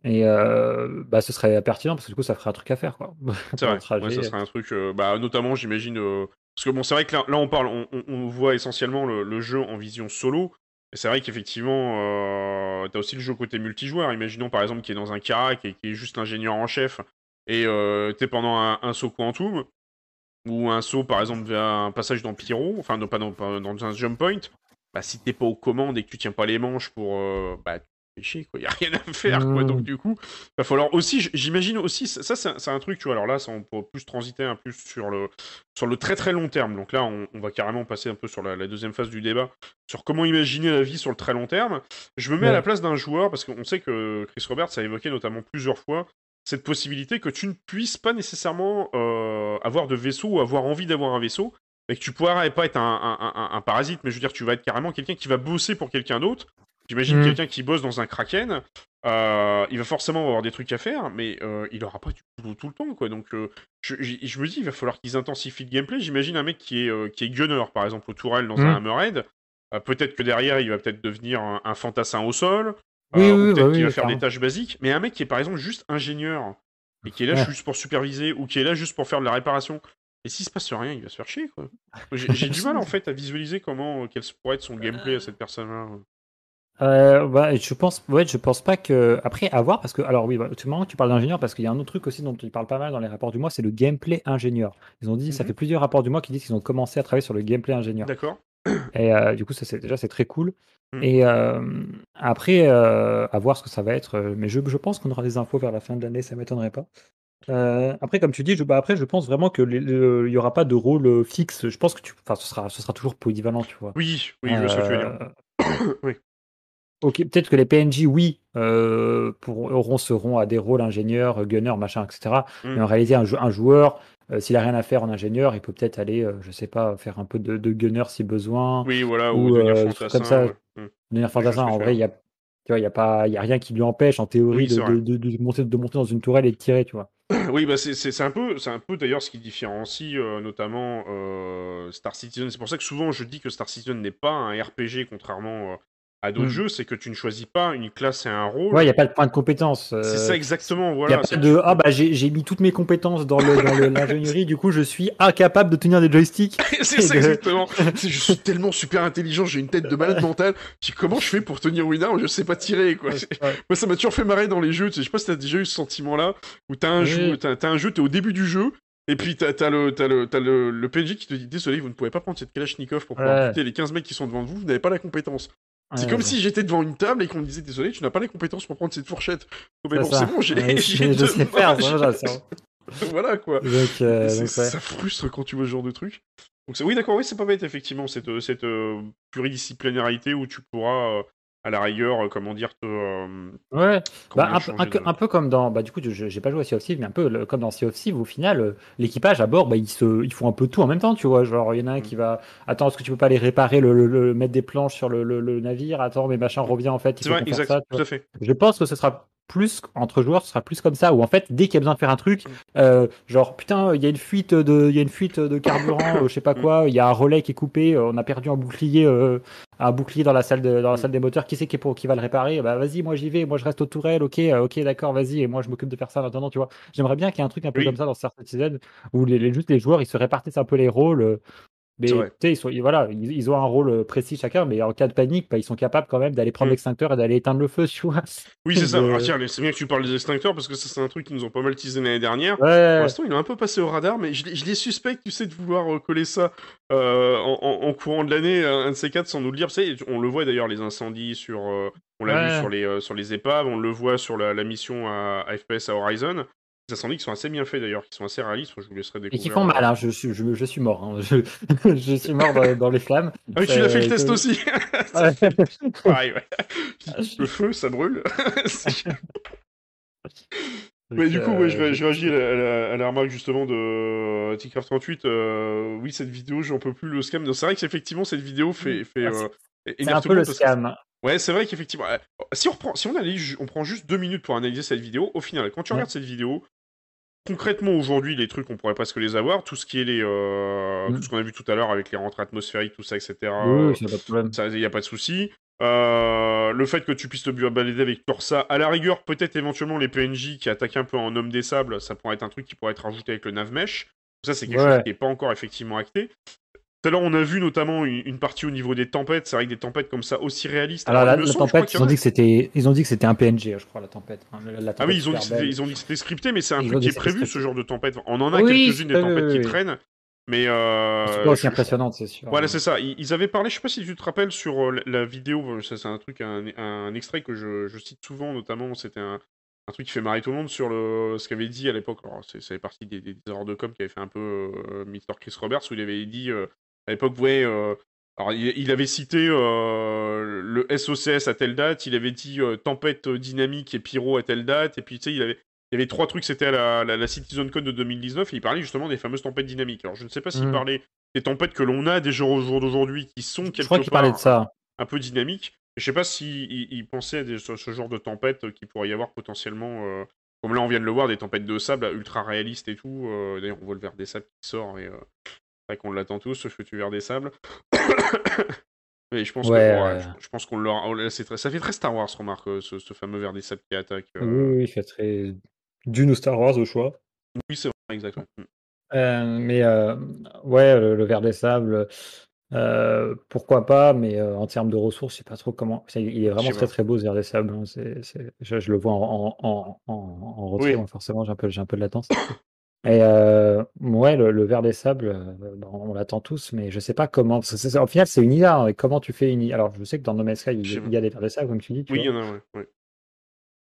S2: Et euh, bah, ce serait pertinent parce que du coup, ça ferait un truc à faire. Quoi.
S1: C'est [laughs] vrai. Ouais, ça serait un truc, euh, bah, notamment, j'imagine. euh, Parce que bon, c'est vrai que là, on parle, on, voit essentiellement le, jeu en vision solo. Et c'est vrai qu'effectivement, euh, t'as aussi le jeu côté multijoueur. Imaginons par exemple qu'il est dans un carac et qui est juste ingénieur en chef. Et euh, t'es pendant un, saut quantum. Ou un saut par exemple vers un passage dans Pyro. Enfin, non, pas dans, pas dans un jump point. Bah, si t'es pas aux commandes et que tu tiens pas les manches pour. euh, bah, tu fais chier, quoi. Y a rien à [laughs] faire, quoi. Donc, du coup, va falloir aussi. J'imagine aussi. Ça, c'est un- truc, tu vois. Alors là, ça, on peut plus transiter un peu sur le, sur le très très long terme. Donc là, on, on va carrément passer un peu sur la, la deuxième phase du débat, sur comment imaginer la vie sur le très long terme. Je me mets à la place d'un joueur, parce qu'on sait que Chris Roberts a évoqué notamment plusieurs fois cette possibilité que tu ne puisses pas nécessairement euh, avoir de vaisseau ou avoir envie d'avoir un vaisseau, et que tu pourrais pas être un, un- un- un parasite, mais je veux dire, tu vas être carrément quelqu'un qui va bosser pour quelqu'un d'autre. J'imagine
S2: Mhm.
S1: quelqu'un qui bosse dans un Kraken, euh, il va forcément avoir des trucs à faire, mais euh, il aura pas du boulot tout le temps, quoi. Donc, euh, je, je- je me dis, il va falloir qu'ils intensifient le gameplay. J'imagine un mec qui est, qui est gunner, par exemple, au tourelle dans un
S2: Mhm.
S1: Hammerhead. Peut-être que derrière, il va peut-être devenir un, un fantassin au sol.
S2: Oui,
S1: euh, ou
S2: oui,
S1: peut-être
S2: bah
S1: qu'il
S2: oui,
S1: va faire des tâches basiques. Mais un mec qui est, par exemple, juste ingénieur et qui est là
S2: Ouais.
S1: juste pour superviser ou qui est là juste pour faire de la réparation. Et s'il se passe rien, il va se faire chier, quoi. J'ai du [laughs] mal, en fait, à visualiser comment, quel pourrait être son gameplay à cette personne-là.
S2: Euh, bah, je pense, ouais, je pense pas que. Après, à voir, parce que. Alors, oui, bah, que tu parles d'ingénieur, parce qu'il y a un autre truc aussi dont ils parlent pas mal dans les rapports du mois, c'est le gameplay ingénieur. Ils ont dit, ça
S1: Mhm.
S2: fait plusieurs rapports du mois qui disent qu'ils ont commencé à travailler sur le gameplay ingénieur.
S1: D'accord
S2: Et euh, du coup, ça, c'est, déjà, c'est très cool.
S1: Mhm.
S2: Et euh, après, à voir ce que ça va être. Mais je, je pense qu'on aura des infos vers la fin de l'année, ça m'étonnerait pas. Euh, après, comme tu dis, je, bah, après, je pense vraiment que il y aura pas de rôle fixe. Je pense que tu, enfin, ce sera, ce sera toujours polyvalent, tu vois.
S1: Oui, oui, je vois ce que tu veux dire. [coughs] Oui.
S2: Ok, peut-être que les PNJ, oui, euh, pour, auront, seront à des rôles ingénieurs, gunner, machin, etc.
S1: Mm.
S2: Mais en réalité, un, jou- un joueur, euh, s'il a rien à faire en ingénieur, il peut peut-être aller, euh, je sais pas, faire un peu de, de gunner si besoin.
S1: Oui, voilà, ou,
S2: Ou,
S1: devenir
S2: euh,
S1: fantassin.
S2: comme ça.
S1: ouais. Mm.
S2: Devenir fantassin, en vrai, il y a, tu vois, il y a pas, il y a rien qui lui empêche, en théorie,
S1: Oui,
S2: de, monter, de monter dans une tourelle et de tirer, tu vois. [coughs]
S1: Oui, bah c'est- un peu, c'est un peu d'ailleurs ce qui différencie euh, notamment euh, Star Citizen. C'est pour ça que souvent je dis que Star Citizen n'est pas un RPG contrairement à d'autres
S2: Mm.
S1: jeux, c'est que tu ne choisis pas une classe et un rôle.
S2: Ouais, il n'y a pas de point de compétence. euh,
S1: c'est ça exactement, voilà.
S2: a pas de ah bah j'ai mis toutes mes compétences dans [laughs] l'ingénierie du coup je suis incapable de tenir des joysticks. [laughs]
S1: c'est ça
S2: de-
S1: exactement. [laughs] Je suis tellement super intelligent, j'ai une tête de malade mentale. Je dis, comment je fais pour tenir une arme? Je sais pas tirer quoi.
S2: Ouais.
S1: Moi, ça m'a toujours fait marrer dans les jeux. Je sais pas si t'as déjà eu ce sentiment-là, où t'as un,
S2: Oui.
S1: jeu, un jeu, t'es au début du jeu, et puis t'as, t'as le, t'as le, t'as le, le PNJ qui te dit Désolé, vous ne pouvez pas prendre cette Kalachnikov pour pouvoir
S2: Ouais.
S1: buter les 15 mecs qui sont devant vous, vous n'avez pas la compétence. C'est comme si j'étais devant une table et qu'on me disait Désolé, tu n'as pas les compétences pour prendre cette fourchette. Mais
S2: C'est
S1: bon, c'est bon, j'ai, [laughs]
S2: je
S1: deux
S2: sais faire. [laughs]
S1: Voilà quoi.
S2: Donc, euh,
S1: C'est-
S2: donc, ouais.
S1: Ça frustre quand tu vois ce genre de truc. Donc oui, d'accord, oui, c'est pas bête, effectivement, cette, euh, cette euh, pluridisciplinarité où tu pourras, à la rigueur, euh, comment dire, te. euh,
S2: Ouais,
S1: comment
S2: bah, un, peu,
S1: changer
S2: un,
S1: de-
S2: un peu comme dans. Bah, du coup, je j'ai pas joué à Sea of Thieves, mais un peu le- comme dans Sea of Thieves, au final, euh, l'équipage à bord, bah, ils, se, ils font un peu tout en même temps, tu vois. Genre, il y en a un
S1: Mm.
S2: qui va. Attends, est-ce que tu peux pas aller réparer, le, le- le- mettre des planches sur le, navire? Attends, mais machin revient en fait. il
S1: C'est
S2: faut
S1: vrai, exact,
S2: ça,
S1: tout à fait.
S2: Je pense que ce sera plus entre joueurs, ce sera plus comme ça, où en fait, dès qu'il y a besoin de faire un truc, euh, genre putain, il y a une fuite de, il y a une fuite de carburant, [coughs] euh, je sais pas quoi, il y a un relais qui est coupé, euh, on a perdu un bouclier, euh, un bouclier dans la salle de, dans la salle des moteurs. Qui c'est qui est pour, qui va le réparer? Bah vas-y, moi j'y vais, moi je reste aux tourelles, ok, ok, d'accord, vas-y, et moi je m'occupe de faire ça en attendant, tu vois. J'aimerais bien qu'il y ait un truc un peu
S1: Oui.
S2: comme ça dans Star Citizen, où les, les- juste les joueurs ils se répartissent un peu les rôles. Euh, mais ils, sont, ils- voilà, ils, ils ont un rôle euh, précis chacun, mais en cas de panique, bah, ils sont capables quand même d'aller prendre
S1: Mm.
S2: l'extincteur et d'aller éteindre le feu, [laughs] tu vois.
S1: Oui, c'est ça.
S2: de-
S1: Ah, tiens, c'est bien que tu parles des extincteurs parce que ça, c'est un truc qu'ils nous ont pas mal teasé l'année dernière. Pour l'instant, il est un peu passé au radar, mais je, les- je les suspecte, tu sais, de vouloir euh, coller ça euh, en, en- en courant de l'année, un un de ces quatre, sans nous le dire. Tu sais, on le voit d'ailleurs, les incendies sur. euh, on l'a
S2: Ouais.
S1: vu sur les, euh, sur les épaves, on le voit sur la, la mission à, à FPS à Horizon. Incendies qui sont assez bien faits d'ailleurs, qui sont assez réalistes. Je vous laisserai
S2: Et
S1: découvrir.
S2: qui font mal, hein. je, suis- je, je suis mort. hein. Je, [laughs] je suis mort dans, dans les flammes.
S1: Ah oui, tu l'as fait le
S2: Euh,
S1: test aussi. [laughs]
S2: Ouais.
S1: Pareil, ouais. Le feu, ça brûle. [laughs] Mais du coup, ouais, je,
S2: euh,
S1: je réagis à la, à remarque justement de euh, Ticraft38. euh, oui, cette vidéo, j'en peux plus le scam. C'est vrai qu'effectivement, cette vidéo fait, fait
S2: Ah, c'est-
S1: euh,
S2: C'est
S1: énerve
S2: un peu le
S1: que-
S2: scam.
S1: Ouais, c'est vrai qu'effectivement, euh, si on reprend, si on ju- on prend juste deux minutes pour analyser cette vidéo, au final, quand tu
S2: Ouais.
S1: regardes cette vidéo, concrètement aujourd'hui, les trucs, on pourrait presque les avoir, tout ce qui est les, euh,
S2: Mm.
S1: tout ce qu'on a vu tout à l'heure avec les rentrées atmosphériques, tout ça, etc.
S2: Oui.
S1: Ça, il n'y a pas de souci. Euh, le fait que tu puisses te balader avec Torsa, à la rigueur, peut-être éventuellement les PNJ qui attaquent un peu en homme des sables, ça pourrait être un truc qui pourrait être rajouté avec le Navmesh. Ça, c'est quelque
S2: Ouais.
S1: chose qui n'est pas encore effectivement acté. Tout à l'heure, on a vu notamment une, une partie au niveau des tempêtes. C'est vrai que des tempêtes comme ça aussi réalistes.
S2: Alors la, tempête, ils ont dit que c'était, ils ont dit que c'était un PNG, je crois, la tempête. Hein, la- la
S1: Ah oui, ils ont, dit que c'était-
S2: belle.
S1: ils ont dit que c'était scripté, mais c'est un truc qui est prévu, ce genre de tempête. On en a
S2: Oui,
S1: quelques-unes des tempêtes
S2: oui,
S1: qui traînent. Mais euh,
S2: C'est pas aussi
S1: je-
S2: impressionnante, c'est sûr.
S1: Voilà, c'est ça. Ils, avaient parlé, je sais pas si tu te rappelles, sur euh, la, vidéo, ça c'est un truc, un, un extrait que je, je cite souvent, notamment, c'était un, un truc qui fait marrer tout le monde sur le, ce qu'avait dit à l'époque, alors c'est- ça fait partie des, des, des erreurs de com qui avait fait un peu euh, Mr. Chris Roberts, où il avait dit, euh, à l'époque, ouais, euh, alors il, il avait cité euh, le SOCS à telle date, il avait dit euh, tempête dynamique et pyro à telle date, et puis tu sais, il avait... Il y avait trois trucs, c'était la, la, la CitizenCon de 2019, et il parlait justement des fameuses tempêtes dynamiques. Alors je ne sais pas s'il
S2: Mhm.
S1: parlait des tempêtes que l'on a déjà au jour d'aujourd'hui, qui sont quelque
S2: Je crois
S1: part
S2: parlait de ça.
S1: un peu dynamiques. Je sais pas s'il il, il pensait à des- ce, ce genre de tempêtes qu'il pourrait y avoir potentiellement, euh, comme là on vient de le voir, des tempêtes de sable là, ultra réalistes et tout. euh, D'ailleurs on voit le verre des sables qui sort, et euh, vrai qu'on l'attend tous, ce futur verre des sables. [coughs] Et je pense
S2: Ouais,
S1: que,
S2: ouais.
S1: je, je pense qu'on l'aura. oh très- Ça fait très Star Wars, remarque, euh, ce, ce fameux verre des sables qui attaque. euh.
S2: Oui, oui, il fait très Dune ou Star Wars au choix.
S1: Oui, c'est vrai, exactement. Mm.
S2: Euh, mais euh, ouais, le, le ver des sables, pourquoi pas, mais en termes de ressources, je sais pas trop comment. Il est vraiment très
S1: pas.
S2: très beau ce ver des sables. hein, je, je le vois en, en, en, en, retrait,
S1: Oui.
S2: donc forcément j'ai un peu, un peu de latence. [coughs] Et euh, ouais, le, le ver des sables, euh, ben, on l'attend tous, mais je sais pas comment. parce que c'est- au final, c'est une IA. hein, et comment tu fais une IA Alors, je sais que dans No Man's Sky, il, y
S1: Je
S2: a-
S1: sais
S2: il y a des vers des sables, comme tu dis. tu
S1: Oui, il y
S2: vois.
S1: en a, ouais. ouais.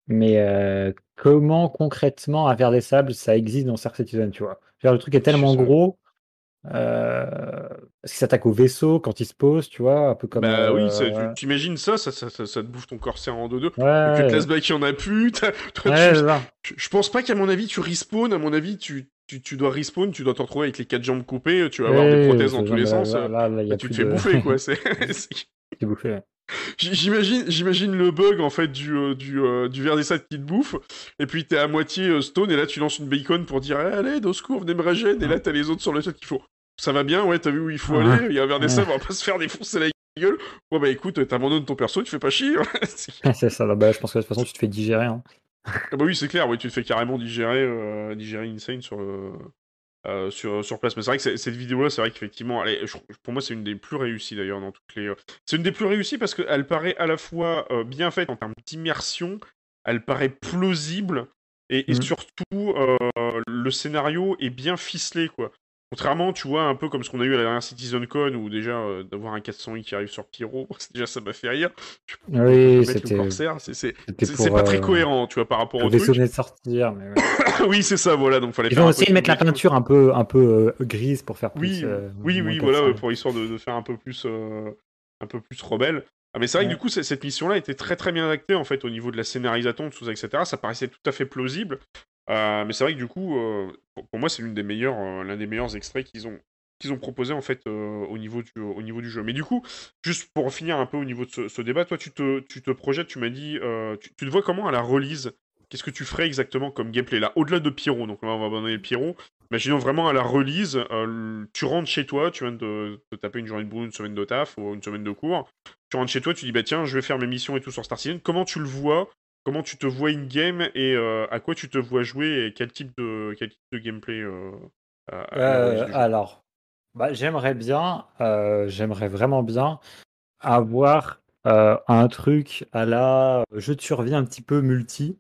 S2: Mais euh, comment concrètement un ver des sables, ça existe dans Star Citizen, tu vois? Je veux dire, le truc est tellement gros, euh, parce qu'il s'attaque au vaisseau quand il se pose, tu vois, un peu comme.
S1: Bah oui,
S2: euh,
S1: t'imagines ça ça, ça, ça, ça te bouffe ton corsaire en deux-deux.
S2: Ouais,
S1: Que
S2: ouais,
S1: classe back, il en a plus. [laughs] toi,
S2: ouais,
S1: tu- je, pense pas qu'à mon avis, tu respawn. À mon avis, tu, tu, tu dois respawn, tu dois te retrouver avec les quatre jambes coupées, tu vas avoir des prothèses dans tous les sens.
S2: Là, là, là,
S1: tu te fais
S2: de.
S1: bouffer, quoi. [laughs] C'est [laughs]
S2: bouffé. ouais.
S1: J'imagine, j'imagine le bug en fait du euh, du euh, du ver des sables qui te bouffe, et puis t'es à moitié euh, stone, et là tu lances une bacon pour dire Eh, allez, au secours, venez me régène, et là t'as les autres sur le chat qui font ça va bien, ouais, t'as vu où il faut
S2: Ouais.
S1: aller, il y a un ver des
S2: Ouais.
S1: sables, on va pas se faire défoncer la gueule. Ouais, bah écoute, t'abandonnes ton perso, tu fais pas chier. [laughs] C'est- [laughs]
S2: C'est ça. là, bah, je pense que de toute façon, tu te fais digérer. hein.
S1: Ah bah oui, c'est clair, ouais, tu te fais carrément digérer, euh, digérer Insane sur, le- euh, sur, sur place. Mais c'est vrai que cette vidéo-là, c'est vrai qu'effectivement, elle est- je- pour moi, c'est une des plus réussies d'ailleurs dans toutes les. euh, C'est une des plus réussies parce qu'elle paraît à la fois euh, bien faite en termes d'immersion, elle paraît plausible et, et
S2: Mhm.
S1: surtout le scénario est bien ficelé, quoi. Contrairement, tu vois, un peu comme ce qu'on a eu à la dernière CitizenCon, où déjà euh, d'avoir un 400i qui arrive sur Pyro, [laughs] déjà ça m'a fait rire.
S2: Oui, c'était.
S1: C'est pas très
S2: euh,
S1: cohérent, tu vois, par rapport
S2: Le
S1: au truc.
S2: de sortir. Mais ouais. [coughs]
S1: oui, c'est ça, voilà, donc fallait
S2: Ils
S1: faire
S2: ont
S1: un
S2: essayé
S1: peu
S2: de mettre la peinture un peu, un peu euh, grise pour faire
S1: Oui,
S2: plus.
S1: oui,
S2: moins
S1: oui, voilà,
S2: 400.
S1: ouais, pour histoire de, de faire un peu plus, un peu plus rebelle. Ah, mais c'est vrai que du coup, cette mission-là était très très bien actée en fait au niveau de la scénarisation, tout ça, etc. Ça paraissait tout à fait plausible. Euh, mais c'est vrai que du coup, euh, pour, moi, c'est euh, l'un des meilleurs extraits qu'ils ont qu'ils proposé en fait au niveau du jeu. Mais du coup, juste pour finir un peu au niveau de ce, débat, toi, tu te tu te projettes, tu m'as dit, tu, te vois comment à la release? Qu'est-ce que tu ferais exactement comme gameplay là? Au-delà de Pyro, donc là on va abandonner Pyro. Imaginons vraiment à la release, tu rentres chez toi, tu viens de te taper une journée de boulot, une semaine de taf ou une semaine de cours. Tu rentres chez toi, tu dis bah tiens, je vais faire mes missions et tout sur Star Citizen. Comment tu le vois Comment tu te vois in-game et euh, à quoi tu te vois jouer et quel type de, quel type de gameplay euh, à- à
S2: Euh, alors, bah, j'aimerais bien, j'aimerais vraiment bien avoir un truc à la jeu de survie un petit peu multi.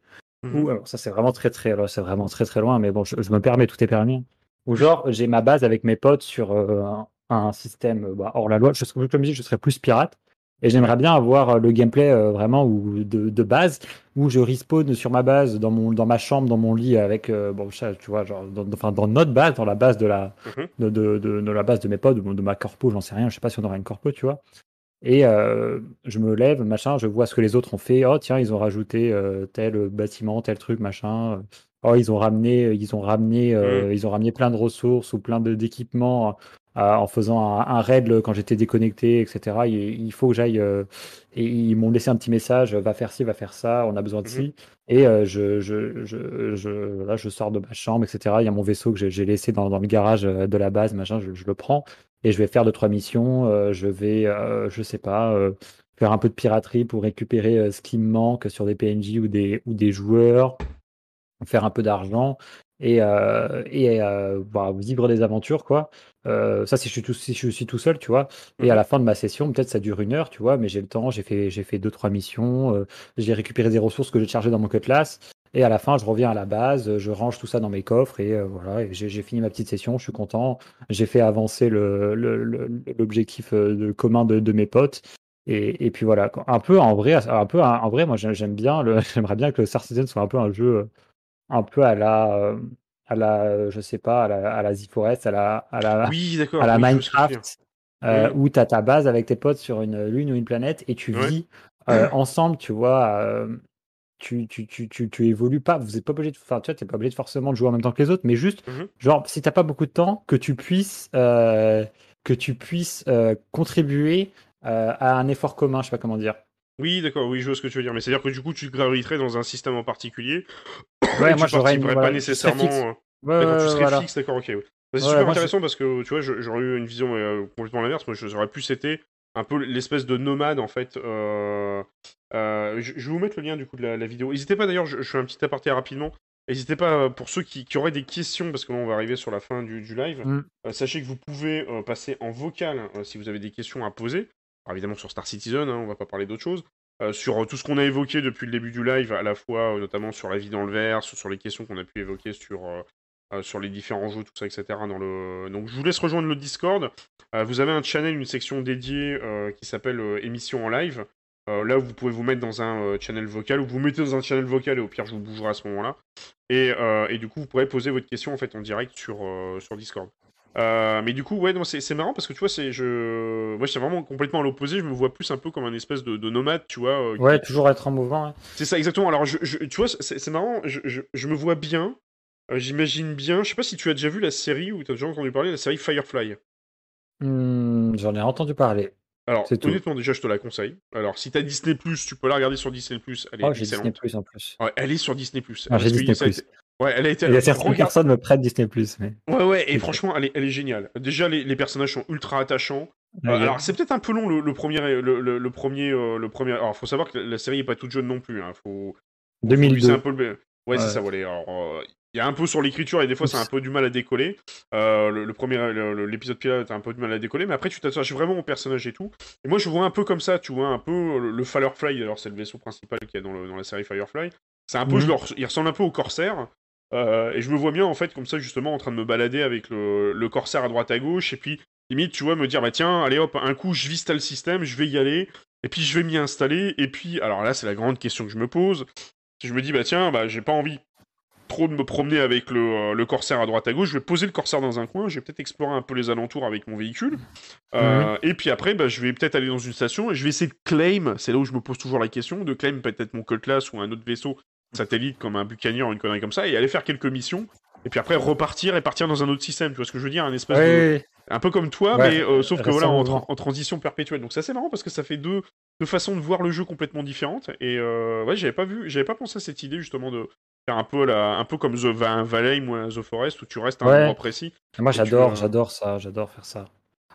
S2: Ou alors ça c'est vraiment très très c'est vraiment très très loin, mais bon, je, je me permets, tout est permis. Ou genre j'ai ma base avec mes potes sur un, un système bah, hors la loi. Je, comme je dis, je serais plus pirate, Et j'aimerais bien avoir le gameplay vraiment où, de, de, base où je respawn sur ma base, dans, mon, dans ma chambre, dans mon lit, avec, bon, tu vois, genre, dans, enfin, dans notre base, dans la base de la,
S1: Mhm.
S2: de, de, de, de la base de mes potes, de, de ma corpo, j'en sais rien, je sais pas si on aura une corpo, tu vois. Et euh, je me lève, machin, je vois ce que les autres ont fait. Oh tiens, ils ont rajouté euh, tel bâtiment, tel truc, machin. Oh, ils ont ramené, ils ont ramené, euh,
S1: Mm.
S2: ils ont ramené plein de ressources ou plein d'équipements euh, en faisant un, un raid le- quand j'étais déconnecté, etc. Il, il faut que j'aille. euh, et ils m'ont laissé un petit message, va faire ci, va faire ça, on a besoin de
S1: Mhm.
S2: ci. Et euh, je, je, je, je- là, je sors de ma chambre, etc. Il y a mon vaisseau que j'ai- laissé dans, dans le garage euh, de la base, machin. Je, le prends et je vais faire deux trois missions. euh, je vais, je sais pas, faire un peu de piraterie pour récupérer ce qui me manque sur des PNJ ou des ou des joueurs, faire un peu d'argent et et bah, vivre des aventures quoi. Euh, ça si je suis tout si je suis tout seul, tu vois. Et à
S1: Mhm.
S2: la fin de ma session, peut-être ça dure une heure, tu vois, mais j'ai le temps. J'ai fait j'ai fait deux trois missions. euh, j'ai récupéré des ressources que j'ai chargées dans mon cutlass. Et à la fin, je reviens à la base, je range tout ça dans mes coffres et euh, voilà. et j'ai fini ma petite session. Je suis content j'ai fait avancer le- le- le- l'objectif euh, commun de, de mes potes. Et, et puis voilà, un peu en vrai, un peu en vrai, moi j'aime bien, [laughs] j'aimerais bien que le Star Citizen soit un peu un jeu, euh, un peu à la, euh, à la, euh, je sais pas, à la, à la Z-Forest, à la, à la,
S1: Oui,
S2: à la
S1: oui.
S2: Minecraft, euh, où tu as ta base avec tes potes sur une lune ou une planète et tu vis euh, [clears throat] ensemble, tu vois. euh, tu, tu, tu, tu, tu évolues pas, vous êtes pas obligé de, enfin, tu vois, t'es pas obligé de forcément de jouer en même temps que les autres, mais juste,
S1: Mhm.
S2: genre, si t'as pas beaucoup de temps, que tu puisses, que tu puisses contribuer à un effort commun, je sais pas comment dire.
S1: Oui, d'accord, oui, je vois ce que tu veux dire. Mais c'est-à-dire que du coup, tu graviterais dans un système en particulier.
S2: Ouais, moi
S1: tu
S2: j'aurais une, voilà,
S1: pas nécessairement.
S2: fixe.
S1: euh,
S2: Ouais,
S1: D'accord, tu serais
S2: voilà.
S1: fixe, d'accord, ok. ouais. Bah, c'est super
S2: je-
S1: intéressant parce que tu vois, j'aurais eu une vision euh, complètement l'inverse. Moi, j'aurais plus été un peu l'espèce de nomade en fait. euh, euh, je, je vais vous mettre le lien du coup de la, la vidéo. N'hésitez pas d'ailleurs, je, je fais un petit aparté rapidement. N'hésitez pas pour ceux qui, qui auraient des questions parce que là on va arriver sur la fin du, du live.
S2: Mm.
S1: sachez que vous pouvez passer en vocal euh, si vous avez des questions à poser. Alors, évidemment sur Star Citizen, hein, on va pas parler d'autre chose. Euh, sur euh, tout ce qu'on a évoqué depuis le début du live, à la fois euh, notamment sur la vie dans le verre, sur les questions qu'on a pu évoquer sur, les différents jeux, tout ça, etc. Donc je vous laisse rejoindre le Discord. Vous avez un channel, une section dédiée qui s'appelle émission en live. Là, vous pouvez vous mettre dans un channel vocal, ou vous vous mettez dans un channel vocal et au pire, je vous bougerai à ce moment-là. Et, et du coup, vous pourrez poser votre question en fait en direct sur, sur Discord. Euh, mais du coup, ouais, c'est c'est marrant parce que tu vois, c'est je, moi, j'étais vraiment complètement à l'opposé. Je me vois plus un peu comme un espèce de, de nomade, tu vois. euh, qui-
S2: Ouais, toujours être en mouvement. ouais.
S1: c'est ça, exactement. Alors, je, je- tu vois, c'est c'est marrant, je, je- je me vois bien, euh, j'imagine bien, je sais pas si tu as déjà vu la série ou tu as déjà entendu parler de la série Firefly.
S2: Hmm, J'en ai entendu parler.
S1: Alors,
S2: C'est tout.
S1: honnêtement, déjà, je te la conseille. Alors, si t'as Disney+, tu peux la regarder sur Disney+, elle est
S2: Oh, j'ai. Disney Plus en plus.
S1: Ouais, elle est sur Disney+.
S2: Ah, Disney
S1: été- Ouais, elle a été...
S2: Il y a certaines
S1: Regarde-
S2: personnes me prêtent Disney Plus, mais.
S1: Ouais, ouais, et franchement, elle est, elle est géniale. Déjà, les, les personnages sont ultra attachants. Euh, alors, c'est peut-être un peu long, le, le premier... Le, le- le premier, euh, le premier... Alors, faut savoir que la, la série est pas toute jeune non plus. Hein. Faut... faut
S2: 2002.
S1: lisser un peu le... Ouais, c'est
S2: Ouais.
S1: ça, voilà. Alors, euh, il y a un peu sur l'écriture et des fois, c'est un peu du mal à décoller. Euh, le, le premier, l'épisode pilote a un peu du mal à décoller, mais après, tu t'attaches vraiment au personnage et tout. Et moi, je vois un peu comme ça, tu vois, un peu le, le Firefly. Alors, c'est le vaisseau principal qu'il y a dans, le- dans la série Firefly. C'est un peu, leur- il ressemble un peu au Corsair. Euh, et je me vois bien, en fait, comme ça, justement, en train de me balader avec le, le Corsair à droite à gauche. Et puis, limite, tu vois, me dire, bah tiens, allez hop, un coup, je vise tel système, je vais y aller. Et puis, je vais m'y installer. Et puis, alors là, c'est la grande question que je me pose. Je me dis, bah tiens, bah, j'ai pas envie trop de me promener avec le, euh, le Corsair à droite à gauche. Je vais poser le Corsair dans un coin. Je vais peut-être explorer un peu les alentours avec mon véhicule. Euh, Et puis après, bah, je vais peut-être aller dans une station et je vais essayer de claim. C'est là où je me pose toujours la question de claim peut-être mon Cutlass ou un autre vaisseau satellite comme un Buccaneer ou une connerie comme ça et aller faire quelques missions. Et puis après repartir et partir dans un autre système. Tu vois ce que je veux dire Un espèce de un peu comme toi,
S2: Ouais,
S1: mais euh, sauf que voilà,
S2: en
S1: tra- transition perpétuelle. Donc c'est assez marrant parce que ça fait deux, deux façons de voir le jeu complètement différentes. Et euh, ouais, j'avais pas vu, j'avais pas pensé à cette idée justement de faire un peu la, un peu comme The Va- Valley ou The Forest où tu restes à un endroit précis.
S2: Moi,
S1: tu,
S2: j'adore,
S1: euh,
S2: j'adore ça, j'adore faire ça.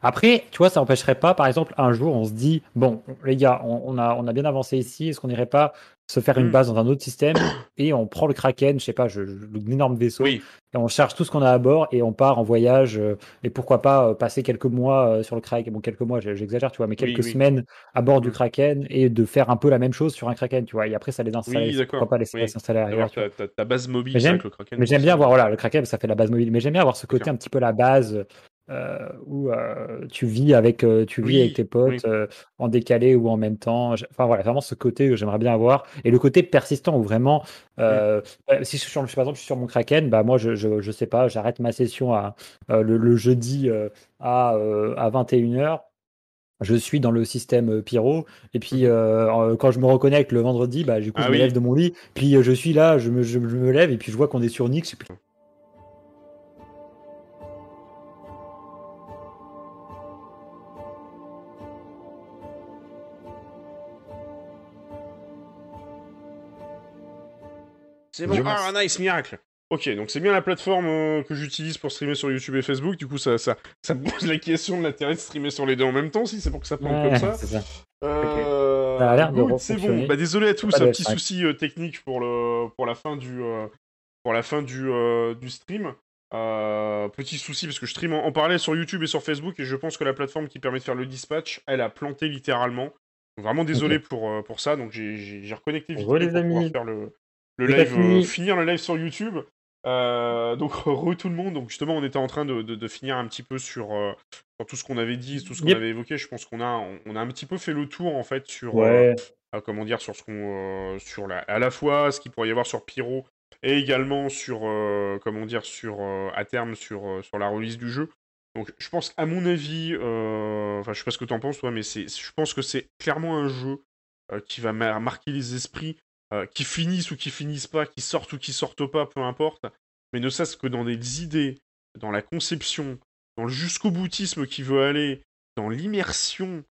S2: Après, tu vois, ça n'empêcherait pas, par exemple, un jour, on se dit, bon, les gars, on, on a, on a bien avancé ici, est-ce qu'on n'irait pas se faire une
S1: Mm.
S2: base dans un autre système [coughs] et on prend le Kraken, je sais pas, je, je- un énorme vaisseau,
S1: Oui,
S2: et on charge tout ce qu'on a à bord et on part en voyage, euh, et pourquoi pas euh, passer quelques mois euh, sur le Kraken, bon, quelques mois, j'exagère, tu vois, mais quelques
S1: oui.
S2: semaines à bord du
S1: Mm.
S2: Kraken et de faire un peu la même chose sur un Kraken, tu vois, et après, ça les
S1: d'accord.
S2: pourquoi pas les
S1: Oui.
S2: s'installer ailleurs,
S1: ta, base mobile
S2: Mais
S1: avec le Kraken.
S2: Mais j'aime bien avoir, voilà, le Kraken, ça fait la base mobile. Mais j'aime bien avoir ce côté un petit peu la base, euh, où euh, tu vis avec, euh, tu vis
S1: Oui,
S2: avec tes potes
S1: oui.
S2: en décalé ou en même temps. Enfin voilà, vraiment ce côté que j'aimerais bien avoir. Et le côté persistant où vraiment, euh, si je suis, sur, par exemple, je suis sur mon Kraken, bah moi je, je, je sais pas, j'arrête ma session à, le, le jeudi à, à 21h. Je suis dans le système Pyro, et puis euh, euh, quand je me reconnecte le vendredi, bah, du coup,
S1: Ah
S2: je me lève de mon lit, puis je suis là, je me, je, je me lève, et puis je vois qu'on est sur Nix, puis
S1: C'est bon. Ah, nice miracle. Ok, donc c'est bien la plateforme euh, que j'utilise pour streamer sur YouTube et Facebook. Du coup, ça, ça, ça pose la question de l'intérêt de streamer sur les deux en même temps, si c'est pour que ça plante
S2: Ouais,
S1: comme ça.
S2: c'est ça.
S1: Euh,
S2: Ça a l'air de
S1: c'est bon. Bah, désolé à tous, un petit
S2: F5.
S1: souci euh, technique pour, le, pour la fin du, euh, pour la fin du, euh, du stream. Euh, petit souci parce que je stream en, en parallèle sur YouTube et sur Facebook et je pense que la plateforme qui permet de faire le dispatch, elle a planté littéralement. Donc, vraiment désolé pour, euh, pour ça. Donc j'ai- reconnecté vite pour pouvoir faire le, le live, euh,
S2: fini.
S1: finir le live sur YouTube. Euh, donc [laughs] re tout le monde. Donc justement, on était en train de, de- de finir un petit peu sur, euh, sur tout ce qu'on avait dit, tout ce qu'on
S2: Yep.
S1: avait évoqué. Je pense qu'on a, on, on a un petit peu fait le tour en fait sur,
S2: Ouais.
S1: comment dire, sur ce qu'on, sur la, à la fois ce qu'il pourrait y avoir sur Pyro et également sur, euh, comment dire, sur euh, à terme sur, euh, sur la release du jeu. Donc je pense qu'à mon avis, enfin je sais pas ce que t'en penses toi, mais c'est, je pense que c'est clairement un jeu qui va mar- marquer les esprits, euh, qui finissent ou qui finissent pas, qui sortent ou qui sortent pas, peu importe. Mais ne serait-ce que dans des idées, dans la conception, dans le jusqu'au boutisme qui veut aller, dans l'immersion,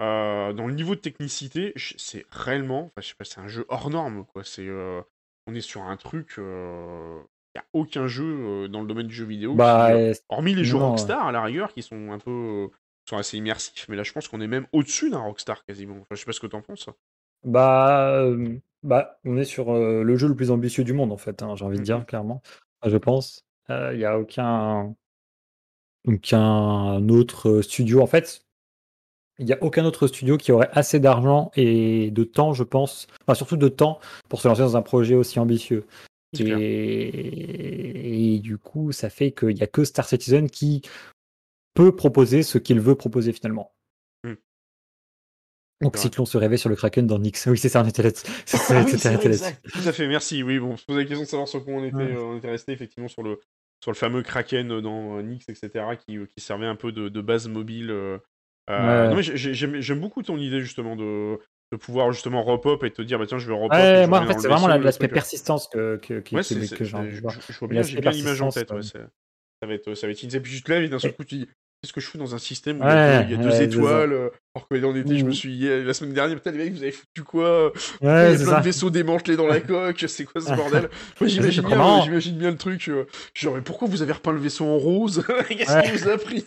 S1: euh, dans le niveau de technicité, c'est réellement, enfin je sais pas, c'est un jeu hors norme quoi. C'est, euh, on est sur un truc, il y a aucun jeu dans le domaine du jeu vidéo
S2: Bah,
S1: qui, hormis les jeux Rockstar à la rigueur qui sont un peu sont assez immersifs, mais là je pense qu'on est même au-dessus d'un Rockstar quasiment. Enfin, je sais pas ce que t'en penses.
S2: bah, euh, bah, on est sur euh, le jeu le plus ambitieux du monde, en fait, hein, j'ai envie de dire,
S1: Mhm.
S2: clairement. Je pense. Il n'y a aucun, aucun autre studio. En fait, il n'y a aucun autre studio qui aurait assez d'argent et de temps, je pense, enfin, surtout de temps, pour se lancer dans un projet aussi ambitieux. Et... et du coup, ça fait qu'il n'y a que Star Citizen qui peut proposer ce qu'il veut proposer finalement. Donc. Cyclone se réveille sur le Kraken dans Nix. Oui, c'est ça, on était là-dessus. [laughs] C'est ça,
S1: Ah oui. Tout à fait, merci. Oui, bon, on se posait la question de savoir sur quoi on était,
S2: Ouais.
S1: euh, on était resté effectivement sur le, sur le fameux Kraken dans euh, Nix, etc., qui, qui servait un peu de, de base mobile. euh, euh,
S2: Ouais.
S1: j'aime beaucoup ton idée justement de, de pouvoir justement repop et te dire, bah tiens, je vais repop. et
S2: Ouais,
S1: je
S2: moi en fait, c'est vraiment l'aspect persistance que, que,
S1: Ouais, je, je vois bien, j'ai bien l'image en tête. Ouais,
S2: euh,
S1: ça va être, ça va être initial. Puis tu te lèves et d'un seul
S2: Et-
S1: coup, tu dis, qu'est-ce que je fous dans un système où il y a
S2: Ouais,
S1: deux, il y a deux
S2: ouais, c'est ça.
S1: étoiles, euh, alors que dans l'été, je me
S2: Ouh.
S1: suis dit, la semaine dernière, putain, les mecs, vous avez foutu quoi il y a
S2: c'est
S1: plein
S2: ça.
S1: de vaisseaux démantelés dans la [laughs] coque, c'est quoi ce bordel Moi
S2: c'est
S1: j'imagine bien, euh, bien le truc, euh, genre mais pourquoi vous avez repeint le vaisseau en rose [laughs] Qu'est-ce qui vous a pris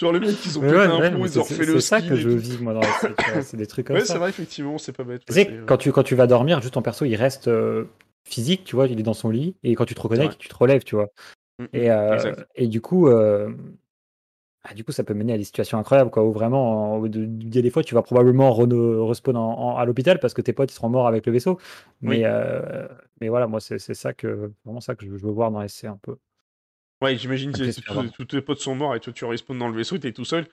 S1: Genre les mecs ils ont pété un
S2: mais
S1: ils ont
S2: c'est
S1: refait
S2: c'est
S1: le
S2: ça
S1: skin
S2: que je vis moi dans [laughs] C'est des trucs comme
S1: Ouais c'est
S2: ça.
S1: vrai effectivement, c'est pas bête. C'est, euh,
S2: quand tu, quand tu vas dormir, juste ton perso, il reste euh, physique, tu vois, il est dans son lit, et quand tu te
S1: C'est
S2: reconnectes, tu te relèves, tu vois.
S1: mm, mm,
S2: Et, euh, du coup, euh, ah, du coup, ça peut mener à des situations incroyables, quoi, où vraiment, il y a des fois, tu vas probablement reno- respawn en- en- à l'hôpital parce que tes potes ils seront morts avec le vaisseau. Mais,
S1: Oui.
S2: euh, mais voilà, moi, c'est ça que, vraiment ça que je, je veux voir dans SC un peu.
S1: Ouais, j'imagine que tous tes potes sont morts et toi tu respawns dans le vaisseau, t'es tout seul.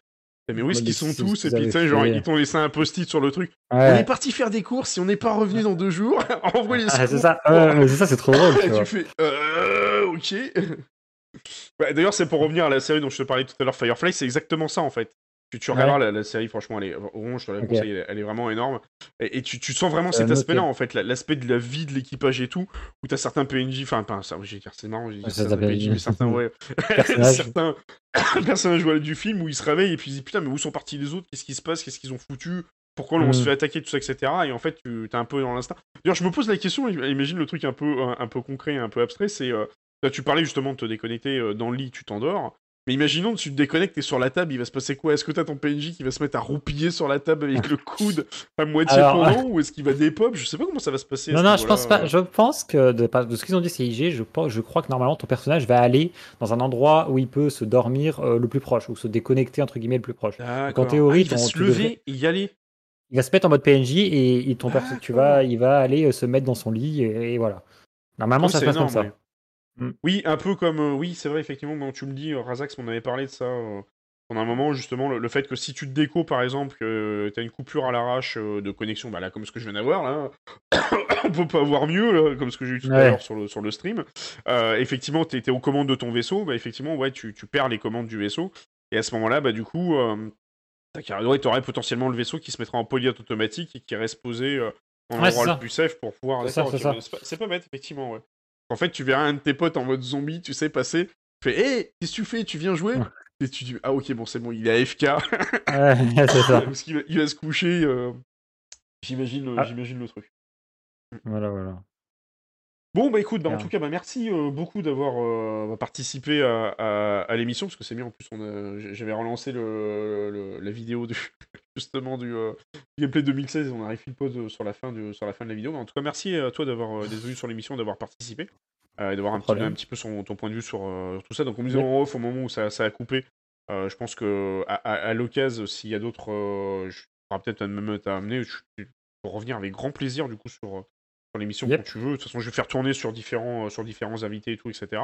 S1: Mais où est-ce
S2: Mais
S1: qu'ils sont tous Et puis genre ils t'ont laissé un post-it sur le truc. On est parti faire des courses, si on n'est pas revenu dans deux jours, [laughs] envoie les
S2: Ah, c'est ça, c'est trop drôle, [laughs] tu
S1: tu fais euh, ok. Bah, D'ailleurs, c'est pour revenir à la série dont je te parlais tout à l'heure, Firefly, c'est exactement ça en fait. Tu, tu
S2: Ouais.
S1: la, la série, franchement, elle est, Orange, je te la conseille, elle, est- elle est vraiment énorme. Et, et tu, tu sens vraiment
S2: Euh,
S1: cet aspect-là en fait, la- l'aspect de la vie de l'équipage et tout, où t'as certains PNJ, enfin, pas ça, j'ai c'est marrant, j'ai certains PNJ, mais certains, ouais, [laughs] [laughs] certains [coughs] personnages voilà, du film où ils se réveillent et puis ils disent putain, mais où sont partis les autres? Qu'est-ce qui se passe? Qu'est-ce qu'ils ont foutu? Pourquoi on se
S2: Mm.
S1: fait attaquer, tout ça, etc. Et en fait, tu es un peu dans l'instinct. D'ailleurs, je me pose la question, imagine le truc un peu, un, un peu concret, un peu abstrait, c'est... euh, là, tu parlais justement de te déconnecter euh, dans le lit, tu t'endors. Mais imaginons que tu te déconnectes, t'es sur la table, il va se passer quoi? Est-ce que t'as ton PNJ qui va se mettre à roupiller sur la table avec le coude à moitié
S2: Alors-
S1: pendant Ou est-ce qu'il va dépop? Je sais pas comment ça va se passer.
S2: Non, non, je pense pas.
S1: euh.
S2: Je pense que de, ce qu'ils ont dit CIG, je, je crois que normalement ton personnage va aller dans un endroit où il peut se dormir euh, le plus proche ou se déconnecter entre guillemets le plus proche.
S1: D'accord.
S2: théorie,
S1: Ah, il va se
S2: tu
S1: lever et y aller.
S2: Il va se mettre en mode PNJ et, et ton perso, tu
S1: D'accord.
S2: vas, il va aller se mettre dans son lit et, et voilà. Normalement,
S1: Oui,
S2: ça se passe comme ça. Mm.
S1: Oui, un peu comme. euh, oui, c'est vrai, effectivement, quand tu me dis, euh, Razax m'en avait parlé de ça euh, pendant un moment, justement, le, le fait que si tu te déco, par exemple, que tu as une coupure à l'arrache de connexion, bah là, comme ce que je viens d'avoir, là, [coughs] on peut pas avoir mieux, là, comme ce que j'ai eu tout à l'heure sur le, sur le stream. Effectivement, tu étais aux commandes de ton vaisseau, bah effectivement, ouais, tu, tu perds les commandes du vaisseau. Et à ce moment-là, bah du coup, tu aurais potentiellement le vaisseau qui se mettra en pilote automatique et qui reste posé en
S2: Ouais,
S1: endroit le plus safe pour pouvoir. Pas- C'est pas bête, effectivement, ouais. En fait, tu verras un de tes potes en mode zombie, tu sais, passer. Tu fais, hé, qu'est-ce que tu fais? Tu viens jouer? Et tu dis, ah ok, bon, c'est bon, il est AFK.
S2: Ouais, [laughs] [laughs] c'est ça.
S1: parce qu'il va, il va se coucher. euh, J'imagine
S2: Ah.
S1: j'imagine le truc.
S2: Voilà, voilà.
S1: Bon, bah écoute, bah, en tout cas, bah, merci euh, beaucoup d'avoir euh, participé à, à- à l'émission, parce que c'est bien, en plus, on a- j'avais relancé le, le- la vidéo du, [laughs] justement du euh, gameplay 2016, et on arrive pile poil de- sur la, fin de, sur la fin de la vidéo. Mais en tout cas, merci à toi d'avoir euh, venu sur l'émission, d'avoir participé, euh, et d'avoir un, petit,
S2: problème.
S1: un petit peu son, ton point de vue sur, euh, sur tout ça. Donc, on me disait
S2: Yep.
S1: en off au moment où ça, ça a coupé, euh, je pense que à, l'occasion, s'il y a d'autres, euh, je pourrais peut-être même t'amener, peux revenir avec grand plaisir, du coup, sur... euh, sur l'émission
S2: Yep.
S1: quand tu veux. De toute façon, je vais faire tourner sur différents, euh, sur différents invités et tout, etc.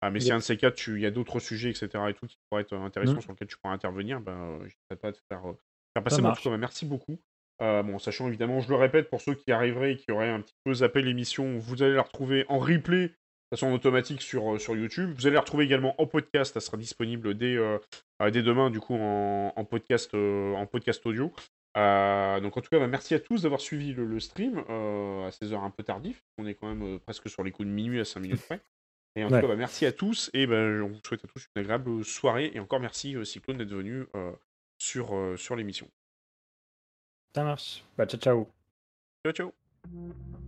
S1: Ah, mais si un de ces tu- il y a d'autres sujets, etc. et tout qui pourraient être intéressants
S2: Mm.
S1: sur lesquels tu pourras intervenir, ben, euh, j'hésiterai pas te faire, euh, faire passer. Tout cas, ben, merci beaucoup. Euh, bon, sachant évidemment, je le répète, pour ceux qui arriveraient et qui auraient un petit peu zappé l'émission, vous allez la retrouver en replay, de façon automatique sur, euh, sur YouTube. Vous allez la retrouver également en podcast, ça sera disponible dès, euh, euh, dès demain, du coup, en, en podcast, euh, en podcast audio. Euh, donc en tout cas, bah, merci à tous d'avoir suivi le, le stream euh, à 16 heures un peu tardif. On est quand même euh, presque sur les coups de minuit à 5 minutes près. Et en
S2: Ouais.
S1: tout cas, bah, merci à tous et on vous souhaite à tous une agréable soirée. Et encore merci Cyclone d'être venu sur, sur l'émission.
S2: Ça marche. Bah, ciao, ciao.
S1: Ciao ciao